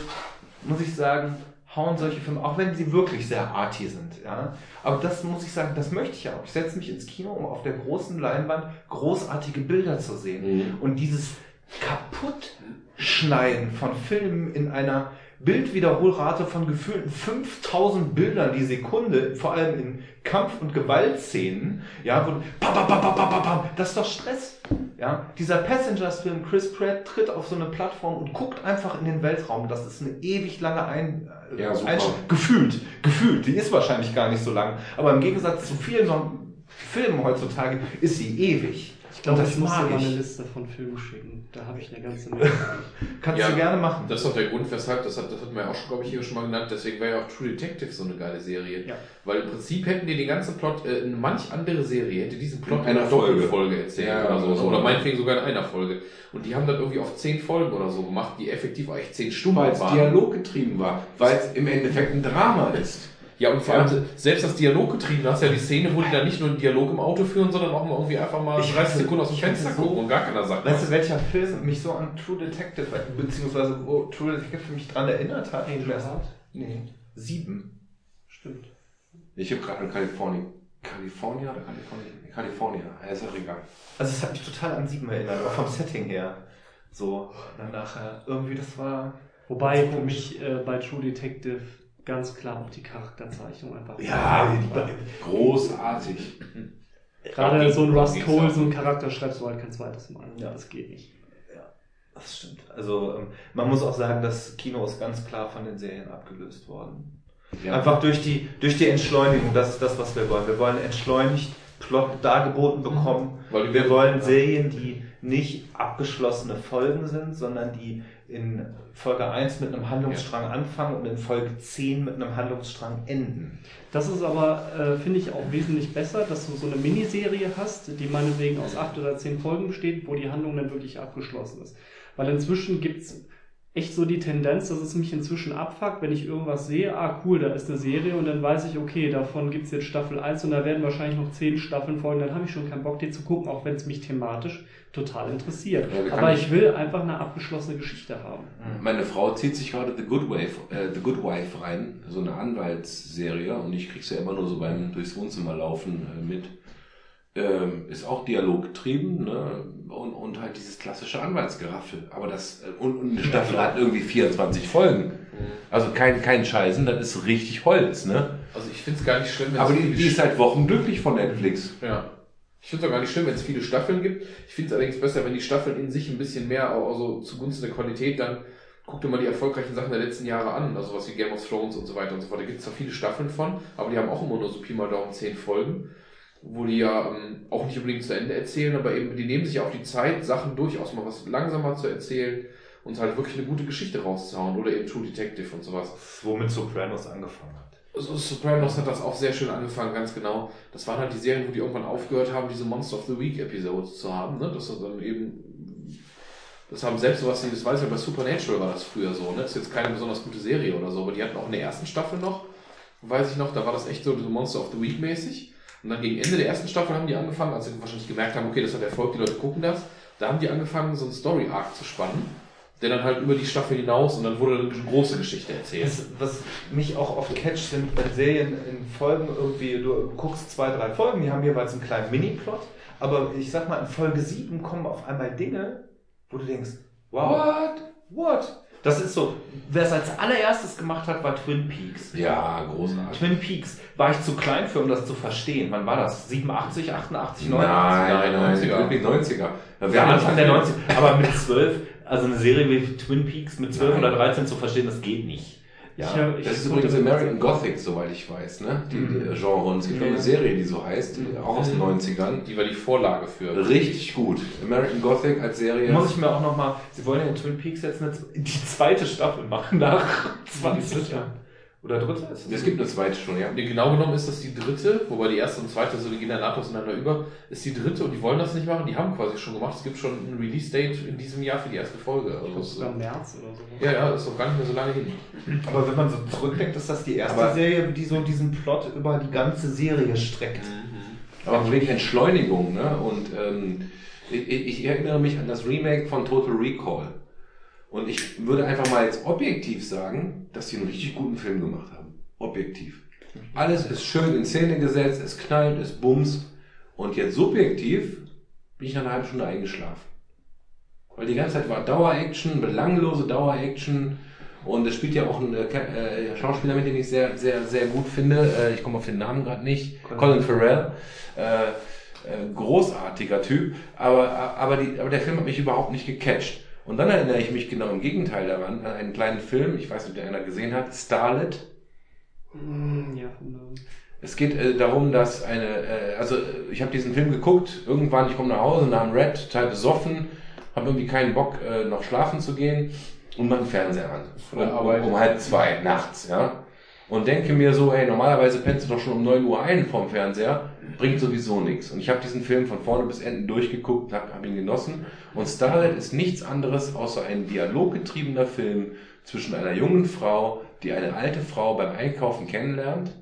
Speaker 6: muss ich sagen, hauen solche Filme, auch wenn sie wirklich sehr arty sind, ja. Aber das muss ich sagen, das möchte ich auch. Ich setze mich ins Kino, um auf der großen Leinwand großartige Bilder zu sehen.
Speaker 7: Mhm.
Speaker 6: Und dieses Kaputtschneiden von Filmen in einer Bildwiederholrate von gefühlten 5000 Bildern die Sekunde, vor allem in Kampf- und Gewaltszenen, ja, wo, bam, bam, bam, bam, bam, bam, das ist doch Stress. Ja, dieser Passengers-Film, Chris Pratt tritt auf so eine Plattform und guckt einfach in den Weltraum. Das ist eine ewig lange Ein äh,
Speaker 7: Ja.
Speaker 6: Einsch- Gefühlt, gefühlt. Die ist wahrscheinlich gar nicht so lang. Aber im Gegensatz zu vielen Filmen heutzutage ist sie ewig.
Speaker 5: Ich glaube, ich muss dir mal eine. Liste von Filmen schicken. Da habe ich eine ganze Menge.
Speaker 6: Kannst
Speaker 3: Ja,
Speaker 6: du gerne machen.
Speaker 3: Das ist auch der Grund, weshalb, das hat, das hat man ja auch schon, glaube ich, hier schon mal genannt, deswegen war ja auch True Detective so eine geile Serie.
Speaker 5: Ja.
Speaker 3: Weil im Prinzip hätten die den ganzen Plot, äh, eine manch andere Serie hätte diesen Plot
Speaker 7: In
Speaker 3: in einer
Speaker 7: Folge.
Speaker 3: Doppelfolge erzählt
Speaker 7: Ja,
Speaker 3: oder so.
Speaker 7: genau.
Speaker 3: Oder meinetwegen sogar in einer Folge. Und die haben dann irgendwie auf zehn Folgen oder so gemacht, die effektiv eigentlich zehn Stunden
Speaker 7: Weil es
Speaker 3: waren.
Speaker 7: dialoggetrieben war. Weil es im Endeffekt ein Drama ist.
Speaker 3: Ja, und vor
Speaker 7: Ja.
Speaker 3: allem selbst das Dialoggetrieben, da hast du ja die Szene, wo die dann nicht nur einen Dialog im Auto führen, sondern auch mal irgendwie einfach mal
Speaker 6: Ich
Speaker 3: 30
Speaker 6: hatte-
Speaker 3: Sekunden aus dem Fenster
Speaker 6: so-
Speaker 3: gucken und gar keiner sagt
Speaker 6: Weißt du, welcher Film mich so an True Detective, beziehungsweise wo True Detective mich dran erinnert hat?
Speaker 5: Angel Heart?
Speaker 6: Nee. Sieben.
Speaker 5: Stimmt.
Speaker 7: Ich habe gerade an Kalifornien. California oder Kalifornien? California. Ja, ist auch egal.
Speaker 6: Also es hat mich total an Sieben erinnert, auch vom Setting her. So, dann nachher, irgendwie das war...
Speaker 5: Wobei für mich äh, bei True Detective ganz klar auch die Charakterzeichnung einfach.
Speaker 6: Ja,
Speaker 7: Großartig.
Speaker 5: Gerade so ein Rust Cole, so ein Charakter schreibst du halt kein zweites Mal.
Speaker 6: Ja.
Speaker 5: Das geht nicht.
Speaker 6: Das stimmt. Also ähm, man muss auch sagen, das Kino ist ganz klar von den Serien abgelöst worden.
Speaker 7: Ja.
Speaker 6: Einfach durch die, durch die Entschleunigung, das ist das, was wir wollen. Wir wollen entschleunigt Plot dargeboten bekommen.
Speaker 3: Weil die-
Speaker 6: wir wollen Serien, die nicht abgeschlossene Folgen sind, sondern die in Folge 1 mit einem Handlungsstrang anfangen und in Folge 10 mit einem Handlungsstrang enden.
Speaker 5: Das ist aber, äh, finde ich, auch wesentlich besser, dass du so eine Miniserie hast, die meinetwegen aus acht oder zehn Folgen besteht, wo die Handlung dann wirklich abgeschlossen ist. Weil inzwischen gibt's echt so die Tendenz, dass es mich inzwischen abfuckt, wenn ich irgendwas sehe, ah cool, da ist eine Serie und dann weiß ich, okay, davon gibt's jetzt Staffel 1 und da werden wahrscheinlich noch zehn Staffeln folgen, dann habe ich schon keinen Bock, die zu gucken, auch wenn es mich thematisch total interessiert.
Speaker 1: Ja,
Speaker 5: Aber ich will einfach eine abgeschlossene Geschichte haben.
Speaker 1: Meine Frau zieht sich gerade The Good Wife, äh, The Good Wife rein, so eine Anwaltsserie und ich krieg's ja immer nur so beim durchs Wohnzimmer laufen äh, mit. Ähm, ist auch dialoggetrieben ne? und, und halt dieses klassische Anwaltsgeraffel. Aber das äh, und, und eine Staffel hat irgendwie 24 Folgen. Also kein, kein Scheißen, das ist richtig Holz, ne?
Speaker 3: Also ich finde es gar nicht schlimm, wenn
Speaker 1: Aber die, die ist seit Wochen glücklich von Netflix.
Speaker 3: Ja. Ich finde es auch gar nicht schlimm, wenn es viele Staffeln gibt. Ich finde es allerdings besser, wenn die Staffeln in sich ein bisschen mehr, also zugunsten der Qualität, dann guck dir mal die erfolgreichen Sachen der letzten Jahre an. Also was wie Game of Thrones und so weiter und so fort. Da gibt es zwar viele Staffeln von, aber die haben auch immer nur so Pi mal Daumen zehn Folgen, wo die ja ähm, auch nicht unbedingt zu Ende erzählen, aber eben, die nehmen sich auch die Zeit, Sachen durchaus mal was langsamer zu erzählen und halt wirklich eine gute Geschichte rauszuhauen. Oder eben True Detective und sowas.
Speaker 6: Womit Sopranos angefangen hat.
Speaker 3: Also Sopranos hat das auch sehr schön angefangen, ganz genau. Das waren halt die Serien, wo die irgendwann aufgehört haben, diese Monster of the Week Episodes zu haben, ne? Das hat dann eben, das haben selbst sowas, das weiß ich bei Supernatural war das früher so, ne? Das ist jetzt keine besonders gute Serie oder so, aber die hatten auch in der ersten Staffel noch, weiß ich noch, da war das echt so so Monster of the Week mäßig. Und dann gegen Ende der ersten Staffel haben die angefangen, als sie wahrscheinlich gemerkt haben, okay, das hat Erfolg, die Leute gucken das, da haben die angefangen, so einen Story-Arc zu spannen, der dann halt über die Staffel hinaus und dann wurde eine große Geschichte erzählt.
Speaker 6: Das, was mich auch oft catcht, sind, wenn Serien in Folgen irgendwie, du guckst zwei, drei Folgen, die haben jeweils einen kleinen Mini-Plot, aber ich sag mal, in Folge 7 kommen auf einmal Dinge, wo du denkst, wow,
Speaker 3: What?
Speaker 6: what? Das ist so, wer es als allererstes gemacht hat, war Twin Peaks.
Speaker 1: Ja, großartig.
Speaker 6: Twin Peaks war ich zu klein für, um das zu verstehen. Wann war das? 87, 88, 89?
Speaker 1: Nein, nein,
Speaker 3: 90er.
Speaker 1: wirklich 90er.
Speaker 6: Ja, Anfang der 90 Aber mit 12, also eine Serie wie Twin Peaks mit 12
Speaker 1: Nein.
Speaker 6: oder 13 zu verstehen, das geht nicht. Ja,
Speaker 5: Ich, äh, ich-
Speaker 1: Das ist übrigens American Gothic, soweit ich weiß, ne? Die, die Genre. Und es gibt auch eine Serie, die so heißt, auch aus den 90ern.
Speaker 3: Die war die Vorlage für.
Speaker 1: Richtig gut. American Gothic als Serie.
Speaker 6: Muss ich mir auch nochmal, sie wollen ja in Twin Peaks jetzt eine, die zweite Staffel machen nach 20 Jahren. Oder dritte ist
Speaker 1: es gibt eine zweite schon, ja.
Speaker 3: Nee, genau genommen ist das die dritte, wobei die erste und zweite, so die gehen ja nahtlos ineinander über, ist die dritte und die wollen das nicht machen, die haben quasi schon gemacht. Es gibt schon ein Release-Date in diesem Jahr für die erste Folge.
Speaker 5: Ich
Speaker 3: Also
Speaker 5: glaube
Speaker 3: das,
Speaker 5: sogar im März oder so.
Speaker 3: ja, ja, ist doch gar nicht mehr so lange hin.
Speaker 6: Aber wenn man so zurückdenkt, ist das die erste
Speaker 1: Aber-
Speaker 6: Serie, die so diesen Plot über die ganze Serie streckt.
Speaker 1: Aber wegen Entschleunigung, ne? Und ähm, ich, ich erinnere mich an das Remake von Total Recall. Und ich würde einfach mal jetzt objektiv sagen, dass sie einen richtig guten Film gemacht haben. Objektiv. Alles ist schön in Szene gesetzt, es knallt, es bums. Und jetzt subjektiv bin ich nach einer halben Stunde eingeschlafen. Weil die ganze Zeit war Dauer-Action, belanglose Dauer-Action. Und es spielt ja auch ein äh, äh, Schauspieler mit, den ich sehr, sehr, sehr gut finde. Äh, ich komme auf den Namen gerade nicht. Colin Farrell. Äh, äh, großartiger Typ. Aber, aber, die, aber der Film hat mich überhaupt nicht gecatcht. Und dann erinnere ich mich genau im Gegenteil daran, an einen kleinen Film, ich weiß nicht, ob der einer gesehen hat, Starlet.
Speaker 5: Mm, Ja, von der-
Speaker 1: Es geht äh, darum, dass eine, äh, also äh, ich habe diesen Film geguckt, irgendwann, ich komme nach Hause, nahm Red, total besoffen, habe irgendwie keinen Bock, äh, noch schlafen zu gehen und den Fernseher an. Um, um, um halb zwei nachts, ja. Und denke mir so, ey, normalerweise pennst du doch schon um 9 Uhr ein vom Fernseher, bringt sowieso nichts. Und ich habe diesen Film von vorne bis Ende durchgeguckt, habe hab ihn genossen. Und Starlet ist nichts anderes außer ein dialoggetriebener Film zwischen einer jungen Frau, die eine alte Frau beim Einkaufen kennenlernt,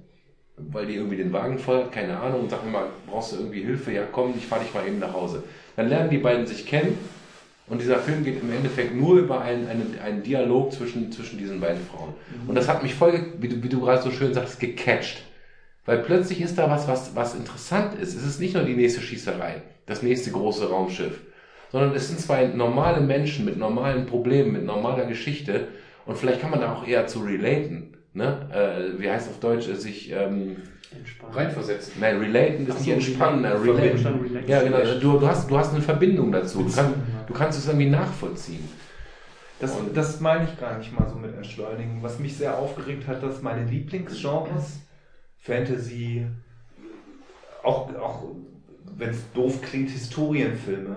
Speaker 1: weil die irgendwie den Wagen voll hat, keine Ahnung, und sagt mir mal, brauchst du irgendwie Hilfe? Ja, komm, ich fahr dich mal eben nach Hause. Dann lernen die beiden sich kennen und dieser Film geht im Endeffekt nur über einen, einen, einen Dialog zwischen, zwischen diesen beiden Frauen. Und das hat mich voll, wie du, wie du gerade so schön sagst, gecatcht. Weil plötzlich ist da was, was, was interessant ist. Es ist nicht nur die nächste Schießerei, das nächste große Raumschiff, sondern es sind zwei normale Menschen mit normalen Problemen, mit normaler Geschichte. Und vielleicht kann man da auch eher zu relaten. Ne? Äh, wie heißt auf Deutsch, äh, sich ähm.
Speaker 3: Reinversetzen.
Speaker 1: Nein, relaten ist
Speaker 5: Ach
Speaker 1: nicht
Speaker 5: so,
Speaker 1: entspannen.
Speaker 5: relaten.
Speaker 1: Ja, genau. Du, du, hast, du hast eine Verbindung dazu. Du,
Speaker 5: ja.
Speaker 1: du kannst es irgendwie nachvollziehen.
Speaker 6: Das,
Speaker 1: Und-
Speaker 6: das meine ich gar nicht mal so mit Entschleunigen. Was mich sehr aufgeregt hat, dass meine Lieblingsgenres, Fantasy, auch, auch wenn es doof klingt, Historienfilme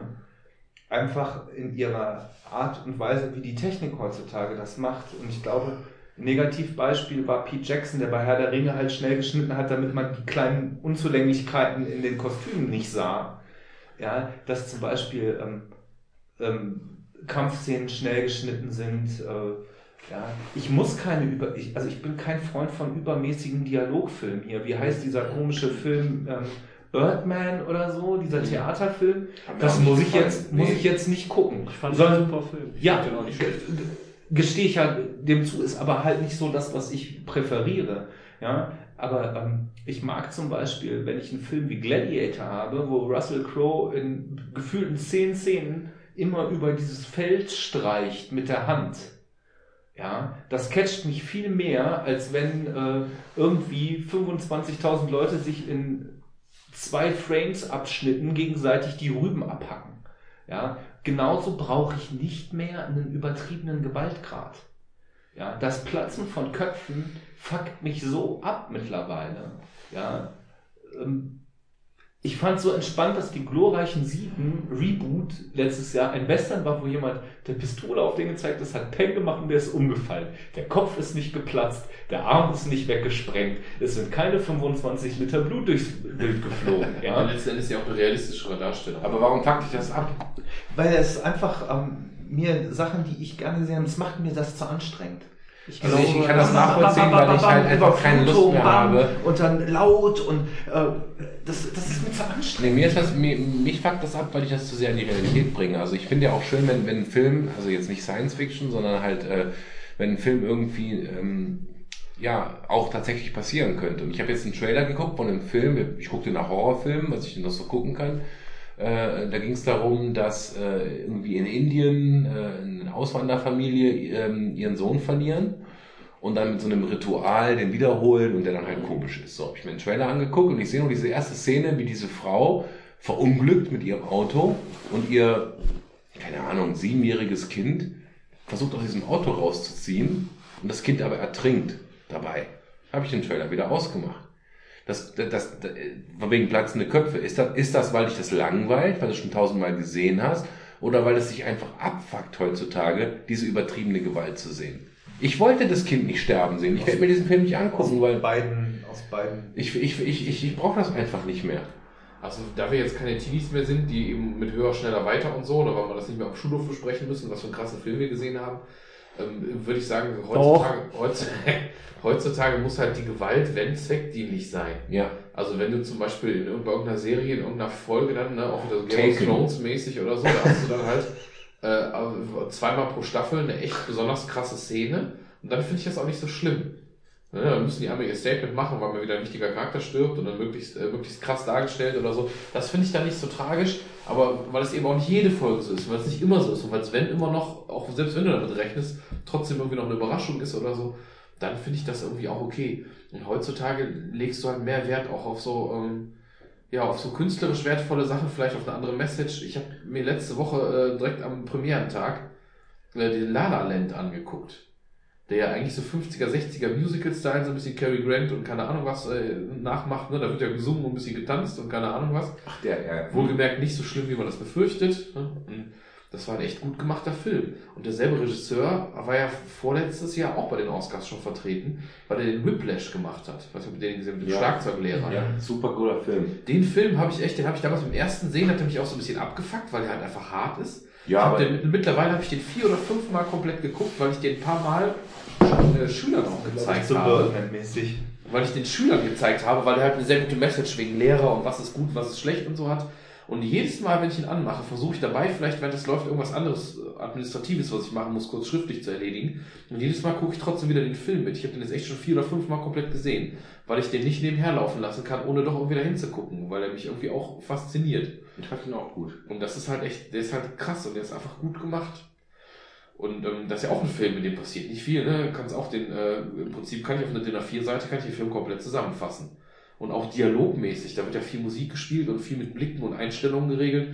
Speaker 6: einfach in ihrer Art und Weise, wie die Technik heutzutage das macht. Und ich glaube, Negativbeispiel war Pete Jackson, der bei Herr der Ringe halt schnell geschnitten hat, damit man die kleinen Unzulänglichkeiten in den Kostümen nicht sah. Ja, dass zum Beispiel ähm, ähm, Kampfszenen schnell geschnitten sind. Äh, ja, ich muss keine über, ich, also ich bin kein Freund von übermäßigen Dialogfilmen hier. Wie heißt dieser komische Film ähm, Birdman oder so, dieser Theaterfilm? Das muss ich jetzt, muss ich jetzt nicht gucken.
Speaker 5: Ich fand
Speaker 6: Sondern-
Speaker 5: ein super Film.
Speaker 6: ja, gestehe ich ja dem zu, ist aber halt nicht so das, was ich präferiere. Ja, aber ähm, ich mag zum Beispiel, wenn ich einen Film wie Gladiator habe, wo Russell Crowe in gefühlten zehn Szenen immer über dieses Feld streicht mit der Hand. Ja, das catcht mich viel mehr, als wenn äh, irgendwie 25.000 Leute sich in zwei Frames abschnitten gegenseitig die Rüben abhacken. Ja, genauso brauche ich nicht mehr einen übertriebenen Gewaltgrad. Ja, das Platzen von Köpfen fuckt mich so ab mittlerweile. Ja, ähm, ich fand so entspannt, dass die glorreichen Sieben Reboot letztes Jahr ein Western war, wo jemand der Pistole auf den gezeigt hat, hat Peng gemacht und der ist umgefallen. Der Kopf ist nicht geplatzt, der Arm ist nicht weggesprengt, es sind keine 25 Liter Blut durchs Bild geflogen.
Speaker 3: Aber
Speaker 6: Ja.
Speaker 3: letzten Endes ja auch eine realistischere Darstellung.
Speaker 1: Aber warum fuckt dich das ab?
Speaker 6: Weil es einfach ähm, mir Sachen, die ich gerne sehe, das macht mir das zu anstrengend.
Speaker 1: Also ich kann das nachvollziehen, weil ich halt einfach keine Lust mehr habe.
Speaker 6: Und dann laut und äh, das, das ist mir zu anstrengend.
Speaker 1: Nee, mir ist das, mir, mich fuckt das ab, weil ich das zu sehr in die Realität bringe. Also ich finde ja auch schön, wenn, wenn ein Film, also jetzt nicht Science Fiction, sondern halt, äh, wenn ein Film irgendwie, ähm, ja, auch tatsächlich passieren könnte. Und ich habe jetzt einen Trailer geguckt von einem Film, ich gucke nach Horrorfilmen, was ich noch so gucken kann. Äh, da ging es darum, dass äh, irgendwie in Indien äh, eine Auswanderfamilie ähm, ihren Sohn verlieren und dann mit so einem Ritual den wiederholen und der dann halt komisch ist. So habe ich mir den Trailer angeguckt und ich sehe nur diese erste Szene, wie diese Frau verunglückt mit ihrem Auto und ihr, keine Ahnung, siebenjähriges Kind versucht aus diesem Auto rauszuziehen und das Kind aber ertrinkt dabei. Habe ich den Trailer wieder ausgemacht. Das, das, das, das von wegen platzende Köpfe. Ist das, ist das, weil dich das langweilt, weil du es schon tausendmal gesehen hast, oder weil es sich einfach abfuckt heutzutage, diese übertriebene Gewalt zu sehen? Ich wollte das Kind nicht sterben sehen. Ich werde mir diesen Film nicht angucken, weil
Speaker 6: beiden, aus beiden.
Speaker 1: ich, ich, ich, ich, ich brauche das einfach nicht mehr.
Speaker 3: Also da wir jetzt keine Teenies mehr sind, die eben mit höher, schneller, weiter und so, oder weil wir das nicht mehr auf Schulhof besprechen müssen, was für einen krassen Film wir gesehen haben, ähm, würde ich sagen, heutzutage, heutzutage, heutzutage muss halt die Gewalt, wenn zweckdienlich sein.
Speaker 1: Ja.
Speaker 3: Also wenn du zum Beispiel in irgendeiner Serie, in irgendeiner Folge dann, ne, auch wieder so Game of. Thrones mäßig oder so, da hast du dann halt äh, zweimal pro Staffel eine echt besonders krasse Szene und dann finde ich das auch nicht so schlimm. Ne, dann müssen die einmal ihr Statement machen, weil mir wieder ein wichtiger Charakter stirbt und dann möglichst, äh, möglichst krass dargestellt oder so. Das finde ich dann nicht so tragisch, aber weil es eben auch nicht jede Folge so ist, weil es nicht immer so ist und weil es wenn immer noch, auch selbst wenn du damit rechnest, trotzdem irgendwie noch eine Überraschung ist oder so, dann finde ich das irgendwie auch okay. Und heutzutage legst du halt mehr Wert auch auf so, ähm, ja, auf so künstlerisch wertvolle Sachen, vielleicht auf eine andere Message. Ich habe mir letzte Woche äh, direkt am Premierentag äh, den La Land angeguckt. Der ja eigentlich so 50er, 60er Musical-Style, so ein bisschen Cary Grant und keine Ahnung was äh, nachmacht. Ne? Da wird ja gesungen und ein bisschen getanzt und keine Ahnung was.
Speaker 1: Ach, der, ja.
Speaker 3: Wohlgemerkt nicht so schlimm, wie man das befürchtet. ne? Und Das war ein echt gut gemachter Film. Und derselbe Regisseur war ja vorletztes Jahr auch bei den Oscars schon vertreten, weil er den Whiplash gemacht hat. Was mit den gesehen mit dem
Speaker 1: Ja.
Speaker 3: Schlagzeuglehrer.
Speaker 1: ja, super guter Film.
Speaker 3: Den Film habe ich echt, den habe ich damals beim ersten sehen, hat er mich auch so ein bisschen abgefuckt, weil der halt einfach hart ist.
Speaker 1: Ja,
Speaker 3: Ich hab
Speaker 1: aber
Speaker 3: den, mittlerweile habe ich den vier oder fünf Mal komplett geguckt, weil ich den ein paar Mal äh, Schülern auch gezeigt habe weil ich den Schülern gezeigt habe, weil er halt eine sehr gute Message wegen Lehrer und was ist gut, was ist schlecht und so hat. Und jedes Mal, wenn ich ihn anmache, versuche ich dabei, vielleicht während es läuft, irgendwas anderes äh, Administratives, was ich machen muss, kurz schriftlich zu erledigen. Und jedes Mal gucke ich trotzdem wieder den Film mit. Ich habe den jetzt echt schon vier oder fünf Mal komplett gesehen, weil ich den nicht nebenher laufen lassen kann, ohne doch irgendwie dahin zu gucken, weil er mich irgendwie auch fasziniert.
Speaker 1: ich fand ihn auch gut.
Speaker 3: Und das ist halt echt, der ist halt krass und der ist einfach gut gemacht. Und ähm, das ist ja auch ein Film, in dem passiert nicht viel. Ne? Kannst auch den, äh, im Prinzip kann ich auf einer DIN A4-Seite kann ich den Film komplett zusammenfassen. Und auch dialogmäßig, da wird ja viel Musik gespielt und viel mit Blicken und Einstellungen geregelt.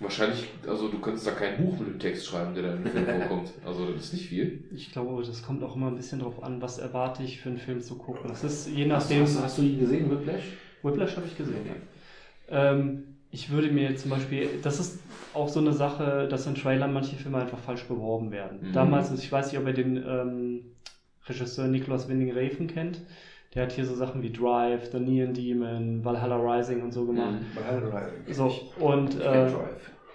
Speaker 3: Wahrscheinlich, also du könntest da kein Buch mit dem Text schreiben, der da im Film vorkommt. Also das ist nicht viel.
Speaker 5: Ich glaube, das kommt auch immer ein bisschen drauf an, was erwarte ich für einen Film zu gucken. Das ist je
Speaker 1: Hast,
Speaker 5: nachdem.
Speaker 1: hast, hast du ihn gesehen, Whiplash?
Speaker 5: Whiplash habe ich gesehen, ja. Ähm, ich würde mir zum Beispiel, das ist auch so eine Sache, dass in Trailern manche Filme einfach falsch beworben werden.
Speaker 1: Mhm.
Speaker 5: Damals, ich weiß nicht, ob ihr den ähm, Regisseur Nicholas Winding Refn kennt. Der hat hier so Sachen wie Drive, The Neon Demon, Valhalla Rising und so gemacht.
Speaker 1: Mhm.
Speaker 5: So, und äh,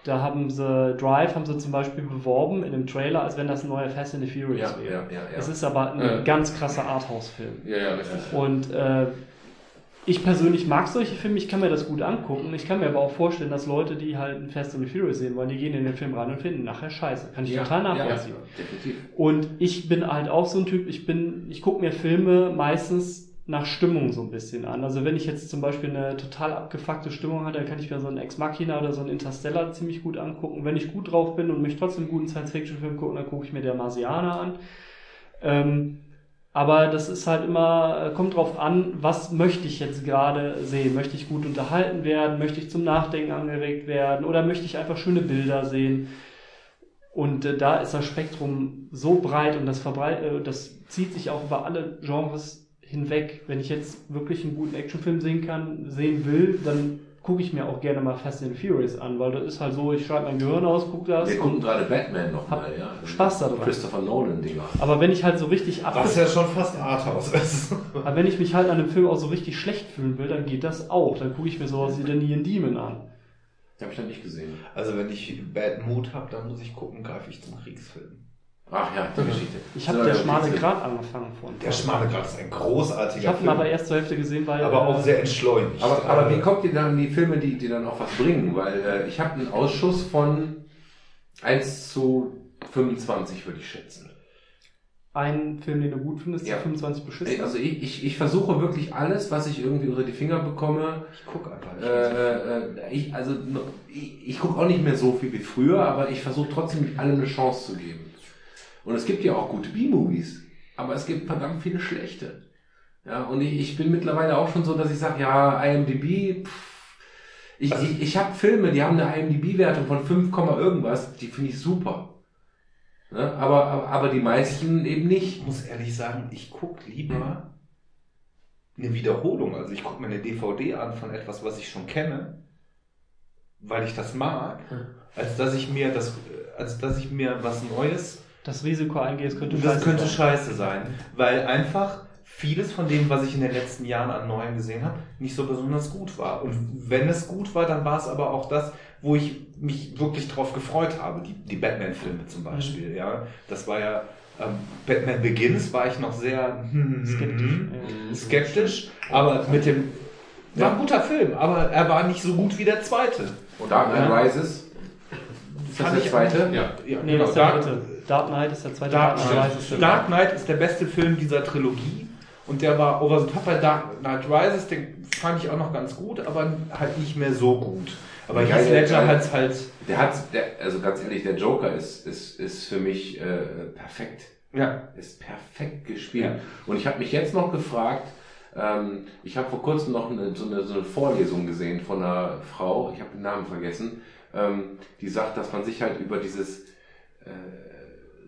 Speaker 5: da haben sie Drive haben sie zum Beispiel beworben in dem Trailer, als wenn das ein neuer Fast and the Furious
Speaker 1: Ja,
Speaker 5: wäre.
Speaker 1: ja, ja, ja.
Speaker 5: Es ist aber ein
Speaker 3: Ja.
Speaker 5: ganz krasser Arthouse-Film.
Speaker 3: Ja, ja, richtig.
Speaker 5: Und äh, ich persönlich mag solche Filme, ich kann mir das gut angucken. Ich kann mir aber auch vorstellen, dass Leute, die halt ein Fast and the Furious sehen wollen, die gehen in den Film rein und finden nachher scheiße. Kann ich
Speaker 1: Ja,
Speaker 5: total
Speaker 1: ja,
Speaker 5: nachvollziehen.
Speaker 1: definitiv.
Speaker 5: Und ich bin halt auch so ein Typ, ich bin, ich gucke mir Filme meistens nach Stimmung so ein bisschen an. Also wenn ich jetzt zum Beispiel eine total abgefuckte Stimmung hatte, dann kann ich mir so einen Ex Machina oder so einen Interstellar ziemlich gut angucken. Wenn ich gut drauf bin und mich trotzdem einen guten Science-Fiction-Film gucken, dann gucke ich mir der Marsianer an. Ähm, aber das ist halt immer, äh, kommt drauf an, was möchte ich jetzt gerade sehen? Möchte ich gut unterhalten werden? Möchte ich zum Nachdenken angeregt werden? Oder möchte ich einfach schöne Bilder sehen? Und äh, da ist das Spektrum so breit und das, verbreit, äh, das zieht sich auch über alle Genres hinweg. Wenn ich jetzt wirklich einen guten Actionfilm sehen kann, sehen will, dann gucke ich mir auch gerne mal Fast and Furious an, weil das ist halt so, ich schalte mein Gehirn aus, gucke das.
Speaker 1: Wir gucken gerade Batman nochmal, ja.
Speaker 5: Spaß daran.
Speaker 1: Christopher Nolan-Dinger.
Speaker 5: aber wenn ich halt so richtig ab,
Speaker 6: Was ja schon fast Arthouse ist.
Speaker 5: aber wenn ich mich halt an einem Film auch so richtig schlecht fühlen will, dann geht das auch. Dann gucke ich mir sowas wie The Neon Demon an.
Speaker 1: Habe ich noch nicht gesehen.
Speaker 6: Also wenn ich Bad Mood habe, dann muss ich gucken, greife ich zum Kriegsfilm.
Speaker 1: Ach ja, die Geschichte.
Speaker 5: Ich habe
Speaker 1: So,
Speaker 5: der schmale. Grat angefangen von.
Speaker 6: Der schmale Grat ist ein großartiger
Speaker 5: Ich habe ihn
Speaker 6: Film.
Speaker 5: aber erst zur Hälfte gesehen, weil
Speaker 6: aber auch
Speaker 5: äh,
Speaker 6: sehr entschleunigt.
Speaker 1: Aber, aber wie kommt ihr dann die Filme, die, die dann auch was bringen? Weil äh, ich habe einen Ausschuss von 1 zu 25, würde ich schätzen.
Speaker 5: ein Film, den du gut findest,
Speaker 1: Ja.
Speaker 5: die 25 beschissen.
Speaker 1: Also ich, ich, ich versuche wirklich alles, was ich irgendwie unter die Finger bekomme.
Speaker 6: ich gucke einfach nicht. viel.
Speaker 1: Äh, äh, ich, also ich, ich gucke auch nicht mehr so viel wie früher, aber ich versuche trotzdem allem eine Chance zu geben. Und es gibt ja auch gute B-Movies, aber es gibt verdammt viele schlechte. Ja, und ich, bin mittlerweile auch schon so, dass ich sage, ja, IMDb, pff, ich, ich, ich habe Filme, die haben eine IMDb-Wertung von 5, Komma irgendwas, die finde ich super. Ne? Aber, aber, aber die meisten eben nicht.
Speaker 6: Ich muss ehrlich sagen, ich gucke lieber eine Wiederholung. Also ich gucke mir eine DVD an von etwas, was ich schon kenne, weil ich das mag, als dass ich mir das, als dass ich mir was Neues
Speaker 5: das Risiko eingehe, es könnte
Speaker 6: Und das
Speaker 5: scheiße
Speaker 6: könnte
Speaker 5: sein.
Speaker 6: scheiße sein, weil einfach vieles von dem, was ich in den letzten Jahren an Neuem gesehen habe, nicht so besonders gut war. Und wenn es gut war, dann war es aber auch das, wo ich mich wirklich drauf gefreut habe. Die, die Batman-Filme zum Beispiel, ja. Das war ja, ähm, Batman Begins war ich noch sehr
Speaker 5: Skeptisch.
Speaker 6: skeptisch,
Speaker 5: Ja.
Speaker 6: skeptisch aber mit dem, war ein guter Film, aber er war nicht so gut wie der zweite.
Speaker 1: Und Dark Knight. Rises, ist das der zweite?
Speaker 3: Ja.
Speaker 6: Ja,
Speaker 5: Nee,
Speaker 6: genau.
Speaker 5: das ist der dritte. Dark Knight ist der zweite.
Speaker 6: Dark,
Speaker 5: Knight
Speaker 6: Knight,
Speaker 5: ist der
Speaker 6: Dark Knight ist der beste Film dieser Trilogie und der war over the top bei Dark Knight Rises, den fand ich auch noch ganz gut, aber halt nicht mehr so gut. Aber
Speaker 1: Ja,
Speaker 6: Heath Ledger hat's halt,
Speaker 1: Der hat, der, also ganz ehrlich, der Joker ist, ist, ist für mich äh, perfekt.
Speaker 6: ja,
Speaker 1: Ist perfekt gespielt.
Speaker 6: Ja.
Speaker 1: Und ich habe mich jetzt noch gefragt, ähm, ich habe vor kurzem noch eine, so, eine, so eine Vorlesung gesehen von einer Frau, ich habe den Namen vergessen, ähm, die sagt, dass man sich halt über dieses äh,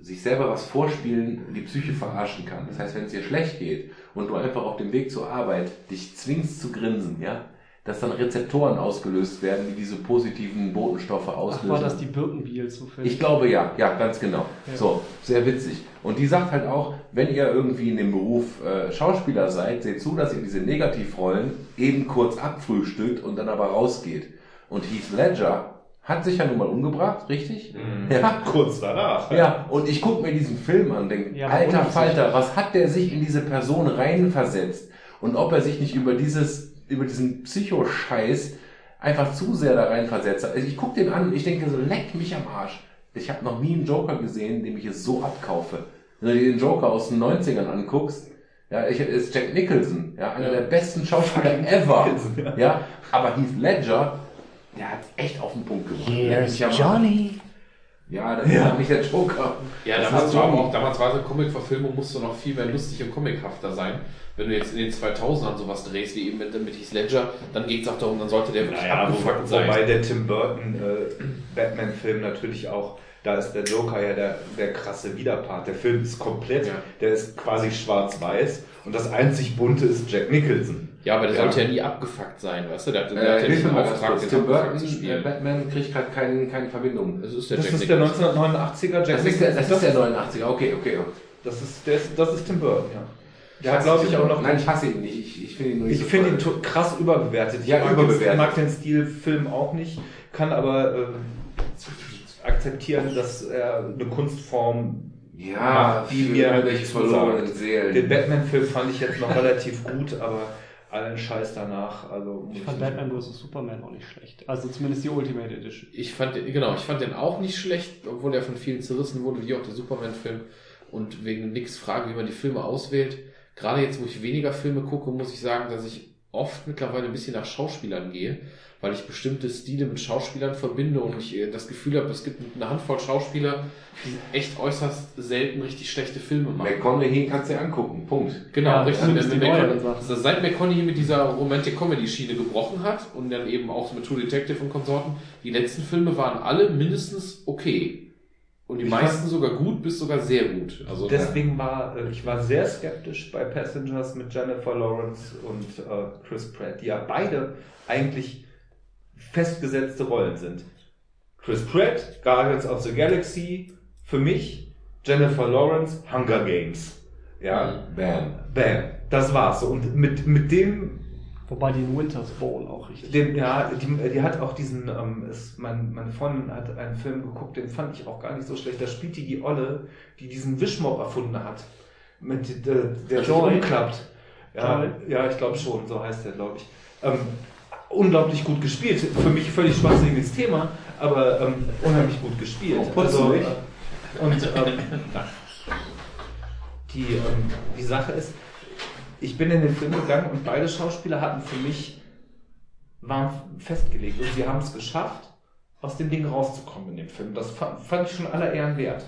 Speaker 1: sich selber was vorspielen, die Psyche verarschen kann. Das heißt, wenn es dir schlecht geht und du einfach auf dem Weg zur Arbeit dich zwingst zu grinsen, ja, dass dann Rezeptoren ausgelöst werden, die diese positiven Botenstoffe
Speaker 5: Ach,
Speaker 1: auslösen.
Speaker 5: war das die Birkenbiel zufällig?
Speaker 1: Ich glaube ja, ja, ganz genau. So, sehr witzig. Und die sagt halt auch, wenn ihr irgendwie in dem Beruf äh, Schauspieler seid, seht zu, dass ihr diese Negativrollen eben kurz abfrühstückt und dann aber rausgeht. Und Heath Ledger hat sich ja nun mal umgebracht, richtig? Ja.
Speaker 6: kurz danach.
Speaker 1: Ja, und ich gucke mir diesen Film an und denke,
Speaker 5: Ja,
Speaker 1: alter Falter, was hat der sich in diese Person reinversetzt? Und ob er sich nicht über dieses, über diesen Psychoscheiß einfach zu sehr da reinversetzt hat. Also ich gucke den an und ich denke so, leck mich am Arsch. Ich habe noch nie einen Joker gesehen, dem ich es so abkaufe. Wenn du dir den Joker aus den 90ern anguckst, ja, ich, ist Jack Nicholson, ja, einer der besten Schauspieler ever.
Speaker 6: Nicholson,
Speaker 1: Ja, aber Heath Ledger, der hat echt auf den Punkt gebracht. Leck mich am Arsch. Ja, das ist ja nicht der Joker.
Speaker 3: Ja,
Speaker 1: Das
Speaker 3: damals war auch, damals war so eine Comic-Verfilmung, musste noch viel mehr lustig und comichafter sein. Wenn du jetzt in den 2000ern sowas drehst, wie eben mit, mit Heath Ledger, dann geht es auch darum, dann sollte der wirklich
Speaker 6: Naja, wo,
Speaker 3: abgefuckt sein.
Speaker 6: wobei der Tim Burton äh, Batman-Film natürlich auch, da ist der Joker ja der, der krasse Widerpart. Der Film ist komplett,
Speaker 3: Ja.
Speaker 6: der ist quasi schwarz-weiß und das einzig bunte ist Jack Nicholson.
Speaker 3: Ja, aber der
Speaker 1: Ja.
Speaker 3: sollte ja nie abgefuckt sein, weißt du? Der, der hat
Speaker 1: Äh,
Speaker 3: ja
Speaker 1: hilf
Speaker 3: nicht
Speaker 1: ganz
Speaker 3: Auftrag, den
Speaker 1: Tim Burton,
Speaker 3: zu
Speaker 1: äh,
Speaker 3: spielen.
Speaker 1: Batman kriegt gerade keine, keine Verbindung.
Speaker 3: Das ist der
Speaker 6: Das
Speaker 3: Jack
Speaker 6: ist der
Speaker 3: Nicholson.
Speaker 6: 1989er Jack
Speaker 1: Das ist der, das ist der 89er, okay, okay.
Speaker 6: Das ist, der ist, das ist Tim Burton, ja. Der hat, glaube ich, auch noch.
Speaker 1: Nein, ich hasse ihn nicht. Ich, ich finde ihn nur nicht
Speaker 6: Ich
Speaker 1: so
Speaker 6: finde ihn krass überbewertet. Ich
Speaker 1: Ja,
Speaker 6: mag
Speaker 1: überbewertet.
Speaker 6: Den, mag den Stilfilm auch nicht, kann aber äh, akzeptieren, dass er eine Kunstform
Speaker 1: Ja,
Speaker 6: die
Speaker 1: für
Speaker 6: mir nicht
Speaker 1: verlorenen
Speaker 6: zusagt.
Speaker 1: Seelen.
Speaker 6: Den Batman-Film fand ich jetzt noch relativ gut, aber allen Scheiß danach. Also
Speaker 5: Ich fand Batman vs. Superman auch nicht schlecht. Also zumindest die Ultimate Edition.
Speaker 3: Ich fand, den- genau, ich fand den auch nicht schlecht, obwohl er von vielen zerrissen wurde, wie auch der Superman-Film. Und wegen nix Frage, wie man die Filme auswählt. Gerade jetzt, wo ich weniger Filme gucke, muss ich sagen, dass ich oft mittlerweile ein bisschen nach Schauspielern gehe, weil ich bestimmte Stile mit Schauspielern verbinde und ich äh, das Gefühl habe, es gibt eine Handvoll Schauspieler, die echt äußerst selten richtig schlechte Filme machen.
Speaker 1: McConaughey kannst du dir angucken. Punkt.
Speaker 3: Genau,
Speaker 5: Ja,
Speaker 3: richtig. Wenn
Speaker 5: die
Speaker 3: McConaughey- also seit McConaughey mit dieser Romantic-Comedy-Schiene gebrochen hat und dann eben auch mit True Detective und Konsorten, die letzten Filme waren alle mindestens okay. Und die
Speaker 6: Ich
Speaker 3: meisten sogar gut bis sogar sehr gut. Also
Speaker 6: Deswegen war äh, ich war sehr skeptisch bei Passengers mit Jennifer Lawrence und äh, Chris Pratt, die ja beide eigentlich festgesetzte Rollen sind. Chris Pratt, Guardians of the Galaxy, für mich Jennifer Lawrence, Hunger Games. Ja,
Speaker 1: Bam.
Speaker 6: bam, das war's. so. Und mit, mit dem
Speaker 5: Wobei die in Winter's Bone auch richtig.
Speaker 6: Den, ja, die, die hat auch diesen, ähm, ist, mein, meine Freundin hat einen Film geguckt, den fand ich auch gar nicht so schlecht. Da spielt die die Olle, die diesen Wischmopp erfunden hat. Mit, der, der sich umklappt. Ja, ja ich glaube schon, so heißt der, glaube ich. Ähm, unglaublich gut gespielt. Für mich völlig schwachsinniges Thema, aber ähm, unheimlich gut gespielt.
Speaker 11: Oh, putzelig.
Speaker 6: äh, und ähm, die, ähm, die Sache ist, ich bin in den Film gegangen und beide Schauspieler hatten für mich, waren festgelegt und sie haben es geschafft, aus dem Ding rauszukommen in dem Film. Das fand, fand ich schon aller Ehren wert.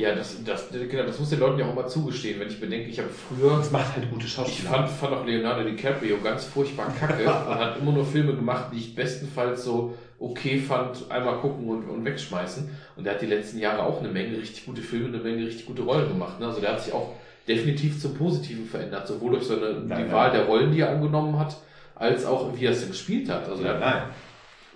Speaker 3: Ja, das, das, genau, das muss den Leuten ja auch mal zugestehen, wenn ich bedenke, ich habe früher
Speaker 6: Das macht halt gute
Speaker 3: Ich
Speaker 6: Schauspieler.
Speaker 3: fand, fand auch Leonardo DiCaprio ganz furchtbar kacke und hat immer nur Filme gemacht, die ich bestenfalls so okay fand, einmal gucken und, und wegschmeißen. Und der hat die letzten Jahre auch eine Menge richtig gute Filme, eine Menge richtig gute Rollen gemacht. Ne? Also der hat sich auch definitiv zum Positiven verändert, sowohl durch seine, die
Speaker 6: nein.
Speaker 3: Wahl der Rollen, die er angenommen hat, als auch wie er es gespielt hat. Also hat
Speaker 6: Nein.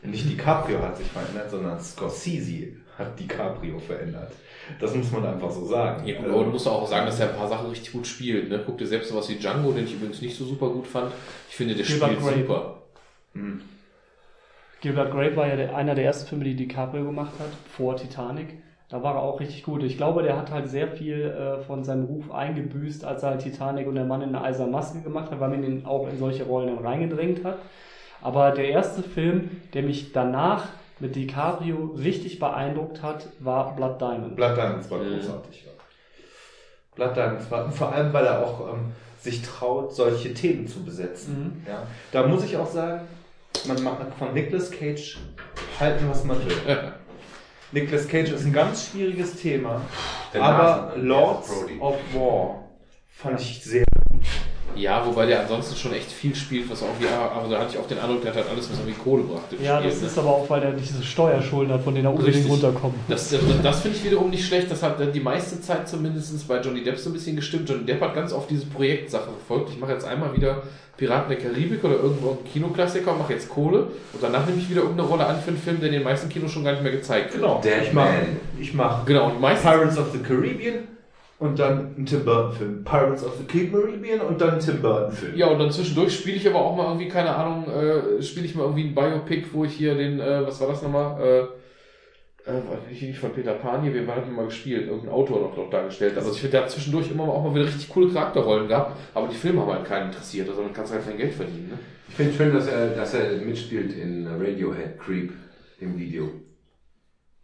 Speaker 6: Nicht DiCaprio hat sich verändert, sondern Scorsese hat DiCaprio verändert. Das muss man einfach so sagen.
Speaker 3: Ja, gut, aber du musst auch sagen, dass er ein paar Sachen richtig gut spielt. Ne? Guck dir selbst sowas wie Django, den ich übrigens nicht so super gut fand. Ich finde, der
Speaker 5: Gilbert
Speaker 3: spielt
Speaker 5: Grape.
Speaker 3: super.
Speaker 6: Hm.
Speaker 5: Gilbert Grape war ja der, einer der ersten Filme, die DiCaprio gemacht hat, vor Titanic. Da war er auch richtig gut. Ich glaube, der hat halt sehr viel äh, von seinem Ruf eingebüßt, als er halt Titanic und der Mann in der eisernen Maske gemacht hat, weil man ihn auch in solche Rollen dann reingedrängt hat. Aber der erste Film, der mich danach mit DiCaprio richtig beeindruckt hat, war Blood Diamond.
Speaker 6: Blood Diamonds war großartig. Ja. Blood Diamonds war, vor allem, weil er auch ähm, sich traut, solche Themen zu besetzen.
Speaker 5: Mhm.
Speaker 6: Ja. Da muss ich auch sagen, man mag von Nicolas Cage halten, was man will. Nicolas Cage ist ein ganz schwieriges Thema,
Speaker 1: Der
Speaker 6: aber
Speaker 1: Nathan,
Speaker 6: Lords of War fand ich sehr
Speaker 3: Ja, wobei der ansonsten schon echt viel spielt, was auch wie, aber da hatte ich auch den Eindruck, der hat halt alles, was irgendwie Kohle brachte.
Speaker 5: Ja,
Speaker 3: gespielt,
Speaker 5: das
Speaker 3: ne?
Speaker 5: ist aber auch, weil er diese Steuerschulden hat, von denen er unbedingt
Speaker 3: Richtig.
Speaker 5: runterkommt.
Speaker 3: Das, das, das finde ich wiederum nicht schlecht. Das hat dann die meiste Zeit zumindest bei Johnny Depp so ein bisschen gestimmt. Johnny Depp hat ganz oft diese Projektsache verfolgt. Ich mache jetzt einmal wieder Piraten der Karibik oder irgendwo einen Kinoklassiker und mache jetzt Kohle. Und danach nehme ich wieder irgendeine Rolle an für einen Film, der in den meisten Kinos schon gar nicht mehr gezeigt wird.
Speaker 6: Genau.
Speaker 1: Dead
Speaker 6: ich mache ich mach
Speaker 3: Genau, und meistens.
Speaker 6: Pirates of the Caribbean und dann ein Tim Burton Film. Pirates of the Caribbean und dann ein Tim Burton Film.
Speaker 3: Ja, und dann zwischendurch spiele ich aber auch mal irgendwie, keine Ahnung, äh, spiele ich mal irgendwie ein Biopic, wo ich hier den, äh, was war das nochmal? Äh, äh, ich nicht von Peter Pan hier, wen war das mal gespielt? Irgendein Autor noch, noch dargestellt. Also ich finde, der hat zwischendurch immer auch mal wieder richtig coole Charakterrollen gehabt, aber die Filme haben halt keinen interessiert, also damit kannst du halt kein Geld verdienen. Ne?
Speaker 1: Ich finde schön, dass er, dass er mitspielt in Radiohead Creep im Video.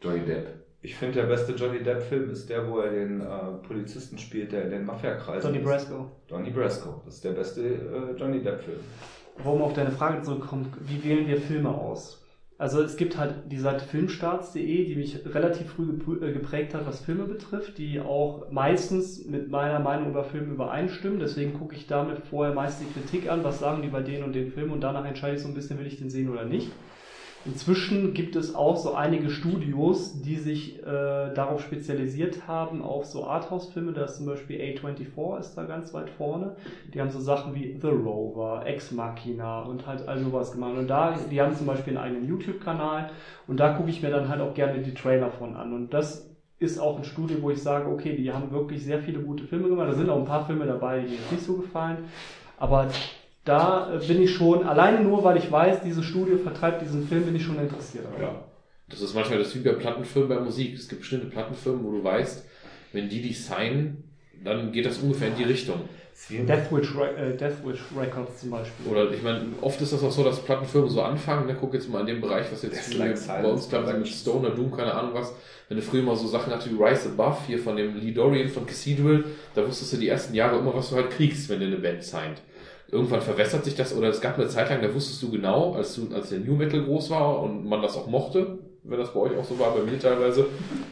Speaker 1: Johnny Depp.
Speaker 6: Ich finde, der beste Johnny Depp-Film ist der, wo er den äh, Polizisten spielt, der in den Mafia-Kreisen
Speaker 5: Donnie
Speaker 6: ist.
Speaker 5: Brasco.
Speaker 6: Donnie Brasco. Das ist der beste äh, Johnny Depp-Film.
Speaker 5: Warum auf deine Frage zurückkommt, wie wählen wir Filme aus? Also es gibt halt die Seite filmstarts.de, die mich relativ früh äh, geprägt hat, was Filme betrifft, die auch meistens mit meiner Meinung über Filme übereinstimmen. Deswegen gucke ich damit vorher meist die Kritik an, was sagen die bei denen und den Filmen und danach entscheide ich so ein bisschen, will ich den sehen oder nicht. Inzwischen gibt es auch so einige Studios, die sich äh, darauf spezialisiert haben, auf so Arthouse-Filme. Da ist zum Beispiel A24 ist da ganz weit vorne. Die haben so Sachen wie The Rover, Ex Machina und halt all sowas gemacht. Und da, die haben zum Beispiel einen eigenen YouTube-Kanal und da gucke ich mir dann halt auch gerne die Trailer von an. Und das ist auch ein Studio, wo ich sage, okay, die haben wirklich sehr viele gute Filme gemacht. Da sind auch ein paar Filme dabei, die mir nicht so gefallen. Aber da äh, bin ich schon, alleine nur, weil ich weiß, dieses Studio vertreibt diesen Film, bin ich schon interessiert.
Speaker 3: Ja. Das ist manchmal das wie bei Plattenfirmen bei Musik. Es gibt bestimmte Plattenfirmen, wo du weißt, wenn die dich signen, dann geht das ungefähr in die Richtung.
Speaker 5: Deathwish, Re- äh, Deathwish Records zum Beispiel.
Speaker 3: Oder ich meine, oft ist das auch so, dass Plattenfirmen so anfangen, ne, guck jetzt mal in dem Bereich, was jetzt
Speaker 6: Like
Speaker 3: bei uns glaube ich mit Stoner Doom, keine Ahnung was, wenn du früher mal so Sachen hatte wie Rise Above, hier von dem Lee Dorian von Cathedral, da wusstest du die ersten Jahre immer, was du halt kriegst, wenn du eine Band signed. Irgendwann verwässert sich das, oder es gab eine Zeit lang, da wusstest du genau, als du, als der New Metal groß war und man das auch mochte, wenn das bei euch auch so war, bei mir teilweise,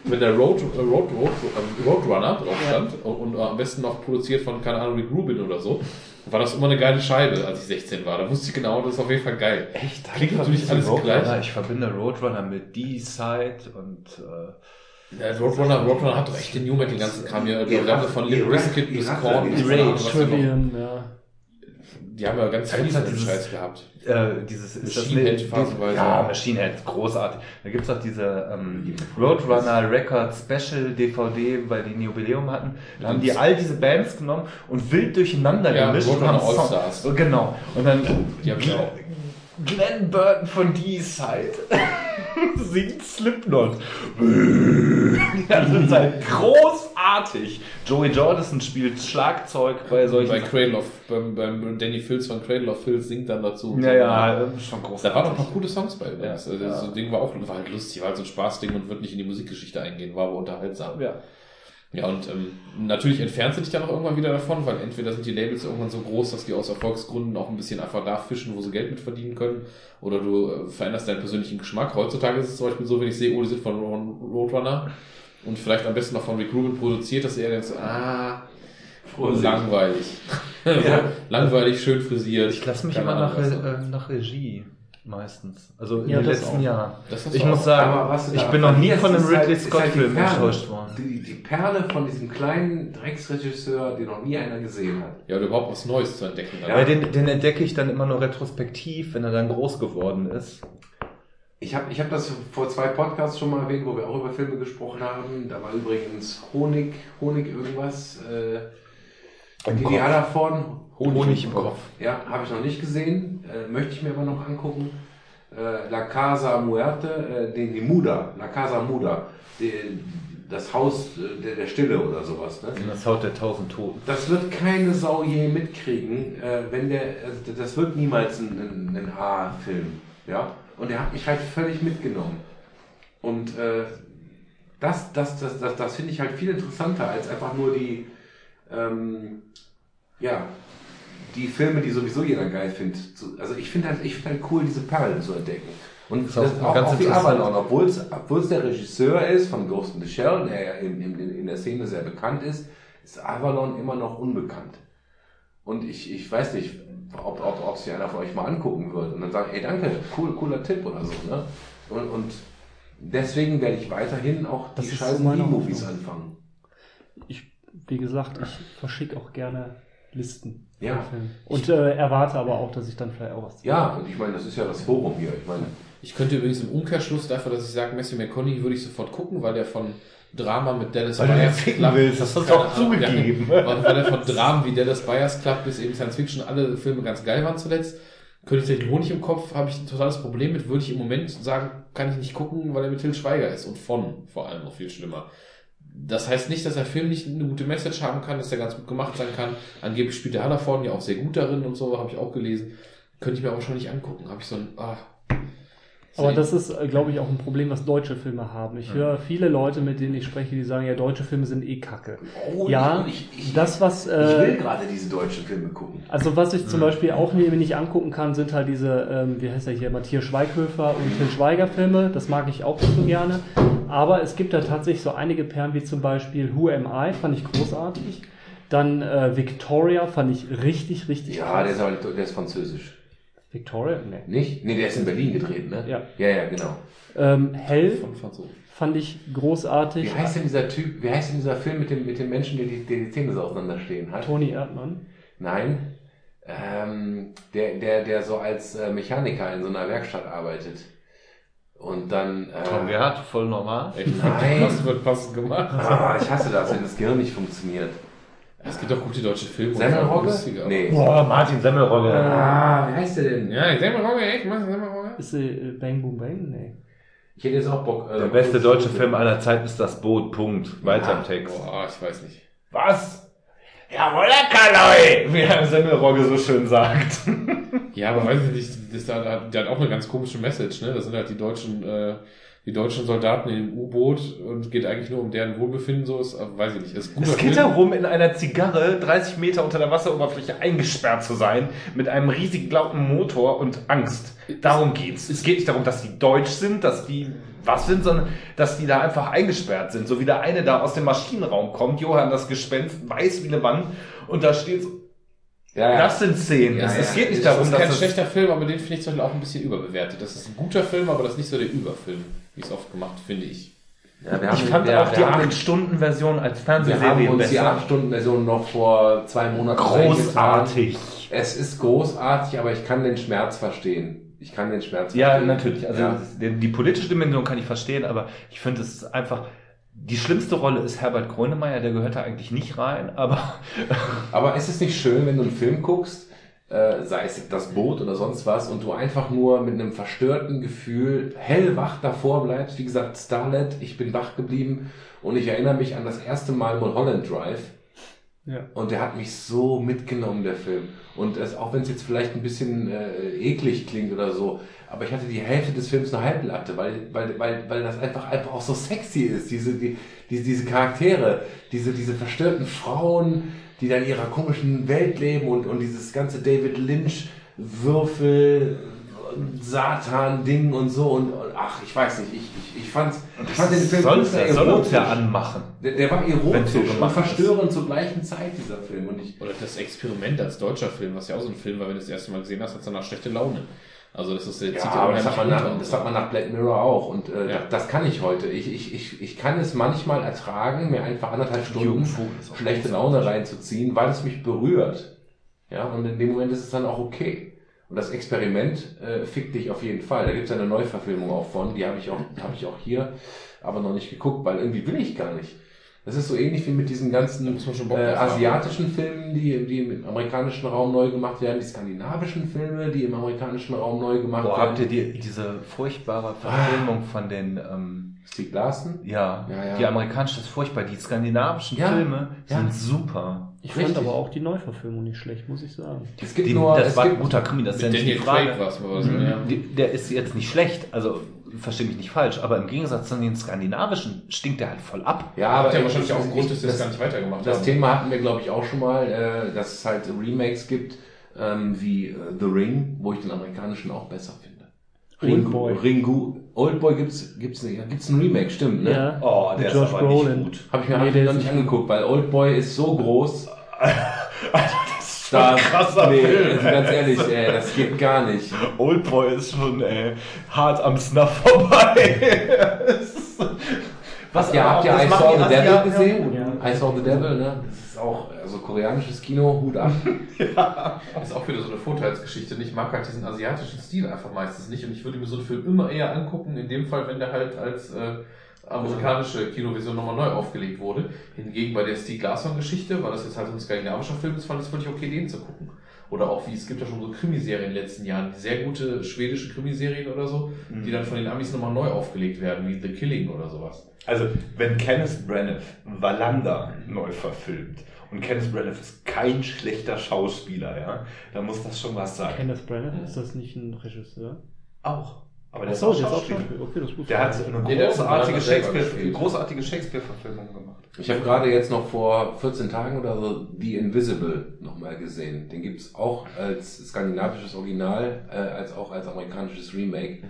Speaker 3: wenn der Road, äh, Road, Road, ähm, Roadrunner drauf stand und, und am besten noch produziert von, keine Ahnung, Rick Rubin oder so, war das immer eine geile Scheibe, als ich 16 war. Da wusste ich genau, das ist auf jeden Fall geil.
Speaker 6: Echt?
Speaker 3: Klingt natürlich alles gleich.
Speaker 6: Ich verbinde Roadrunner mit D-Side und äh,
Speaker 3: Ja, Roadrunner, Roadrunner hat doch echt den New Metal, ganzen Kram hier, die haben von Limp Bizkit bis Korn noch-
Speaker 5: Trivium, ja.
Speaker 3: Die haben ja ganz viel
Speaker 6: halt dieses-
Speaker 3: Scheiß gehabt.
Speaker 6: äh, dieses ist
Speaker 3: Machine Head phasenweise.
Speaker 6: Ja, Machine Head, großartig. Da gibt's auch diese ähm, Roadrunner Record Special DVD, weil die ein Jubiläum hatten. Da haben die all diese Bands genommen und wild durcheinander
Speaker 3: Ja,
Speaker 6: gemischt.
Speaker 3: Roadrunner
Speaker 6: und haben. Oh, Genau. Und dann
Speaker 3: Die hab ich auch.
Speaker 6: Glenn Burton von D-Side singt Slipknot. Das ist halt großartig. Joey Jordison spielt Schlagzeug bei solchen
Speaker 3: Bei Cradle of, beim, beim Danny Filz von Cradle of Filth singt dann dazu.
Speaker 6: Ja, ja, schon großartig.
Speaker 3: Da waren auch paar coole Songs bei übrigens.
Speaker 6: Ja,
Speaker 3: also
Speaker 6: ja.
Speaker 3: So ein Ding war auch war halt lustig, war halt so ein Spaßding und wird nicht in die Musikgeschichte eingehen, war aber unterhaltsam.
Speaker 6: Ja.
Speaker 3: Ja, und ähm, natürlich entfernt sie dich dann auch irgendwann wieder davon, weil entweder sind die Labels irgendwann so groß, dass die aus Erfolgsgründen auch ein bisschen einfach da fischen, wo sie Geld mit verdienen können, oder du äh, veränderst deinen persönlichen Geschmack. Heutzutage ist es zum Beispiel so, wenn ich sehe, oh, die sind von Ro- Roadrunner und vielleicht am besten noch von Rick Rubin produziert, dass er jetzt, ah, langweilig. so, langweilig, schön frisiert.
Speaker 6: Ich lasse mich
Speaker 3: Keine
Speaker 6: immer nach, Re- äh, nach Regie meistens. Also in
Speaker 5: Ja,
Speaker 6: den
Speaker 5: das
Speaker 6: letzten
Speaker 5: auch.
Speaker 3: Hast
Speaker 6: Ich muss
Speaker 3: auch.
Speaker 6: sagen, ich bin noch nie
Speaker 1: verlierst,
Speaker 6: von einem
Speaker 1: halt-
Speaker 6: Ridley
Speaker 1: halt die
Speaker 6: Scott-Film
Speaker 1: Perle.
Speaker 6: enttäuscht worden.
Speaker 1: Die, die Perle von diesem kleinen Drecksregisseur, den noch nie einer gesehen hat.
Speaker 3: Ja, oder überhaupt was Neues zu entdecken.
Speaker 6: Ja, den, den entdecke ich dann immer nur retrospektiv, wenn er dann groß geworden ist.
Speaker 1: Ich habe ich hab das vor zwei Podcasts schon mal erwähnt, wo wir auch über Filme gesprochen haben. Da war übrigens Honig, Honig irgendwas. Äh,
Speaker 6: Im
Speaker 1: die
Speaker 6: Kopf.
Speaker 1: Ideal davon.
Speaker 6: Honig im Kopf.
Speaker 1: Ja, habe ich noch nicht gesehen. Äh, möchte ich mir aber noch angucken. Äh, La Casa Muerte, äh, den, die Muda, La Casa Muda. Die, das Haus äh, der, der Stille oder sowas. Ne?
Speaker 6: Das Haut der tausend Toten.
Speaker 1: Das wird keine Sau je mitkriegen, äh, wenn der, also das wird niemals ein, ein, ein A-Film, ja. Und er hat mich halt völlig mitgenommen. Und äh, das, das, das, das, das finde ich halt viel interessanter als einfach nur die, ähm, ja, die Filme, die sowieso jeder geil findet. Also ich finde halt, ich finde halt cool, diese Perlen zu entdecken. Und
Speaker 6: Das auch
Speaker 1: auch,
Speaker 6: ganz
Speaker 1: auch wie
Speaker 6: interessant.
Speaker 1: Avalon, obwohl es, obwohl es der Regisseur ist von Ghost in the Shell, der ja in, in, in der Szene sehr bekannt ist, ist Avalon immer noch unbekannt. Und ich, ich weiß nicht, ob, ob, ob sich einer von euch mal angucken wird und dann sagen, ey danke, cool, cooler Tipp oder so. Ne? Und, und deswegen werde ich weiterhin auch
Speaker 5: Das
Speaker 1: die scheiß
Speaker 5: so Hoffnung.
Speaker 1: anfangen.
Speaker 5: Ich, wie gesagt, ich verschicke auch gerne Listen.
Speaker 1: Ja.
Speaker 5: Und äh, erwarte aber auch, dass ich dann vielleicht auch was
Speaker 1: Ja, und ich meine, das ist ja das Forum hier. Ich meine,
Speaker 3: Ich könnte übrigens im Umkehrschluss dafür, dass ich sage, Messi McConaughey würde ich sofort gucken, weil der von Drama mit Dallas
Speaker 6: Weil
Speaker 3: Buyers Club-
Speaker 6: willst, das hast du auch zugegeben.
Speaker 3: Ja, weil, weil er von Dramen wie Dallas Buyers Club bis eben Science Fiction alle Filme ganz geil waren zuletzt. Könnte ich den Honig im Kopf, habe ich ein totales Problem mit, würde ich im Moment sagen, kann ich nicht gucken, weil er mit Till Schweiger ist und von vor allem noch viel schlimmer. Das heißt nicht, dass der Film nicht eine gute Message haben kann, dass er ganz gut gemacht sein kann. Angeblich spielt der Hallerford ja auch sehr gut darin und so, habe ich auch gelesen. Könnte ich mir aber schon nicht angucken. Habe ich so ein, ah.
Speaker 5: Aber das ist, äh, glaube ich, auch ein Problem, was deutsche Filme haben. Ich höre viele Leute, mit denen ich spreche, die sagen, ja, deutsche Filme sind eh kacke.
Speaker 1: oh,
Speaker 5: ja,
Speaker 1: ich, ich,
Speaker 5: das, was...
Speaker 1: ich
Speaker 5: Äh,
Speaker 1: will gerade diese deutschen Filme gucken.
Speaker 5: Also was ich zum Beispiel auch mir nicht angucken kann, sind halt diese, ähm, wie heißt er hier, Matthias Schweighöfer und Till Schweiger Filme. Das mag ich auch so gerne. Aber es gibt da tatsächlich so einige Perlen, wie zum Beispiel Who Am I, fand ich großartig. Dann äh, Victoria fand ich richtig, richtig
Speaker 1: Ja, der
Speaker 5: krass.
Speaker 1: ist, aber, der ist französisch.
Speaker 5: Victoria? Nee.
Speaker 1: Nicht? Nee, der ist in Berlin gedreht, ne?
Speaker 5: Ja.
Speaker 1: Ja, ja, genau.
Speaker 5: Ähm, Hell
Speaker 3: Von Franzosen.
Speaker 5: fand ich großartig.
Speaker 1: Wie heißt denn dieser Typ, wie heißt denn dieser Film mit dem, mit dem Menschen, der die, der die Zähne so auseinanderstehen hat?
Speaker 5: Toni Erdmann.
Speaker 1: Nein. Ähm, der, der, der so als äh, Mechaniker in so einer Werkstatt arbeitet. Und dann. Äh,
Speaker 6: Tom Gerhardt, voll normal.
Speaker 1: Nein.
Speaker 3: Das wird passend gemacht.
Speaker 1: Ah, ich hasse das, wenn das Gehirn nicht funktioniert.
Speaker 3: Es gibt auch gute deutsche Filme.
Speaker 1: Semmelrogge? Nee.
Speaker 6: Boah, Martin Semmelrogge.
Speaker 1: Ah, wie heißt der denn?
Speaker 3: Ja, Semmelrogge, echt? Du Semmelrogge?
Speaker 5: Ist äh, Bang Boom Bang? Nee.
Speaker 1: Ich hätte jetzt auch Bock. äh,
Speaker 6: Der beste deutsche Film aller Zeiten ist Das Boot. Punkt. Weiter im Text.
Speaker 3: Boah, ich weiß nicht.
Speaker 6: Was? Jawohl, Kaloi! Wie Herr Semmelrogge so schön sagt.
Speaker 3: Ja, aber weiß ich nicht, das da, der hat auch eine ganz komische Message, ne? Das sind halt die deutschen, äh, die deutschen Soldaten in dem U-Boot und geht eigentlich nur um deren Wohlbefinden, so ist, aber weiß ich nicht. Das ist
Speaker 6: Es geht darum, in einer Zigarre 30 Meter unter der Wasseroberfläche eingesperrt zu sein, mit einem riesig lauten Motor und Angst. Darum geht's. Es geht nicht darum, dass die deutsch sind, dass die was sind, sondern dass die da einfach eingesperrt sind. So wie der eine da aus dem Maschinenraum kommt, Johann das Gespenst, weiß wie eine Wand, und da steht so,
Speaker 1: Ja, ja.
Speaker 6: das sind Szenen.
Speaker 1: Ja,
Speaker 6: es, es geht nicht
Speaker 3: Das
Speaker 6: darum,
Speaker 3: ist kein
Speaker 6: dass es,
Speaker 3: schlechter Film, aber den finde ich zum Beispiel auch ein bisschen überbewertet. Das ist ein guter Film, aber das ist nicht so der Überfilm, es oft gemacht, finde ich.
Speaker 1: Ja, wir
Speaker 6: ich fand
Speaker 1: wir,
Speaker 6: auch
Speaker 1: wir
Speaker 6: die
Speaker 1: haben,
Speaker 6: 8-Stunden-Version als
Speaker 1: Wir haben
Speaker 6: Fernsehserie
Speaker 1: uns die
Speaker 6: besser.
Speaker 1: 8-Stunden-Version noch vor zwei Monaten.
Speaker 6: Großartig.
Speaker 1: Es ist großartig, aber ich kann den Schmerz verstehen. Ich kann den Schmerz
Speaker 6: Ja,
Speaker 1: verstehen.
Speaker 6: natürlich. Also
Speaker 1: Ja.
Speaker 6: die, die politische Dimension kann ich verstehen, aber ich finde es ist einfach. Die schlimmste Rolle ist Herbert Grönemeyer, der gehört da eigentlich nicht rein, aber
Speaker 1: Aber ist es nicht schön, wenn du einen Film guckst, äh, sei es das Boot oder sonst was, und du einfach nur mit einem verstörten Gefühl hellwach davor bleibst? Wie gesagt, Starlet, ich bin wach geblieben und ich erinnere mich an das erste Mal Mulholland Drive.
Speaker 5: Ja.
Speaker 1: Und der hat mich so mitgenommen, der Film. Und es, auch wenn es jetzt vielleicht ein bisschen äh, eklig klingt oder so, aber ich hatte die Hälfte des Films eine Halblatte, weil, weil, weil, weil das einfach, einfach auch so sexy ist. Diese, die, diese, diese Charaktere, diese, diese verstörten Frauen, die dann in ihrer komischen Welt leben und, und dieses ganze David Lynch Würfel, Satan-Ding und so und, und ach, ich weiß nicht, ich, ich, ich fand, ich fand den Film ultra
Speaker 6: er soll uns ja
Speaker 1: erotisch.
Speaker 6: anmachen.
Speaker 1: Der, der war erotisch und verstörend zur gleichen Zeit, dieser Film. Und ich,
Speaker 3: Oder das Experiment als deutscher Film, was ja auch so ein Film war, wenn du das erste Mal gesehen hast, hat danach schlechte Laune. Also das ist der
Speaker 1: ja, aber das hat, man nach, das hat man nach Black Mirror auch. Und äh,
Speaker 3: Ja.
Speaker 1: das, das kann ich heute. Ich, ich, ich, ich kann es manchmal ertragen, mir einfach anderthalb Stunden schlechte. Laune reinzuziehen, weil es mich berührt. Ja, und in dem Moment ist es dann auch okay. Und das Experiment äh, fickt dich auf jeden Fall. Da gibt es eine Neuverfilmung auch von, die habe ich auch, habe ich auch hier, aber noch nicht geguckt, weil irgendwie will ich gar nicht. Das ist so ähnlich wie mit diesen ganzen äh, asiatischen Filmen, die, die im amerikanischen Raum neu gemacht werden, die skandinavischen Filme, die im amerikanischen Raum neu gemacht
Speaker 6: Boah,
Speaker 1: werden.
Speaker 6: habt ihr die, diese furchtbare Verfilmung von den, ähm,
Speaker 1: Stieg Larsen?
Speaker 6: ja,
Speaker 1: Ja, ja.
Speaker 6: die amerikanische ist furchtbar, die skandinavischen
Speaker 1: Ja,
Speaker 6: Filme
Speaker 1: ja.
Speaker 6: sind super.
Speaker 5: Ich
Speaker 1: Richtig.
Speaker 5: fand aber auch die Neuverfilmung nicht schlecht, muss ich sagen.
Speaker 1: Es gibt
Speaker 6: Die,
Speaker 1: nur,
Speaker 6: das
Speaker 1: es
Speaker 6: war ein
Speaker 1: gibt,
Speaker 6: guter Krimi, das ist ja nicht die Frage.
Speaker 3: War das,
Speaker 6: Mhm.
Speaker 3: ja.
Speaker 6: Die- Der ist jetzt nicht schlecht, also verstehe mich nicht falsch, aber im Gegensatz zu den skandinavischen stinkt der halt voll ab.
Speaker 1: ja,
Speaker 3: Aber
Speaker 1: aber
Speaker 3: ja
Speaker 1: ich-
Speaker 3: wahrscheinlich auch einen Grund, dass sie das
Speaker 1: das,
Speaker 3: gar nicht weitergemacht
Speaker 1: das
Speaker 3: haben.
Speaker 1: Thema hatten wir, glaube ich, auch schon mal, äh, dass es halt Remakes gibt, ähm, wie äh, The Ring, wo ich den amerikanischen auch besser finde. Ringu, Ringu, Oldboy gibt's, gibt's, ja, gibt's ein Remake, stimmt, ne?
Speaker 5: Ja.
Speaker 6: Oh,
Speaker 5: Mit Josh Brolin.
Speaker 1: Habe ich mir
Speaker 5: Nee,
Speaker 1: hab ich
Speaker 5: der
Speaker 1: noch
Speaker 5: ist
Speaker 1: nicht
Speaker 5: nicht
Speaker 1: angeguckt, weil Oldboy ist so groß.
Speaker 6: das ist
Speaker 1: Da,
Speaker 6: ein krasser
Speaker 1: nee,
Speaker 6: Film.
Speaker 1: also ganz ehrlich, ey, das geht gar nicht.
Speaker 6: Oldboy ist schon ey, hart am Snuff vorbei.
Speaker 1: Was, ja, habt ihr
Speaker 6: das
Speaker 1: I Saw the Devil
Speaker 6: Asiaten ja
Speaker 1: gesehen?
Speaker 5: Ja.
Speaker 1: I Saw the Devil, ne? Das ist auch, also koreanisches Kino, Hut ab.
Speaker 3: Das ist auch wieder so eine Vorteilsgeschichte. Ich mag halt diesen asiatischen Stil einfach meistens nicht und ich würde mir so einen Film immer eher angucken, in dem Fall, wenn der halt als äh, amerikanische Kinoversion nochmal neu aufgelegt wurde. Hingegen bei der Steve Larsson-Geschichte, weil das jetzt halt so ein skandinavischer Film ist, fand ich es völlig okay, den zu gucken. Oder auch wie, es gibt ja schon so Krimiserien in den letzten Jahren, sehr gute schwedische Krimiserien oder so, die dann von den Amis nochmal neu aufgelegt werden, wie The Killing oder sowas.
Speaker 6: Also, wenn Kenneth Branagh Wallander neu verfilmt und Kenneth Branagh ist kein schlechter Schauspieler, ja, dann muss das schon was sein.
Speaker 5: Kenneth Branagh, ist das nicht ein Regisseur?
Speaker 6: Auch. Aber der ist
Speaker 5: so,
Speaker 6: auch
Speaker 5: der ist auch
Speaker 6: Schauspieler.
Speaker 5: Okay, das
Speaker 6: Der hat eine
Speaker 3: Nee,
Speaker 6: großartige
Speaker 3: selber
Speaker 6: Shakespeare, Shakespeare-Verfilmung gemacht.
Speaker 1: Ich habe gerade jetzt noch vor 14 Tagen oder so The Invisible nochmal gesehen. Den gibt's auch als skandinavisches Original, äh, als auch als amerikanisches Remake.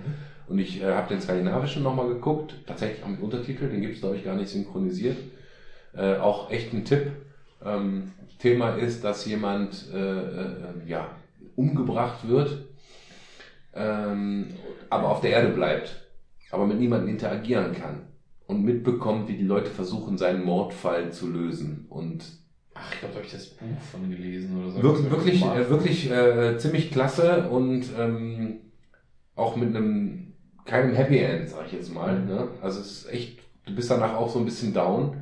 Speaker 1: Und ich äh, habe den skandinavischen nochmal geguckt, tatsächlich auch mit Untertitel, den gibt's glaube ich gar nicht synchronisiert. Äh, auch echt ein Tipp. Ähm, Thema ist, dass jemand äh, äh, ja, umgebracht wird ähm, aber auf der Erde bleibt, aber mit niemandem interagieren kann und mitbekommt, wie die Leute versuchen, seinen Mordfall zu lösen und
Speaker 3: Ach, ich glaube, da habe ich das Buch von gelesen oder so.
Speaker 1: wirklich, wirklich, äh, wirklich äh, ziemlich klasse und ähm, auch mit einem keinem Happy End, sag ich jetzt mal. Ne? Also es ist echt, du bist danach auch so ein bisschen down.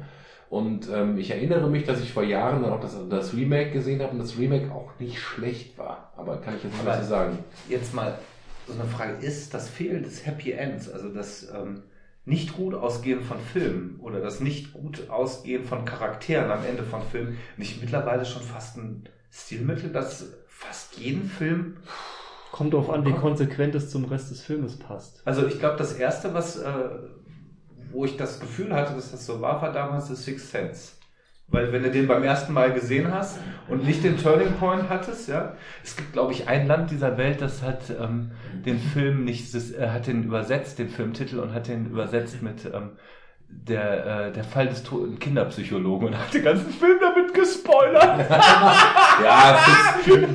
Speaker 1: Und ähm, ich erinnere mich, dass ich vor Jahren dann auch das, das Remake gesehen habe und das Remake auch nicht schlecht war. Aber kann ich jetzt
Speaker 6: Aber-
Speaker 1: so sagen.
Speaker 6: Jetzt mal so eine Frage, ist das Fehlen des Happy Ends, also das ähm, nicht gut ausgehen von Filmen oder das nicht gut ausgehen von Charakteren am Ende von Filmen nicht mittlerweile schon fast ein Stilmittel, das fast jeden Film
Speaker 5: Kommt darauf an, wie konsequent es zum Rest des Filmes passt.
Speaker 6: Also ich glaube, das erste, was, äh, wo ich das Gefühl hatte, dass das so war, war damals The Sixth Sense. Weil wenn du den beim ersten Mal gesehen hast und nicht den Turning Point hattest, ja, es gibt, glaube ich, ein Land dieser Welt, das hat ähm, den Film nicht, das, äh, hat den übersetzt, den Filmtitel und hat den übersetzt mit ähm, der, äh, der Fall des toten Kinderpsychologen und hat den ganzen Film damit gespoilert.
Speaker 1: Ja,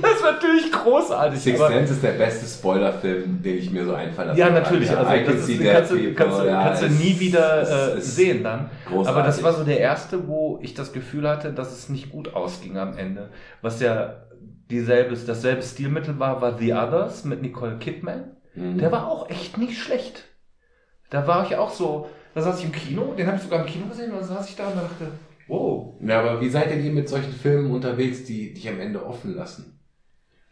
Speaker 6: das ist natürlich großartig.
Speaker 1: Six Sense ist der beste Spoilerfilm, den ich mir so einfallen lasse.
Speaker 6: Ja, natürlich. Also
Speaker 1: I
Speaker 6: das ist, kannst, du,
Speaker 1: people,
Speaker 6: kannst, du,
Speaker 1: ja,
Speaker 6: kannst du nie wieder äh,
Speaker 1: ist
Speaker 6: sehen dann.
Speaker 1: großartig.
Speaker 6: Aber das war so der erste, wo ich das Gefühl hatte, dass es nicht gut ausging am Ende. Was ja dieselbe, dasselbe Stilmittel war, war The Others mit Nicole Kidman.
Speaker 1: Mhm.
Speaker 6: Der war auch echt nicht schlecht. Da war ich auch so, da saß ich im Kino, den habe ich sogar im Kino gesehen, und dann saß ich da und dachte, wow.
Speaker 1: Ja, aber wie seid denn ihr mit solchen Filmen unterwegs, die dich am Ende offen lassen?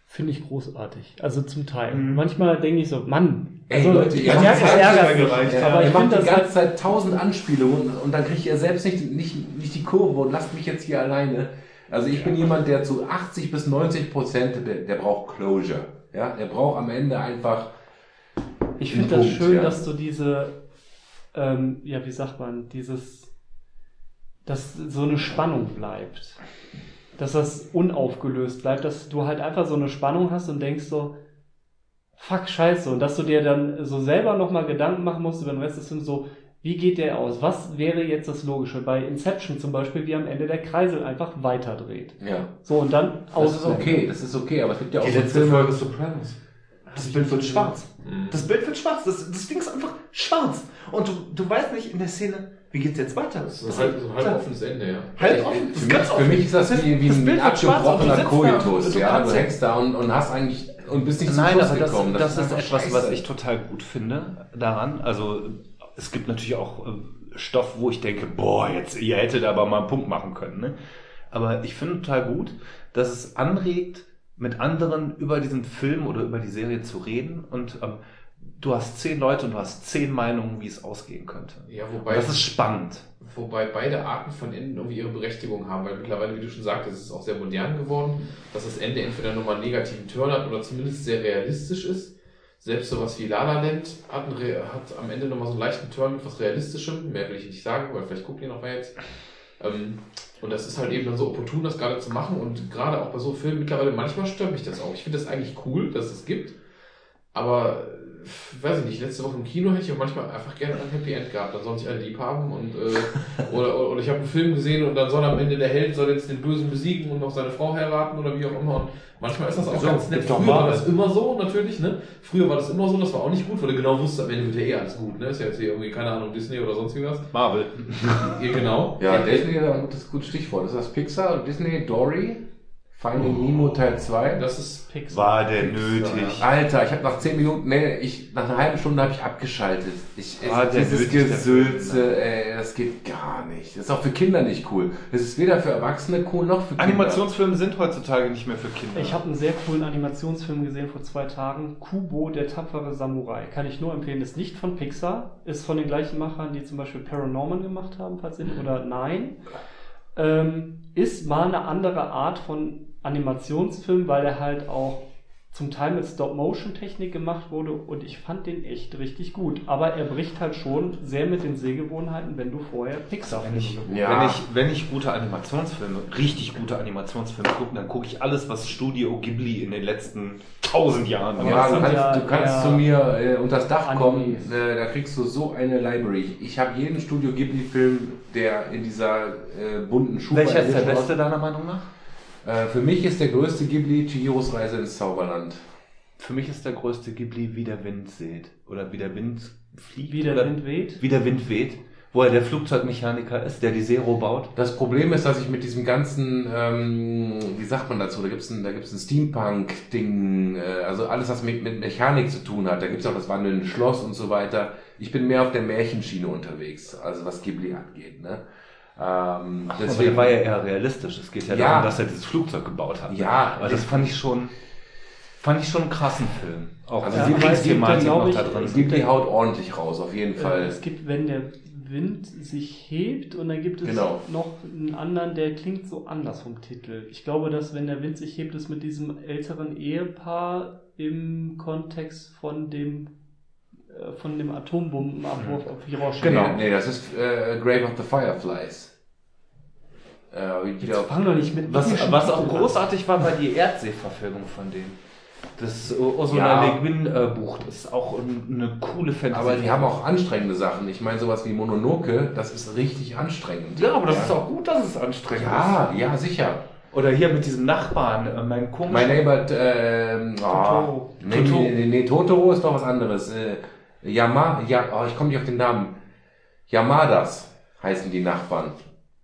Speaker 5: Finde ich großartig. Also zum Teil.
Speaker 6: Mhm.
Speaker 5: Manchmal denke ich so, Mann,
Speaker 1: Ey,
Speaker 5: also,
Speaker 1: Leute,
Speaker 5: ich
Speaker 1: ihr habt
Speaker 5: ärgert
Speaker 6: nicht
Speaker 5: mich,
Speaker 6: gereicht.
Speaker 5: aber
Speaker 1: ihr
Speaker 5: ich
Speaker 1: macht die
Speaker 5: das
Speaker 1: ganze
Speaker 5: halt,
Speaker 1: Zeit tausend Anspielungen und dann kriegt ihr selbst nicht, nicht, nicht die Kurve und lasst mich jetzt hier alleine. Also ich bin jemand, der zu 80 bis 90 Prozent, der, der braucht Closure. Ja, der braucht am Ende einfach
Speaker 5: ich finde das schön,
Speaker 1: ja.
Speaker 5: dass du diese, ähm, ja, wie sagt man, dieses, dass so eine Spannung bleibt. Dass das unaufgelöst bleibt, dass du halt einfach so eine Spannung hast und denkst so, fuck, scheiße. Und dass du dir dann so selber nochmal Gedanken machen musst über den Rest des Films, so, wie geht der aus? Was wäre jetzt das Logische? Bei Inception zum Beispiel, wie am Ende der Kreisel einfach weiterdreht.
Speaker 1: Ja.
Speaker 5: So, und dann
Speaker 1: Das ist okay, das ist okay, aber es gibt ja auch
Speaker 6: Die
Speaker 1: so
Speaker 6: letzte
Speaker 1: Filme.
Speaker 6: Folge Sopranos. Das Bild wird schwarz. Das Bild wird schwarz. Das, das Ding ist einfach schwarz. Und du, du weißt nicht in der Szene, wie geht's jetzt weiter?
Speaker 3: Das ist halt so ein halb offenes Ende, ja.
Speaker 6: Halb offen. Das
Speaker 1: Für
Speaker 6: ist
Speaker 1: mich,
Speaker 6: ganz
Speaker 1: für
Speaker 6: offen.
Speaker 1: mich ist das wie, wie
Speaker 6: das
Speaker 1: ein abgebrochener Koitus.
Speaker 6: und du
Speaker 1: Ja,
Speaker 6: kannst
Speaker 1: du hängst da und, und hast eigentlich und bist nicht zum
Speaker 6: Nein,
Speaker 1: Schluss
Speaker 6: aber das,
Speaker 1: gekommen.
Speaker 6: das, ist
Speaker 1: einfach
Speaker 6: etwas,
Speaker 1: scheiße.
Speaker 6: was ich total gut finde daran. Also es gibt natürlich auch äh, Stoff, wo ich denke, boah, jetzt ihr hättet aber mal einen Punkt machen können. Ne? Aber ich finde total gut, dass es anregt, mit anderen über diesen Film oder über die Serie zu reden und ähm, du hast zehn Leute und du hast zehn Meinungen, wie es ausgehen könnte.
Speaker 3: Ja,
Speaker 6: Und
Speaker 3: wobei,
Speaker 6: das ist spannend.
Speaker 3: wobei beide Arten von Enden irgendwie ihre Berechtigung haben, weil mittlerweile, wie du schon sagtest, ist es auch sehr modern geworden, dass das Ende entweder nochmal einen negativen Turn hat oder zumindest sehr realistisch ist. Selbst sowas wie La La Land hat, hat am Ende nochmal so einen leichten Turn mit was Realistischem. Mehr will ich nicht sagen, weil vielleicht guckt ihr noch mal jetzt. Ähm, und das ist halt eben dann so opportun, das gerade zu machen. Und gerade auch bei so Filmen mittlerweile, manchmal stört mich das auch. Ich finde das eigentlich cool, dass es gibt. Aber, weiß ich nicht, letzte Woche im Kino hätte ich auch manchmal einfach gerne ein Happy End gehabt. Dann soll sich alle lieb haben. Und, äh, oder, oder, oder ich habe einen Film gesehen und dann soll am Ende der Held soll jetzt den Bösen besiegen und noch seine Frau heiraten oder wie auch immer. Und manchmal ist das auch
Speaker 6: So,
Speaker 3: ganz nett. Früher war das immer so, natürlich. Ne? Früher war das immer so, das war auch nicht gut, weil du genau wusstest, am Ende wird ja eh alles gut. Ne? Ist ja jetzt hier irgendwie, keine Ahnung, Disney oder sonst irgendwas.
Speaker 6: Marvel.
Speaker 3: Ja, genau.
Speaker 1: Ja, Disney ist ein gutes, gutes Stichwort. Das ist das Pixar, Disney, Dory, Finding Nemo Teil 2.
Speaker 3: Das ist
Speaker 5: Pixar.
Speaker 6: War der nötig?
Speaker 1: Alter, ich habe nach 10 Minuten, nee, ich, nach einer halben Stunde habe ich abgeschaltet. Ich, es,
Speaker 6: Ah, der
Speaker 1: dieses
Speaker 6: nötig, der
Speaker 1: Gesülze, ey, das geht gar nicht. Das ist auch für Kinder nicht cool. Das ist weder für Erwachsene cool noch für Kinder.
Speaker 6: Animationsfilme sind heutzutage nicht mehr für Kinder.
Speaker 5: Ich habe einen sehr coolen Animationsfilm gesehen vor zwei Tagen. Kubo, der tapfere Samurai. Kann ich nur empfehlen. Ist nicht von Pixar. Ist von den gleichen Machern, die zum Beispiel Paranorman gemacht haben, falls ihr, oder Nein. Ähm, ist mal eine andere Art von Animationsfilm, weil er halt auch zum Teil mit Stop-Motion-Technik gemacht wurde und ich fand den echt richtig gut. Aber er bricht halt schon sehr mit den Sehgewohnheiten, wenn du vorher Pixar-Filme
Speaker 6: Wenn ich,
Speaker 1: Ja.
Speaker 6: wenn, ich, wenn ich gute Animationsfilme, richtig gute Animationsfilme gucke, dann gucke ich alles, was Studio Ghibli in den letzten tausend Jahren
Speaker 1: Ja, du kannst,
Speaker 5: ja
Speaker 1: du kannst
Speaker 5: eher
Speaker 1: zu mir äh, unter das Dach kommen,
Speaker 5: Animes.
Speaker 1: äh, da kriegst du so eine Library. Ich habe jeden Studio Ghibli-Film, der in dieser äh, bunten Schuhe
Speaker 6: Welcher ist der beste deiner Meinung nach?
Speaker 1: Äh, für mich ist der größte Ghibli Chihiros Reise ins Zauberland.
Speaker 6: Für mich ist der größte Ghibli, wie der Wind seht. Oder wie der Wind fliegt.
Speaker 5: Wie der
Speaker 6: oder
Speaker 5: Wind weht.
Speaker 6: Wie der Wind weht. Wo er der Flugzeugmechaniker ist, der die Zero baut.
Speaker 1: Das Problem ist, dass ich mit diesem ganzen, ähm, wie sagt man dazu, da gibt's ein, da gibt's ein Steampunk-Ding, äh, also alles, was mit, mit Mechanik zu tun hat. Da gibt's auch das wandelnde Schloss und so weiter. Ich bin mehr auf der Märchenschiene unterwegs, also was Ghibli angeht. Ne? Ähm,
Speaker 6: Deswegen aber der war ja eher realistisch. Es geht ja,
Speaker 1: Ja.
Speaker 6: darum, dass er dieses Flugzeug gebaut hat.
Speaker 1: Ja,
Speaker 6: aber das fand ich schon, fand ich schon einen krassen Film. Auch
Speaker 1: Also
Speaker 6: die
Speaker 1: die
Speaker 6: Kriegsthematik noch
Speaker 5: ich,
Speaker 6: da drin.
Speaker 5: es
Speaker 1: Ghibli haut ordentlich raus, auf jeden
Speaker 5: Äh,
Speaker 1: Fall.
Speaker 5: Es gibt, wenn der Wind sich hebt und dann gibt es
Speaker 1: Genau.
Speaker 5: noch einen anderen, der klingt so anders vom Titel. Ich glaube, dass wenn der Wind sich hebt, ist mit diesem älteren Ehepaar im Kontext von dem äh, von dem Atombombenabwurf auf Hiroshima.
Speaker 6: Genau.
Speaker 1: Nee, nee, das ist äh, Grave of the Fireflies. Äh,
Speaker 5: Jetzt
Speaker 1: wieder
Speaker 5: fang doch nicht mit
Speaker 6: Was, was auch großartig war, war die Erdsee-Verfilmung von denen. Das Ursula
Speaker 1: Ja.
Speaker 6: Le Guin äh, Buch, das ist auch ein- eine coole Fantasy.
Speaker 1: aber die haben auch anstrengende Sachen. Ich meine, sowas wie Mononoke, das ist richtig anstrengend.
Speaker 6: Ja, aber das ist auch gut, dass es anstrengend
Speaker 1: Ja, ja, sicher.
Speaker 6: ist. Oder hier mit diesem Nachbarn, äh, mein komischer.
Speaker 1: My Neighbor, ähm,
Speaker 5: Totoro.
Speaker 1: Oh, nee,
Speaker 6: Totoro.
Speaker 1: Nee, nee, nee, Totoro ist doch was anderes. Äh, Yama, ja, oh, ich komme nicht auf den Namen. Yamadas heißen die Nachbarn.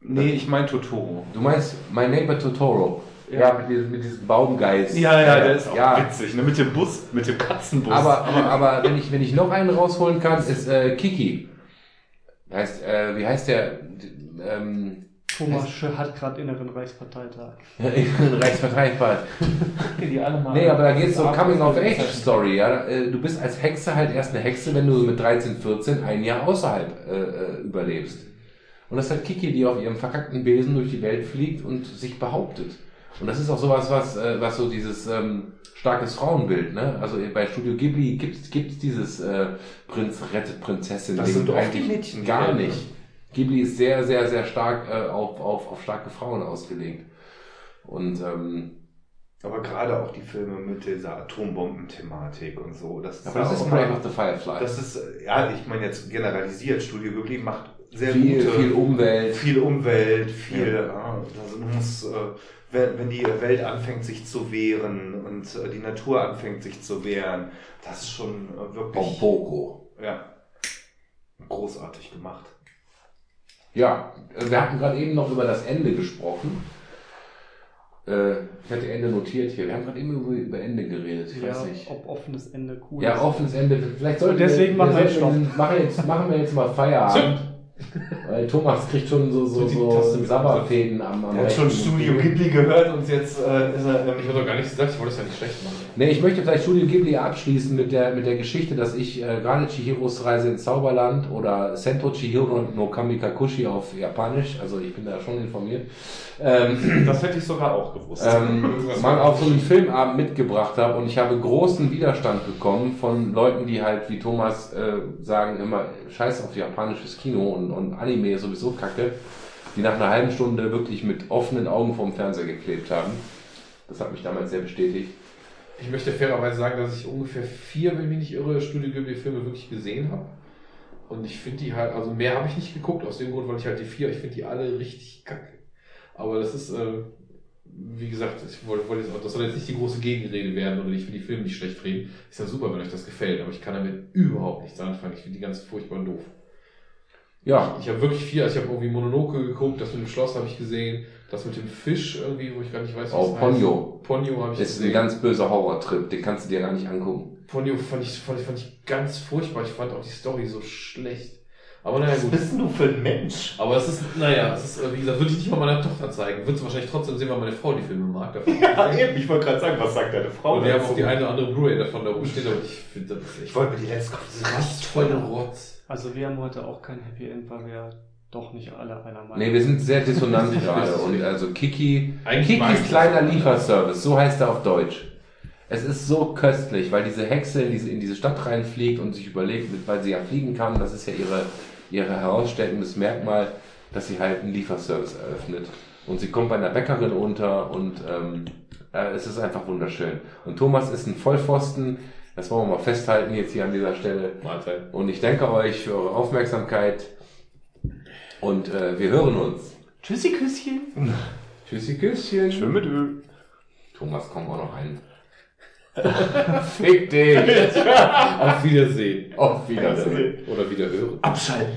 Speaker 6: Nee, ich mein Totoro.
Speaker 1: Du meinst My Neighbor Totoro? Ja,
Speaker 6: Ja.
Speaker 1: mit, diesem- mit diesem Baumgeist.
Speaker 6: Ja, ja, der ist auch
Speaker 1: ja.
Speaker 6: witzig, ne? Mit dem Bus, mit dem Katzenbus.
Speaker 1: Aber, aber, aber wenn ich, wenn ich noch einen rausholen kann, ist äh, Kiki. Heißt, äh, wie heißt der? Ähm,
Speaker 5: Thomas Schö hat gerade inneren Reichsparteitag.
Speaker 1: Reichsverteidigbar.
Speaker 6: die alle mal.
Speaker 1: Nee, aber da geht's so
Speaker 6: Das
Speaker 1: Coming of
Speaker 6: Abend-
Speaker 1: Age Story, ja. Äh, Du bist als Hexe halt erst eine Hexe, wenn du mit 13, 14 ein Jahr außerhalb äh, äh, überlebst. Und das ist halt Kiki, die auf ihrem verkackten Besen durch die Welt fliegt und sich behauptet. Und das ist auch sowas, was, äh, was so dieses ähm, starkes Frauenbild, ne? Also bei Studio Ghibli gibt's gibt's dieses äh, Prinz rettet Prinzessin
Speaker 6: Das sind oft die Mädchen,
Speaker 1: gar
Speaker 6: werden,
Speaker 1: nicht. Ghibli ist sehr, sehr, sehr stark äh, auf, auf, auf starke Frauen ausgelegt. Und ähm,
Speaker 6: Aber gerade auch die Filme mit dieser Atombomben-Thematik und so. Das ist
Speaker 1: aber das
Speaker 6: ja
Speaker 1: ist
Speaker 6: auch
Speaker 1: of the Firefly.
Speaker 6: Das ist, ja, ich meine jetzt generalisiert, Studio Ghibli macht sehr
Speaker 1: viel,
Speaker 6: gute,
Speaker 1: viel Umwelt.
Speaker 6: viel Umwelt, viel, ah, das muss, äh, wenn, wenn die Welt anfängt sich zu wehren und äh, die Natur anfängt sich zu wehren, das ist schon äh, wirklich,
Speaker 1: Pompoko.
Speaker 6: ja, großartig gemacht.
Speaker 1: Ja, wir hatten gerade eben noch über das Ende gesprochen. Ich hatte Ende notiert hier. Wir haben gerade eben über, Ende geredet. Ich
Speaker 5: Ja,
Speaker 1: weiß nicht.
Speaker 5: ob offenes Ende cool
Speaker 1: Ja,
Speaker 5: ist.
Speaker 1: offenes Ende. Vielleicht sollten
Speaker 5: Deswegen
Speaker 1: wir,
Speaker 5: machen wir jetzt
Speaker 1: sollten- machen, jetzt, machen wir jetzt mal Feierabend. Weil Thomas kriegt schon so, so, so Sabberfäden am, am
Speaker 6: Er hat schon Studio. Ghibli gehört und jetzt äh, ist er,
Speaker 3: Ich habe doch gar nichts gesagt, ich wollte es ja nicht schlecht machen.
Speaker 1: Nee, ich möchte vielleicht Studio Ghibli abschließen mit der, mit der Geschichte, dass ich äh, gerade Chihiros Reise ins Zauberland oder Sento Chihiro no Kamikakushi auf Japanisch, also ich bin da schon informiert, ähm,
Speaker 6: das hätte ich sogar auch gewusst.
Speaker 1: ähm, mal auf so einen Filmabend mitgebracht habe und ich habe großen Widerstand bekommen von Leuten, die halt wie Thomas äh, sagen immer Scheiß auf japanisches Kino und, und Anime ist sowieso Kacke, die nach einer halben Stunde wirklich mit offenen Augen vorm Fernseher geklebt haben. Das hat mich damals sehr bestätigt.
Speaker 3: Ich möchte fairerweise sagen, dass ich ungefähr vier, wenn ich mich nicht irre, Studio Ghibli-Filme wirklich gesehen habe. Und ich finde die halt, also mehr habe ich nicht geguckt, aus dem Grund, weil ich halt die vier, ich finde die alle richtig kacke. Aber das ist, äh, wie gesagt, ich wollte, wollte jetzt, auch- das soll jetzt nicht die große Gegenrede werden oder ich will die Filme nicht schlecht reden. Ist ja super, wenn euch das gefällt, aber ich kann damit überhaupt nichts anfangen. Ich finde die ganz furchtbar doof.
Speaker 1: Ja,
Speaker 3: Ich habe wirklich viel, also ich habe irgendwie Mononoke geguckt, das mit dem Schloss habe ich gesehen, das mit dem Fisch irgendwie, wo ich gar nicht weiß, wie
Speaker 1: Oh,
Speaker 3: es
Speaker 1: Ponyo.
Speaker 3: heißt. Ponyo habe ich
Speaker 1: Das ist
Speaker 3: gesehen.
Speaker 1: ein ganz böser Horrortrip, den kannst du dir gar nicht angucken.
Speaker 3: Ponyo fand ich, fand, ich, fand ich ganz furchtbar. Ich fand auch die Story so schlecht. Aber naja,
Speaker 6: Was
Speaker 3: gut.
Speaker 6: bist denn du für ein Mensch?
Speaker 3: Aber es ist, naja, es ist, wie gesagt, würde ich nicht mal meiner Tochter zeigen. Würde sie wahrscheinlich trotzdem sehen, weil meine Frau die Filme mag. Davon.
Speaker 6: eben, ich wollte gerade sagen, was sagt deine Frau?
Speaker 3: Und wir haben auch die eine oder andere Blu-ray davon da rumstehen, aber ich finde das ist echt.
Speaker 6: Ich wollte mir die letzte Kopf
Speaker 3: was voll der Rotz.
Speaker 5: Also wir haben heute auch kein Happy End, weil wir doch nicht alle einer Meinung
Speaker 1: Nee, wir sind sehr dissonant gerade. Und also Kiki,
Speaker 3: Eigentlich
Speaker 1: Kikis kleiner. Lieferservice, so heißt er auf Deutsch. Es ist so köstlich, weil diese Hexe in diese, in diese Stadt reinfliegt und sich überlegt, weil sie ja fliegen kann, das ist ja ihre, ihre herausstellendes Merkmal, dass sie halt einen Lieferservice eröffnet. Und sie kommt bei einer Bäckerin unter und ähm, äh, es ist einfach wunderschön. Und Thomas ist ein Vollpfosten, das wollen wir mal festhalten jetzt hier an dieser Stelle.
Speaker 3: Mahlzeit.
Speaker 1: Und ich danke euch für eure Aufmerksamkeit und äh, wir hören uns.
Speaker 5: Tschüssi, Küsschen.
Speaker 1: Tschüssi, Küsschen.
Speaker 6: Schön mit Öl.
Speaker 1: Thomas, komm auch noch ein.
Speaker 3: Fick dich. Auf Wiedersehen.
Speaker 7: Auf Wiedersehen.
Speaker 3: Oder Wiederhören.
Speaker 6: Abschalten.